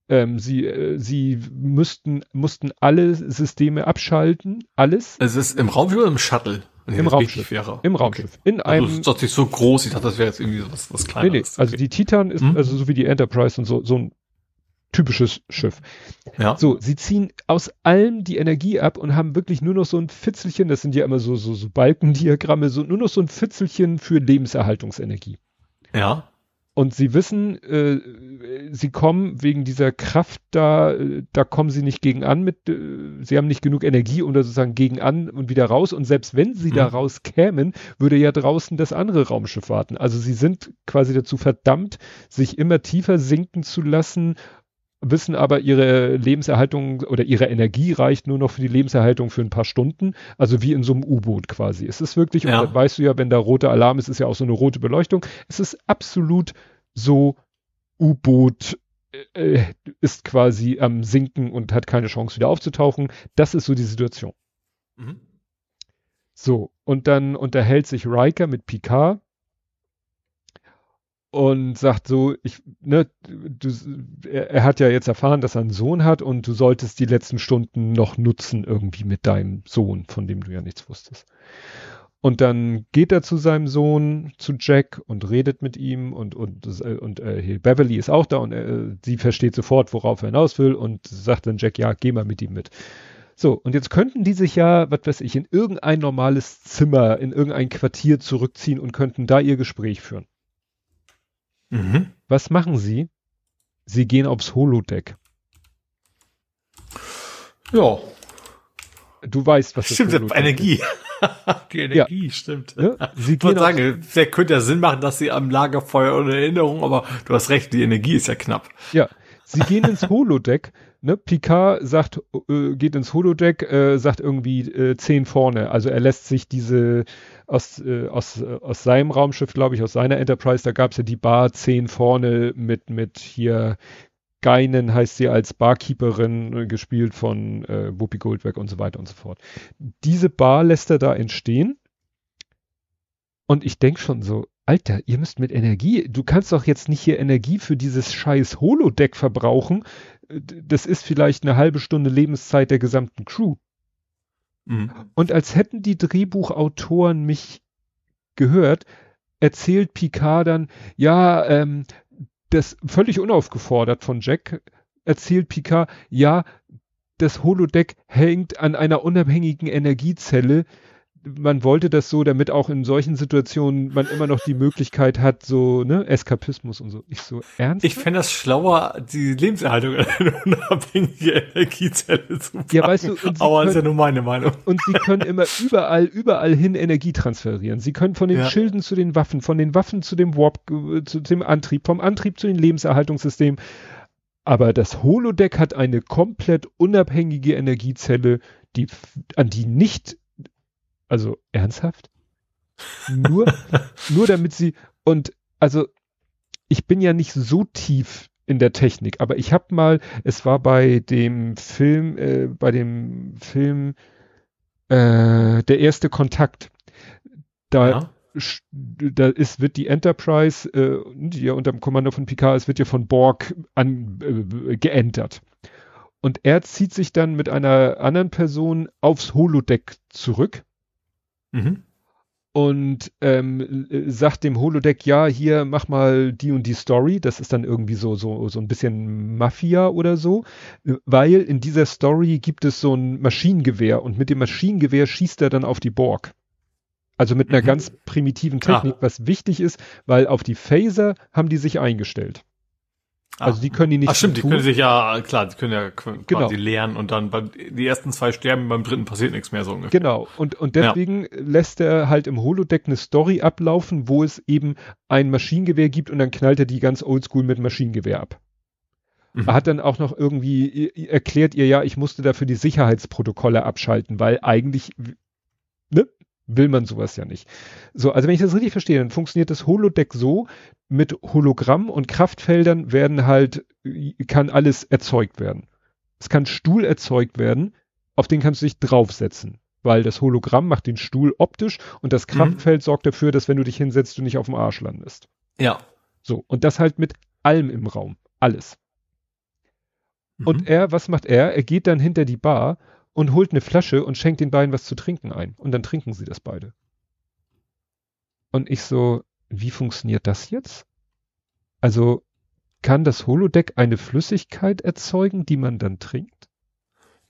Ähm, sie, äh, sie müssten, mussten alle Systeme abschalten, alles. Es ist im Raumschiff oder im Shuttle? Im Raumschiff. Wäre. Im Raumschiff. Okay. In einem. Also, das ist so groß. Ich dachte, das wäre jetzt irgendwie was, was kleines. Nee, nee. Also die Titan ist, hm? also so wie die Enterprise und so, so ein typisches Schiff. Ja. So, sie ziehen aus allem die Energie ab und haben wirklich nur noch so ein Fitzelchen, das sind ja immer so, so, so Balkendiagramme, so nur noch so ein Fitzelchen für Lebenserhaltungsenergie. Ja. Und sie wissen, äh, sie kommen wegen dieser Kraft da, äh, da kommen sie nicht gegen an mit, äh, sie haben nicht genug Energie, um da sozusagen gegen an und wieder raus. Und selbst wenn sie Mhm. da raus kämen, würde ja draußen das andere Raumschiff warten. Also sie sind quasi dazu verdammt, sich immer tiefer sinken zu lassen, wissen aber, ihre Lebenserhaltung oder ihre Energie reicht nur noch für die Lebenserhaltung für ein paar Stunden. Also wie in so einem U-Boot quasi. Es ist wirklich, Ja. und das weißt du ja, wenn da roter Alarm ist, ist ja auch so eine rote Beleuchtung. Es ist absolut so U-Boot äh, ist quasi am Sinken und hat keine Chance wieder aufzutauchen. Das ist so die Situation. Mhm. So, und dann unterhält sich Riker mit Picard und sagt so, ich, ne, du, er, er hat ja jetzt erfahren, dass er einen Sohn hat und du solltest die letzten Stunden noch nutzen irgendwie mit deinem Sohn, von dem du ja nichts wusstest. Und dann geht er zu seinem Sohn, zu Jack und redet mit ihm und und und, äh, Beverly ist auch da und äh, sie versteht sofort, worauf er hinaus will und sagt dann Jack, ja, geh mal mit ihm mit. So, und jetzt könnten die sich ja, was weiß ich, in irgendein normales Zimmer, in irgendein Quartier zurückziehen und könnten da ihr Gespräch führen. Mhm. Was machen sie? Sie gehen aufs Holodeck. Ja. Du weißt, was Stimmt, Holodeck Energie. [LAUGHS] Die Energie, stimmt. ist. Ne? Sie Ich wollte gehen auf, sagen, vielleicht könnte ja Sinn machen, dass sie am Lagerfeuer ohne Erinnerung, aber du hast recht, die Energie ist ja knapp. ja, sie gehen ins [LAUGHS] Holodeck. Ne? Picard sagt, äh, geht ins Holodeck, äh, sagt irgendwie äh, zehn vorne. Also er lässt sich diese aus, äh, aus, äh, aus seinem Raumschiff, glaube ich, aus seiner Enterprise, da gab es ja die Bar zehn vorne mit, mit hier Geinen heißt sie als Barkeeperin, äh, gespielt von äh, Whoopi Goldberg und so weiter und so fort. Diese Bar lässt er da entstehen. Und ich denk schon so, Alter, ihr müsst mit Energie, du kannst doch jetzt nicht hier Energie für dieses scheiß Holodeck verbrauchen. Äh, Das ist vielleicht eine halbe Stunde Lebenszeit der gesamten Crew. Mhm. Und als hätten die Drehbuchautoren mich gehört, erzählt Picard dann, ja, ähm, das völlig unaufgefordert von Jack, erzählt Picard, ja, das Holodeck hängt an einer unabhängigen Energiezelle. Man wollte das so, damit auch in solchen Situationen man immer noch die Möglichkeit hat, so, ne, Eskapismus und so. Ich so, ernst? Ich fände das schlauer, die Lebenserhaltung an [LAUGHS] eine unabhängige Energiezelle zu packen. Ja, weißt du, aber ist ja können- nur meine Meinung. Und sie können immer überall, überall hin Energie transferieren. Sie können von den Ja. Schilden zu den Waffen, von den Waffen zu dem Warp, äh, zu dem Antrieb, vom Antrieb zu den Lebenserhaltungssystemen. Aber das Holodeck hat eine komplett unabhängige Energiezelle, die, an die nicht, also ernsthaft? [LAUGHS] Nur, nur damit sie, und also, ich bin ja nicht so tief in der Technik, aber ich habe mal, es war bei dem Film, äh, bei dem Film äh, Der erste Kontakt. Da, Ja. da ist, wird die Enterprise, äh, die ja unter dem Kommando von Picard ist, wird ja von Borg an, äh, geentert. Und er zieht sich dann mit einer anderen Person aufs Holodeck zurück Mhm. und ähm, äh, sagt dem Holodeck, ja, hier mach mal die und die Story. Das ist dann irgendwie so, so, so ein bisschen Mafia oder so, äh, weil in dieser Story gibt es so ein Maschinengewehr und mit dem Maschinengewehr schießt er dann auf die Borg. Also mit einer Mhm. ganz primitiven Technik, Ah. was wichtig ist, weil auf die Phaser haben die sich eingestellt. Also die können die nicht Ach stimmt, die tun. können sich ja, klar, die können ja qu- Genau. quasi lernen und dann beim, die ersten zwei sterben, beim dritten passiert nichts mehr so ungefähr. Genau, und, und deswegen lässt er halt im Holodeck eine Story ablaufen, wo es eben ein Maschinengewehr gibt und dann knallt er die ganz oldschool mit Maschinengewehr ab. Mhm. Er hat dann auch noch irgendwie erklärt ihr, ja, ich musste dafür die Sicherheitsprotokolle abschalten, weil eigentlich, will man sowas ja nicht. So, also wenn ich das richtig verstehe, dann funktioniert das Holodeck so, mit Hologramm und Kraftfeldern werden halt, kann alles erzeugt werden. Es kann Stuhl erzeugt werden, auf den kannst du dich draufsetzen, weil das Hologramm macht den Stuhl optisch und das Kraftfeld sorgt dafür, dass wenn du dich hinsetzt, du nicht auf dem Arsch landest. Ja. So, und das halt mit allem im Raum. Alles. Und Mhm. er, was macht er? Er geht dann hinter die Bar und holt eine Flasche und schenkt den beiden was zu trinken ein. Und dann trinken sie das beide. Und ich so, wie funktioniert das jetzt? Also kann das Holodeck eine Flüssigkeit erzeugen, die man dann trinkt?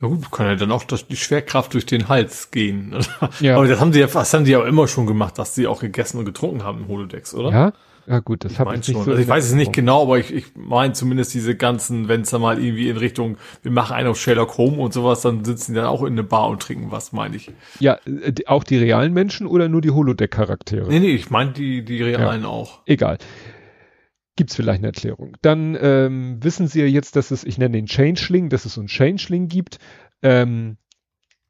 Ja gut, kann ja dann auch das, die Schwerkraft durch den Hals gehen. ja. Aber das haben sie ja, das haben sie ja immer schon gemacht, dass sie auch gegessen und getrunken haben im Holodecks, oder? Ja, ja gut, das habe ich nicht so Also ich weiß es nicht genau, aber ich, ich meine zumindest diese ganzen, wenn es da mal irgendwie in Richtung, wir machen einen auf Sherlock Home und sowas, dann sitzen die dann auch in eine Bar und trinken was, meine ich. Ja, äh, auch die realen Menschen oder nur die Holodeck-Charaktere? Nee, nee, ich meine die, die realen ja. auch. Egal. Gibt's vielleicht eine Erklärung. Dann ähm, wissen Sie ja jetzt, dass es, ich nenne den Changeling, dass es so einen Changeling gibt. Ähm,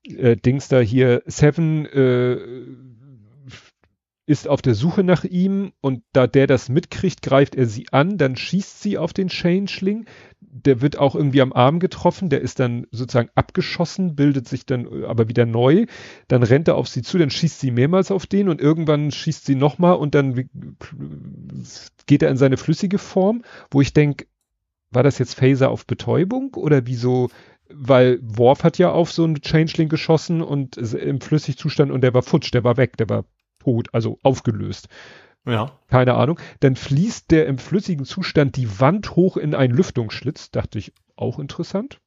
äh, Dings da hier, Seven äh, ist auf der Suche nach ihm und da der das mitkriegt, greift er sie an, dann schießt sie auf den Changeling. Der wird auch irgendwie am Arm getroffen, der ist dann sozusagen abgeschossen, bildet sich dann äh, aber wieder neu. Dann rennt er auf sie zu, dann schießt sie mehrmals auf den und irgendwann schießt sie nochmal und dann geht er in seine flüssige Form, wo ich denke, war das jetzt Phaser auf Betäubung oder wieso? Weil Worf hat ja auf so einen Changeling geschossen und im Flüssigzustand und der war futsch, der war weg, der war tot, also aufgelöst. Ja. Keine Ahnung. Dann fließt der im flüssigen Zustand die Wand hoch in einen Lüftungsschlitz. Dachte ich, auch interessant.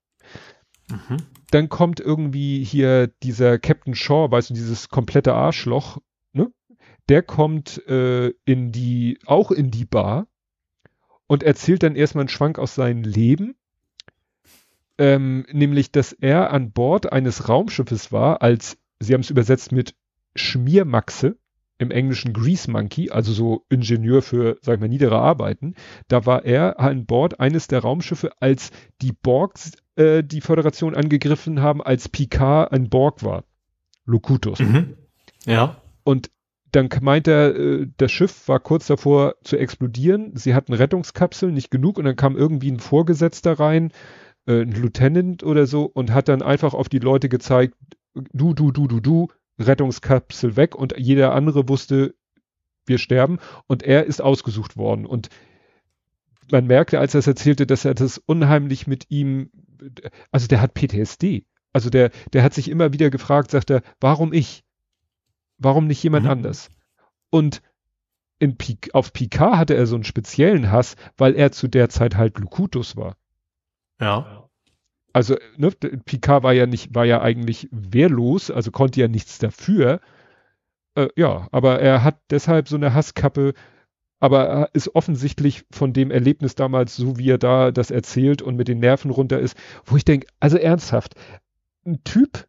Mhm. Dann kommt irgendwie hier dieser Captain Shaw, weißt du, dieses komplette Arschloch, ne? Der kommt äh, in die, auch in die Bar und erzählt dann erstmal einen Schwank aus seinem Leben. Ähm, nämlich, dass er an Bord eines Raumschiffes war, als, sie haben es übersetzt mit Schmiermaxe im Englischen Grease Monkey, also so Ingenieur für, sag ich mal, niedere Arbeiten. Da war er an Bord eines der Raumschiffe, als die Borgs äh, die Föderation angegriffen haben, als Picard ein Borg war. Locutus. Mhm. Ja. Und dann meint er, äh, das Schiff war kurz davor zu explodieren. Sie hatten Rettungskapseln, nicht genug. Und dann kam irgendwie ein Vorgesetzter rein, äh, ein Lieutenant oder so, und hat dann einfach auf die Leute gezeigt, du, du, du, du, du, Rettungskapsel weg und jeder andere wusste, wir sterben und er ist ausgesucht worden und man merkte, als er es erzählte, dass er das unheimlich mit ihm, also der hat PTSD. Also der, der hat sich immer wieder gefragt, sagt er, warum ich? Warum nicht jemand mhm. anders? Und in auf Picard hatte er so einen speziellen Hass, weil er zu der Zeit halt Lukutus war. Ja also ne, Picard war ja nicht, war ja eigentlich wehrlos, also konnte ja nichts dafür. Äh, ja, aber er hat deshalb so eine Hasskappe, aber ist offensichtlich von dem Erlebnis damals, so wie er da das erzählt und mit den Nerven runter ist, wo ich denke, also ernsthaft, ein Typ,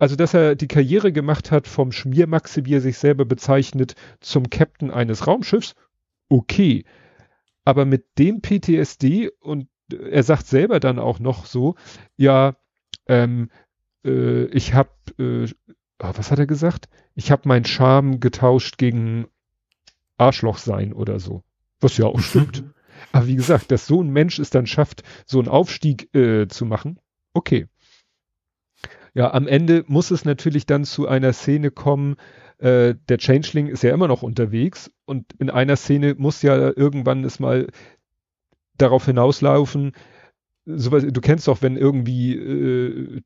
also dass er die Karriere gemacht hat vom Schmiermaxe, wie er sich selber bezeichnet, zum Captain eines Raumschiffs, okay. Aber mit dem PTSD und er sagt selber dann auch noch so, ja, ähm, äh, ich habe, äh, oh, was hat er gesagt? Ich habe meinen Charme getauscht gegen Arschloch sein oder so. Was ja auch stimmt. Aber wie gesagt, dass so ein Mensch es dann schafft, so einen Aufstieg äh, zu machen, okay. Ja, am Ende muss es natürlich dann zu einer Szene kommen, äh, der Changeling ist ja immer noch unterwegs und in einer Szene muss ja irgendwann es mal darauf hinauslaufen, sowas, du kennst doch, wenn irgendwie äh,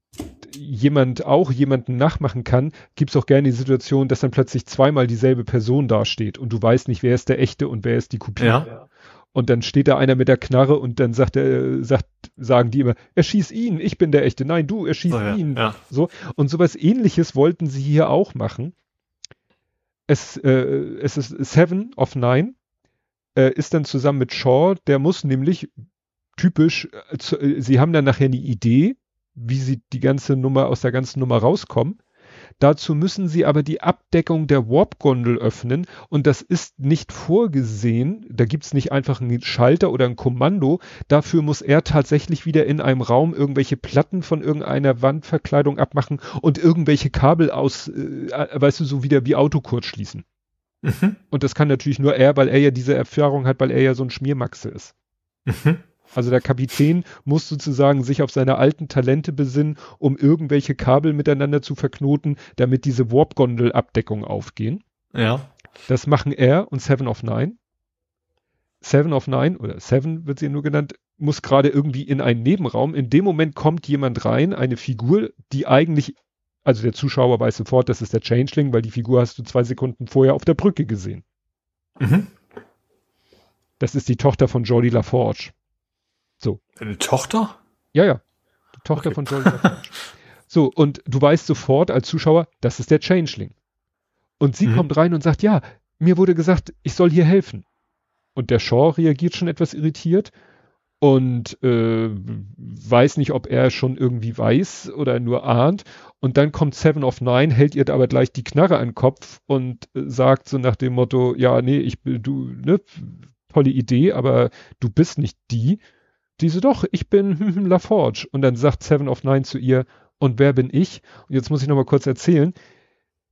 jemand auch jemanden nachmachen kann, gibt's auch gerne die Situation, dass dann plötzlich zweimal dieselbe Person dasteht und du weißt nicht, wer ist der echte und wer ist die Kopie. Ja. Und dann steht da einer mit der Knarre und dann sagt er, sagt, sagen die immer, erschieß ihn, ich bin der echte. Nein, du, erschieß oh, ja, ihn. Ja. So. Und sowas ähnliches wollten sie hier auch machen. Es, äh, es ist Seven of Nine äh, ist dann zusammen mit Shaw, der muss nämlich typisch, äh, zu, äh, sie haben dann nachher eine Idee, wie sie die ganze Nummer aus der ganzen Nummer rauskommen. Dazu müssen sie aber die Abdeckung der Warp-Gondel öffnen und das ist nicht vorgesehen. Da gibt's nicht einfach einen Schalter oder ein Kommando. Dafür muss er tatsächlich wieder in einem Raum irgendwelche Platten von irgendeiner Wandverkleidung abmachen und irgendwelche Kabel aus, äh, äh weißt du, so wieder wie Autokurs schließen. Mhm. Und das kann natürlich nur er, weil er ja diese Erfahrung hat, weil er ja so ein Schmiermaxe ist. Mhm. Also der Kapitän muss sozusagen sich auf seine alten Talente besinnen, um irgendwelche Kabel miteinander zu verknoten, damit diese Warp-Gondel-Abdeckung aufgehen. Ja. Das machen er und Seven of Nine. Seven of Nine oder Seven wird sie nur genannt, muss gerade irgendwie in einen Nebenraum. In dem Moment kommt jemand rein, eine Figur, die eigentlich also der Zuschauer weiß sofort, das ist der Changeling, weil die Figur hast du zwei Sekunden vorher auf der Brücke gesehen. Mhm. Das ist die Tochter von Jordi LaForge. So. Eine Tochter? Ja, ja. Die Tochter okay. von Jordi LaForge. [LAUGHS] So, und du weißt sofort als Zuschauer, das ist der Changeling. Und sie mhm. kommt rein und sagt, ja, mir wurde gesagt, ich soll hier helfen. Und der Shaw reagiert schon etwas irritiert und äh, weiß nicht, ob er schon irgendwie weiß oder nur ahnt. Und dann kommt Seven of Nine, hält ihr aber gleich die Knarre an den Kopf und äh, sagt so nach dem Motto, ja, nee, ich bin, du, ne, tolle Idee, aber du bist nicht die. Diese doch, ich bin hm, [LAUGHS] hm, LaForge. Und dann sagt Seven of Nine zu ihr, und wer bin ich? Und jetzt muss ich nochmal kurz erzählen.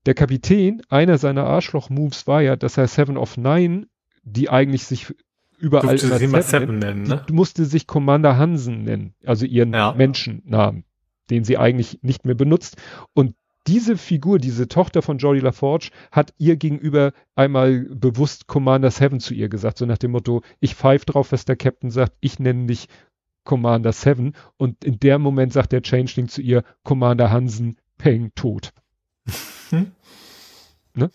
Der Kapitän, einer seiner Arschloch-Moves war ja, dass er Seven of Nine, die eigentlich sich überall immer Seven, nennen, ne? die musste sich Commander Hansen nennen, also ihren ja. Menschennamen, den sie eigentlich nicht mehr benutzt. Und diese Figur, diese Tochter von Jordi LaForge, hat ihr gegenüber einmal bewusst Commander Seven zu ihr gesagt, so nach dem Motto, ich pfeife drauf, was der Captain sagt, ich nenne dich Commander Seven. Und in der Moment sagt der Changeling zu ihr, Commander Hansen, Peng, tot. Hm? Ne?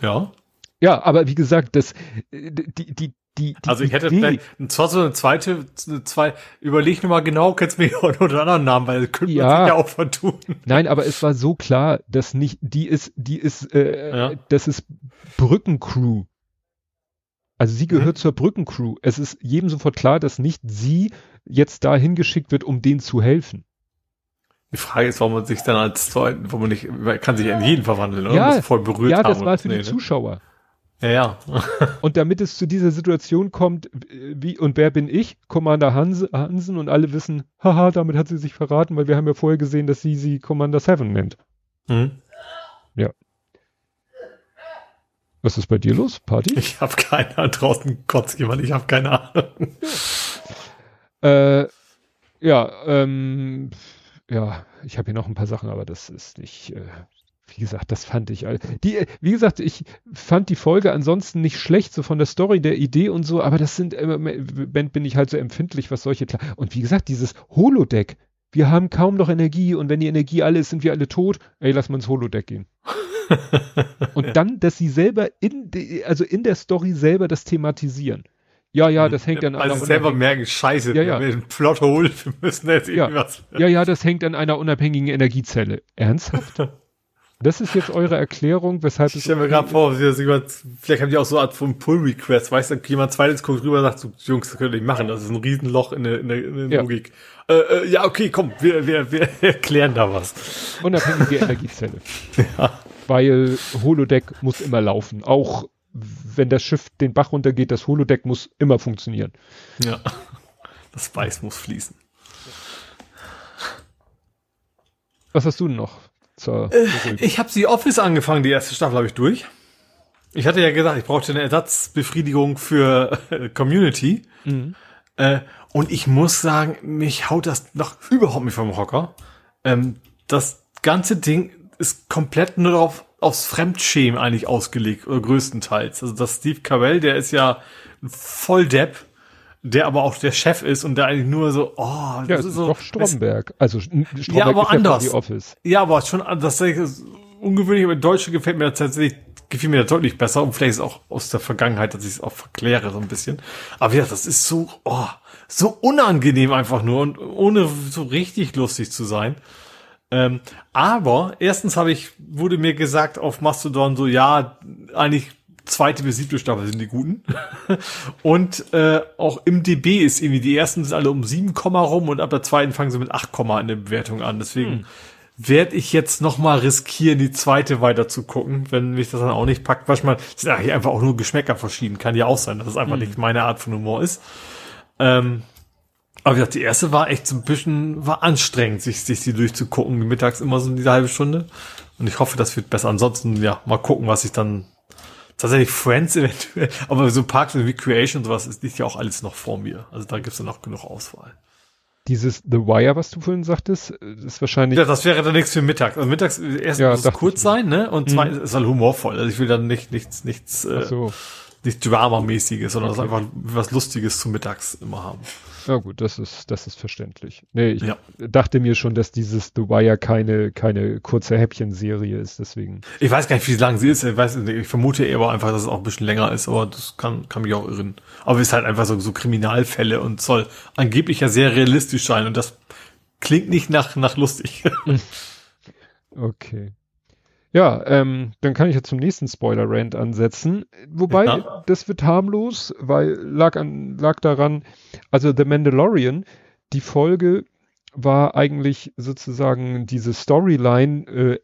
Ja. Ja, aber wie gesagt, das, die, die, die, die also ich hätte Idee, vielleicht zwar so eine zweite, eine zwei, überleg nur mal genau, kennst mir [LAUGHS] auch oder anderen Namen, weil könnte ja, man sich ja auch vertun. Nein, aber es war so klar, dass nicht, die ist, die ist, äh, ja. das ist Brückencrew. Also sie gehört mhm. zur Brückencrew. Es ist jedem sofort klar, dass nicht sie jetzt dahin geschickt wird, um denen zu helfen. Die Frage ist, warum man sich dann als zweiten, wo man nicht, man kann sich in jeden verwandeln, oder? Ja, voll berührt ja das war für die nee, ne? Ja, ja. [LAUGHS] und damit es zu dieser Situation kommt, wie, und wer bin ich? Commander Hans, Hansen und alle wissen, haha, damit hat sie sich verraten, weil wir haben ja vorher gesehen, dass sie sie Commander Seven nennt. Mhm. Ja. Was ist bei dir los? Party? Ich habe keine Ahnung. Draußen kotzt jemand. Ich habe keine Ahnung. [LAUGHS] Äh, ja, ähm, ja, ich habe hier noch ein paar Sachen, aber das ist nicht, äh, wie gesagt, das fand ich, die, wie gesagt, ich fand die Folge ansonsten nicht schlecht, so von der Story, der Idee und so, aber das sind, äh, bin ich halt so empfindlich, was solche, und wie gesagt, dieses Holodeck, wir haben kaum noch Energie und wenn die Energie alle ist, sind wir alle tot, ey, lass mal ins Holodeck gehen. [LAUGHS] und ja. dann, dass sie selber in, also in der Story selber das thematisieren. Ja, ja, das hängt an also einer. selber merken, scheiße, ja, ja. wir einen Plot hole, wir müssen jetzt irgendwas. Ja, ja, das hängt an einer unabhängigen Energiezelle. Ernsthaft? [LAUGHS] Das ist jetzt eure Erklärung, weshalb ich stelle mir gerade vor, jemand, vielleicht haben die auch so eine Art von Pull-Request, weißt du, jemand zweites guckt rüber und sagt, so, Jungs, das könnt ihr nicht machen, das ist ein Riesenloch in der, in der, in der ja. Logik. Äh, äh, ja, okay, komm, wir, wir, wir [LAUGHS] erklären da was. Unabhängige Energiezelle. [LAUGHS] ja. Weil Holodeck muss immer laufen. Auch wenn das Schiff den Bach runtergeht, das Holodeck muss immer funktionieren. Ja. [LAUGHS] Das Weiß muss fließen. Was hast du denn noch? Zur äh, ich habe die Office angefangen, die erste Staffel habe ich durch. Ich hatte ja gesagt, ich brauchte eine Ersatzbefriedigung für äh, Community. Mhm. Äh, und ich muss sagen, mich haut das noch überhaupt nicht vom Hocker. Ähm, das ganze Ding ist komplett nur darauf aufs Fremdschämen eigentlich ausgelegt, oder größtenteils. Also das Steve Carell, der ist ja voll Depp, der aber auch der Chef ist und der eigentlich nur so, oh, ja, das ist so. Doch Stromberg. Also Stromberg ja, aber anders. Ja, Office. ja, aber schon, das ist ungewöhnlich, aber Deutsche gefällt mir tatsächlich, gefiel mir deutlich besser und vielleicht ist es auch aus der Vergangenheit, dass ich es auch verkläre so ein bisschen. Aber ja, das ist so, oh, so unangenehm einfach nur und ohne so richtig lustig zu sein. Ähm, aber erstens habe ich, wurde mir gesagt auf Mastodon so, ja, eigentlich zweite bis siebte Staffel sind die guten. und äh, auch im DB ist irgendwie, die ersten sind alle um 7, rum und ab der zweiten fangen sie mit 8, in der Bewertung an. Deswegen hm. werde ich jetzt noch mal riskieren, die zweite weiter zu gucken, wenn mich das dann auch nicht packt. Manchmal sind eigentlich einfach auch nur Geschmäcker verschieden. Kann ja auch sein, dass es einfach hm. nicht meine Art von Humor ist. Ähm, aber wie gesagt, die erste war echt so ein bisschen, war anstrengend, sich, sich die durchzugucken. Mittags immer so diese halbe Stunde. Und ich hoffe, das wird besser. Ansonsten, ja, mal gucken, was ich dann, tatsächlich Friends [LAUGHS] eventuell, aber so Parks and Recreation und sowas ist ja auch alles noch vor mir. Also da gibt's dann noch genug Auswahl. Dieses The Wire, was du vorhin sagtest, ist wahrscheinlich. Ja, das wäre dann nichts für Mittag. Also mittags erst ja, muss es kurz sein, ne? Und zweitens mhm. ist halt humorvoll. Also ich will dann nicht nichts, nichts. Äh, Ach so nicht Drama-mäßiges, sondern okay. einfach was Lustiges zum Mittags immer haben. Ja gut, das ist, das ist verständlich. Nee, ich ja. dachte mir schon, dass dieses The Wire keine, keine kurze Häppchenserie ist, deswegen. Ich weiß gar nicht, wie lang sie ist. Ich, weiß, ich vermute eher aber einfach, dass es auch ein bisschen länger ist, aber das kann, kann mich auch irren. Aber es ist halt einfach so, so Kriminalfälle und soll angeblich ja sehr realistisch sein und das klingt nicht nach, nach lustig. [LAUGHS] [LAUGHS] okay. Ja, ähm, dann kann ich ja zum nächsten Spoiler-Rant ansetzen. Wobei, ja. das wird harmlos, weil lag, an, lag daran, also The Mandalorian, die Folge war eigentlich sozusagen diese Storyline, äh,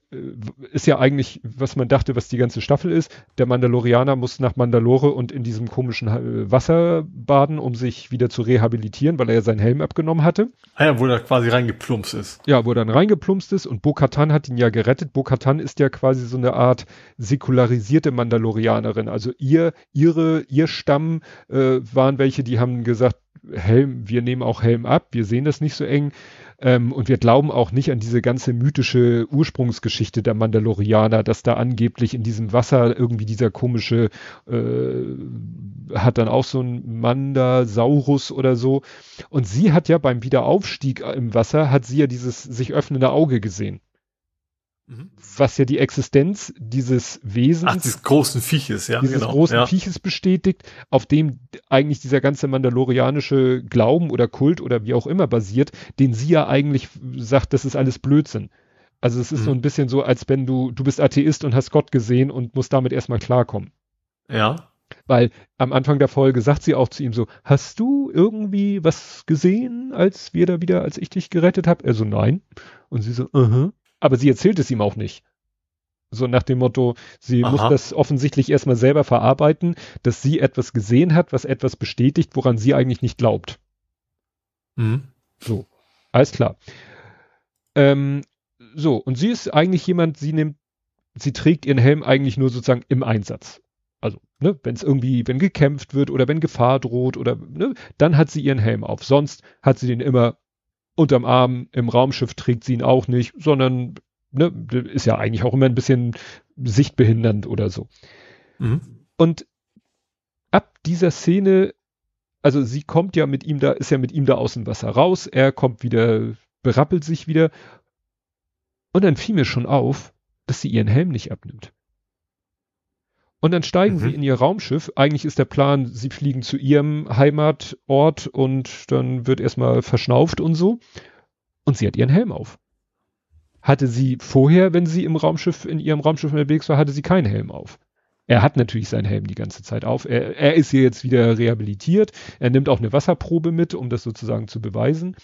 ist ja eigentlich, was man dachte, was die ganze Staffel ist. Der Mandalorianer muss nach Mandalore und in diesem komischen äh, Wasser baden, um sich wieder zu rehabilitieren, weil er ja seinen Helm abgenommen hatte. Ah ja, wo er quasi reingeplumpst ist. Ja, wo er dann reingeplumpst ist und Bo-Katan hat ihn ja gerettet. Bo-Katan ist ja quasi so eine Art säkularisierte Mandalorianerin. Also ihr, ihre, ihr Stamm äh, waren welche, die haben gesagt, Helm, wir nehmen auch Helm ab, wir sehen das nicht so eng. Ähm, und wir glauben auch nicht an diese ganze mythische Ursprungsgeschichte der Mandalorianer, dass da angeblich in diesem Wasser irgendwie dieser komische, äh, hat dann auch so ein Mandasaurus oder so. Und sie hat ja beim Wiederaufstieg im Wasser, hat sie ja dieses sich öffnende Auge gesehen. Mhm. Was ja die Existenz dieses Wesens. Ach, dieses großen Vieches, ja. Dieses genau, großen ja. Vieches bestätigt, auf dem eigentlich dieser ganze mandalorianische Glauben oder Kult oder wie auch immer basiert, den sie ja eigentlich sagt, das ist alles Blödsinn. Also es ist mhm. so ein bisschen so, als wenn du, du bist Atheist und hast Gott gesehen und musst damit erstmal klarkommen. Ja. Weil am Anfang der Folge sagt sie auch zu ihm so, hast du irgendwie was gesehen, als wir da wieder, als ich dich gerettet habe? Er so, nein. Und sie so, uh -huh. Aber sie erzählt es ihm auch nicht. So nach dem Motto, sie Aha. muss das offensichtlich erstmal selber verarbeiten, dass sie etwas gesehen hat, was etwas bestätigt, woran sie eigentlich nicht glaubt. Mhm. So, alles klar. Ähm, so, und sie ist eigentlich jemand, sie nimmt, sie trägt ihren Helm eigentlich nur sozusagen im Einsatz. Also, ne, wenn es irgendwie, wenn gekämpft wird oder wenn Gefahr droht oder, ne, dann hat sie ihren Helm auf. Sonst hat sie den immer unterm Arm, im Raumschiff trägt sie ihn auch nicht, sondern ne, ist ja eigentlich auch immer ein bisschen sichtbehindernd oder so. Mhm. Und ab dieser Szene, also sie kommt ja mit ihm da, ist ja mit ihm da aus dem Wasser raus, er kommt wieder, berappelt sich wieder. Und dann fiel mir schon auf, dass sie ihren Helm nicht abnimmt. Und dann steigen mhm. sie in ihr Raumschiff. Eigentlich ist der Plan, sie fliegen zu ihrem Heimatort und dann wird erstmal verschnauft und so. Und sie hat ihren Helm auf. Hatte sie vorher, wenn sie im Raumschiff, in ihrem Raumschiff unterwegs war, hatte sie keinen Helm auf. Er hat natürlich seinen Helm die ganze Zeit auf. Er, er ist hier jetzt wieder rehabilitiert. Er nimmt auch eine Wasserprobe mit, um das sozusagen zu beweisen.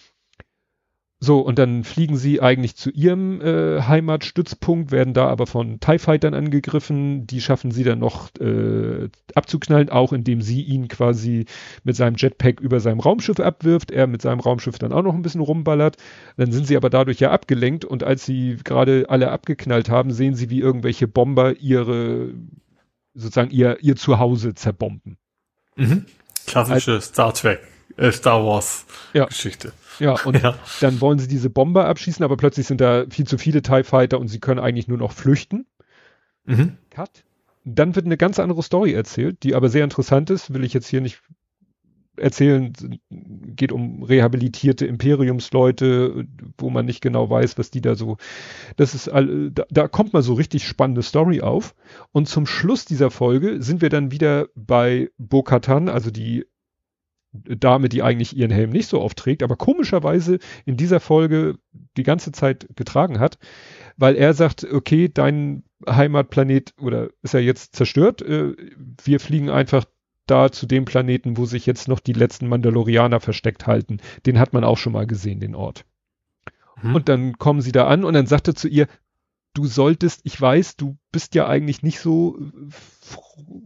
So, und dann fliegen sie eigentlich zu ihrem äh, Heimatstützpunkt, werden da aber von TIE Fightern angegriffen. Die schaffen sie dann noch äh, abzuknallen, auch indem sie ihn quasi mit seinem Jetpack über seinem Raumschiff abwirft, er mit seinem Raumschiff dann auch noch ein bisschen rumballert. Dann sind sie aber dadurch ja abgelenkt und als sie gerade alle abgeknallt haben, sehen sie, wie irgendwelche Bomber ihre, sozusagen ihr, ihr Zuhause zerbomben. Mhm. Klassische als, Star Trek, äh, Star Wars ja. Geschichte. Ja, [LAUGHS] und ja. dann wollen sie diese Bomber abschießen, aber plötzlich sind da viel zu viele TIE Fighter und sie können eigentlich nur noch flüchten. Mhm. Cut. Dann wird eine ganz andere Story erzählt, die aber sehr interessant ist, will ich jetzt hier nicht erzählen, geht um rehabilitierte Imperiumsleute, wo man nicht genau weiß, was die da so, das ist, all, da, da kommt mal so richtig spannende Story auf. Und zum Schluss dieser Folge sind wir dann wieder bei Bo-Katan, also die Dame, die eigentlich ihren Helm nicht so oft trägt, aber komischerweise in dieser Folge die ganze Zeit getragen hat, weil er sagt, okay, dein Heimatplanet oder ist ja jetzt zerstört, äh, wir fliegen einfach da zu dem Planeten, wo sich jetzt noch die letzten Mandalorianer versteckt halten. Den hat man auch schon mal gesehen, den Ort. Hm. Und dann kommen sie da an und dann sagt er zu ihr, du solltest, ich weiß, du bist ja eigentlich nicht so äh,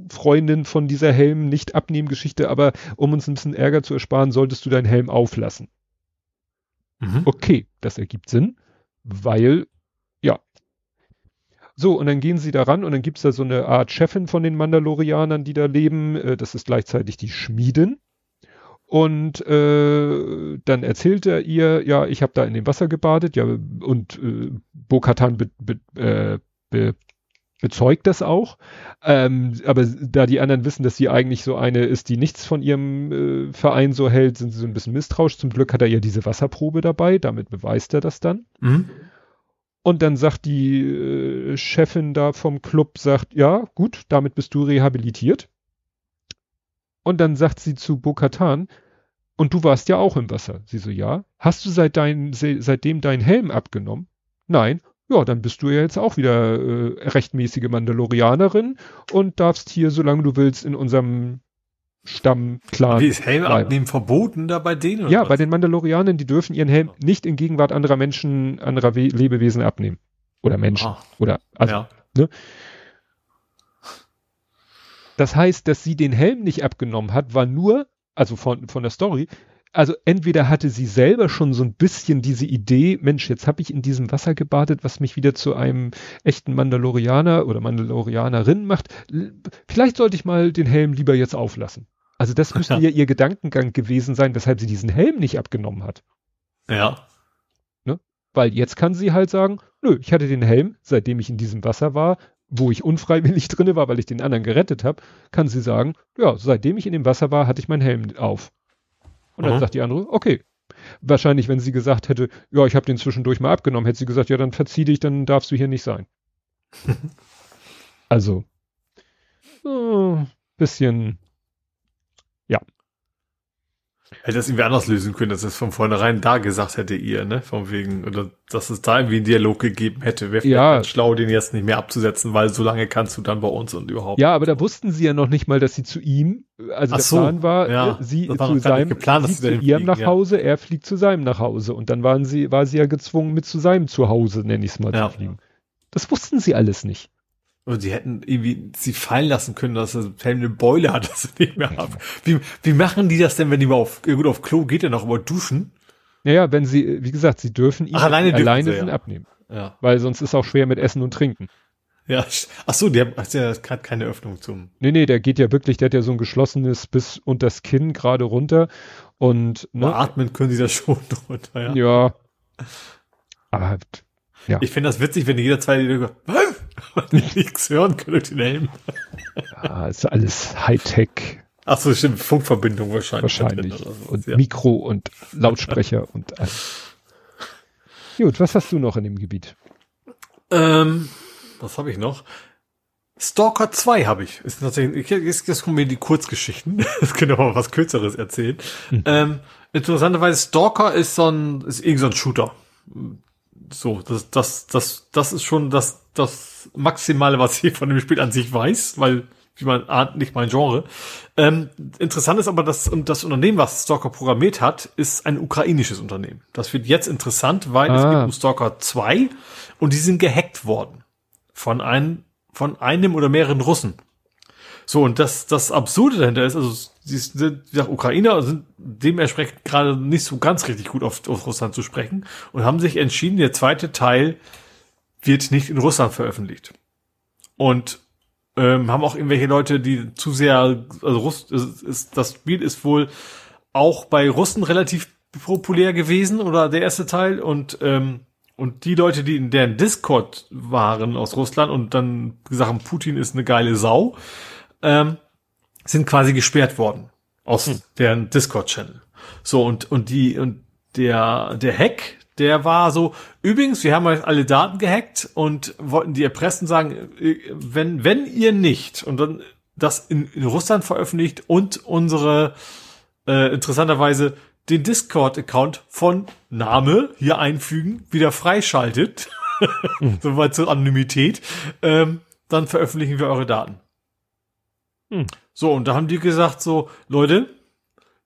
Freundin von dieser Helm nicht abnehmen Geschichte, aber um uns ein bisschen Ärger zu ersparen, solltest du deinen Helm auflassen. Mhm. Okay, das ergibt Sinn, weil, ja. So, und dann gehen sie da ran und dann gibt's da so eine Art Chefin von den Mandalorianern, die da leben. Äh, das ist gleichzeitig die Schmiedin. Und äh, dann erzählt er ihr, ja, ich habe da in dem Wasser gebadet, ja, und äh, Bo-Katan be, be, äh, be, bezeugt das auch. Ähm, aber da die anderen wissen, dass sie eigentlich so eine ist, die nichts von ihrem äh, Verein so hält, sind sie so ein bisschen misstrauisch. Zum Glück hat er ja diese Wasserprobe dabei, damit beweist er das dann. Mhm. Und dann sagt die äh, Chefin da vom Club, sagt, ja, gut, damit bist du rehabilitiert. Und dann sagt sie zu Bokatan, und du warst ja auch im Wasser. Sie so, ja. Hast du seit dein, seitdem deinen Helm abgenommen? Nein ja, dann bist du ja jetzt auch wieder äh, rechtmäßige Mandalorianerin und darfst hier, solange du willst, in unserem Stammclan. Wie ist Helm abnehmen verboten da bei denen? ja, was? bei den Mandalorianern, die dürfen ihren Helm nicht in Gegenwart anderer Menschen, anderer We Lebewesen abnehmen. Oder Menschen. Ah, oder, also, ja. ne? Das heißt, dass sie den Helm nicht abgenommen hat, war nur, also von, von der Story, also entweder hatte sie selber schon so ein bisschen diese Idee, Mensch, jetzt habe ich in diesem Wasser gebadet, was mich wieder zu einem echten Mandalorianer oder Mandalorianerin macht. Vielleicht sollte ich mal den Helm lieber jetzt auflassen. Also das müsste [LAUGHS] ja ihr Gedankengang gewesen sein, weshalb sie diesen Helm nicht abgenommen hat. Ja. Ne? Weil jetzt kann sie halt sagen, nö, ich hatte den Helm, seitdem ich in diesem Wasser war, wo ich unfreiwillig [LAUGHS] drinne war, weil ich den anderen gerettet habe, kann sie sagen, ja, seitdem ich in dem Wasser war, hatte ich meinen Helm auf. Und dann mhm. sagt die andere, okay. Wahrscheinlich, wenn sie gesagt hätte, ja, ich habe den zwischendurch mal abgenommen, hätte sie gesagt, ja, dann verzieh dich, dann darfst du hier nicht sein. [LAUGHS] also, äh, bisschen Hätte das irgendwie anders lösen können, dass es von vornherein da gesagt hätte ihr, ne? Von wegen, oder dass es da irgendwie einen Dialog gegeben hätte. Wäre ja. ganz schlau, den jetzt nicht mehr abzusetzen, weil so lange kannst du dann bei uns und überhaupt. Ja, aber da wussten sie ja noch nicht mal, dass sie zu ihm, also Ach der so, Plan war, ja, sie war zu seinem, geplant, sie zu ihrem nach Hause, ja. er fliegt zu seinem nach Hause. Und dann waren sie, war sie ja gezwungen, mit zu seinem Zuhause, nenne ich es mal, ja. zu fliegen. Das wussten sie alles nicht. Und sie hätten irgendwie sie fallen lassen können, dass er eine Beule hat, [LAUGHS] dass sie nicht mehr haben. Wie, wie machen die das denn, wenn die mal auf, gut, auf Klo geht er noch, aber duschen? Naja, wenn sie, wie gesagt, sie dürfen ihn Ach, alleine, alleine sie, ja. abnehmen. Ja. Weil sonst ist auch schwer mit Essen und Trinken. Ja, [LAUGHS] ach so, der hat ja keine Öffnung zum. Nee, nee, der geht ja wirklich, der hat ja so ein geschlossenes bis unter das Kinn gerade runter und, ne. atmen können sie da schon [LAUGHS] drunter, ja. Ja. Aber, ja. Ich finde das witzig, wenn jeder zwei nichts hören können durch den Helm. Ja, ist alles Hightech. Ach so, stimmt, Funkverbindung wahrscheinlich. Wahrscheinlich. So. Und ja. Mikro und Lautsprecher und alles. Gut, was hast du noch in dem Gebiet? Ähm, was habe ich noch? Stalker 2 habe ich. Ist tatsächlich, jetzt, jetzt kommen mir die Kurzgeschichten. [LAUGHS] Das können wir mal was Kürzeres erzählen. Hm. Ähm, interessanterweise, Stalker ist so ein, ist irgend so ein Shooter. So, das, das, das, das ist schon das, das Maximale, was ich von dem Spiel an sich weiß, weil, wie man ahnt, nicht mein Genre. Ähm, interessant ist aber, dass das Unternehmen, was Stalker programmiert hat, ist ein ukrainisches Unternehmen. Das wird jetzt interessant, weil ah. es gibt um Stalker 2 und die sind gehackt worden. Von einem, von einem oder mehreren Russen. So, und das, das Absurde dahinter ist, also sie sind, gesagt, Ukrainer sind dementsprechend gerade nicht so ganz richtig gut auf, auf Russland zu sprechen und haben sich entschieden, der zweite Teil wird nicht in Russland veröffentlicht. Und ähm, haben auch irgendwelche Leute, die zu sehr, also Russ, ist, ist, das Spiel ist wohl auch bei Russen relativ populär gewesen oder der erste Teil und ähm, und die Leute, die in deren Discord waren aus Russland und dann gesagt haben, Putin ist eine geile Sau, ähm, sind quasi gesperrt worden aus hm. deren Discord-Channel. So, und, und die, und der, der Hack, der war so, übrigens, wir haben euch alle Daten gehackt und wollten die erpressen sagen, äh, wenn, wenn ihr nicht, und dann das in, in Russland veröffentlicht und unsere, äh, interessanterweise den Discord-Account von Name hier einfügen, wieder freischaltet, [LAUGHS] mhm. soweit zur Anonymität, ähm, dann veröffentlichen wir eure Daten. Hm. So, und da haben die gesagt so, Leute,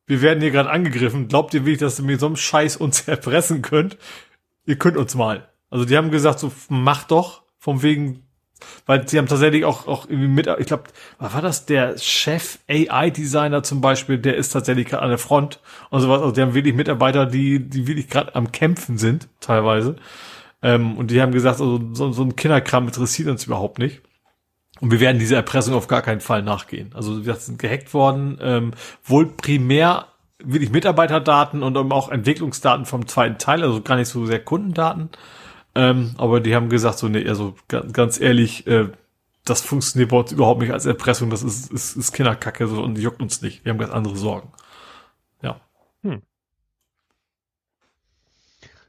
wir werden hier gerade angegriffen. Glaubt ihr wirklich, dass ihr mit so einem Scheiß uns [LAUGHS] erpressen könnt? Ihr könnt uns mal. Also die haben gesagt so, mach doch, vom wegen, weil sie haben tatsächlich auch, auch irgendwie mit, ich glaube, war das? Der Chef AI-Designer zum Beispiel, der ist tatsächlich gerade an der Front und sowas. Also die haben wirklich Mitarbeiter, die, die wirklich gerade am Kämpfen sind, teilweise. Ähm, und die haben gesagt, also so, so ein Kinderkram interessiert uns überhaupt nicht. Und wir werden dieser Erpressung auf gar keinen Fall nachgehen. Also wir sind gehackt worden, ähm, wohl primär wirklich Mitarbeiterdaten und auch Entwicklungsdaten vom zweiten Teil, also gar nicht so sehr Kundendaten. Ähm, aber die haben gesagt, so, nee, also ganz, ehrlich, äh, das funktioniert bei uns überhaupt nicht als Erpressung, das ist, ist, ist Kinderkacke so, und juckt uns nicht. Wir haben ganz andere Sorgen. Ja. Hm.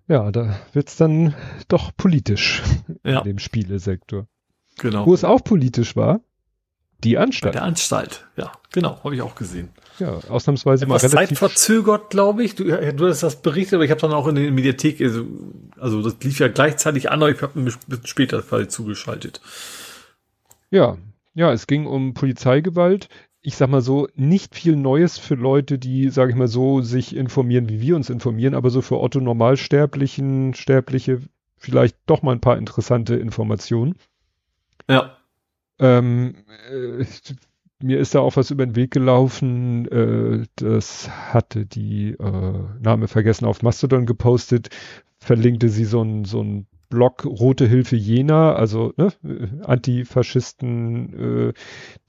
Ja, da wird's dann doch politisch ja. in dem Spielesektor. Genau. Wo es auch politisch war, die Anstalt. Bei der Anstalt, ja, genau, habe ich auch gesehen. Ja, ausnämsweise mal relativ zeitverzögert, glaube ich. Du, du hast das berichtet, aber ich habe dann auch in der Mediathek, also, also das lief ja gleichzeitig an, aber ich habe ein bisschen später quasi zugeschaltet. Ja, ja, es ging um Polizeigewalt. Ich sag mal so, nicht viel Neues für Leute, die, sage ich mal so, sich informieren, wie wir uns informieren, aber so für Otto Normalsterblichen, Sterbliche vielleicht doch mal ein paar interessante Informationen. Ja. Ähm, äh, mir ist da auch was über den Weg gelaufen, äh, das hatte die äh, Name vergessen auf Mastodon gepostet, verlinkte sie so ein, so ein Blog Rote Hilfe Jena, also ne, Antifaschisten, äh,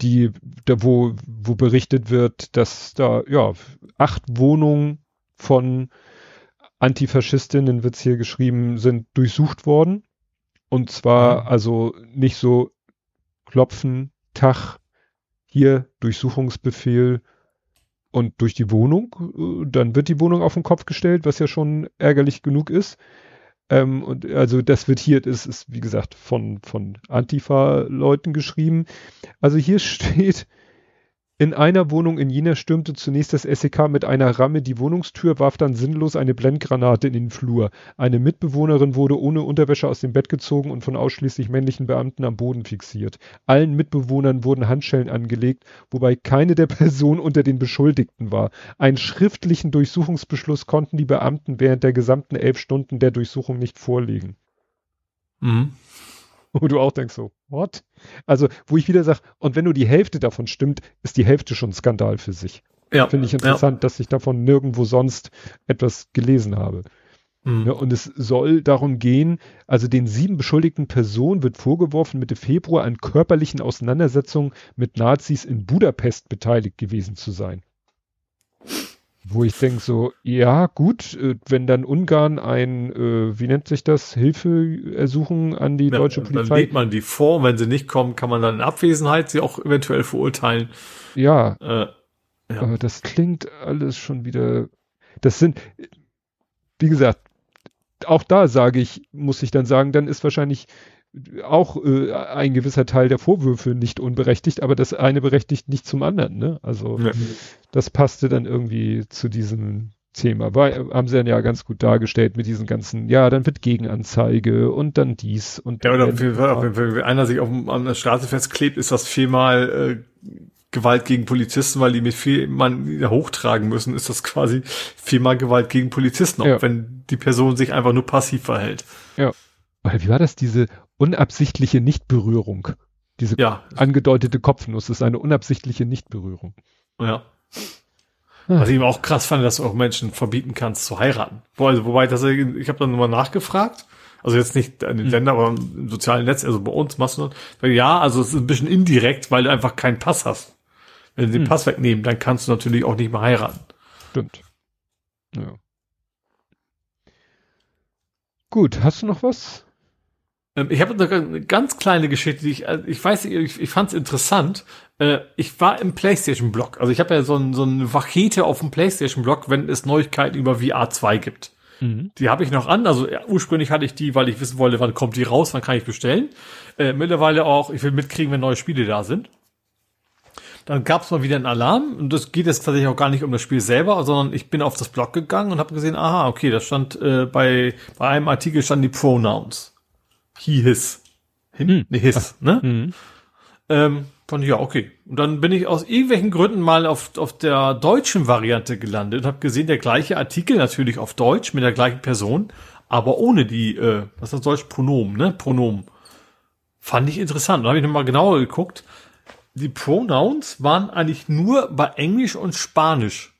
die, da wo, wo berichtet wird, dass da ja acht Wohnungen von Antifaschistinnen wird's hier geschrieben, sind durchsucht worden. Und zwar mhm. also nicht so klopfen, Tag, hier Durchsuchungsbefehl und durch die Wohnung. Äh, dann wird die Wohnung auf den Kopf gestellt, was ja schon ärgerlich genug ist. Ähm, und also das wird hier, das ist wie gesagt von, von Antifa-Leuten geschrieben. Also hier [LAUGHS] steht, in einer Wohnung in Jena stürmte zunächst das SEK mit einer Ramme die Wohnungstür, warf dann sinnlos eine Blendgranate in den Flur. Eine Mitbewohnerin wurde ohne Unterwäsche aus dem Bett gezogen und von ausschließlich männlichen Beamten am Boden fixiert. Allen Mitbewohnern wurden Handschellen angelegt, wobei keine der [LAUGHS] Personen unter den Beschuldigten war. Einen schriftlichen Durchsuchungsbeschluss konnten die Beamten während der gesamten elf Stunden der Durchsuchung nicht vorlegen. Mhm. Wo du auch denkst so, what? Also, wo ich wieder sage, und wenn nur die Hälfte davon stimmt, ist die Hälfte schon ein Skandal für sich. Ja. Finde ich interessant, ja. dass ich davon nirgendwo sonst etwas gelesen habe. Mhm. Ja, und es soll darum gehen, also den sieben beschuldigten Personen wird vorgeworfen, Mitte Februar an körperlichen Auseinandersetzungen mit Nazis in Budapest beteiligt gewesen zu sein. Wo ich denke so, ja gut, äh, wenn dann Ungarn ein, äh, wie nennt sich das, Hilfeersuchen an die ja, deutsche Polizei. Dann lädt man die vor, wenn sie nicht kommen, kann man dann in Abwesenheit sie auch eventuell verurteilen. Ja. Äh, ja. Aber das klingt alles schon wieder, das sind, wie gesagt, auch da sage ich, muss ich dann sagen, dann ist wahrscheinlich auch äh, ein gewisser Teil der Vorwürfe nicht unberechtigt, aber das eine berechtigt nicht zum anderen. Ne? Also ja. das passte dann irgendwie zu diesem Thema. War, haben sie dann ja ganz gut dargestellt mit diesen ganzen, ja, dann wird Gegenanzeige und dann dies und Ja, oder wenn, wenn, wenn einer sich auf, an der Straße festklebt, ist das viermal äh, Gewalt gegen Polizisten, weil die mit viel man hochtragen müssen, ist das quasi viermal Gewalt gegen Polizisten, auch ja. wenn die Person sich einfach nur passiv verhält. Ja. Wie war das, diese unabsichtliche Nichtberührung. Diese ja. angedeutete Kopfnuss ist eine unabsichtliche Nichtberührung. Ja. Ah. Was ich eben auch krass fand, dass du auch Menschen verbieten kannst zu heiraten. Also, wobei, das, ich habe dann nochmal nachgefragt. Also jetzt nicht an den Ländern, aber im sozialen Netz, also bei uns machst du das. Ja, also es ist ein bisschen indirekt, weil du einfach keinen Pass hast. Wenn sie den hm. Pass wegnehmen, dann kannst du natürlich auch nicht mehr heiraten. Stimmt. Ja. Gut, hast du noch was? Ähm, ich habe eine ganz kleine Geschichte, die ich, äh, ich weiß, ich, ich fand es interessant. Äh, ich war im PlayStation-Blog. Also ich habe ja so, ein, so eine Vachete auf dem PlayStation-Blog, wenn es Neuigkeiten über VR 2 gibt. Mhm. Die habe ich noch an. Also ja, ursprünglich hatte ich die, weil ich wissen wollte, wann kommt die raus, wann kann ich bestellen. Äh, mittlerweile auch, ich will mitkriegen, wenn neue Spiele da sind. Dann gab es mal wieder einen Alarm und das geht jetzt tatsächlich auch gar nicht um das Spiel selber, sondern ich bin auf das Blog gegangen und habe gesehen, aha, okay, da stand äh, bei bei einem Artikel standen die Pronouns he, his. Him? Hm. Nee, his, Ach. ne? Hm. Ähm, fand ich, ja, okay. Und dann bin ich aus irgendwelchen Gründen mal auf, auf der deutschen Variante gelandet und habe gesehen, der gleiche Artikel natürlich auf Deutsch mit der gleichen Person, aber ohne die, äh, was ist das Deutsch? Pronomen, ne? Pronomen. Fand ich interessant. Da habe ich nochmal genauer geguckt. Die Pronouns waren eigentlich nur bei Englisch und Spanisch.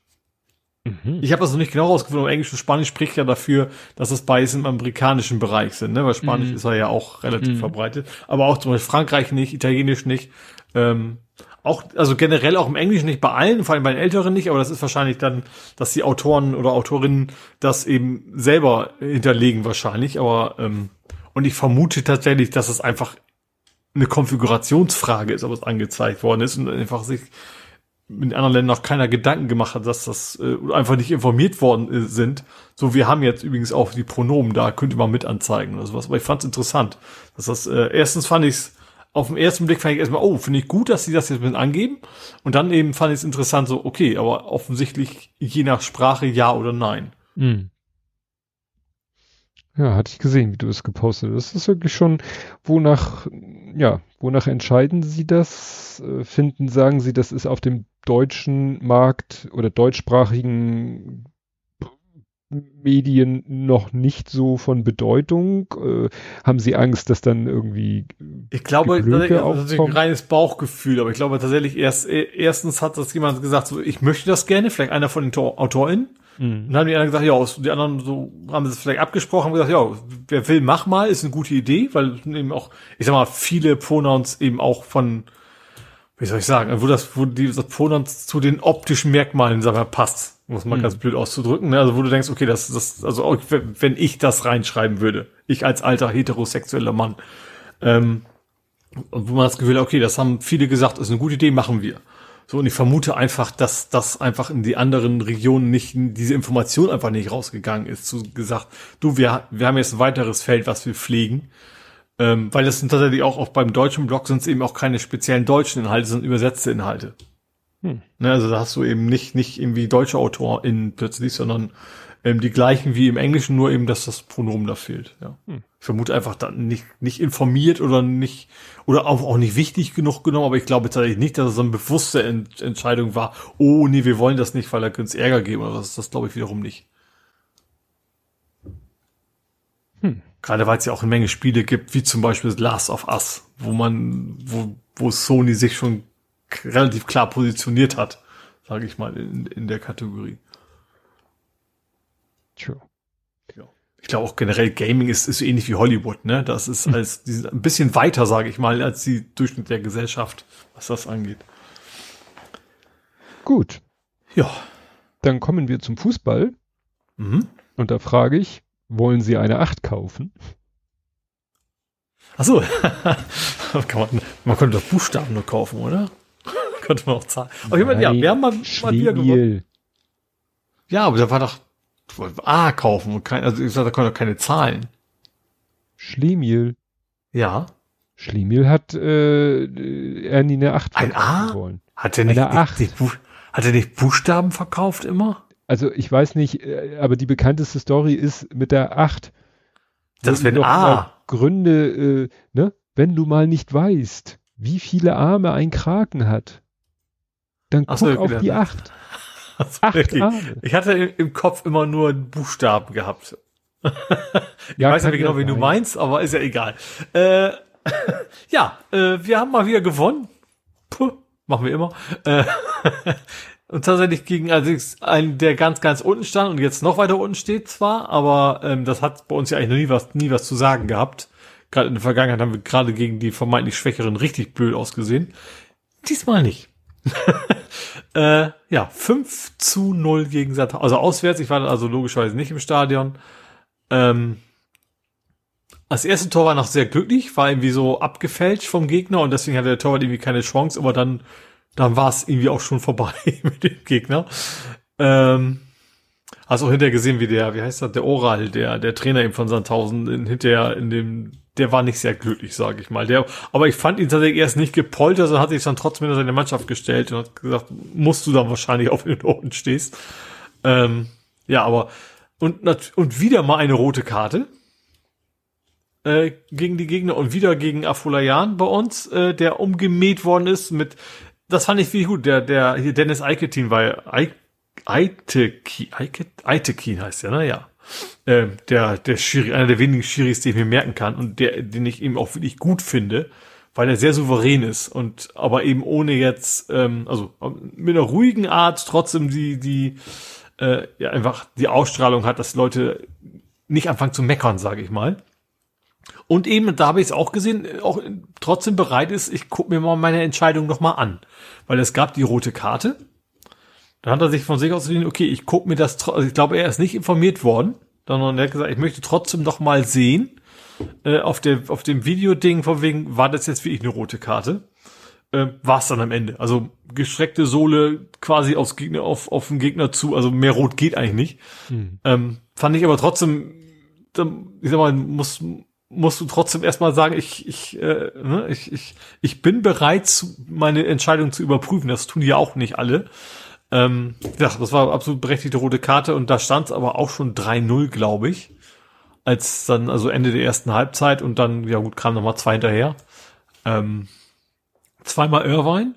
Mhm. Ich habe also nicht genau rausgefunden, aber Englisch und Spanisch spricht ja dafür, dass es beides im amerikanischen Bereich sind, ne? weil Spanisch mhm. ist ja auch relativ mhm. verbreitet. Aber auch zum Beispiel Frankreich nicht, Italienisch nicht. Ähm, auch, also generell auch im Englischen nicht bei allen, vor allem bei den Älteren nicht, aber das ist wahrscheinlich dann, dass die Autoren oder Autorinnen das eben selber hinterlegen wahrscheinlich, aber ähm, und ich vermute tatsächlich, dass es einfach eine Konfigurationsfrage ist, ob es angezeigt worden ist und einfach sich in anderen Ländern noch keiner Gedanken gemacht hat, dass das äh, einfach nicht informiert worden äh, sind. So, wir haben jetzt übrigens auch die Pronomen da, könnte man mit anzeigen oder sowas. Aber ich fand es interessant. Dass das, äh, erstens fand ich es, auf den ersten Blick fand ich erstmal, oh, finde ich gut, dass sie das jetzt mit angeben. Und dann eben fand ich es interessant, so, okay, aber offensichtlich je nach Sprache ja oder nein. Mhm. Ja, hatte ich gesehen, wie du es gepostet hast. Das ist wirklich schon, wonach, ja, wonach entscheiden Sie das? Äh, finden, sagen Sie, das ist auf dem deutschen Markt oder deutschsprachigen Medien noch nicht so von Bedeutung? Äh, haben Sie Angst, dass dann irgendwie Ich glaube, das ist ein reines Bauchgefühl, aber ich glaube tatsächlich erst erstens hat das jemand gesagt, so ich möchte das gerne, vielleicht einer von den AutorInnen Mhm. Und dann haben die anderen gesagt, ja, die anderen so haben es vielleicht abgesprochen, haben gesagt, ja, wer will, mach mal, ist eine gute Idee, weil eben auch, ich sag mal, viele Pronouns eben auch von, wie soll ich sagen, wo das, wo die, das Pronouns zu den optischen Merkmalen, sag mal, passt, muss man mhm. ganz blöd auszudrücken, ne? also wo du denkst, okay, das, das, also auch, wenn ich das reinschreiben würde, ich als alter heterosexueller Mann, ähm, und wo man das Gefühl hat, okay, das haben viele gesagt, ist eine gute Idee, machen wir. So, und ich vermute einfach, dass das einfach in die anderen Regionen nicht, diese Information einfach nicht rausgegangen ist, zu gesagt, du, wir, wir haben jetzt ein weiteres Feld, was wir pflegen. Ähm, weil das sind tatsächlich auch, auch beim deutschen Blog sind es eben auch keine speziellen deutschen Inhalte, sondern übersetzte Inhalte. Hm. Ne, also da hast du eben nicht, nicht irgendwie deutsche AutorInnen plötzlich, sondern ähm, die gleichen wie im Englischen, nur eben, dass das Pronomen da fehlt. Ja. Hm. Ich vermute einfach dann nicht, nicht informiert oder nicht, oder auch, auch nicht wichtig genug genommen, aber ich glaube tatsächlich nicht, dass es eine bewusste Ent Entscheidung war, oh nee, wir wollen das nicht, weil da könnte es Ärger geben oder was, das glaube ich wiederum nicht. Hm. Gerade weil es ja auch eine Menge Spiele gibt, wie zum Beispiel Last of Us, wo man, wo, wo Sony sich schon relativ klar positioniert hat, sage ich mal, in, in der Kategorie. True. Ja. Ich glaube auch generell Gaming ist, ist so ähnlich wie Hollywood, ne? Das ist hm. als ein bisschen weiter, sage ich mal, als die Durchschnitt der Gesellschaft, was das angeht. Gut. Ja. Dann kommen wir zum Fußball. Mhm. Und da frage ich, wollen Sie eine Acht kaufen? Ach so. [LAUGHS] Kann man, man könnte doch Buchstaben nur kaufen, oder? [LAUGHS] könnte man auch zahlen. Aber Nein, ja, wir haben mal, mal wieder gewonnen. Ja, aber da war doch, A kaufen und kein, also ich sag, da kommen doch keine Zahlen. Schlemiel. Ja. Schlemiel hat äh, Ernie eine 8 Ein A? Wollen. Hat er nicht, eine 8. Nicht, nicht, hat er nicht Buchstaben verkauft immer? Also ich weiß nicht, äh, aber die bekannteste Story ist mit der 8. Das ein A. Gründe, äh, ne? Wenn du mal nicht weißt, wie viele Arme ein Kraken hat, dann guck so, auf die 8. Also Acht wirklich, Ich hatte im Kopf immer nur Buchstaben gehabt. [LAUGHS] ich ja, weiß nicht genau, wie du meinst, aber ist ja egal. Äh, [LAUGHS] ja, äh, wir haben mal wieder gewonnen. Puh, machen wir immer. Äh, [LAUGHS] und tatsächlich gegen also einen, der ganz, ganz unten stand und jetzt noch weiter unten steht zwar, aber ähm, das hat bei uns ja eigentlich noch nie was, nie was zu sagen gehabt. Gerade in der Vergangenheit haben wir gerade gegen die vermeintlich Schwächeren richtig blöd ausgesehen. Diesmal nicht. Äh, ja, 5 zu 0 gegen Satan. Also auswärts, ich war also logischerweise nicht im Stadion. Ähm, das erste Tor war noch sehr glücklich, war irgendwie so abgefälscht vom Gegner und deswegen hatte der Torwart irgendwie keine Chance, aber dann, dann war es irgendwie auch schon vorbei [LAUGHS] mit dem Gegner. Ähm, hast auch hinterher gesehen, wie der, wie heißt das, der Oral, der, der Trainer eben von Sandhausen, in, hinterher in dem der war nicht sehr glücklich, sage ich mal. Der, aber ich fand ihn tatsächlich erst nicht gepoltert, sondern hat sich dann trotzdem in seine Mannschaft gestellt und hat gesagt, musst du dann wahrscheinlich auf den Ohren stehst. Ähm, ja, aber und, und wieder mal eine rote Karte äh, gegen die Gegner und wieder gegen Afolayan bei uns, äh, der umgemäht worden ist mit, das fand ich wie gut, der, der, hier Dennis Eiketin war Eitekin, Eitekin heißt der, ne, ja äh, der, der Schiri, einer der wenigen Schiris, die ich mir merken kann und der, den ich eben auch wirklich gut finde, weil er sehr souverän ist und aber eben ohne jetzt, ähm, also mit einer ruhigen Art trotzdem die, die, äh, ja, einfach die Ausstrahlung hat, dass Leute nicht anfangen zu meckern, sage ich mal. Und eben, da habe ich es auch gesehen, auch trotzdem bereit ist, ich gucke mir mal meine Entscheidung nochmal an. Weil es gab die rote Karte dann hat er sich von sich aus entschieden, okay, ich gucke mir das, also ich glaube, er ist nicht informiert worden, sondern er hat gesagt, ich möchte trotzdem noch mal sehen. äh, auf, der, auf dem Videoding, von wegen, war das jetzt wirklich eine rote Karte? Äh, war es dann am Ende. Also gestreckte Sohle quasi aufs Gegner, auf, auf den Gegner zu, also mehr rot geht eigentlich nicht. Hm. Ähm, fand ich aber trotzdem, ich sag mal, muss, musst du trotzdem erstmal sagen, ich, ich, äh, ne, ich, ich, ich bin bereit, meine Entscheidung zu überprüfen. Das tun ja auch nicht alle. Ähm, ja, das war absolut berechtigte rote Karte und da stand es aber auch schon 3-0, glaube ich. Als dann, also Ende der ersten Halbzeit und dann, ja gut, kam nochmal zwei hinterher. Ähm, zweimal Irvine.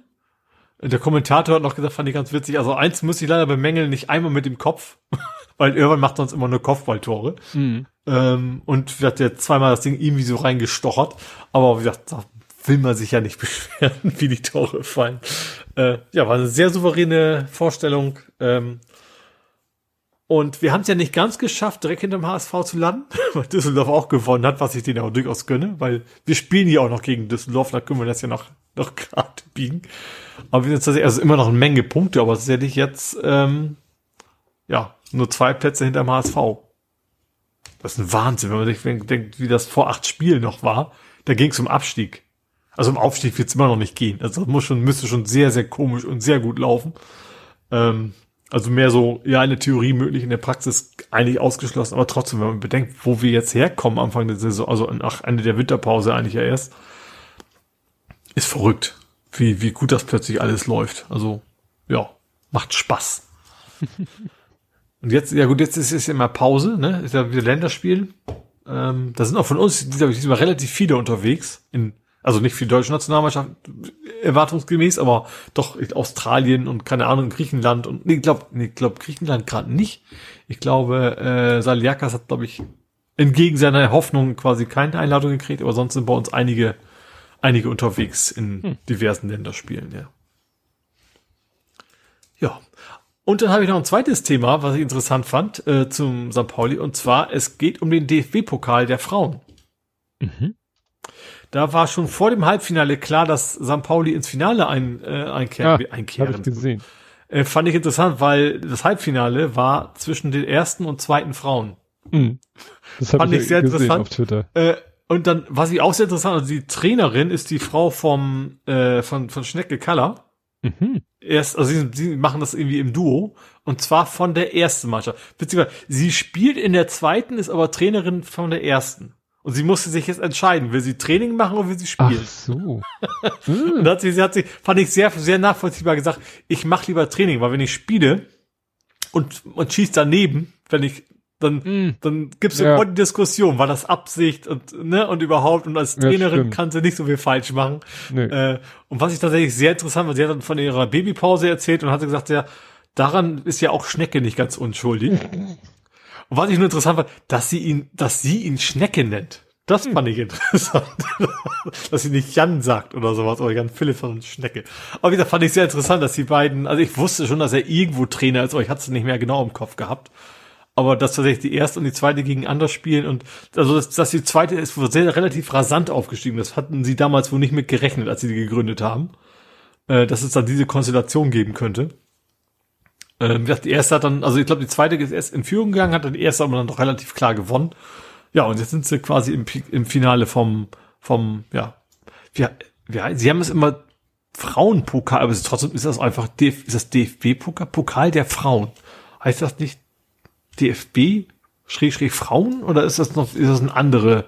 Der Kommentator hat noch gesagt, fand ich ganz witzig. Also eins muss ich leider bemängeln, nicht einmal mit dem Kopf, [LAUGHS] weil Irvine macht sonst immer nur Kopfballtore. Mhm. Ähm, und wie gesagt, der zweimal das Ding irgendwie so reingestochert. Aber wie gesagt, will man sich ja nicht [LAUGHS] beschweren, wie die Tore fallen. Äh, ja, war eine sehr souveräne Vorstellung. Ähm, und wir haben es ja nicht ganz geschafft, direkt hinter dem HSV zu landen, [LAUGHS] weil Düsseldorf auch gewonnen hat, was ich denen auch durchaus gönne, weil wir spielen ja auch noch gegen Düsseldorf, da können wir das ja noch, [LAUGHS] noch gerade biegen. Aber wir sind tatsächlich, also immer noch eine Menge Punkte, aber tatsächlich jetzt, ähm, ja, nur zwei Plätze hinter dem HSV. Das ist ein Wahnsinn, wenn man sich denkt, wie das vor acht Spielen noch war. Da ging es um Abstieg. Also im Aufstieg wird es immer noch nicht gehen. Also das muss schon, müsste schon sehr, sehr komisch und sehr gut laufen. Ähm, also mehr so, ja, eine Theorie möglich, in der Praxis eigentlich ausgeschlossen, aber trotzdem, wenn man bedenkt, wo wir jetzt herkommen, Anfang der Saison, also nach Ende der Winterpause eigentlich ja erst, ist verrückt, wie, wie gut das plötzlich alles läuft. Also, ja, macht Spaß. [LAUGHS] Und jetzt, ja gut, jetzt ist es ja immer Pause, ne? Ist ja wieder Länderspiel. Ähm, da sind auch von uns, glaube ich, diesmal relativ viele unterwegs. In, also nicht für die deutsche Nationalmannschaft erwartungsgemäß, aber doch in Australien und keine Ahnung, Griechenland und nee, ich glaube, nee, glaub Griechenland gerade nicht. Ich glaube, äh, Saliakas hat, glaube ich, entgegen seiner Hoffnung quasi keine Einladung gekriegt, aber sonst sind bei uns einige, einige unterwegs in hm. diversen Länderspielen, ja. Ja, und dann habe ich noch ein zweites Thema, was ich interessant fand, äh, zum St. Pauli. Und zwar, es geht um den DFB-Pokal der Frauen. Mhm. Da war schon vor dem Halbfinale klar, dass St. Pauli ins Finale ein, äh, einkehren. Ja, einkehren. Hab ich gesehen. Äh, fand ich interessant, weil das Halbfinale war zwischen den ersten und zweiten Frauen. Mhm. Das fand ich, ich sehr interessant. Auf Twitter. Äh, und dann, was ich auch sehr interessant, also die Trainerin ist die Frau vom, äh, von, von Schnecke Kaller. Mhm. Erst, also sie, sie machen das irgendwie im Duo und zwar von der ersten Mannschaft. Beziehungsweise sie spielt in der zweiten, ist aber Trainerin von der ersten. Und sie musste sich jetzt entscheiden, will sie Training machen oder will sie spielen? Ach so. [LAUGHS] und hat sie, sie hat sie, fand ich sehr, sehr nachvollziehbar gesagt, ich mache lieber Training, weil wenn ich spiele und, und schießt daneben, wenn ich dann, mm. dann gibt's ja. sofort die Diskussion, war das Absicht und, ne, und überhaupt, und als Trainerin ja, kann sie nicht so viel falsch machen. Nee. Äh, und was ich tatsächlich sehr interessant war, sie hat dann von ihrer Babypause erzählt und hatte gesagt, ja, daran ist ja auch Schnecke nicht ganz unschuldig. [LAUGHS] und was ich nur interessant war, dass sie ihn, dass sie ihn Schnecke nennt. Das fand ich interessant. [LAUGHS] dass sie nicht Jan sagt oder sowas, oder Jan Philipp von Schnecke. Aber wie gesagt, fand ich sehr interessant, dass die beiden, also ich wusste schon, dass er irgendwo Trainer ist, aber ich hatte es nicht mehr genau im Kopf gehabt aber dass tatsächlich die erste und die zweite gegeneinander spielen und also dass, dass die zweite ist sehr relativ rasant aufgestiegen. Das hatten sie damals wohl nicht mit gerechnet, als sie die gegründet haben, äh, dass es dann diese Konstellation geben könnte. Ähm, die erste hat dann, also ich glaube, die zweite ist erst in Führung gegangen, hat dann die erste aber dann doch relativ klar gewonnen. Ja, und jetzt sind sie quasi im, im Finale vom, vom, ja, wir, wir, sie haben es immer Frauenpokal, aber trotzdem ist das einfach, DF, ist das DFB-Pokal, Pokal der Frauen. Heißt das nicht DFB Schrägstrich Frauen oder ist das noch, ist das eine andere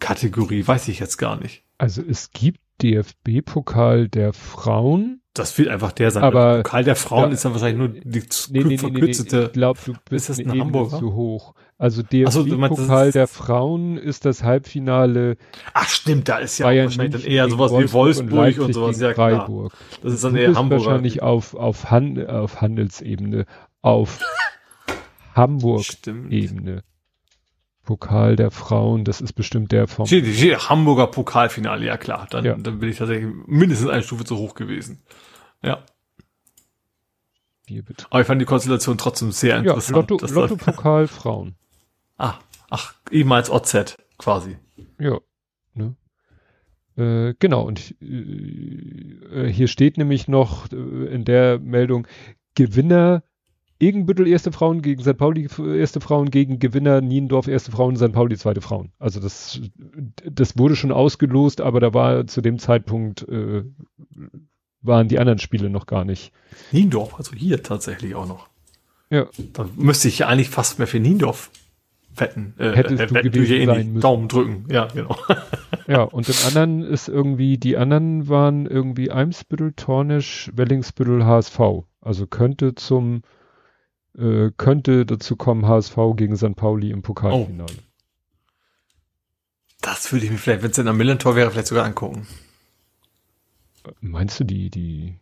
Kategorie? Weiß ich jetzt gar nicht. Also es gibt DFB-Pokal der Frauen. Das wird einfach der sein. Aber Pokal der Frauen ja, ist dann wahrscheinlich nur die nee, nee, verkürzte. Nee, nee, ich glaube, du bist ist das eine Hamburger? zu hoch. Also DFB-Pokal so, der Frauen ist das Halbfinale. Ach stimmt, da ist ja Bayern wahrscheinlich dann eher sowas wie Wolfsburg und, und sowas. Ja, klar. Freiburg. Das ist dann eher Hamburger. wahrscheinlich auf, auf, Han auf Handelsebene. Auf Hamburg-Ebene. Pokal der Frauen, das ist bestimmt der vom. Steht, steht Hamburger Pokalfinale, ja klar. Dann, ja. dann bin ich tatsächlich mindestens eine Stufe zu hoch gewesen. Ja. Aber ich fand die Konstellation trotzdem sehr interessant. Ja, Lotto, Lotto Pokal [LAUGHS] Frauen. Ah, ach, eben als OZ quasi. Ja. Ne? Äh, genau, und äh, hier steht nämlich noch äh, in der Meldung, Gewinner Egenbüttel erste Frauen gegen St. Pauli erste Frauen gegen Gewinner Niendorf erste Frauen, St. Pauli zweite Frauen. Also das, das wurde schon ausgelost, aber da war zu dem Zeitpunkt äh, waren die anderen Spiele noch gar nicht. Niendorf, also hier tatsächlich auch noch. Ja. Dann müsste ich ja eigentlich fast mehr für Niendorf wetten. Äh, Hättest äh, du wetten, gewesen sein müssen. Daumen drücken, ja, genau. [LAUGHS] ja, und im anderen ist irgendwie, die anderen waren irgendwie Eimsbüttel, Tornisch, Wellingsbüttel, HSV. Also könnte zum äh, könnte dazu kommen HSV gegen St. Pauli im Pokalfinale. Oh. Das würde ich mir vielleicht, wenn es in einem Millentor wäre, vielleicht sogar angucken. Meinst du die, die?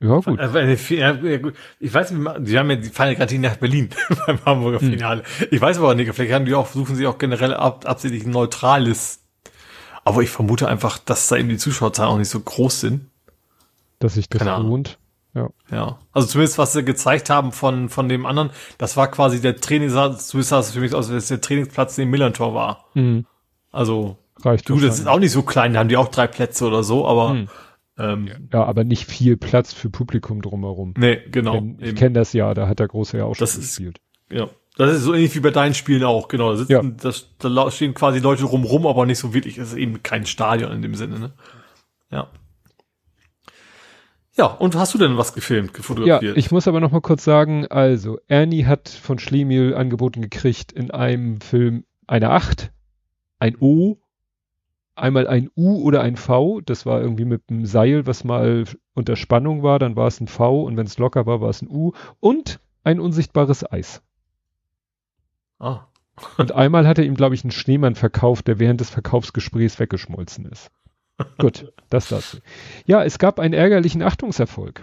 Ja, gut. Ich weiß nicht, die haben ja, die fahren ja gerade nach Berlin [LAUGHS] beim Hamburger hm. Finale. Hm. Ich weiß aber nicht, vielleicht haben die auch, suchen sie auch generell ab, absichtlich ein neutrales. Aber ich vermute einfach, dass da eben die Zuschauerzahlen auch nicht so groß sind. Dass sich das lohnt. Ja. ja. Also zumindest, was sie gezeigt haben von, von dem anderen, das war quasi der Training, zumindest sah es für mich aus, als der Trainingsplatz den Millantor war. Mhm. Also, Reicht du, das ist auch nicht so klein, da haben die auch drei Plätze oder so, aber, mhm. ähm, Ja, aber nicht viel Platz für Publikum drumherum. Nee, genau. Ich kenne kenn das ja, da hat der Große ja auch das schon gespielt. ja. Das ist so ähnlich wie bei deinen Spielen auch, genau. Da, sitzen, ja. das, da stehen quasi Leute rumrum, aber nicht so wirklich. Es ist eben kein Stadion in dem Sinne, ne? Ja. Ja, und hast du denn was gefilmt, gefotografiert? Ja, ich muss aber noch mal kurz sagen, also Ernie hat von Schlemiel angeboten gekriegt in einem Film eine 8, ein O, einmal ein U oder ein V, das war irgendwie mit einem Seil, was mal unter Spannung war, dann war es ein V und wenn es locker war, war es ein U und ein unsichtbares Eis. Ah. und einmal hat er ihm, glaube ich, einen Schneemann verkauft, der während des Verkaufsgesprächs weggeschmolzen ist. Gut, das dazu. Ja, es gab einen ärgerlichen Achtungserfolg.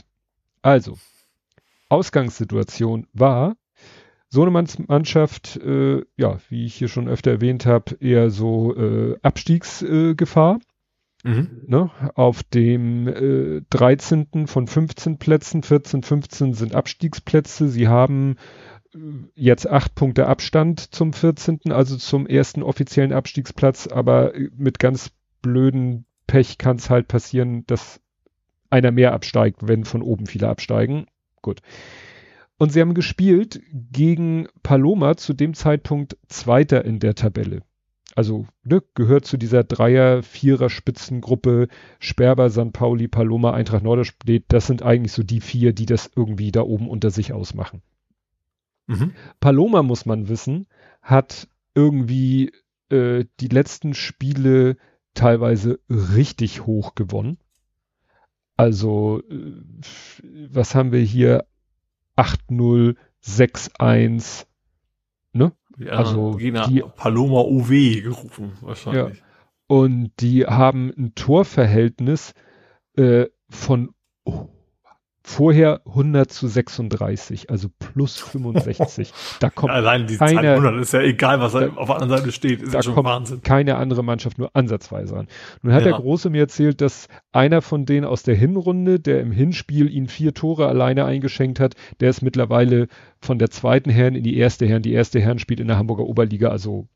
Also, Ausgangssituation war, Sohnemanns Mannschaft, äh, ja, wie ich hier schon öfter erwähnt habe, eher so äh, Abstiegsgefahr. Äh, mhm. ne? Auf dem äh, 13. von 15 Plätzen, 14, 15 sind Abstiegsplätze. Sie haben äh, jetzt acht Punkte Abstand zum 14., also zum ersten offiziellen Abstiegsplatz, aber äh, mit ganz blöden Pech kann es halt passieren, dass einer mehr absteigt, wenn von oben viele absteigen. Gut. Und sie haben gespielt gegen Paloma zu dem Zeitpunkt Zweiter in der Tabelle. Also ne, gehört zu dieser Dreier-, Vierer-Spitzengruppe Sperber, San Pauli, Paloma, Eintracht Norderstedt. Das sind eigentlich so die vier, die das irgendwie da oben unter sich ausmachen. Mhm. Paloma, muss man wissen, hat irgendwie äh, die letzten Spiele teilweise richtig hoch gewonnen. Also, äh, was haben wir hier? 8-0, 6-1, ne? Ja, also die Paloma UW gerufen, wahrscheinlich. Ja. Und die haben ein Torverhältnis äh, von Vorher 100 zu 36, also plus [LAUGHS] 65. Da kommt Allein die keine, Zahl 100 ist ja egal, was da, auf der anderen Seite steht. Ist da ja schon kommt Wahnsinn. keine andere Mannschaft nur ansatzweise an. Nun hat ja. der Große mir erzählt, dass einer von denen aus der Hinrunde, der im Hinspiel ihn vier Tore alleine eingeschenkt hat, der ist mittlerweile von der zweiten Herren in die erste Herren. Die erste Herren spielt in der Hamburger Oberliga, also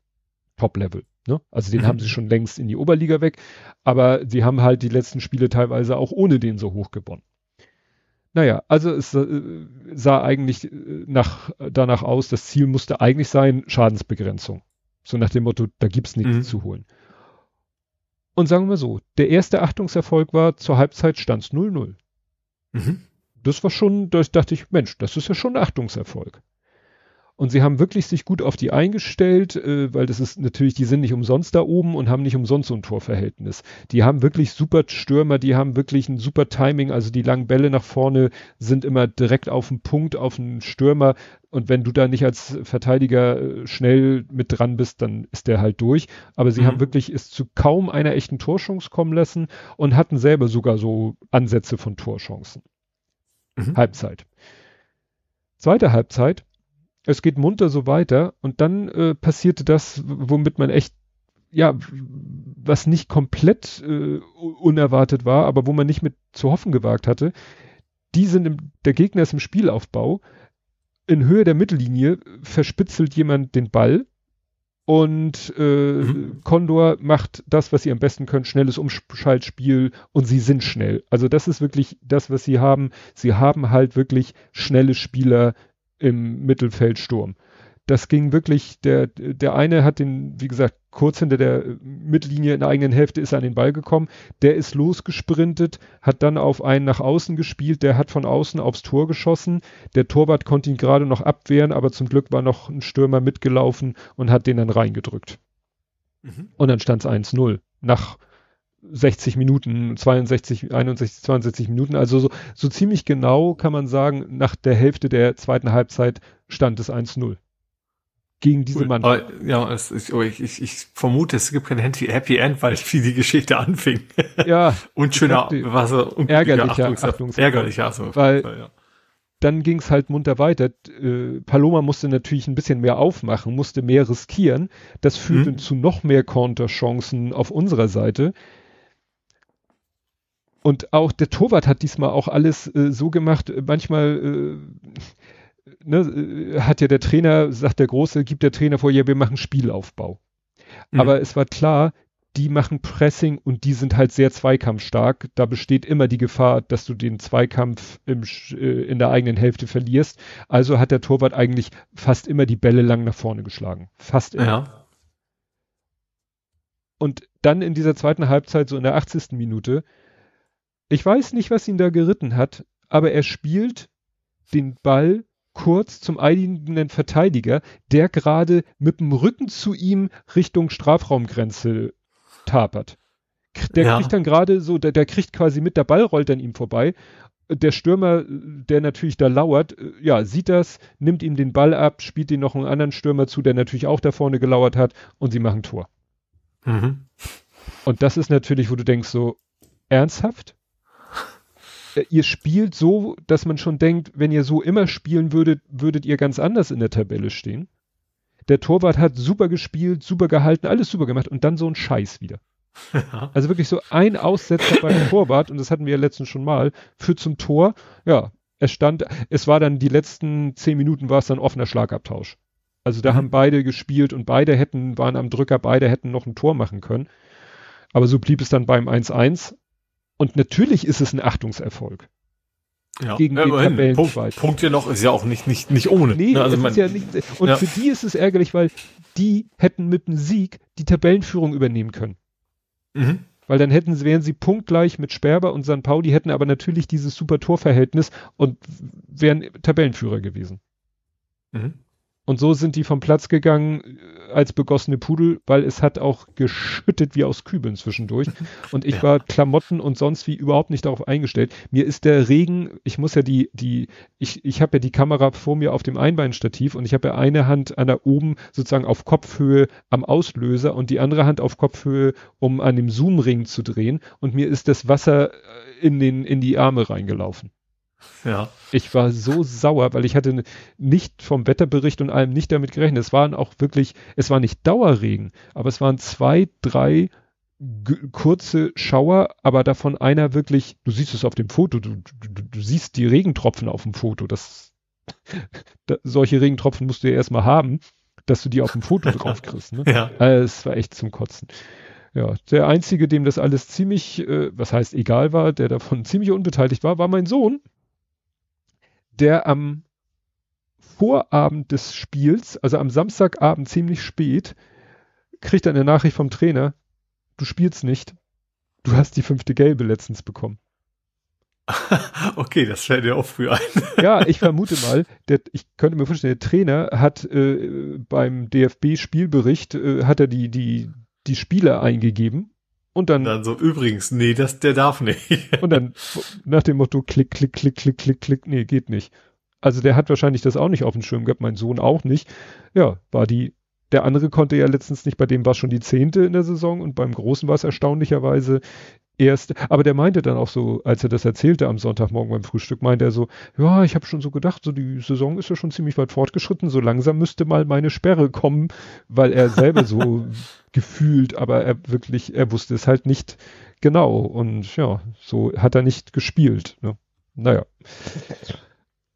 Top-Level. Ne? Also den mhm. haben sie schon längst in die Oberliga weg, aber sie haben halt die letzten Spiele teilweise auch ohne den so hoch gewonnen. Naja, also es äh, sah eigentlich äh, nach, danach aus, das Ziel musste eigentlich sein, Schadensbegrenzung. So nach dem Motto, da gibt's nichts mhm. zu holen. Und sagen wir so, der erste Achtungserfolg war, zur Halbzeit stand's 0-0. Mhm. Das war schon, da dachte ich, Mensch, das ist ja schon ein Achtungserfolg. Und sie haben wirklich sich gut auf die eingestellt, äh, weil das ist natürlich, die sind nicht umsonst da oben und haben nicht umsonst so ein Torverhältnis. Die haben wirklich super Stürmer, die haben wirklich ein super Timing, also die langen Bälle nach vorne sind immer direkt auf den Punkt, auf den Stürmer. Und wenn du da nicht als Verteidiger äh, schnell mit dran bist, dann ist der halt durch. Aber sie mhm. haben wirklich es zu kaum einer echten Torchance kommen lassen und hatten selber sogar so Ansätze von Torchancen. Mhm. Halbzeit. Zweite Halbzeit es geht munter so weiter und dann äh, passierte das, womit man echt, ja, was nicht komplett äh, unerwartet war, aber wo man nicht mit zu hoffen gewagt hatte. Die sind im, der Gegner ist im Spielaufbau. In Höhe der Mittellinie verspitzelt jemand den Ball und äh, mhm. Condor macht das, was sie am besten können, schnelles Umschaltspiel und sie sind schnell. Also das ist wirklich das, was sie haben. Sie haben halt wirklich schnelle Spieler im Mittelfeldsturm das ging wirklich, der, der eine hat den, wie gesagt, kurz hinter der Mittellinie in der eigenen Hälfte ist er an den Ball gekommen. Der ist losgesprintet, hat dann auf einen nach außen gespielt, der hat von außen aufs Tor geschossen. Der Torwart konnte ihn gerade noch abwehren, aber zum Glück war noch ein Stürmer mitgelaufen und hat den dann reingedrückt. Mhm. Und dann stand es 1-0. Nach 60 Minuten, 62, 61, 62 Minuten, also so, so ziemlich genau kann man sagen, nach der Hälfte der zweiten Halbzeit stand es 1-0 gegen diese Mann. Ja, es, ich, oh, ich, ich, ich vermute, es gibt kein Happy End, weil wie die Geschichte anfing. [LAUGHS] Ja. und schöner, was ärgerlicher, Achtungs ärgerlicher, also, weil ja. dann ging es halt munter weiter. Äh, Paloma musste natürlich ein bisschen mehr aufmachen, musste mehr riskieren. Das führte mhm. zu noch mehr Konterchancen auf unserer Seite. Und auch der Torwart hat diesmal auch alles äh, so gemacht. Manchmal äh, ne, äh, hat ja der Trainer, sagt der Große, gibt der Trainer vor, ja, wir machen Spielaufbau. Mhm. Aber es war klar, die machen Pressing und die sind halt sehr zweikampfstark. Da besteht immer die Gefahr, dass du den Zweikampf im, äh, in der eigenen Hälfte verlierst. Also hat der Torwart eigentlich fast immer die Bälle lang nach vorne geschlagen. Fast immer. Ja. Und dann in dieser zweiten Halbzeit, so in der 80. Minute, ich weiß nicht, was ihn da geritten hat, aber er spielt den Ball kurz zum eigenen Verteidiger, der gerade mit dem Rücken zu ihm Richtung Strafraumgrenze tapert. Der ja. kriegt dann gerade so, der, der kriegt quasi mit, der Ball rollt an ihm vorbei. Der Stürmer, der natürlich da lauert, ja, sieht das, nimmt ihm den Ball ab, spielt ihn noch einen anderen Stürmer zu, der natürlich auch da vorne gelauert hat und sie machen Tor. Mhm. Und das ist natürlich, wo du denkst so, ernsthaft? Äh, ihr spielt so, dass man schon denkt, wenn ihr so immer spielen würdet, würdet ihr ganz anders in der Tabelle stehen. Der Torwart hat super gespielt, super gehalten, alles super gemacht und dann so ein Scheiß wieder. Also wirklich so ein Aussetzer beim [COUGHS] Torwart, und das hatten wir ja letztens schon mal, führt zum Tor. Ja, es stand, es war dann die letzten zehn Minuten war es dann offener Schlagabtausch. Also da mhm. haben beide gespielt und beide hätten, waren am Drücker, beide hätten noch ein Tor machen können. Aber so blieb es dann beim 1-1 und natürlich ist es ein Achtungserfolg. Ja, gegen den Tabellenzweiten. Punkt, Punkt hier noch ist ja auch nicht, nicht, nicht ohne. Nee, ne? also man, ja nicht, und ja. für die ist es ärgerlich, weil die hätten mit dem Sieg die Tabellenführung übernehmen können. Mhm. Weil dann hätten, wären sie punktgleich mit Sperber und San Pauli, hätten aber natürlich dieses super Torverhältnis und wären Tabellenführer gewesen. Mhm. Und so sind die vom Platz gegangen äh, als begossene Pudel, weil es hat auch geschüttet wie aus Kübeln zwischendurch. [LAUGHS] Und ich ja. war Klamotten und sonst wie überhaupt nicht darauf eingestellt. Mir ist der Regen, ich muss ja die, die, ich, ich habe ja die Kamera vor mir auf dem Einbeinstativ und ich habe ja eine Hand an der oben sozusagen auf Kopfhöhe am Auslöser und die andere Hand auf Kopfhöhe, um an dem Zoomring zu drehen. Und mir ist das Wasser äh, in den, in die Arme reingelaufen. Ja. Ich war so sauer, weil ich hatte nicht vom Wetterbericht und allem nicht damit gerechnet. Es waren auch wirklich, es war nicht Dauerregen, aber es waren zwei, drei kurze Schauer, aber davon einer wirklich, du siehst es auf dem Foto, du, du, du siehst die Regentropfen auf dem Foto. Das, [LAUGHS] da, solche Regentropfen musst du ja erstmal haben, dass du die auf dem Foto [LAUGHS] drauf kriegst. Ne? Ja. Also, es war echt zum Kotzen. Ja, der einzige, dem das alles ziemlich, äh, was heißt egal war, der davon [LAUGHS] ziemlich unbeteiligt war, war mein Sohn der am Vorabend des Spiels, also am Samstagabend ziemlich spät, kriegt eine Nachricht vom Trainer, du spielst nicht, du hast die fünfte Gelbe letztens bekommen. [LAUGHS] okay, das fällt dir auch früh ein. ja, [LAUGHS] ich vermute mal, der, ich könnte mir vorstellen, der Trainer hat äh, beim DFB-Spielbericht, äh, hat er die, die, die Spieler eingegeben und dann, dann so, übrigens, nee, das, der darf nicht. [LAUGHS] und dann nach dem Motto, klick, klick, klick, klick, klick, klick, nee, geht nicht. Also der hat wahrscheinlich das auch nicht auf dem Schirm gehabt, mein Sohn auch nicht. Ja, war die, der andere konnte ja letztens nicht, bei dem war es schon die zehnte in der Saison und beim Großen war es erstaunlicherweise erst, aber der meinte dann auch so, als er das erzählte am Sonntagmorgen beim Frühstück, meinte er so, ja, ich habe schon so gedacht, so die Saison ist ja schon ziemlich weit fortgeschritten, so langsam müsste mal meine Sperre kommen, weil er selber so [LAUGHS] gefühlt, aber er wirklich, er wusste es halt nicht genau und ja, so hat er nicht gespielt. Ne? Naja.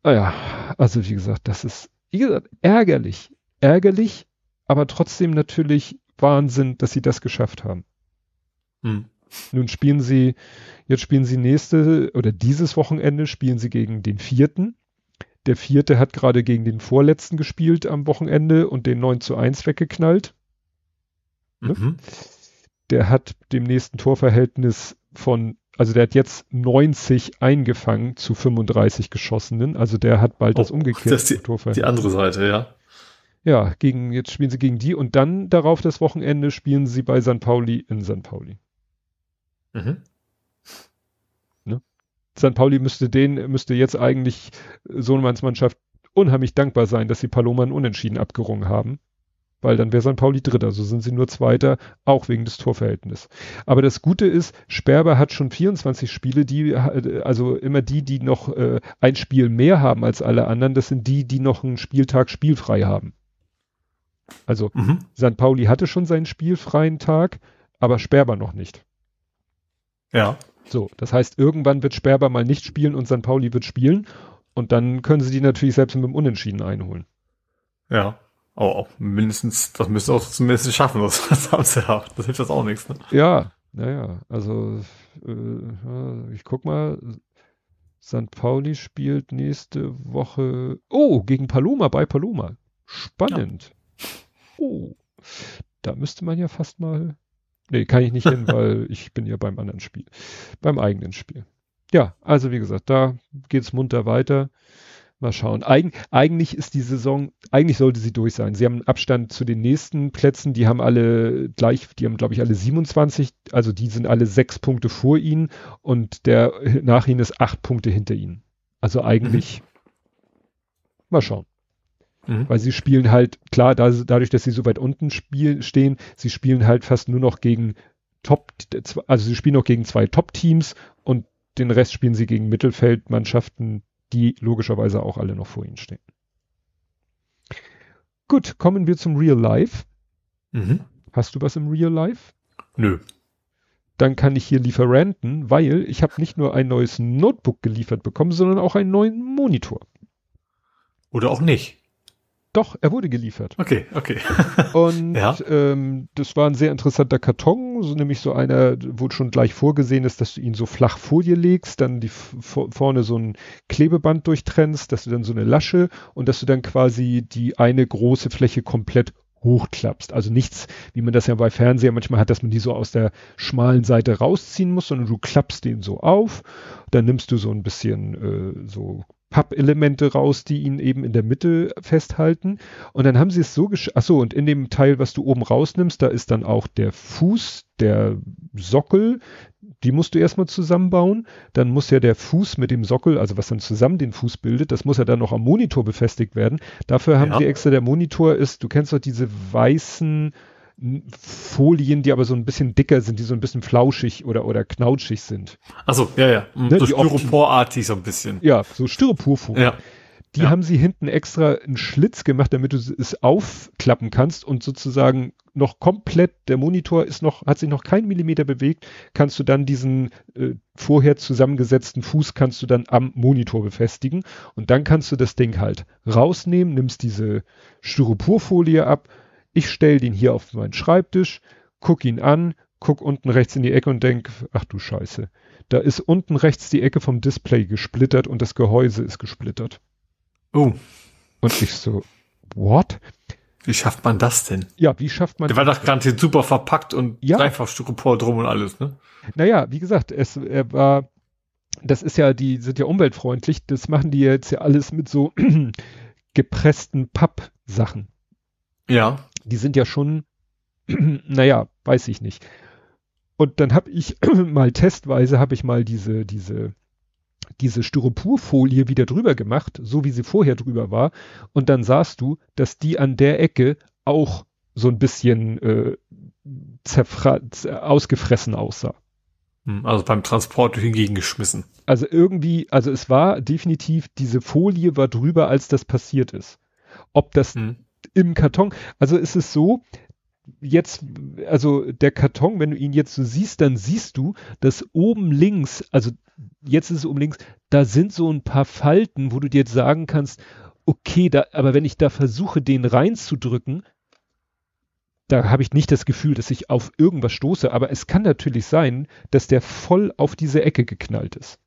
Naja, also wie gesagt, das ist, wie gesagt, ärgerlich. Ärgerlich, aber trotzdem natürlich Wahnsinn, dass sie das geschafft haben. Hm. Nun spielen sie, jetzt spielen sie nächste oder dieses Wochenende spielen sie gegen den vierten. Der vierte hat gerade gegen den vorletzten gespielt am Wochenende und den 9 zu 1 weggeknallt. Ne? Mhm. Der hat dem nächsten Torverhältnis von, also der hat jetzt 90 eingefangen zu 35 geschossenen. Also der hat bald Oh, das umgekehrte das ist die- Torverhältnis. Die andere Seite, ja. Ja, gegen, jetzt spielen sie gegen die und dann darauf das Wochenende spielen sie bei St. Pauli in St. Pauli. Mhm. St. Pauli müsste den, müsste jetzt eigentlich Sohnemanns Mannschaft unheimlich dankbar sein, dass sie Paloma ein Unentschieden abgerungen haben. Weil dann wäre St. Pauli Dritter, so sind sie nur Zweiter, auch wegen des Torverhältnisses. Aber das Gute ist, Sperber hat schon 24 Spiele, die, also immer die, die noch äh, ein Spiel mehr haben als alle anderen, das sind die, die noch einen Spieltag spielfrei haben. Also Mhm. St. Pauli hatte schon seinen spielfreien Tag, aber Sperber noch nicht. Ja. So, das heißt, irgendwann wird Sperber mal nicht spielen und St. Pauli wird spielen und dann können sie die natürlich selbst mit dem Unentschieden einholen. Ja. Aber auch mindestens, das müssen sie auch zumindest schaffen, das, das haben sie ja. Das hilft das auch nichts, ne? Ja, naja, also äh, ja, ich guck mal, St. Pauli spielt nächste Woche, oh, gegen Paloma, bei Paloma. Spannend. Oh, da müsste man ja fast mal, nee, kann ich nicht hin, [LAUGHS] weil ich bin ja beim anderen Spiel, beim eigenen Spiel. Ja, also wie gesagt, da geht's munter weiter. Mal schauen. Eig eigentlich ist die Saison, eigentlich sollte sie durch sein. Sie haben einen Abstand zu den nächsten Plätzen, die haben alle gleich, die haben glaube ich alle 27, also die sind alle sechs Punkte vor ihnen und der nach ihnen ist acht Punkte hinter ihnen. Also eigentlich, [LAUGHS] mal schauen. Mhm. Weil sie spielen halt, klar, da, dadurch, dass sie so weit unten spielen, stehen, sie spielen halt fast nur noch gegen Top, also sie spielen noch gegen zwei Top-Teams und den Rest spielen sie gegen Mittelfeldmannschaften, die logischerweise auch alle noch vor ihnen stehen. Gut, kommen wir zum Real Life. Mhm. Hast du was im Real Life? Nö. Dann kann ich hier lieferanten, weil ich habe nicht nur ein neues Notebook geliefert bekommen, sondern auch einen neuen Monitor. Oder auch nicht. Doch, er wurde geliefert. Okay, okay. [LAUGHS] Und Ja. ähm, das war ein sehr interessanter Karton, so nämlich so einer, wo schon gleich vorgesehen ist, dass du ihn so flach Folie legst, dann die vorne so ein Klebeband durchtrennst, dass du dann so eine Lasche und dass du dann quasi die eine große Fläche komplett hochklappst. Also nichts, wie man das ja bei Fernseher manchmal hat, dass man die so aus der schmalen Seite rausziehen muss, sondern du klappst den so auf, dann nimmst du so ein bisschen äh, so Pappelemente raus, die ihn eben in der Mitte festhalten. Und dann haben sie es so gesch... Achso, und in dem Teil, was du oben rausnimmst, da ist dann auch der Fuß, der Sockel, die musst du erstmal zusammenbauen. Dann muss ja der Fuß mit dem Sockel, also was dann zusammen den Fuß bildet, das muss ja dann noch am Monitor befestigt werden. Dafür haben Ja. sie extra, der Monitor ist, du kennst doch diese weißen Folien, die aber so ein bisschen dicker sind, die so ein bisschen flauschig oder, oder knautschig sind. Achso, ja, ja. Ne, so Styroporartig so ein bisschen. Ja, so Styroporfolien. Ja. Die Ja. haben sie hinten extra einen Schlitz gemacht, damit du es aufklappen kannst und sozusagen noch komplett, der Monitor ist noch, hat sich noch kein Millimeter bewegt, kannst du dann diesen äh, vorher zusammengesetzten Fuß kannst du dann am Monitor befestigen und dann kannst du das Ding halt rausnehmen, nimmst diese Styroporfolie ab, ich stell den hier auf meinen Schreibtisch, guck ihn an, guck unten rechts in die Ecke und denk, ach du Scheiße, da ist unten rechts die Ecke vom Display gesplittert und das Gehäuse ist gesplittert. Oh, Und ich so, what? wie schafft man das denn? Ja, wie schafft man Der war doch garantiert super verpackt und Ja. dreifach Styropor drum und alles, ne? Naja, wie gesagt, es er war, das ist ja, die sind ja umweltfreundlich, das machen die jetzt ja alles mit so [CLEARS THROAT] gepressten Pappsachen. Ja. Die sind ja schon, [CLEARS THROAT] naja, weiß ich nicht. Und dann habe ich [CLEARS THROAT] mal testweise, habe ich mal diese, diese, diese Styroporfolie wieder drüber gemacht, so wie sie vorher drüber war. Und dann sahst du, dass die an der Ecke auch so ein bisschen äh, ausgefressen aussah. Hm, Also beim Transport Gegend geschmissen. Also irgendwie, also es war definitiv, diese Folie war drüber, als das passiert ist. Ob das Hm. Im Karton, also ist es so, jetzt, also der Karton, wenn du ihn jetzt so siehst, dann siehst du, dass oben links, also jetzt ist es oben links, da sind so ein paar Falten, wo du dir jetzt sagen kannst, okay, da, aber wenn ich da versuche, den reinzudrücken, da habe ich nicht das Gefühl, dass ich auf irgendwas stoße, aber es kann natürlich sein, dass der voll auf diese Ecke geknallt ist.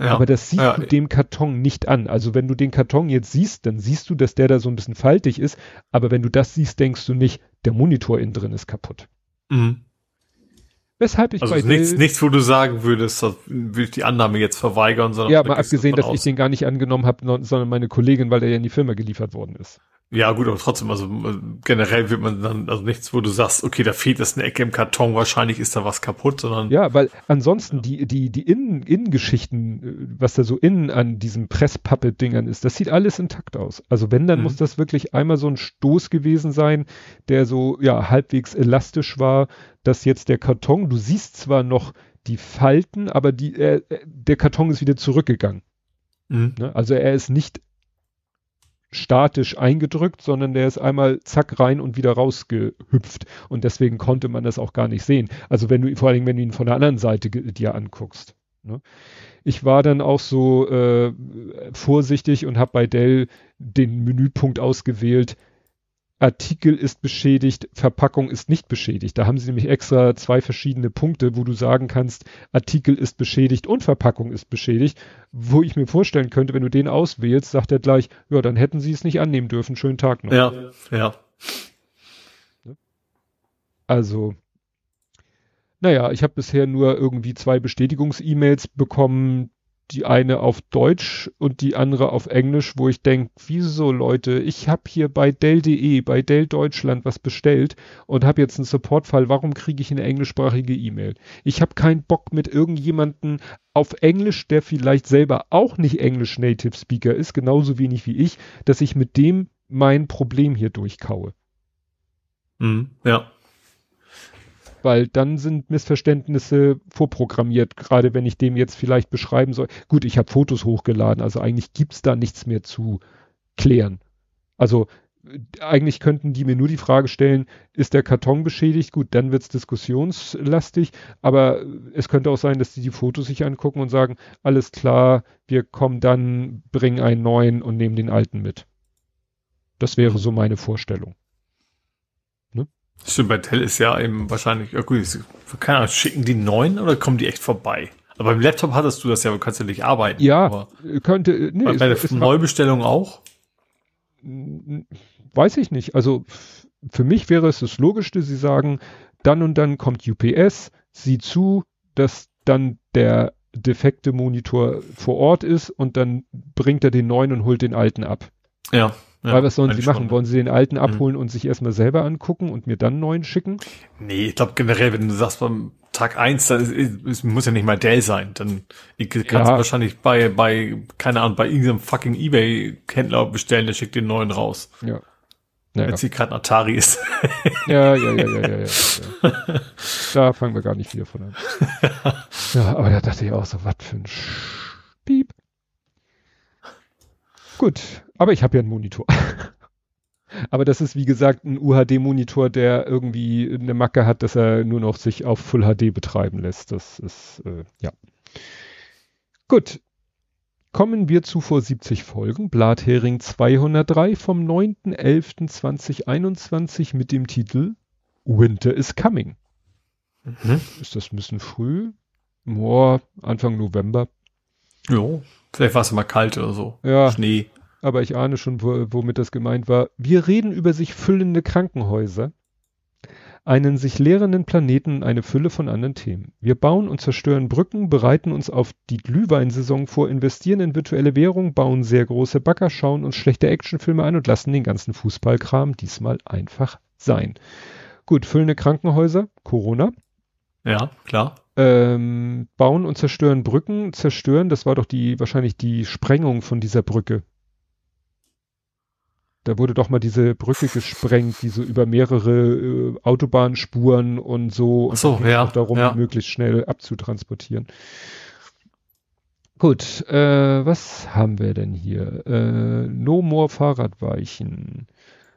Ja, aber das sieht ja. du dem Karton nicht an. Also wenn du den Karton jetzt siehst, dann siehst du, dass der da so ein bisschen faltig ist. Aber wenn du das siehst, denkst du nicht, der Monitor innen drin ist kaputt. Mhm. Weshalb ich also bei nichts, nichts, wo du sagen würdest, würde ich die Annahme jetzt verweigern, sondern ja, mal abgesehen, dass aus. ich den gar nicht angenommen habe, sondern meine Kollegin, weil der ja in die Firma geliefert worden ist. Ja, gut, aber trotzdem, also äh, generell wird man dann, also nichts, wo du sagst, okay, da fehlt jetzt eine Ecke im Karton, wahrscheinlich ist da was kaputt, sondern. Ja, weil ansonsten ja. die, die, die Innen, Innengeschichten, äh, was da so innen an diesen Presspappe-Dingern ist, das sieht alles intakt aus. Also wenn, dann mhm. muss das wirklich einmal so ein Stoß gewesen sein, der so, ja, halbwegs elastisch war, dass jetzt der Karton, du siehst zwar noch die Falten, aber die, äh, der Karton ist wieder zurückgegangen. Mhm. Ne? Also er ist nicht statisch eingedrückt, sondern der ist einmal zack rein und wieder rausgehüpft. Und deswegen konnte man das auch gar nicht sehen. Also wenn du, vor allem wenn du ihn von der anderen Seite dir anguckst. Ne? Ich war dann auch so äh, vorsichtig und habe bei Dell den Menüpunkt ausgewählt, Artikel ist beschädigt, Verpackung ist nicht beschädigt. Da haben sie nämlich extra zwei verschiedene Punkte, wo du sagen kannst, Artikel ist beschädigt und Verpackung ist beschädigt, wo ich mir vorstellen könnte, wenn du den auswählst, sagt er gleich, ja, dann hätten sie es nicht annehmen dürfen. Schönen Tag noch. Ja, ja. Also, naja, ich habe bisher nur irgendwie zwei Bestätigungs-E-Mails bekommen, die eine auf Deutsch und die andere auf Englisch, wo ich denke, wieso Leute, ich habe hier bei Dell.de, bei Dell Deutschland was bestellt und habe jetzt einen Supportfall, warum kriege ich eine englischsprachige E-Mail? Ich habe keinen Bock mit irgendjemanden auf Englisch, der vielleicht selber auch nicht Englisch Native Speaker ist, genauso wenig wie ich, dass ich mit dem mein Problem hier durchkaue. Mhm, ja weil dann sind Missverständnisse vorprogrammiert, gerade wenn ich dem jetzt vielleicht beschreiben soll. Gut, ich habe Fotos hochgeladen, also eigentlich gibt's da nichts mehr zu klären. Also eigentlich könnten die mir nur die Frage stellen, ist der Karton beschädigt? Gut, dann wird's diskussionslastig, aber es könnte auch sein, dass die die Fotos sich angucken und sagen, alles klar, wir kommen dann, bringen einen neuen und nehmen den alten mit. Das wäre so meine Vorstellung. Stimmt, bei Dell ist ja eben wahrscheinlich, ja gut, keine Ahnung, schicken die neuen oder kommen die echt vorbei? Aber beim Laptop hattest du das ja, du kannst ja nicht arbeiten. Ja, könnte, nee. Bei der Neubestellung auch? Weiß ich nicht. Also für mich wäre es das Logischste, sie sagen, dann und dann kommt UPS, sieh zu, dass dann der defekte Monitor vor Ort ist und dann bringt er den neuen und holt den alten ab. Ja. Ja, Weil was sollen sie machen? Schon. Wollen sie den alten mhm. abholen mhm. und sich erstmal selber angucken und mir dann einen neuen schicken? Nee, ich glaube generell, wenn du sagst beim Tag eins, dann ist, ist, muss ja nicht mal Dell sein. Dann kannst ja. du wahrscheinlich bei, bei, keine Ahnung, bei irgendeinem fucking Ebay-Händler bestellen, der schickt den neuen raus. Ja. Naja. Wenn sie gerade ein Atari ist. ja, ja, ja, ja, ja, ja, ja. [LAUGHS] Da fangen wir gar nicht wieder von an. ja, aber da dachte ich auch so, was für ein Piep. Gut, aber ich habe ja einen Monitor. [LAUGHS] aber das ist wie gesagt ein UHD-Monitor, der irgendwie eine Macke hat, dass er nur noch sich auf Full HD betreiben lässt. Das ist, äh, ja. Gut. Kommen wir zu vor 70 Folgen. Blathering 203 vom 9.11.2021 mit dem Titel Winter is Coming. Mhm. Ist das ein bisschen früh? Boah, Anfang November. Jo, vielleicht war es mal kalt oder so. Ja. Schnee. Aber ich ahne schon, wo, womit das gemeint war. Wir reden über sich füllende Krankenhäuser, einen sich leerenden Planeten eine Fülle von anderen Themen. Wir bauen und zerstören Brücken, bereiten uns auf die Glühweinsaison vor, investieren in virtuelle Währung, bauen sehr große Bagger, schauen uns schlechte Actionfilme an und lassen den ganzen Fußballkram diesmal einfach sein. Gut, füllende Krankenhäuser, Corona. Ja, klar ähm, bauen und zerstören Brücken. Zerstören, das war doch die wahrscheinlich die Sprengung von dieser Brücke. Da wurde doch mal diese Brücke gesprengt, die so über mehrere äh, Autobahnspuren und so. Und so, ja. Auch darum, ja. möglichst schnell abzutransportieren. Gut, äh, was haben wir denn hier? Äh, no more Fahrradweichen.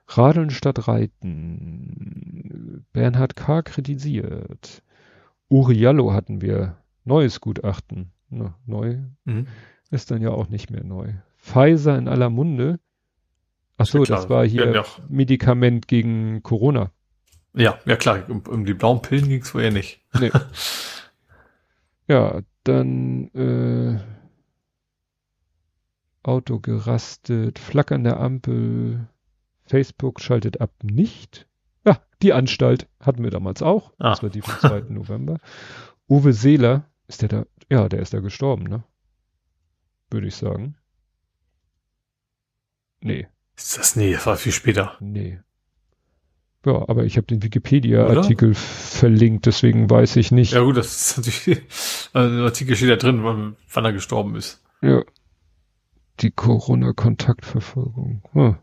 Radeln statt Reiten. Bernhard K. kritisiert. Uriallo hatten wir. Neues Gutachten. Na, neu. Mhm. Ist dann ja auch nicht mehr neu. Pfizer in aller Munde. Ach so, das war hier ja, Medikament gegen Corona. Ja, ja klar, um, um die blauen Pillen ging's vorher nicht. Nee. [LAUGHS] ja, dann äh, Auto gerastet, flackernde Ampel, Facebook schaltet ab nicht. Ja, die Anstalt hatten wir damals auch. Ah. Das war die vom 2. [LAUGHS] November. Uwe Seeler, ist der da? Ja, der ist da gestorben, ne? Würde ich sagen. Nee. Ist das nee, das war viel später. Nee. Ja, aber ich habe den Wikipedia-Artikel verlinkt, deswegen weiß ich nicht. Ja gut, das ist natürlich, [LAUGHS] also der Artikel steht da drin, wann, wann er gestorben ist. Ja. Die Corona-Kontaktverfolgung. Hm.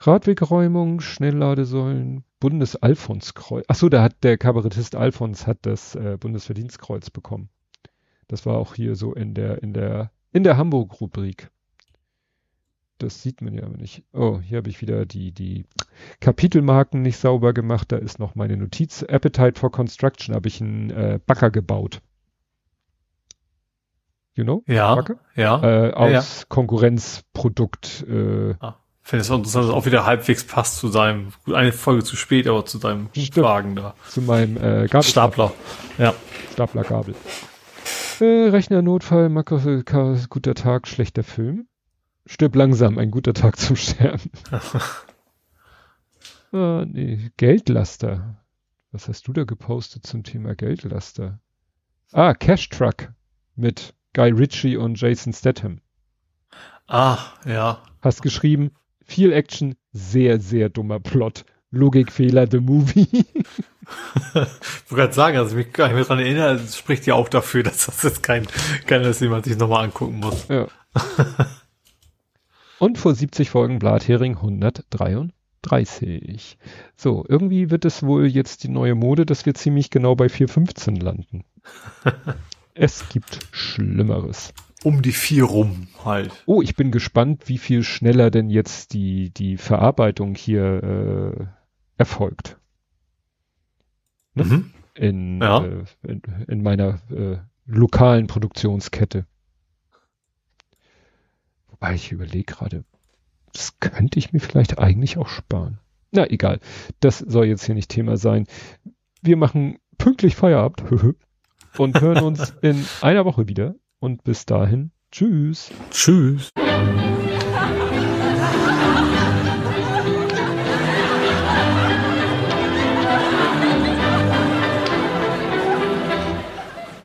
Radwegräumung, Schnellladesäulen, Bundesalfonskreuz. Ach so, da hat der Kabarettist Alfons hat das äh, Bundesverdienstkreuz bekommen. Das war auch hier so in der in der in der Hamburg-Rubrik. Das sieht man ja nicht. Oh, hier habe ich wieder die die Kapitelmarken nicht sauber gemacht. Da ist noch meine Notiz. Appetite for Construction habe ich einen äh, Backer gebaut. You know? Ja. Backer? Ja. Äh, aus ja. Konkurrenzprodukt. Äh, ah finde es interessant, dass es auch wieder halbwegs passt zu seinem, eine Folge zu spät, aber zu deinem Fragen da. Zu meinem äh, Gabel Stapler. Ja. Stapler Gabel. Äh, Rechnernotfall, Makro, guter Tag, schlechter Film. Stirb langsam, ein guter Tag zum Sterben. [LAUGHS] ah, nee, Geldlaster. Was hast du da gepostet zum Thema Geldlaster? Ah, Cash Truck mit Guy Ritchie und Jason Statham. Ah, ja. Hast geschrieben, viel Action, sehr, sehr dummer Plot. Logikfehler, the movie. [LAUGHS] ich wollte gerade sagen, also mich gar nicht mehr daran erinnern, das spricht ja auch dafür, dass das jetzt kein, kein ist, jemand sich nochmal angucken muss. Ja. [LAUGHS] Und vor 70 Folgen Blathering 133. So, irgendwie wird es wohl jetzt die neue Mode, dass wir ziemlich genau bei 415 landen. [LAUGHS] es gibt Schlimmeres um die vier rum halt. Oh, ich bin gespannt, wie viel schneller denn jetzt die, die Verarbeitung hier äh, erfolgt. Ne? Mhm. In, ja. äh, in, in, meiner äh, lokalen Produktionskette. Wobei ich überlege gerade, das könnte ich mir vielleicht eigentlich auch sparen. Na egal, das soll jetzt hier nicht Thema sein. Wir machen pünktlich Feierabend [LAUGHS] und hören uns in einer Woche wieder und bis dahin, tschüss. Tschüss.